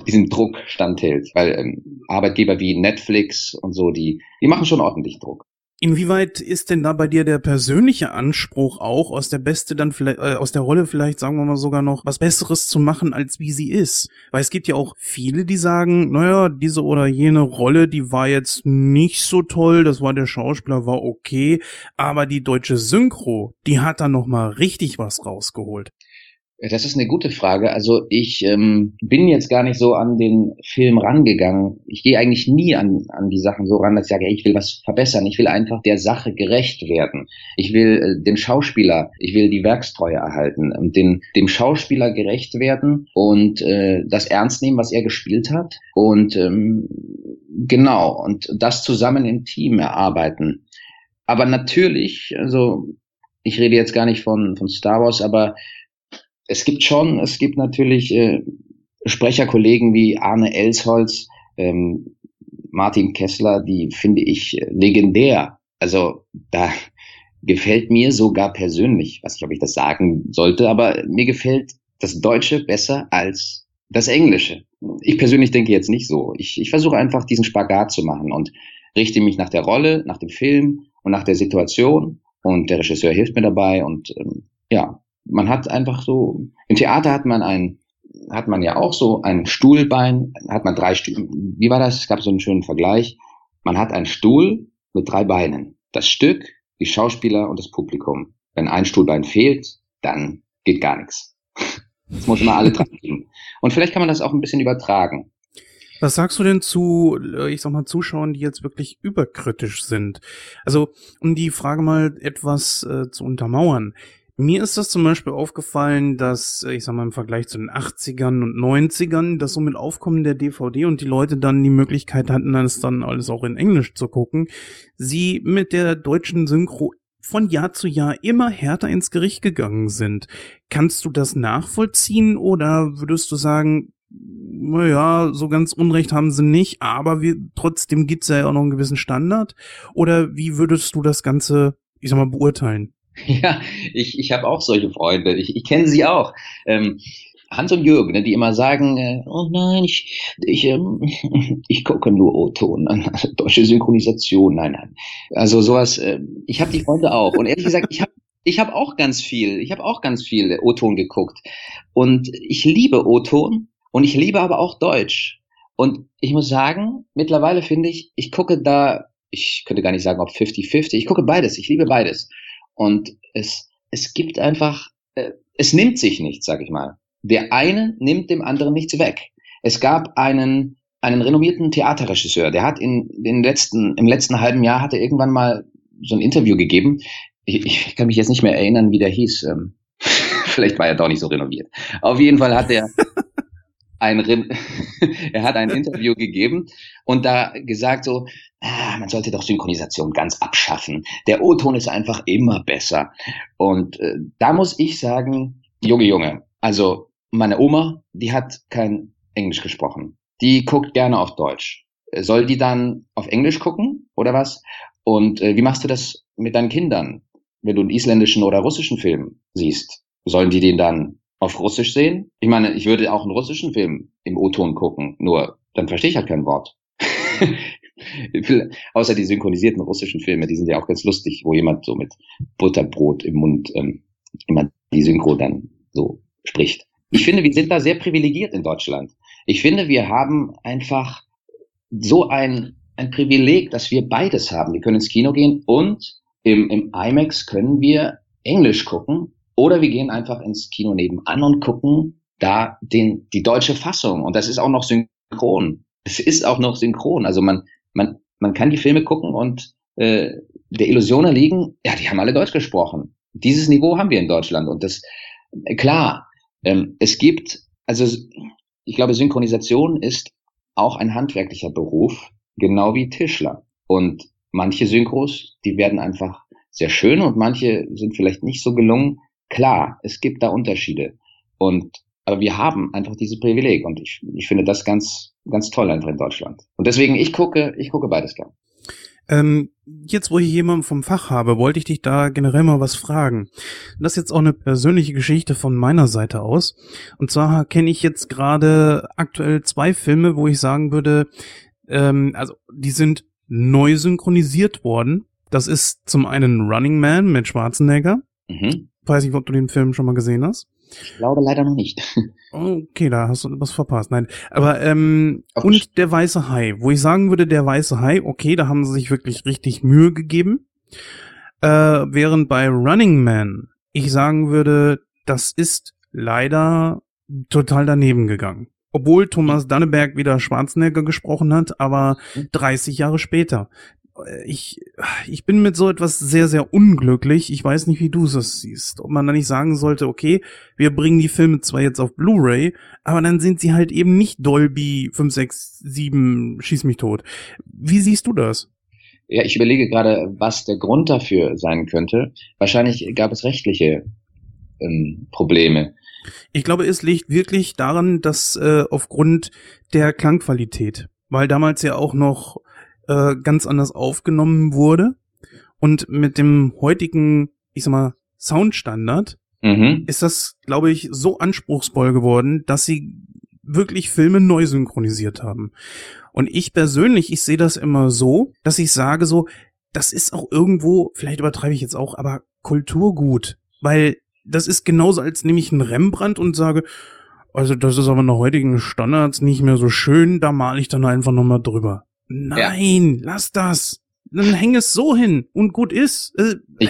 diesem Druck standhält. Weil ähm, Arbeitgeber wie Netflix und so, die, die machen schon ordentlich Druck. Inwieweit ist denn da bei dir der persönliche Anspruch auch aus der Beste dann vielleicht äh, aus der Rolle vielleicht sagen wir mal sogar noch was Besseres zu machen als wie sie ist? Weil es gibt ja auch viele, die sagen, naja, diese oder jene Rolle, die war jetzt nicht so toll, das war der Schauspieler war okay, aber die deutsche Synchro, die hat da noch mal richtig was rausgeholt. Das ist eine gute Frage. Also ich ähm, bin jetzt gar nicht so an den Film rangegangen. Ich gehe eigentlich nie an, an die Sachen so ran, dass ich sage, hey, ich will was verbessern. Ich will einfach der Sache gerecht werden. Ich will äh, den Schauspieler, ich will die Werkstreue erhalten und den, dem Schauspieler gerecht werden und äh, das ernst nehmen, was er gespielt hat. Und ähm, genau, und das zusammen im Team erarbeiten. Aber natürlich, also ich rede jetzt gar nicht von, von Star Wars, aber es gibt schon, es gibt natürlich äh, Sprecherkollegen wie Arne Elsholz, ähm, Martin Kessler, die finde ich äh, legendär. Also da gefällt mir sogar persönlich, weiß nicht, ob ich das sagen sollte, aber mir gefällt das Deutsche besser als das Englische. Ich persönlich denke jetzt nicht so. Ich, ich versuche einfach diesen Spagat zu machen und richte mich nach der Rolle, nach dem Film und nach der Situation und der Regisseur hilft mir dabei und ähm, ja, man hat einfach so, im Theater hat man ein, hat man ja auch so ein Stuhlbein, hat man drei Stühle. Wie war das? Es gab so einen schönen Vergleich. Man hat einen Stuhl mit drei Beinen. Das Stück, die Schauspieler und das Publikum. Wenn ein Stuhlbein fehlt, dann geht gar nichts. Das muss immer alle dran geben. Und vielleicht kann man das auch ein bisschen übertragen. Was sagst du denn zu, äh, ich sag mal, Zuschauern, die jetzt wirklich überkritisch sind? Also, um die Frage mal etwas äh, zu untermauern. Mir ist das zum Beispiel aufgefallen, dass, äh, ich sag mal, im Vergleich zu den 80ern und 90ern, dass so mit Aufkommen der DVD und die Leute dann die Möglichkeit hatten, das dann alles auch in Englisch zu gucken, sie mit der deutschen Synchro von Jahr zu Jahr immer härter ins Gericht gegangen sind. Kannst du das nachvollziehen oder würdest du sagen, naja, so ganz Unrecht haben sie nicht, aber wir, trotzdem gibt's ja auch noch einen gewissen Standard? Oder wie würdest du das Ganze, ich sag mal, beurteilen? Ja, ich, ich habe auch solche Freunde. Ich, ich kenne sie auch. Ähm, Hans und Jürgen, ne, die immer sagen, äh, oh nein, ich, ich, ähm, ich gucke nur O-Ton, also deutsche Synchronisation, nein, nein. Also sowas, äh, ich habe die Freunde auch. Und ehrlich gesagt, ich habe ich hab auch ganz viel, ich habe auch ganz viel O-Ton geguckt. Und ich liebe O-Ton und ich liebe aber auch Deutsch. Und ich muss sagen, mittlerweile finde ich, ich gucke da, ich könnte gar nicht sagen, ob 50-50, ich gucke beides, ich liebe beides. Und es, es gibt einfach, äh, es nimmt sich nichts, sag ich mal. Der eine nimmt dem anderen nichts weg. Es gab einen, einen renommierten Theaterregisseur, der hat in den letzten, im letzten halben Jahr hat er irgendwann mal so ein Interview gegeben. Ich, ich kann mich jetzt nicht mehr erinnern, wie der hieß. Ähm, vielleicht war er doch nicht so renoviert. Auf jeden Fall hat er ein, er hat ein Interview gegeben und da gesagt so, ah, man sollte doch Synchronisation ganz abschaffen. Der O-Ton ist einfach immer besser. Und äh, da muss ich sagen, Junge, Junge, also meine Oma, die hat kein Englisch gesprochen. Die guckt gerne auf Deutsch. Soll die dann auf Englisch gucken oder was? Und äh, wie machst du das mit deinen Kindern, wenn du einen isländischen oder russischen Film siehst? Sollen die den dann auf Russisch sehen? Ich meine, ich würde auch einen russischen Film im O-Ton gucken, nur dann verstehe ich halt kein Wort. Außer die synchronisierten russischen Filme, die sind ja auch ganz lustig, wo jemand so mit Butterbrot im Mund ähm, immer die Synchro dann so spricht. Ich finde, wir sind da sehr privilegiert in Deutschland. Ich finde, wir haben einfach so ein, ein Privileg, dass wir beides haben. Wir können ins Kino gehen und im, im IMAX können wir Englisch gucken oder wir gehen einfach ins Kino nebenan und gucken da den, die deutsche Fassung. Und das ist auch noch synchron. Es ist auch noch synchron. Also man, man, man kann die Filme gucken und äh, der Illusion erliegen, ja, die haben alle Deutsch gesprochen. Dieses Niveau haben wir in Deutschland. Und das, klar, ähm, es gibt, also ich glaube, Synchronisation ist auch ein handwerklicher Beruf, genau wie Tischler. Und manche Synchros, die werden einfach sehr schön und manche sind vielleicht nicht so gelungen. Klar, es gibt da Unterschiede. Und aber wir haben einfach dieses Privileg und ich, ich finde das ganz, ganz toll einfach in Deutschland. Und deswegen, ich gucke, ich gucke beides gern. Ähm, jetzt, wo ich jemanden vom Fach habe, wollte ich dich da generell mal was fragen. Das ist jetzt auch eine persönliche Geschichte von meiner Seite aus. Und zwar kenne ich jetzt gerade aktuell zwei Filme, wo ich sagen würde, ähm, also die sind neu synchronisiert worden. Das ist zum einen Running Man mit Schwarzenegger. Mhm. Weiß nicht, ob du den Film schon mal gesehen hast. Ich glaube leider noch nicht. Okay, da hast du was verpasst. Nein, aber ähm, und nicht. der weiße Hai, wo ich sagen würde, der weiße Hai, okay, da haben sie sich wirklich richtig Mühe gegeben. Äh, während bei Running Man ich sagen würde, das ist leider total daneben gegangen. Obwohl Thomas Danneberg wieder Schwarzenegger gesprochen hat, aber 30 Jahre später. Ich, ich bin mit so etwas sehr, sehr unglücklich. Ich weiß nicht, wie du es siehst. Ob man da nicht sagen sollte, okay, wir bringen die Filme zwar jetzt auf Blu-ray, aber dann sind sie halt eben nicht Dolby 5, 6, 7, schieß mich tot. Wie siehst du das? Ja, ich überlege gerade, was der Grund dafür sein könnte. Wahrscheinlich gab es rechtliche ähm, Probleme. Ich glaube, es liegt wirklich daran, dass äh, aufgrund der Klangqualität, weil damals ja auch noch äh, ganz anders aufgenommen wurde und mit dem heutigen, ich sag mal, Soundstandard mhm. ist das, glaube ich, so anspruchsvoll geworden, dass sie wirklich Filme neu synchronisiert haben. Und ich persönlich, ich sehe das immer so, dass ich sage so, das ist auch irgendwo, vielleicht übertreibe ich jetzt auch, aber Kulturgut, weil das ist genauso, als nehme ich einen Rembrandt und sage, also das ist aber nach heutigen Standards nicht mehr so schön, da male ich dann einfach nochmal drüber. Nein, ja. lass das. Dann häng es so hin und gut ist. Äh, ich,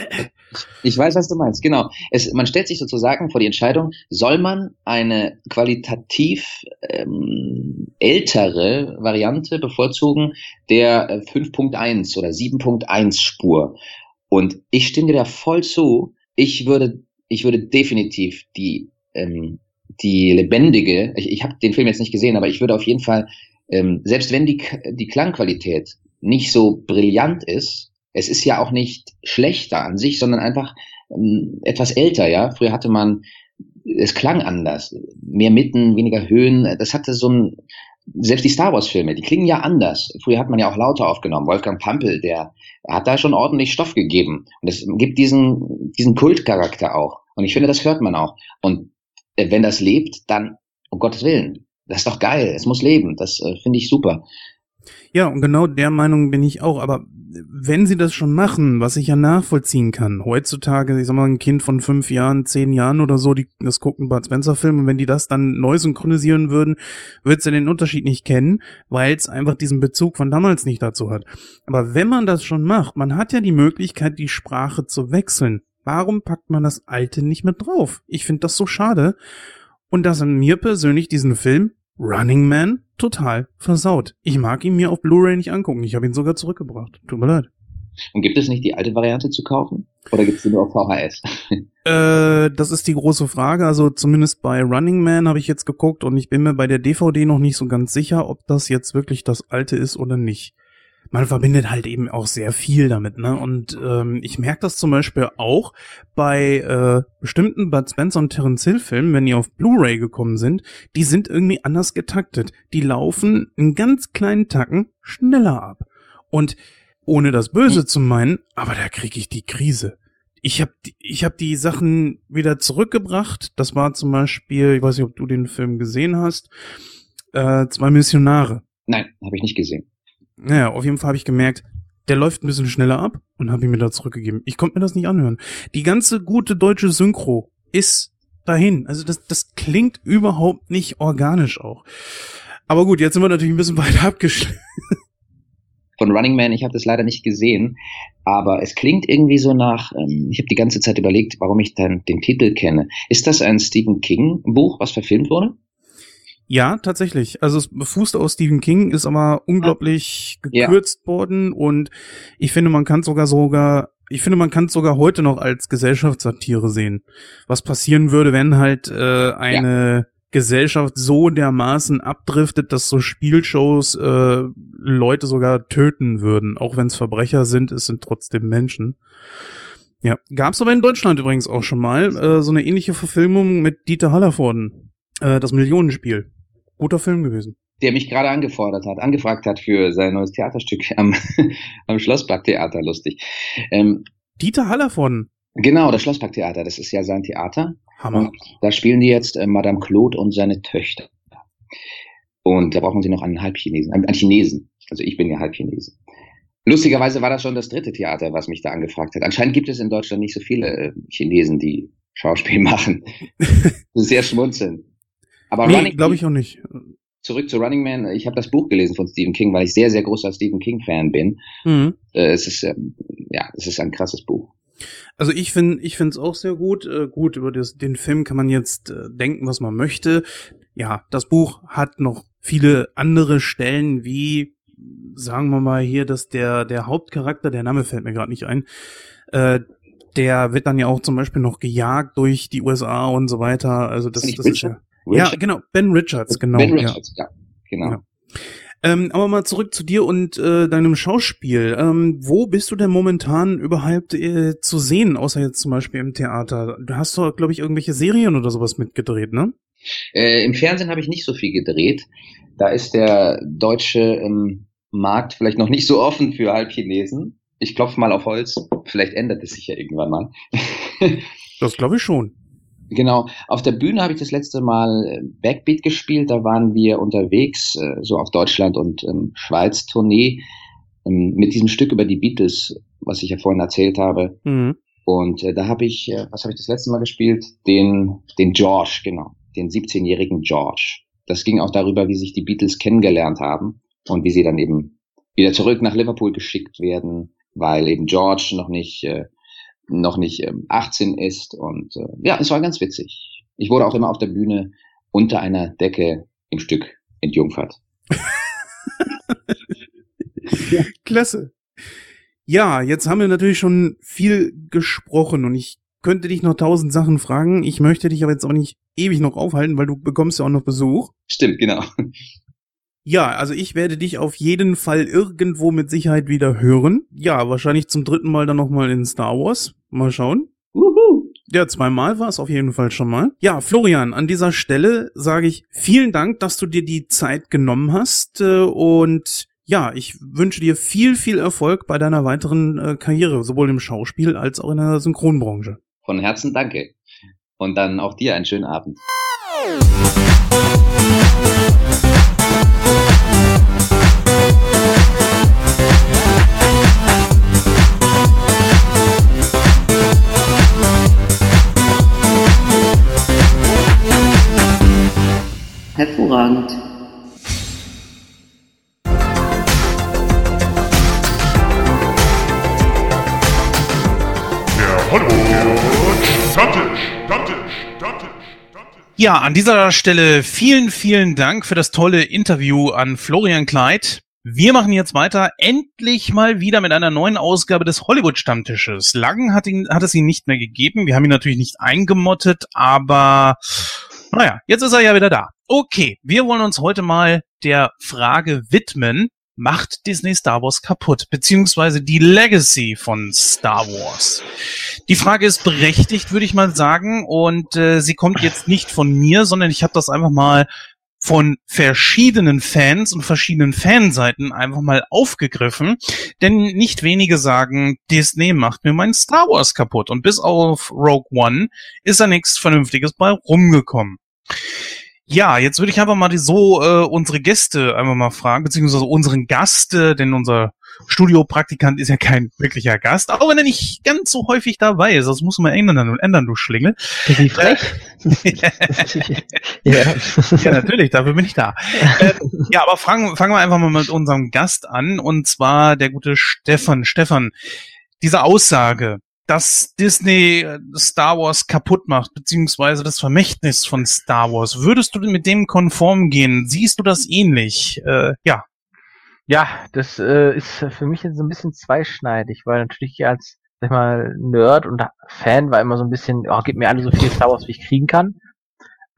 ich weiß, was du meinst, genau. Es, man stellt sich sozusagen vor die Entscheidung, soll man eine qualitativ ähm, ältere Variante bevorzugen der äh, 5.1 oder 7.1 Spur. Und ich stimme dir da voll zu. Ich würde ich würde definitiv die, ähm, die lebendige, ich, ich habe den Film jetzt nicht gesehen, aber ich würde auf jeden Fall, ähm, selbst wenn die, die Klangqualität nicht so brillant ist, es ist ja auch nicht schlechter an sich, sondern einfach ähm, etwas älter, ja. Früher hatte man, es klang anders, mehr Mitten, weniger Höhen, das hatte so ein, selbst die Star Wars Filme, die klingen ja anders. Früher hat man ja auch lauter aufgenommen. Wolfgang Pampel, der hat da schon ordentlich Stoff gegeben. Und es gibt diesen, diesen Kultcharakter auch. Und ich finde, das hört man auch. Und äh, wenn das lebt, dann, um Gottes Willen, das ist doch geil. Es muss leben. Das äh, finde ich super. Ja, und genau der Meinung bin ich auch. Aber wenn sie das schon machen, was ich ja nachvollziehen kann, heutzutage, ich sag mal, ein Kind von fünf Jahren, zehn Jahren oder so, die das gucken Bud Spencer Film und wenn die das dann neu synchronisieren würden, wird sie den Unterschied nicht kennen, weil es einfach diesen Bezug von damals nicht dazu hat. Aber wenn man das schon macht, man hat ja die Möglichkeit, die Sprache zu wechseln. Warum packt man das Alte nicht mit drauf? Ich finde das so schade. Und das an mir persönlich diesen Film Running Man total versaut. Ich mag ihn mir auf Blu-ray nicht angucken. Ich habe ihn sogar zurückgebracht. Tut mir leid. Und gibt es nicht die alte Variante zu kaufen? Oder gibt es die nur auf VHS? äh, das ist die große Frage. Also zumindest bei Running Man habe ich jetzt geguckt und ich bin mir bei der DVD noch nicht so ganz sicher, ob das jetzt wirklich das alte ist oder nicht man verbindet halt eben auch sehr viel damit, ne? Und ähm, ich merke das zum Beispiel auch bei äh, bestimmten Bud Spencer und Terence Hill Filmen, wenn die auf Blu-ray gekommen sind, die sind irgendwie anders getaktet. Die laufen in ganz kleinen Tacken schneller ab. Und ohne das Böse zu meinen, aber da kriege ich die Krise. Ich habe ich hab die Sachen wieder zurückgebracht. Das war zum Beispiel, ich weiß nicht, ob du den Film gesehen hast, äh, zwei Missionare. Nein, habe ich nicht gesehen. Naja, auf jeden Fall habe ich gemerkt, der läuft ein bisschen schneller ab und habe ihn mir da zurückgegeben. Ich konnte mir das nicht anhören. Die ganze gute deutsche Synchro ist dahin. Also das, das klingt überhaupt nicht organisch auch. Aber gut, jetzt sind wir natürlich ein bisschen weiter abgeschlossen. Von Running Man, ich habe das leider nicht gesehen, aber es klingt irgendwie so nach, ähm, ich habe die ganze Zeit überlegt, warum ich dann den Titel kenne. Ist das ein Stephen King Buch, was verfilmt wurde? Ja, tatsächlich. Also es fußt aus Stephen King, ist aber unglaublich gekürzt ja. worden und ich finde, man kann sogar sogar, ich finde, man kann es sogar heute noch als Gesellschaftssatire sehen. Was passieren würde, wenn halt äh, eine ja. Gesellschaft so dermaßen abdriftet, dass so Spielshows äh, Leute sogar töten würden. Auch wenn es Verbrecher sind, es sind trotzdem Menschen. Ja, gab's aber in Deutschland übrigens auch schon mal äh, so eine ähnliche Verfilmung mit Dieter Hallervorden. Äh, das Millionenspiel. Guter Film gewesen. Der mich gerade angefordert hat, angefragt hat für sein neues Theaterstück am, am Schlossparktheater, lustig. Ähm, Dieter Hallervorden. Genau, das Schlossparktheater, das ist ja sein Theater. Hammer. Und da spielen die jetzt äh, Madame Claude und seine Töchter. Und da brauchen sie noch einen Halbchinesen, einen, einen Chinesen. Also ich bin ja Halbchinese. Lustigerweise war das schon das dritte Theater, was mich da angefragt hat. Anscheinend gibt es in Deutschland nicht so viele äh, Chinesen, die Schauspiel machen. Sehr schmunzeln. Aber nee, glaube ich auch nicht. Zurück zu Running Man. Ich habe das Buch gelesen von Stephen King, weil ich sehr, sehr großer Stephen King-Fan bin. Mhm. Äh, es ist, ähm, ja, es ist ein krasses Buch. Also ich finde, ich finde es auch sehr gut. Äh, gut über das, den Film kann man jetzt äh, denken, was man möchte. Ja, das Buch hat noch viele andere Stellen, wie sagen wir mal hier, dass der der Hauptcharakter, der Name fällt mir gerade nicht ein, äh, der wird dann ja auch zum Beispiel noch gejagt durch die USA und so weiter. Also das, das ist ja, Richard? ja genau Ben Richards genau. Ben Richards, ja, ja genau. Ja. Ähm, aber mal zurück zu dir und äh, deinem Schauspiel. Ähm, wo bist du denn momentan überhaupt äh, zu sehen, außer jetzt zum Beispiel im Theater? Du hast doch, glaube ich, irgendwelche Serien oder sowas mitgedreht, ne? Äh, Im Fernsehen habe ich nicht so viel gedreht. Da ist der deutsche ähm, Markt vielleicht noch nicht so offen für Halbchinesen. Ich klopfe mal auf Holz. Vielleicht ändert es sich ja irgendwann mal. das glaube ich schon. Genau, auf der Bühne habe ich das letzte Mal äh, Backbeat gespielt. Da waren wir unterwegs, äh, so auf Deutschland und ähm, Schweiz Tournee ähm, mit diesem Stück über die Beatles, was ich ja vorhin erzählt habe. Mhm. Und äh, da habe ich, äh, was habe ich das letzte Mal gespielt? Den, den George, genau, den 17-jährigen George. Das ging auch darüber, wie sich die Beatles kennengelernt haben und wie sie dann eben wieder zurück nach Liverpool geschickt werden, weil eben George noch nicht äh, noch nicht ähm, 18 ist. Und äh, ja, es war ganz witzig. Ich wurde auch immer auf der Bühne unter einer Decke im Stück entjungfert. Klasse. Ja, jetzt haben wir natürlich schon viel gesprochen und ich könnte dich noch tausend Sachen fragen. Ich möchte dich aber jetzt auch nicht ewig noch aufhalten, weil du bekommst ja auch noch Besuch. Stimmt, genau. Ja, also ich werde dich auf jeden Fall irgendwo mit Sicherheit wieder hören. Ja, wahrscheinlich zum dritten Mal dann nochmal in Star Wars. Mal schauen. Uhu. Ja, zweimal war es auf jeden Fall schon mal. Ja, Florian, an dieser Stelle sage ich vielen Dank, dass du dir die Zeit genommen hast äh, und ja, ich wünsche dir viel, viel Erfolg bei deiner weiteren äh, Karriere, sowohl im Schauspiel als auch in der Synchronbranche. Von Herzen danke. Und dann auch dir einen schönen Abend. Hervorragend. Der Hollywood Stammtisch, Stammtisch, Stammtisch. Ja, an dieser Stelle vielen, vielen Dank für das tolle Interview an Florian Kleid. Wir machen jetzt weiter, endlich mal wieder mit einer neuen Ausgabe des Hollywood-Stammtisches. Lang hat, ihn, hat es ihn nicht mehr gegeben. Wir haben ihn natürlich nicht eingemottet, aber naja, jetzt ist er ja wieder da. Okay, wir wollen uns heute mal der Frage widmen, macht Disney Star Wars kaputt, beziehungsweise die Legacy von Star Wars. Die Frage ist berechtigt, würde ich mal sagen, und äh, sie kommt jetzt nicht von mir, sondern ich habe das einfach mal von verschiedenen Fans und verschiedenen Fanseiten einfach mal aufgegriffen, denn nicht wenige sagen, Disney macht mir mein Star Wars kaputt und bis auf Rogue One ist da nichts Vernünftiges bei rumgekommen. Ja, jetzt würde ich einfach mal die, so äh, unsere Gäste einfach mal fragen, beziehungsweise unseren Gast, äh, denn unser Studiopraktikant ist ja kein wirklicher Gast, auch wenn er nicht ganz so häufig dabei ist. Das muss man ändern, ändern du Schlingel. Wie frech. ja. ja, natürlich, dafür bin ich da. äh, ja, aber fangen, fangen wir einfach mal mit unserem Gast an, und zwar der gute Stefan. Stefan, diese Aussage, dass Disney äh, Star Wars kaputt macht, beziehungsweise das Vermächtnis von Star Wars. Würdest du mit dem konform gehen? Siehst du das ähnlich? Äh, ja. Ja, das äh, ist für mich jetzt so ein bisschen zweischneidig, weil natürlich als sag mal, Nerd und Fan war immer so ein bisschen, oh, gib mir alle so viel Star Wars, wie ich kriegen kann.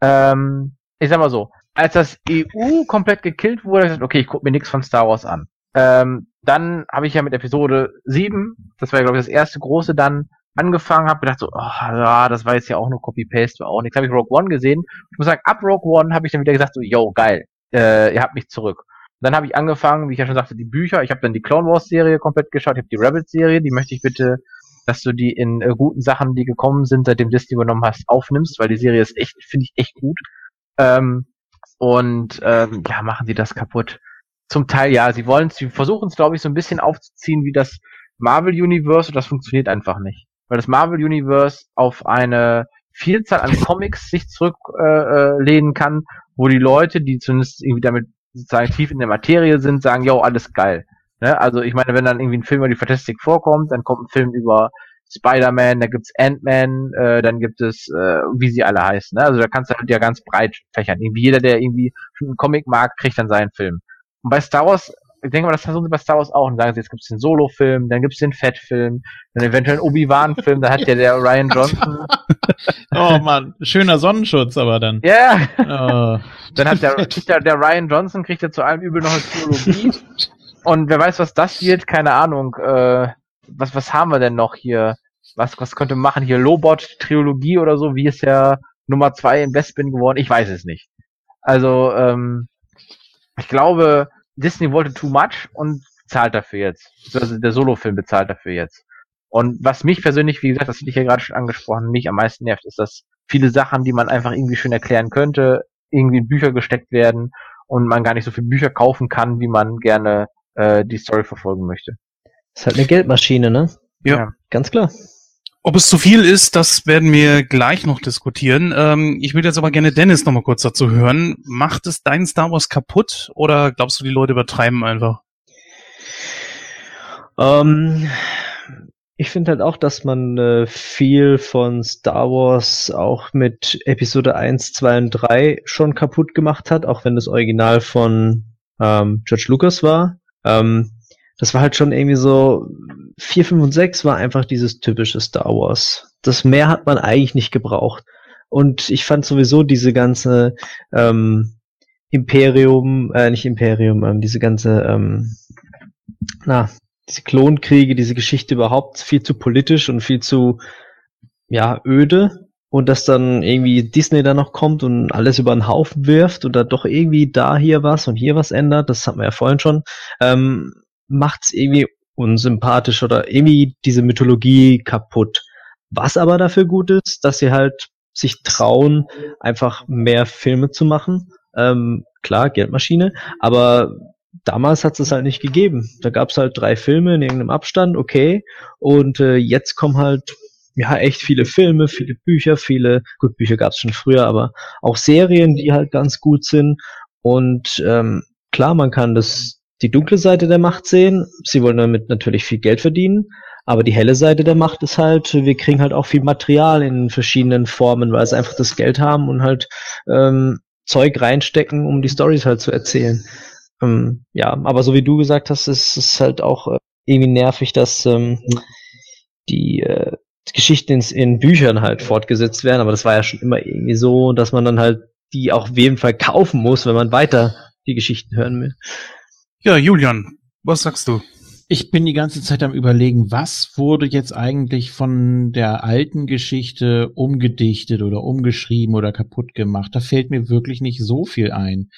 Ähm, ich sag mal so, als das EU komplett gekillt wurde, ich gesagt, okay, ich guck mir nichts von Star Wars an. Ähm, dann habe ich ja mit Episode 7, das war ja, glaube ich, das erste große, dann angefangen, habe gedacht so, oh, ja, das war jetzt ja auch nur Copy-Paste, war auch nichts. Habe ich Rogue One gesehen. Ich muss sagen, ab Rogue One habe ich dann wieder gesagt so, yo, geil, äh, ihr habt mich zurück. Dann habe ich angefangen, wie ich ja schon sagte, die Bücher. Ich habe dann die Clone Wars Serie komplett geschaut. Ich habe die Rebels Serie, die möchte ich bitte, dass du die in äh, guten Sachen, die gekommen sind, seitdem Disney übernommen hast, aufnimmst, weil die Serie ist echt, finde ich echt gut. Ähm, und ähm, ja, machen sie das kaputt. Zum Teil ja, sie wollen, sie versuchen es, glaube ich, so ein bisschen aufzuziehen wie das Marvel Universe und das funktioniert einfach nicht. Weil das Marvel Universe auf eine Vielzahl an Comics sich zurücklehnen äh, kann, wo die Leute, die zumindest irgendwie damit sozusagen tief in der Materie sind, sagen, yo, alles geil. Ne? Also ich meine, wenn dann irgendwie ein Film über die Fantastik vorkommt, dann kommt ein Film über Spider-Man, da gibt's Ant-Man, äh, dann gibt es, äh, wie sie alle heißen. Ne? Also da kannst du halt ja ganz breit fächern. Irgendwie jeder, der irgendwie einen Comic mag, kriegt dann seinen Film. Und bei Star Wars, ich denke mal, das versuchen sie bei Star Wars auch. Und sagen sie, jetzt gibt's den Solo-Film, dann gibt's den Fett-Film, dann eventuell einen Obi-Wan-Film, da hat ja der Ryan Johnson. oh man, schöner Sonnenschutz aber dann. Ja. Yeah. Oh. Dann hat der, der, der Ryan Johnson kriegt ja zu allem Übel noch eine Theologie. Und wer weiß, was das wird, keine Ahnung. Äh, was, was haben wir denn noch hier? Was, was könnte man machen? Hier Lobot-Trilogie oder so? Wie ist der Nummer zwei in Bespin geworden? Ich weiß es nicht. Also, ähm, ich glaube, Disney wollte too much und zahlt dafür jetzt. Also der Solo-Film bezahlt dafür jetzt. Und was mich persönlich, wie gesagt, das hatte ich ja gerade schon angesprochen, mich am meisten nervt, ist, dass viele Sachen, die man einfach irgendwie schön erklären könnte, irgendwie in Bücher gesteckt werden und man gar nicht so viele Bücher kaufen kann, wie man gerne äh, die Story verfolgen möchte. Ist halt eine Geldmaschine, ne? Ja. ja. Ganz klar. Ob es zu viel ist, das werden wir gleich noch diskutieren. Ähm, ich würde jetzt aber gerne Dennis noch mal kurz dazu hören. Macht es deinen Star Wars kaputt oder glaubst du, die Leute übertreiben einfach? Ähm, ich finde halt auch, dass man äh, viel von Star Wars auch mit Episode 1, 2 und 3 schon kaputt gemacht hat, auch wenn das Original von ähm, George Lucas war. Ähm, das war halt schon irgendwie so, 4, 5 und 6 war einfach dieses typische Star Wars. Das mehr hat man eigentlich nicht gebraucht. Und ich fand sowieso diese ganze ähm, Imperium, äh, nicht Imperium, ähm, diese ganze, ähm, na, diese Klonkriege, diese Geschichte überhaupt viel zu politisch und viel zu, ja, öde. Und dass dann irgendwie Disney da noch kommt und alles über den Haufen wirft und da doch irgendwie da hier was und hier was ändert, das hatten wir ja vorhin schon, ähm, macht's irgendwie unsympathisch oder irgendwie diese Mythologie kaputt. Was aber dafür gut ist, dass sie halt sich trauen, einfach mehr Filme zu machen. Ähm, klar, Geldmaschine, aber damals hat es halt nicht gegeben. Da gab es halt drei Filme in irgendeinem Abstand, okay. Und äh, jetzt kommen halt ja echt viele Filme, viele Bücher, viele, gut, Bücher gab es schon früher, aber auch Serien, die halt ganz gut sind. Und ähm, klar, man kann das die dunkle Seite der Macht sehen. Sie wollen damit natürlich viel Geld verdienen. Aber die helle Seite der Macht ist halt, wir kriegen halt auch viel Material in verschiedenen Formen, weil sie einfach das Geld haben und halt ähm, Zeug reinstecken, um die Stories halt zu erzählen. Ähm, ja, aber so wie du gesagt hast, ist es halt auch äh, irgendwie nervig, dass ähm, die äh, Geschichten in, in Büchern halt fortgesetzt werden. Aber das war ja schon immer irgendwie so, dass man dann halt die auch auf jeden Fall kaufen muss, wenn man weiter die Geschichten hören will. Ja, Julian, was sagst du? Ich bin die ganze Zeit am überlegen, was wurde jetzt eigentlich von der alten Geschichte umgedichtet oder umgeschrieben oder kaputt gemacht. Da fällt mir wirklich nicht so viel ein.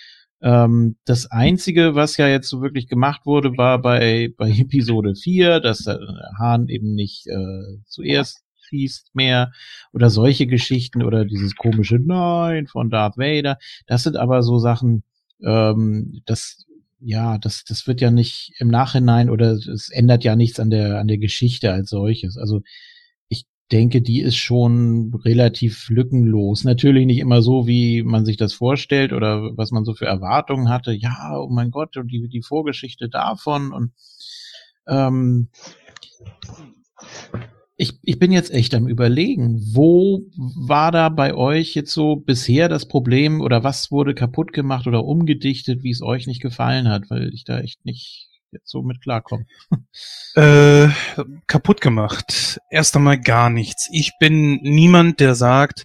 Ähm, das einzige, was ja jetzt so wirklich gemacht wurde, war bei, bei Episode 4, dass der Hahn eben nicht äh, zuerst schießt mehr oder solche Geschichten oder dieses komische Nein von Darth Vader. Das sind aber so Sachen, ähm, das ja, das, das wird ja nicht im Nachhinein oder es ändert ja nichts an der, an der Geschichte als solches. Also ich denke, die ist schon relativ lückenlos. Natürlich nicht immer so, wie man sich das vorstellt oder was man so für Erwartungen hatte. Ja, oh mein Gott, und die, die Vorgeschichte davon und ähm, ich, ich bin jetzt echt am überlegen, wo war da bei euch jetzt so bisher das Problem oder was wurde kaputt gemacht oder umgedichtet, wie es euch nicht gefallen hat, weil ich da echt nicht jetzt so mit klarkomme. Äh, kaputt gemacht. Erst einmal gar nichts. Ich bin niemand, der sagt,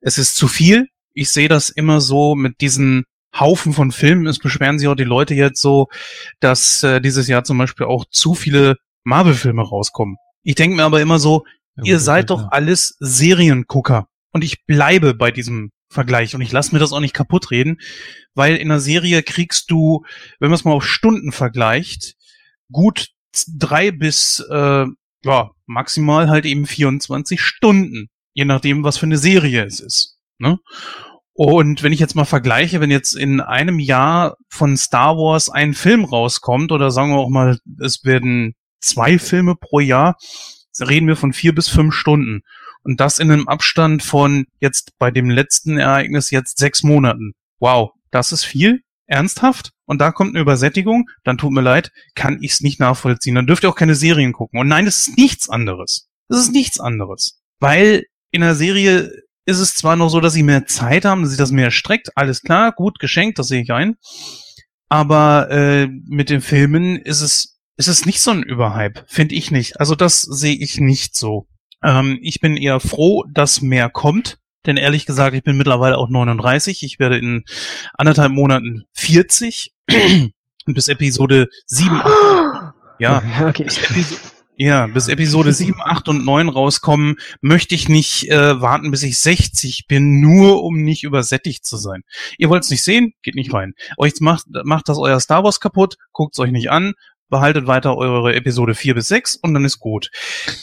es ist zu viel. Ich sehe das immer so mit diesen Haufen von Filmen. Es beschweren sich auch die Leute jetzt so, dass äh, dieses Jahr zum Beispiel auch zu viele Marvel-Filme rauskommen. Ich denke mir aber immer so, ja, ihr seid doch alles Seriengucker. Und ich bleibe bei diesem Vergleich und ich lasse mir das auch nicht kaputt reden, weil in einer Serie kriegst du, wenn man es mal auf Stunden vergleicht, gut drei bis äh, ja, maximal halt eben 24 Stunden, je nachdem, was für eine Serie es ist. Ne? Und wenn ich jetzt mal vergleiche, wenn jetzt in einem Jahr von Star Wars ein Film rauskommt, oder sagen wir auch mal, es werden zwei Filme pro Jahr, reden wir von vier bis fünf Stunden. Und das in einem Abstand von jetzt bei dem letzten Ereignis jetzt sechs Monaten. Wow, das ist viel? Ernsthaft? Und da kommt eine Übersättigung, dann tut mir leid, kann ich es nicht nachvollziehen. Dann dürft ihr auch keine Serien gucken. Und nein, es ist nichts anderes. Das ist nichts anderes. Weil in der Serie ist es zwar noch so, dass sie mehr Zeit haben, dass sich das mehr streckt, alles klar, gut, geschenkt, das sehe ich ein. Aber äh, mit den Filmen ist es, ist es nicht so ein Überhype, finde ich nicht. Also das sehe ich nicht so. Ähm, ich bin eher froh, dass mehr kommt. Denn ehrlich gesagt, ich bin mittlerweile auch 39. Ich werde in anderthalb Monaten 40. Und bis Episode 7. ja, okay. ja, bis Episode 7, 8 und 9 rauskommen, möchte ich nicht äh, warten, bis ich 60 bin, nur um nicht übersättigt zu sein. Ihr wollt es nicht sehen? Geht nicht rein. Euch macht, macht das euer Star Wars kaputt, guckt es euch nicht an, behaltet weiter eure Episode 4 bis 6 und dann ist gut.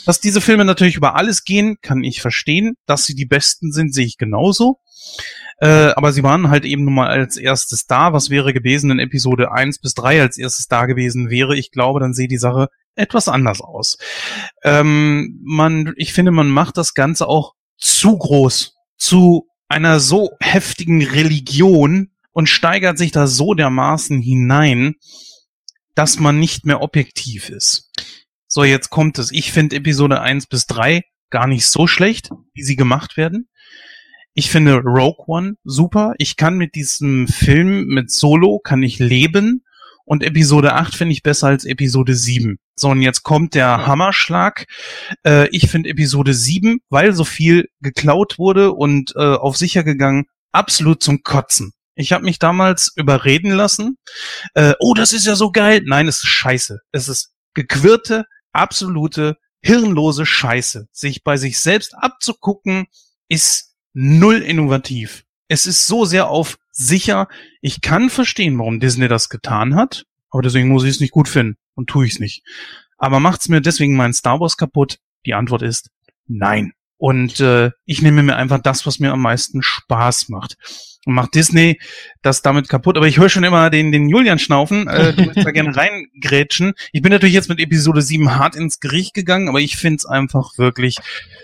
Dass diese Filme natürlich über alles gehen, kann ich verstehen. Dass sie die besten sind, sehe ich genauso. Äh, aber sie waren halt eben nun mal als erstes da. Was wäre gewesen, wenn Episode 1 bis 3 als erstes da gewesen wäre? Ich glaube, dann sehe die Sache etwas anders aus. Ähm, man, ich finde, man macht das Ganze auch zu groß, zu einer so heftigen Religion und steigert sich da so dermaßen hinein, dass man nicht mehr objektiv ist. So, jetzt kommt es. Ich finde Episode 1 bis 3 gar nicht so schlecht, wie sie gemacht werden. Ich finde Rogue One super. Ich kann mit diesem Film, mit Solo, kann ich leben. Und Episode 8 finde ich besser als Episode 7. So, und jetzt kommt der Hammerschlag. Äh, ich finde Episode 7, weil so viel geklaut wurde und äh, auf sicher gegangen, absolut zum Kotzen. Ich habe mich damals überreden lassen. Äh, oh, das ist ja so geil. Nein, es ist scheiße. Es ist gequirlte, absolute, hirnlose Scheiße. Sich bei sich selbst abzugucken, ist null innovativ. Es ist so sehr auf sicher. Ich kann verstehen, warum Disney das getan hat, aber deswegen muss ich es nicht gut finden und tue ich es nicht. Aber macht's mir deswegen mein Star Wars kaputt? Die Antwort ist nein. Und äh, ich nehme mir einfach das, was mir am meisten Spaß macht und macht Disney das damit kaputt. Aber ich höre schon immer den, den Julian schnaufen. Äh, du willst da gerne reingrätschen. Ich bin natürlich jetzt mit Episode 7 hart ins Gericht gegangen, aber ich find's einfach wirklich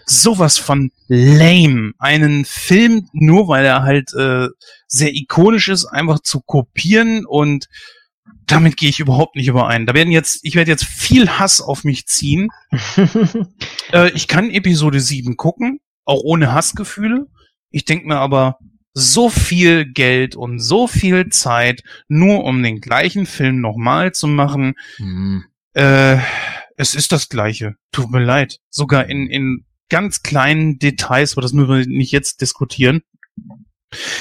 sowas von lame. Einen Film, nur weil er halt äh, sehr ikonisch ist, einfach zu kopieren und damit gehe ich überhaupt nicht überein. Da werden jetzt, ich werde jetzt viel Hass auf mich ziehen. äh, ich kann Episode 7 gucken, auch ohne Hassgefühle. Ich denke mir aber, so viel Geld und so viel Zeit, nur um den gleichen Film nochmal zu machen. Mhm. Äh, es ist das Gleiche. Tut mir leid. Sogar in, in ganz kleinen Details, aber das müssen wir nicht jetzt diskutieren.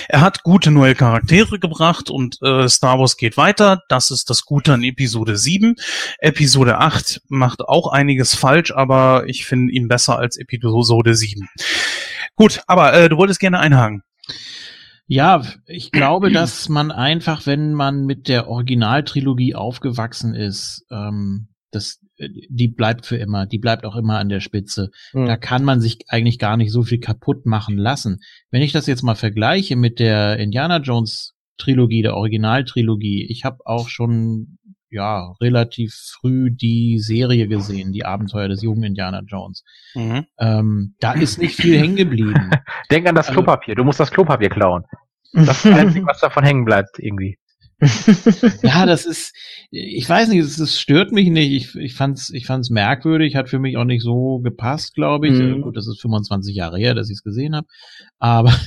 Er hat gute neue Charaktere gebracht und äh, Star Wars geht weiter. Das ist das Gute an Episode 7. Episode 8 macht auch einiges falsch, aber ich finde ihn besser als Episode 7. Gut, aber äh, du wolltest gerne einhaken. Ja, ich glaube, dass man einfach, wenn man mit der Originaltrilogie aufgewachsen ist, ähm, das, die bleibt für immer, die bleibt auch immer an der Spitze. Mhm. Da kann man sich eigentlich gar nicht so viel kaputt machen lassen. Wenn ich das jetzt mal vergleiche mit der Indiana Jones Trilogie, der Originaltrilogie, ich habe auch schon ja relativ früh die Serie gesehen, die Abenteuer des jungen Indiana Jones. Mhm. Ähm, da ist nicht viel hängen geblieben. Denk an das also Klopapier. Du musst das Klopapier klauen. Das ist das Einzige, was davon hängen bleibt irgendwie. Ja, das ist, ich weiß nicht, es, stört mich nicht. Ich, ich fand's, ich fand's merkwürdig, hat für mich auch nicht so gepasst, glaube ich. Mhm. Gut, das ist 25 Jahre her, dass ich es gesehen habe. Aber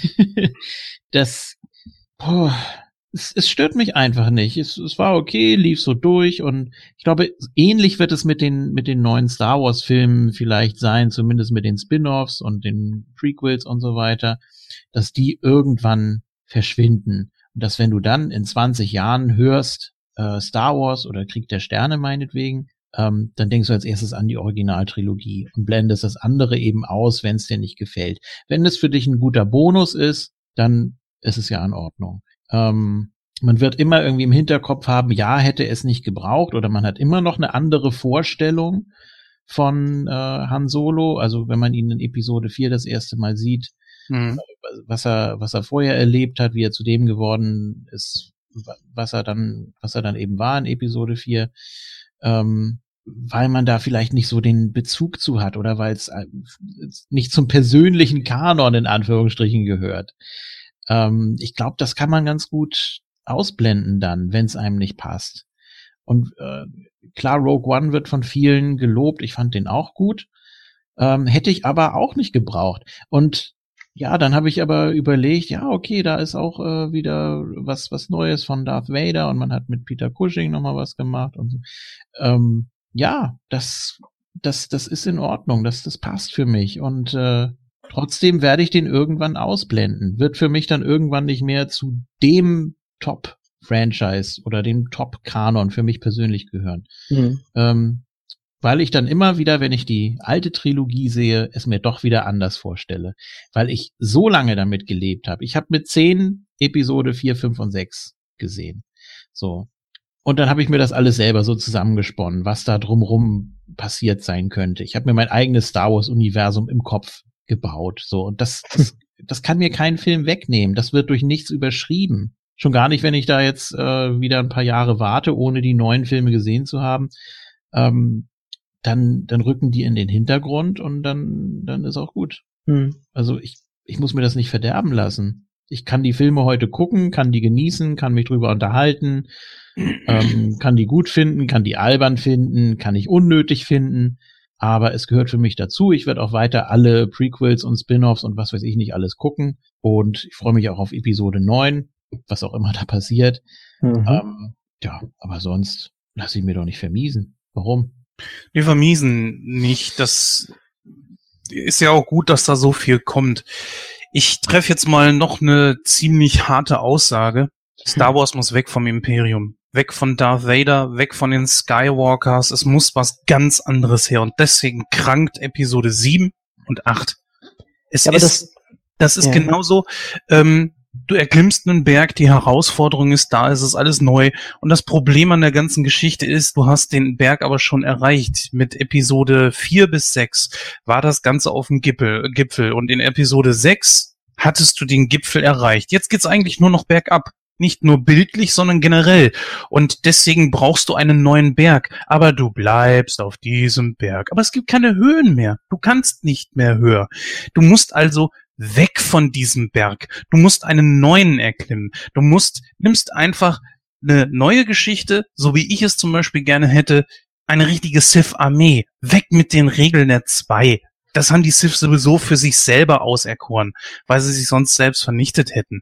das, boah, es, es stört mich einfach nicht. Es, es war okay, lief so durch und ich glaube, ähnlich wird es mit den, mit den neuen Star Wars Filmen vielleicht sein, zumindest mit den Spin-offs und den Prequels und so weiter, dass die irgendwann verschwinden. Dass wenn du dann in 20 Jahren hörst, äh, Star Wars oder Krieg der Sterne meinetwegen, ähm, dann denkst du als erstes an die Originaltrilogie und blendest das andere eben aus, wenn es dir nicht gefällt. Wenn es für dich ein guter Bonus ist, dann ist es ja in Ordnung. Ähm, man wird immer irgendwie im Hinterkopf haben, ja, hätte es nicht gebraucht oder man hat immer noch eine andere Vorstellung von äh, Han Solo. Also wenn man ihn in Episode 4 das erste Mal sieht, mhm. was er, was er vorher erlebt hat, wie er zu dem geworden ist, was er dann, was er dann eben war in Episode 4, ähm, weil man da vielleicht nicht so den Bezug zu hat oder weil es äh, nicht zum persönlichen Kanon in Anführungsstrichen gehört. Ähm, ich glaube, das kann man ganz gut ausblenden dann, wenn es einem nicht passt. Und äh, klar, Rogue One wird von vielen gelobt. Ich fand den auch gut. Ähm, hätte ich aber auch nicht gebraucht. Und ja, dann habe ich aber überlegt, ja, okay, da ist auch äh, wieder was was Neues von Darth Vader und man hat mit Peter Cushing nochmal was gemacht und so. Ähm, ja, das das das ist in Ordnung, das das passt für mich und äh, trotzdem werde ich den irgendwann ausblenden. Wird für mich dann irgendwann nicht mehr zu dem Top Franchise oder dem Top Kanon für mich persönlich gehören. Mhm. Ähm, weil ich dann immer wieder, wenn ich die alte Trilogie sehe, es mir doch wieder anders vorstelle, weil ich so lange damit gelebt habe. Ich habe mit zehn Episode vier, fünf und sechs gesehen. So. Und dann habe ich mir das alles selber so zusammengesponnen, was da drumrum passiert sein könnte. Ich habe mir mein eigenes Star Wars Universum im Kopf gebaut. So. Und das, das, das kann mir kein Film wegnehmen. Das wird durch nichts überschrieben. Schon gar nicht, wenn ich da jetzt äh, wieder ein paar Jahre warte, ohne die neuen Filme gesehen zu haben. Ähm, dann, dann rücken die in den Hintergrund und dann, dann ist auch gut. Hm. Also ich, ich muss mir das nicht verderben lassen. Ich kann die Filme heute gucken, kann die genießen, kann mich drüber unterhalten, ähm, kann die gut finden, kann die albern finden, kann ich unnötig finden. Aber es gehört für mich dazu. Ich werde auch weiter alle Prequels und Spin-offs und was weiß ich nicht alles gucken. Und ich freue mich auch auf Episode 9, was auch immer da passiert. Mhm. Ähm, ja, aber sonst lass ich mir doch nicht vermiesen. Warum? Wir vermiesen nicht. Das ist ja auch gut, dass da so viel kommt. Ich treffe jetzt mal noch eine ziemlich harte Aussage. Star Wars muss weg vom Imperium. Weg von Darth Vader, weg von den Skywalkers. Es muss was ganz anderes her. Und deswegen krankt Episode 7 und 8. Es ja, ist, das, das ist ja. genauso, ähm, du erklimmst einen Berg, die Herausforderung ist da, es ist alles neu. Und das Problem an der ganzen Geschichte ist, du hast den Berg aber schon erreicht. Mit Episode 4 bis 6 war das Ganze auf dem Gipfel, Gipfel. Und in Episode 6 hattest du den Gipfel erreicht. Jetzt geht's eigentlich nur noch bergab. Nicht nur bildlich, sondern generell. Und deswegen brauchst du einen neuen Berg. Aber du bleibst auf diesem Berg. Aber es gibt keine Höhen mehr. Du kannst nicht mehr höher. Du musst also weg von diesem Berg. Du musst einen neuen erklimmen. Du musst, nimmst einfach eine neue Geschichte, so wie ich es zum Beispiel gerne hätte, eine richtige Sith-Armee. Weg mit den Regeln der zwei. Das haben die Sith sowieso für sich selber auserkoren, weil sie sich sonst selbst vernichtet hätten.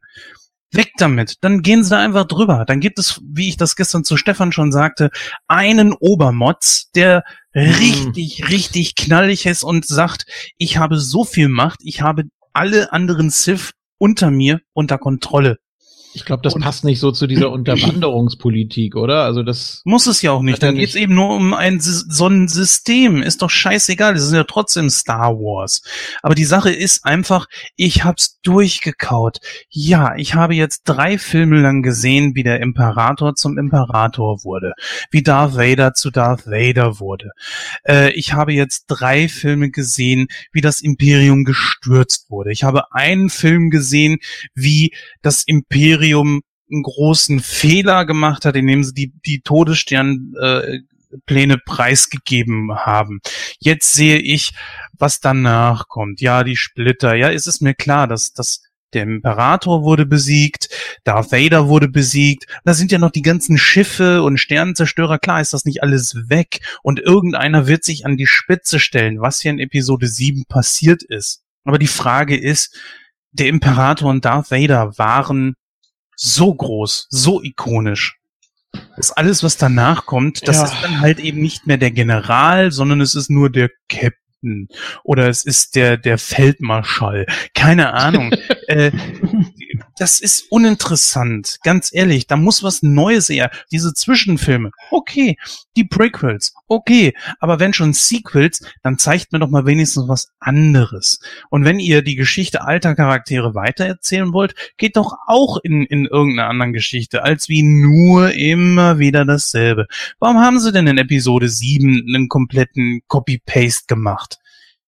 Weg damit. Dann gehen sie da einfach drüber. Dann gibt es, wie ich das gestern zu Stefan schon sagte, einen Obermotz, der hm. richtig, richtig knallig ist und sagt, ich habe so viel Macht, ich habe alle anderen Sith unter mir unter Kontrolle. Ich glaube, das und passt nicht so zu dieser Unterwanderungspolitik, oder? Also das muss es ja auch nicht. Dann geht's eben nur um ein so ein System. Ist doch scheißegal. Das ist ja trotzdem Star Wars. Aber die Sache ist einfach, ich hab's durchgekaut. Ja, ich habe jetzt drei Filme lang gesehen, wie der Imperator zum Imperator wurde, wie Darth Vader zu Darth Vader wurde. Äh, ich habe jetzt drei Filme gesehen, wie das Imperium gestürzt wurde. Ich habe einen Film gesehen, wie das Imperium Imperium einen großen Fehler gemacht hat, indem sie die, die Todessternpläne äh, preisgegeben haben. Jetzt sehe ich, was danach kommt. Ja, die Splitter. Ja, es ist mir klar, dass, dass der Imperator wurde besiegt, Darth Vader wurde besiegt. Da sind ja noch die ganzen Schiffe und Sternenzerstörer. Klar ist das nicht alles weg. Und irgendeiner wird sich an die Spitze stellen, was hier in Episode 7 passiert ist. Aber die Frage ist, der Imperator und Darth Vader waren so groß, so ikonisch. Das alles, was danach kommt, das ja. ist dann halt eben nicht mehr der General, sondern es ist nur der Captain oder es ist der der Feldmarschall. Keine Ahnung. äh, das ist uninteressant, ganz ehrlich. Da muss was Neues her. Diese Zwischenfilme, okay. Die Prequels, okay. Aber wenn schon Sequels, dann zeigt mir doch mal wenigstens was anderes. Und wenn ihr die Geschichte alter Charaktere weitererzählen wollt, geht doch auch in, in irgendeiner anderen Geschichte, als wie nur immer wieder dasselbe. Warum haben sie denn in Episode 7 einen kompletten Copy-Paste gemacht?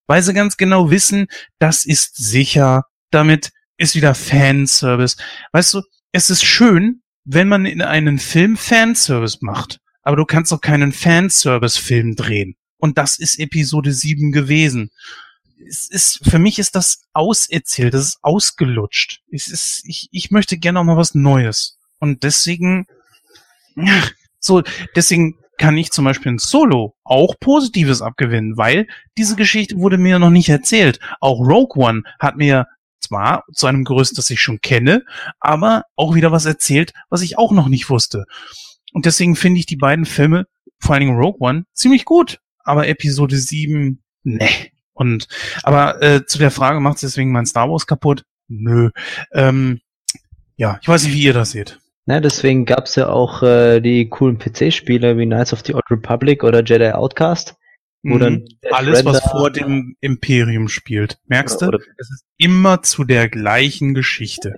Weil sie ganz genau wissen, das ist sicher, damit ist wieder Fanservice. Weißt du, es ist schön, wenn man in einen Film Fanservice macht. Aber du kannst doch keinen Fanservice-Film drehen. Und das ist Episode 7 gewesen. Es ist, für mich ist das auserzählt, das ist ausgelutscht. Es ist, ich, ich möchte gerne auch mal was Neues. Und deswegen, so, deswegen kann ich zum Beispiel in Solo auch Positives abgewinnen, weil diese Geschichte wurde mir noch nicht erzählt. Auch Rogue One hat mir zwar zu einem Gerüst, das ich schon kenne, aber auch wieder was erzählt, was ich auch noch nicht wusste. Und deswegen finde ich die beiden Filme, vor allen Dingen Rogue One, ziemlich gut. Aber Episode 7, ne. Und aber äh, zu der Frage, macht es deswegen mein Star Wars kaputt? Nö. Ähm, ja, ich weiß nicht, wie ihr das seht. Na, deswegen gab's ja auch äh, die coolen PC-Spiele wie Knights of the Old Republic oder Jedi Outcast. Wo Mhm. Alles, was Render- vor dem Imperium spielt. Merkst du? Oder- Es ist immer zu der gleichen Geschichte.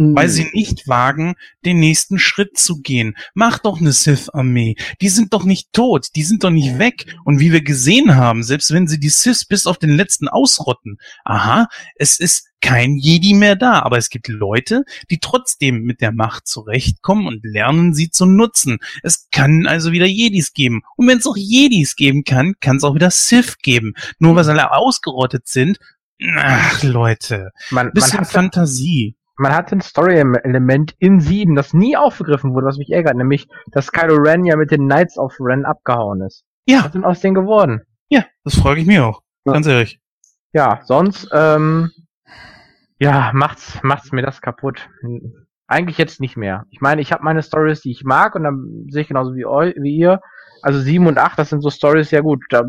Weil sie nicht wagen, den nächsten Schritt zu gehen. Mach doch eine Sith-Armee. Die sind doch nicht tot. Die sind doch nicht weg. Und wie wir gesehen haben, selbst wenn sie die Siths bis auf den letzten ausrotten, aha, es ist kein Jedi mehr da. Aber es gibt Leute, die trotzdem mit der Macht zurechtkommen und lernen sie zu nutzen. Es kann also wieder Jedis geben. Und wenn es auch Jedis geben kann, kann es auch wieder Sith geben. Nur weil sie alle ausgerottet sind, ach Leute, Man, man, bisschen hat, Fantasie. Man hat ein Story-Element in 7, das nie aufgegriffen wurde, was mich ärgert, nämlich, dass Kylo Ren ja mit den Knights of Ren abgehauen ist. Ja. Was denn aus denen geworden? Ja, das frage ich mir auch. Ja. Ganz ehrlich. Ja, sonst, ähm, ja, macht's, macht's mir das kaputt. Hm, Eigentlich jetzt nicht mehr. Ich meine, ich habe meine Stories, die ich mag, und dann sehe ich genauso wie, eu, wie ihr. Also 7 und 8, das sind so Stories, ja gut, da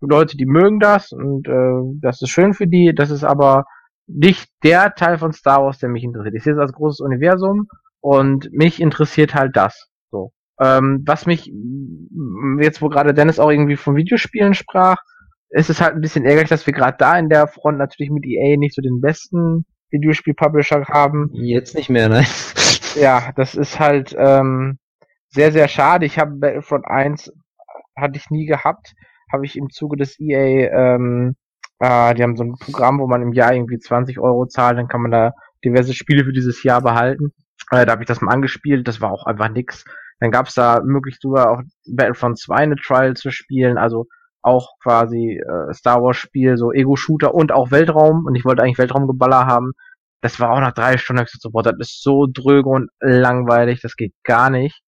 Leute, die mögen das und äh, das ist schön für die, das ist aber nicht der Teil von Star Wars, der mich interessiert. Ich sehe es als großes Universum und mich interessiert halt das. So. Ähm, was mich, jetzt wo gerade Dennis auch irgendwie von Videospielen sprach, ist es halt ein bisschen ärgerlich, dass wir gerade da in der Front natürlich mit EA nicht so den besten Videospiel-Publisher haben. Jetzt nicht mehr, nein. Ja, das ist halt ähm, sehr, sehr schade. Ich habe Battlefront 1 hatte ich nie gehabt, habe ich im Zuge des EA, ähm, äh, die haben so ein Programm, wo man im Jahr irgendwie 20 Euro zahlt, dann kann man da diverse Spiele für dieses Jahr behalten. Äh, da habe ich das mal angespielt, das war auch einfach nix. Dann gab's da möglich sogar auch Battlefront 2 eine Trial zu spielen, also auch quasi äh, Star Wars Spiel, so Ego-Shooter und auch Weltraum. Und ich wollte eigentlich Weltraumgeballer haben. Das war auch nach drei Stunden, ich gesagt, so, boah, das ist so dröge und langweilig, das geht gar nicht.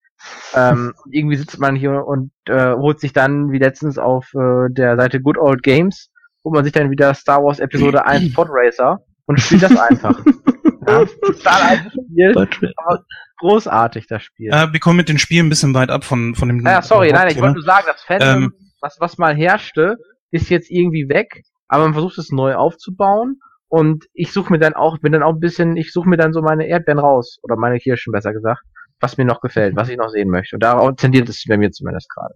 ähm, irgendwie sitzt man hier und äh, holt sich dann, wie letztens auf äh, der Seite Good Old Games, holt man sich dann wieder Star Wars Episode 1 Pod Racer und spielt das einfach. ja, total altes Spiel, aber großartig, das Spiel. Äh, wir kommen mit den Spielen ein bisschen weit ab von, von dem. Ja, sorry, nein, ich wollte nur sagen, das Fandom, Ähm, was, was mal herrschte, ist jetzt irgendwie weg, aber man versucht es neu aufzubauen und ich suche mir dann auch, bin dann auch ein bisschen, ich suche mir dann so meine Erdbeeren raus, oder meine Kirschen besser gesagt, was mir noch gefällt, was ich noch sehen möchte. Und darauf tendiert es bei mir zumindest gerade.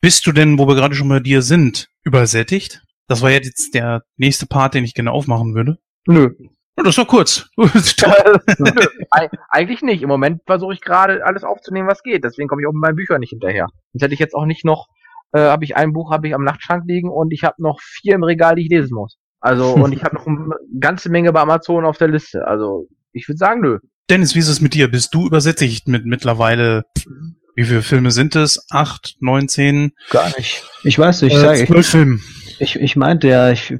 Bist du denn, wo wir gerade schon bei dir sind, übersättigt? Das war ja jetzt der nächste Part, den ich gerne aufmachen würde. Nö. Das war kurz. Nö, Eig- eigentlich nicht. Im Moment versuche ich gerade alles aufzunehmen, was geht. Deswegen komme ich auch mit meinen Büchern nicht hinterher. Sonst hätte ich jetzt auch nicht noch, äh, habe ich ein Buch, habe ich am Nachtschrank liegen und ich habe noch vier im Regal, die ich lesen muss. Also, und ich habe noch eine ganze Menge bei Amazon auf der Liste. Also, ich würde sagen, nö. Dennis, wie ist es mit dir? Bist du übersättigt mit mittlerweile, wie viele Filme sind es? Acht, neun, zehn? Gar nicht. Ich weiß, ich Äh, sage, ich, zwölf Filme. Ich, ich meinte ja, ich,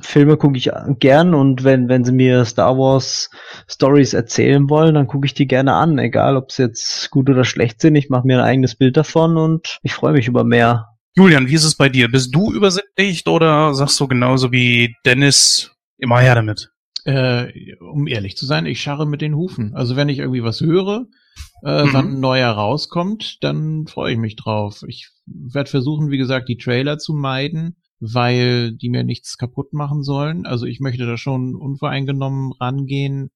Filme gucke ich gern und wenn, wenn sie mir Star Wars Stories erzählen wollen, dann gucke ich die gerne an, egal ob sie jetzt gut oder schlecht sind. Ich mache mir ein eigenes Bild davon und ich freue mich über mehr. Julian, wie ist es bei dir? Bist du übersättigt oder sagst du genauso wie Dennis immer her damit? Äh, um ehrlich zu sein, ich scharre mit den Hufen. Also wenn ich irgendwie was höre, äh, Mhm. wann ein neuer rauskommt, dann freue ich mich drauf. Ich werde versuchen, wie gesagt, die Trailer zu meiden, weil die mir nichts kaputt machen sollen. Also ich möchte da schon unvoreingenommen rangehen.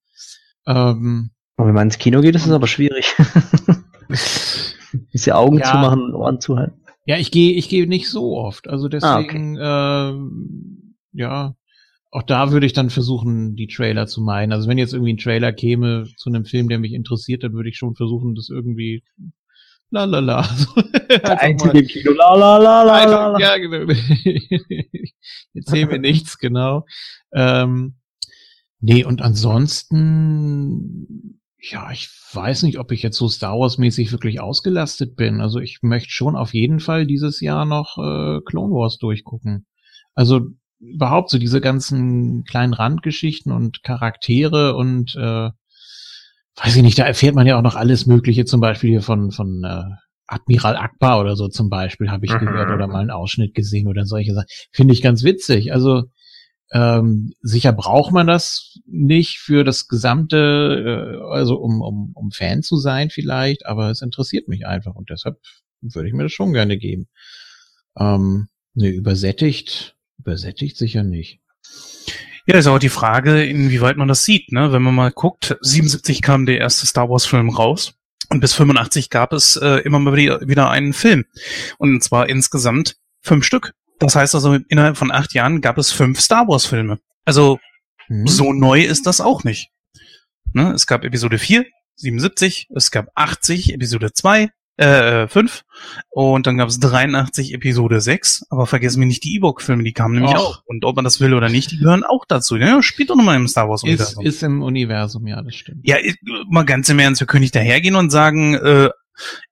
Ähm, Und wenn man ins Kino geht, ist es aber schwierig. Ja Augen Ja. zu machen und Ohren zu halten. Ja, ich gehe ich gehe nicht so oft. Also Ah, okay. deswegen, ähm, ja, auch da würde ich dann versuchen, die Trailer zu meinen. Also wenn jetzt irgendwie ein Trailer käme zu einem Film, der mich interessiert, dann würde ich schon versuchen, das irgendwie la la la. Der Einzige im Kino, la la la la. Einfach, ja, genau. Erzähl mir nichts, genau. Ähm, nee, und ansonsten, ja, ich weiß nicht, ob ich jetzt so Star Wars-mäßig wirklich ausgelastet bin. Also ich möchte schon auf jeden Fall dieses Jahr noch äh, Clone Wars durchgucken. Also überhaupt so diese ganzen kleinen Randgeschichten und Charaktere und äh, weiß ich nicht, da erfährt man ja auch noch alles Mögliche, zum Beispiel hier von, von äh, Admiral Akbar oder so zum Beispiel habe ich Mhm. gehört oder mal einen Ausschnitt gesehen oder solche Sachen. Finde ich ganz witzig. Also ähm, sicher braucht man das nicht für das gesamte, äh, also um, um, um Fan zu sein vielleicht, aber es interessiert mich einfach und deshalb würde ich mir das schon gerne geben. Ähm, ne, übersättigt, übersättigt sicher nicht. Ja, ist auch die Frage, inwieweit man das sieht, ne? Wenn man mal guckt, 77 kam der erste Star Wars Film raus und bis 85 gab es äh, immer mal wieder, einen Film. Und zwar insgesamt fünf Stück. Das heißt also, innerhalb von acht Jahren gab es fünf Star Wars Filme. Also, Hm? so neu ist das auch nicht. Ne? Es gab Episode 4, 77, es gab 80, Episode 2, äh, 5 und dann gab es 83 Episode 6, aber vergessen wir nicht die E-Book-Filme, die kamen nämlich Och. auch. Und ob man das will oder nicht, die gehören auch dazu. Ja, spielt doch nochmal im Star Wars Ist, Universum. ist im Universum, ja, das stimmt. Ja, mal ganz im Ernst, wir können nicht dahergehen und sagen, äh,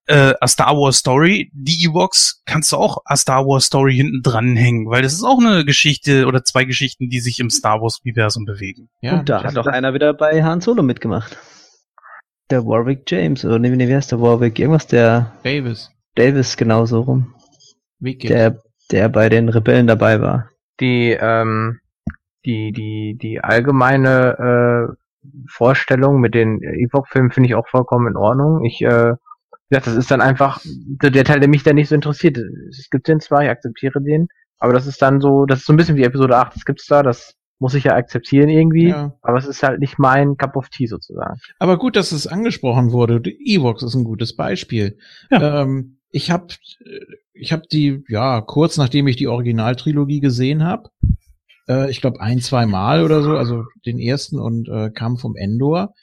äh, a Star Wars Story, die E-Box kannst du auch a Star Wars Story hinten dranhängen, weil das ist auch eine Geschichte oder zwei Geschichten, die sich im Star Wars Universum bewegen. Ja, Und da hat doch einer wieder bei Han Solo mitgemacht. Der Warwick James, oder nee, nee, wie heißt der Warwick? Irgendwas, der Davis. Davis genauso rum. Wicked. Der, der bei den Rebellen dabei war. die, ähm, die, die, die allgemeine äh, Vorstellung mit den Epoch-Filmen finde ich auch vollkommen in Ordnung. Ich, äh, das ist dann einfach der der Teil, der mich da nicht so interessiert. Es gibt den zwar, ich akzeptiere den, aber das ist dann so, das ist so ein bisschen wie Episode 8, das gibt's da, das muss ich ja akzeptieren irgendwie, Ja. aber es ist halt nicht mein Cup of Tea sozusagen. Aber gut, dass es angesprochen wurde. Die Evox ist ein gutes Beispiel. Ähm, ich habe ich hab die, ja, kurz nachdem ich die Originaltrilogie gesehen habe, äh, ich glaube ein, zwei Mal oder so, also den ersten und äh, kam vom Endor,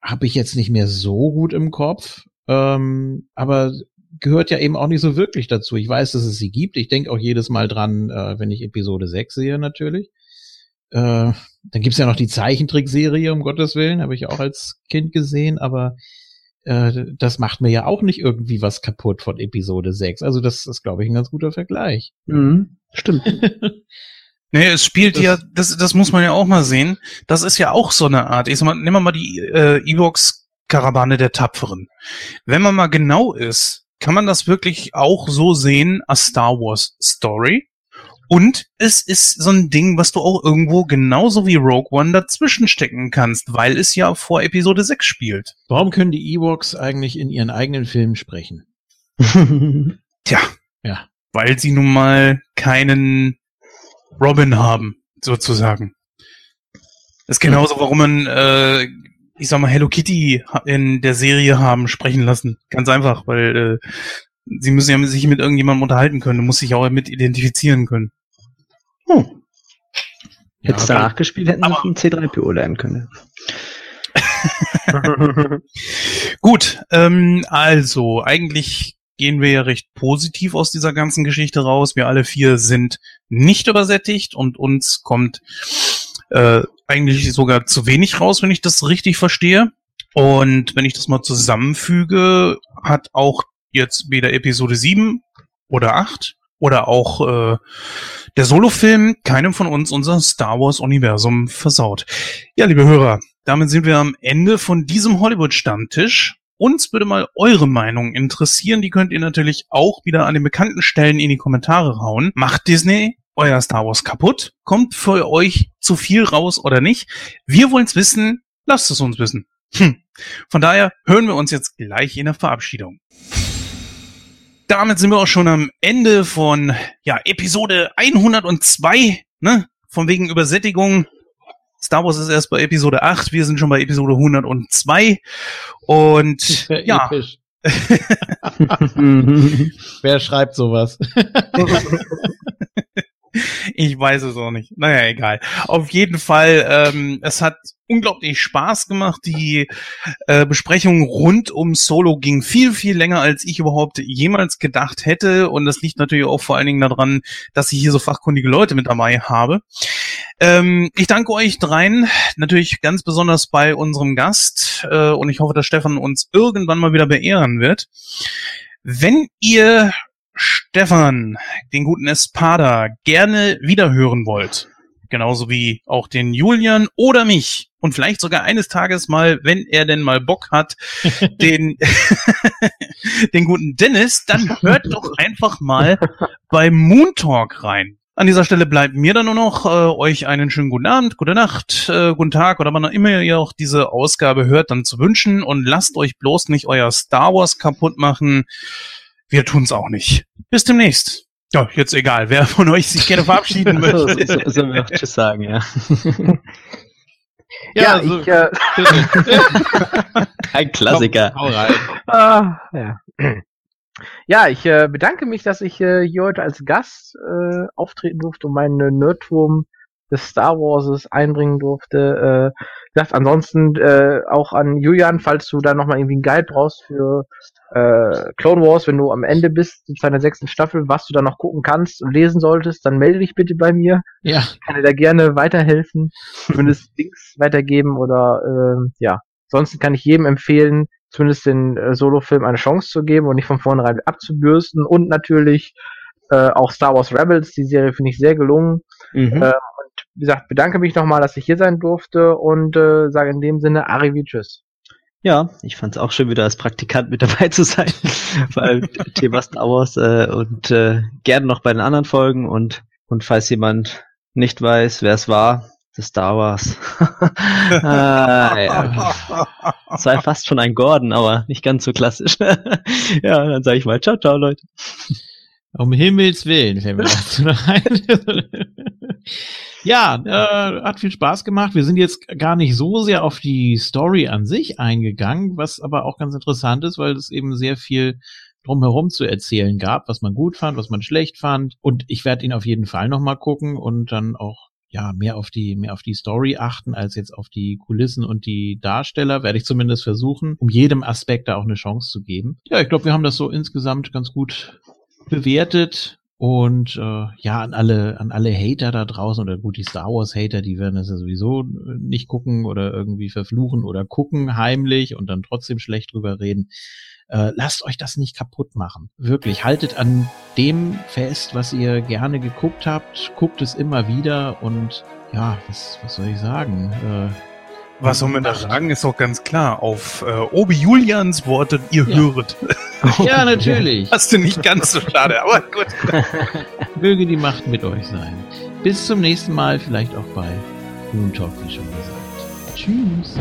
habe ich jetzt nicht mehr so gut im Kopf, ähm, aber gehört ja eben auch nicht so wirklich dazu. Ich weiß, dass es sie gibt. Ich denke auch jedes Mal dran, äh, wenn ich Episode 6 sehe natürlich. Äh, dann gibt's ja noch die Zeichentrickserie, um Gottes Willen, habe ich auch als Kind gesehen, aber äh, das macht mir ja auch nicht irgendwie was kaputt von Episode 6. Also das ist, glaube ich, ein ganz guter Vergleich. Mhm, stimmt. Nee, es spielt Das- ja, das, das muss man ja auch mal sehen. Das ist ja auch so eine Art. Ich sag mal, nehmen wir mal die äh, Evox-Karawane der Tapferen. Wenn man mal genau ist, kann man das wirklich auch so sehen, a Star Wars Story. Und es ist so ein Ding, was du auch irgendwo genauso wie Rogue One dazwischen stecken kannst, weil es ja vor Episode 6 spielt. Warum können die Ewoks eigentlich in ihren eigenen Filmen sprechen? Tja, Ja. weil sie nun mal keinen Robin haben, sozusagen. Das ist genauso, warum man, äh, ich sag mal, Hello Kitty in der Serie haben sprechen lassen. Ganz einfach, weil äh, sie müssen ja mit- sich mit irgendjemandem unterhalten können. Du musst dich auch mit identifizieren können. Hm. Ja, Hättest du aber- nachgespielt, hätten sie vom C3PO lernen können. Gut, ähm, also eigentlich gehen wir ja recht positiv aus dieser ganzen Geschichte raus. Wir alle vier sind nicht übersättigt und uns kommt äh, eigentlich sogar zu wenig raus, wenn ich das richtig verstehe. Und wenn ich das mal zusammenfüge, hat auch jetzt weder Episode 7 oder 8 oder auch äh, der Solofilm keinem von uns unser Star Wars Universum versaut. Ja, liebe Hörer, damit sind wir am Ende von diesem Hollywood-Stammtisch. Uns würde mal eure Meinung interessieren. Die könnt ihr natürlich auch wieder an den bekannten Stellen in die Kommentare hauen. Macht Disney euer Star Wars kaputt? Kommt für euch zu viel raus oder nicht? Wir wollen's wissen. Lasst es uns wissen. Hm. Von daher hören wir uns jetzt gleich in der Verabschiedung. Damit sind wir auch schon am Ende von ja, Episode 102, ne? Von wegen Übersättigung. Star Wars ist erst bei Episode 8, wir sind schon bei Episode 102. Und ja, Episch. Wer schreibt sowas? ich weiß es auch nicht. Naja, egal. Auf jeden Fall, ähm, es hat unglaublich Spaß gemacht. Die äh, Besprechung rund um Solo ging viel, viel länger, als ich überhaupt jemals gedacht hätte. Und das liegt natürlich auch vor allen Dingen daran, dass ich hier so fachkundige Leute mit dabei habe. Ähm, ich danke euch dreien, natürlich ganz besonders bei unserem Gast. Äh, und ich hoffe, dass Stefan uns irgendwann mal wieder beehren wird. Wenn ihr Stefan, den guten Espada, gerne wiederhören wollt, genauso wie auch den Julian oder mich und vielleicht sogar eines Tages mal, wenn er denn mal Bock hat, den, den guten Dennis, dann hört doch einfach mal bei Moon Talk rein. An dieser Stelle bleibt mir dann nur noch, äh, euch einen schönen guten Abend, gute Nacht, äh, guten Tag oder wann immer ihr auch diese Ausgabe hört, dann zu wünschen und lasst euch bloß nicht euer Star Wars kaputt machen. Wir tun's auch nicht. Bis demnächst. Ja, jetzt egal, wer von euch sich gerne verabschieden möchte. so, so, so wir auch Tschüss sagen, ja. Ja, ja also, ich. Äh, Ein Klassiker. Komm, hau rein. Ah, ja. Ja, ich äh, bedanke mich, dass ich äh, hier heute als Gast äh, auftreten durfte und meinen Nerdturm des Star Warses einbringen durfte. Äh, gesagt, ansonsten äh, auch an Julian, falls du da nochmal irgendwie einen Guide brauchst für äh, Clone Wars, wenn du am Ende bist in seiner sechsten Staffel, was du da noch gucken kannst und lesen solltest, dann melde dich bitte bei mir. Ja. Ich kann dir da gerne weiterhelfen, zumindest Links weitergeben oder äh, ja. Ansonsten kann ich jedem empfehlen, zumindest den äh, Solo-Film eine Chance zu geben und nicht von vornherein abzubürsten. Und natürlich äh, auch Star Wars Rebels, die Serie finde ich sehr gelungen. Mhm. Äh, und wie gesagt, bedanke mich nochmal, dass ich hier sein durfte und äh, sage in dem Sinne Arrivi Tschüss. Ja, ich fand es auch schön, wieder als Praktikant mit dabei zu sein, weil Thema Star Wars äh, und äh, gerne noch bei den anderen Folgen und und falls jemand nicht weiß, wer es war, das Star Wars. ah, ja. Sei fast schon ein Gordon, aber nicht ganz so klassisch. ja, dann sage ich mal, ciao, ciao, Leute. Um Himmels Willen ja, äh, hat viel Spaß gemacht. Wir sind jetzt gar nicht so sehr auf die Story an sich eingegangen, was aber auch ganz interessant ist, weil es eben sehr viel drumherum zu erzählen gab, was man gut fand, was man schlecht fand. Und ich werde ihn auf jeden Fall nochmal gucken und dann auch ja, mehr auf die, mehr auf die Story achten als jetzt auf die Kulissen und die Darsteller, werde ich zumindest versuchen, um jedem Aspekt da auch eine Chance zu geben. Ja, ich glaube, wir haben das so insgesamt ganz gut bewertet. Und äh, ja, an alle, an alle Hater da draußen, oder gut, die Star Wars Hater, die werden das ja sowieso nicht gucken oder irgendwie verfluchen oder gucken heimlich und dann trotzdem schlecht drüber reden. Äh, lasst euch das nicht kaputt machen. Wirklich, haltet an dem fest, was ihr gerne geguckt habt, guckt es immer wieder und ja, was, was soll ich sagen? Äh, was soll man da sagen, ist doch ganz klar. Auf äh, Obi Julians Worte, ihr ja. höret. Ja, natürlich. Hast du nicht ganz so schade, aber gut. Möge die Macht mit euch sein. Bis zum nächsten Mal, vielleicht auch bei Moon Talk, wie schon gesagt. Tschüss.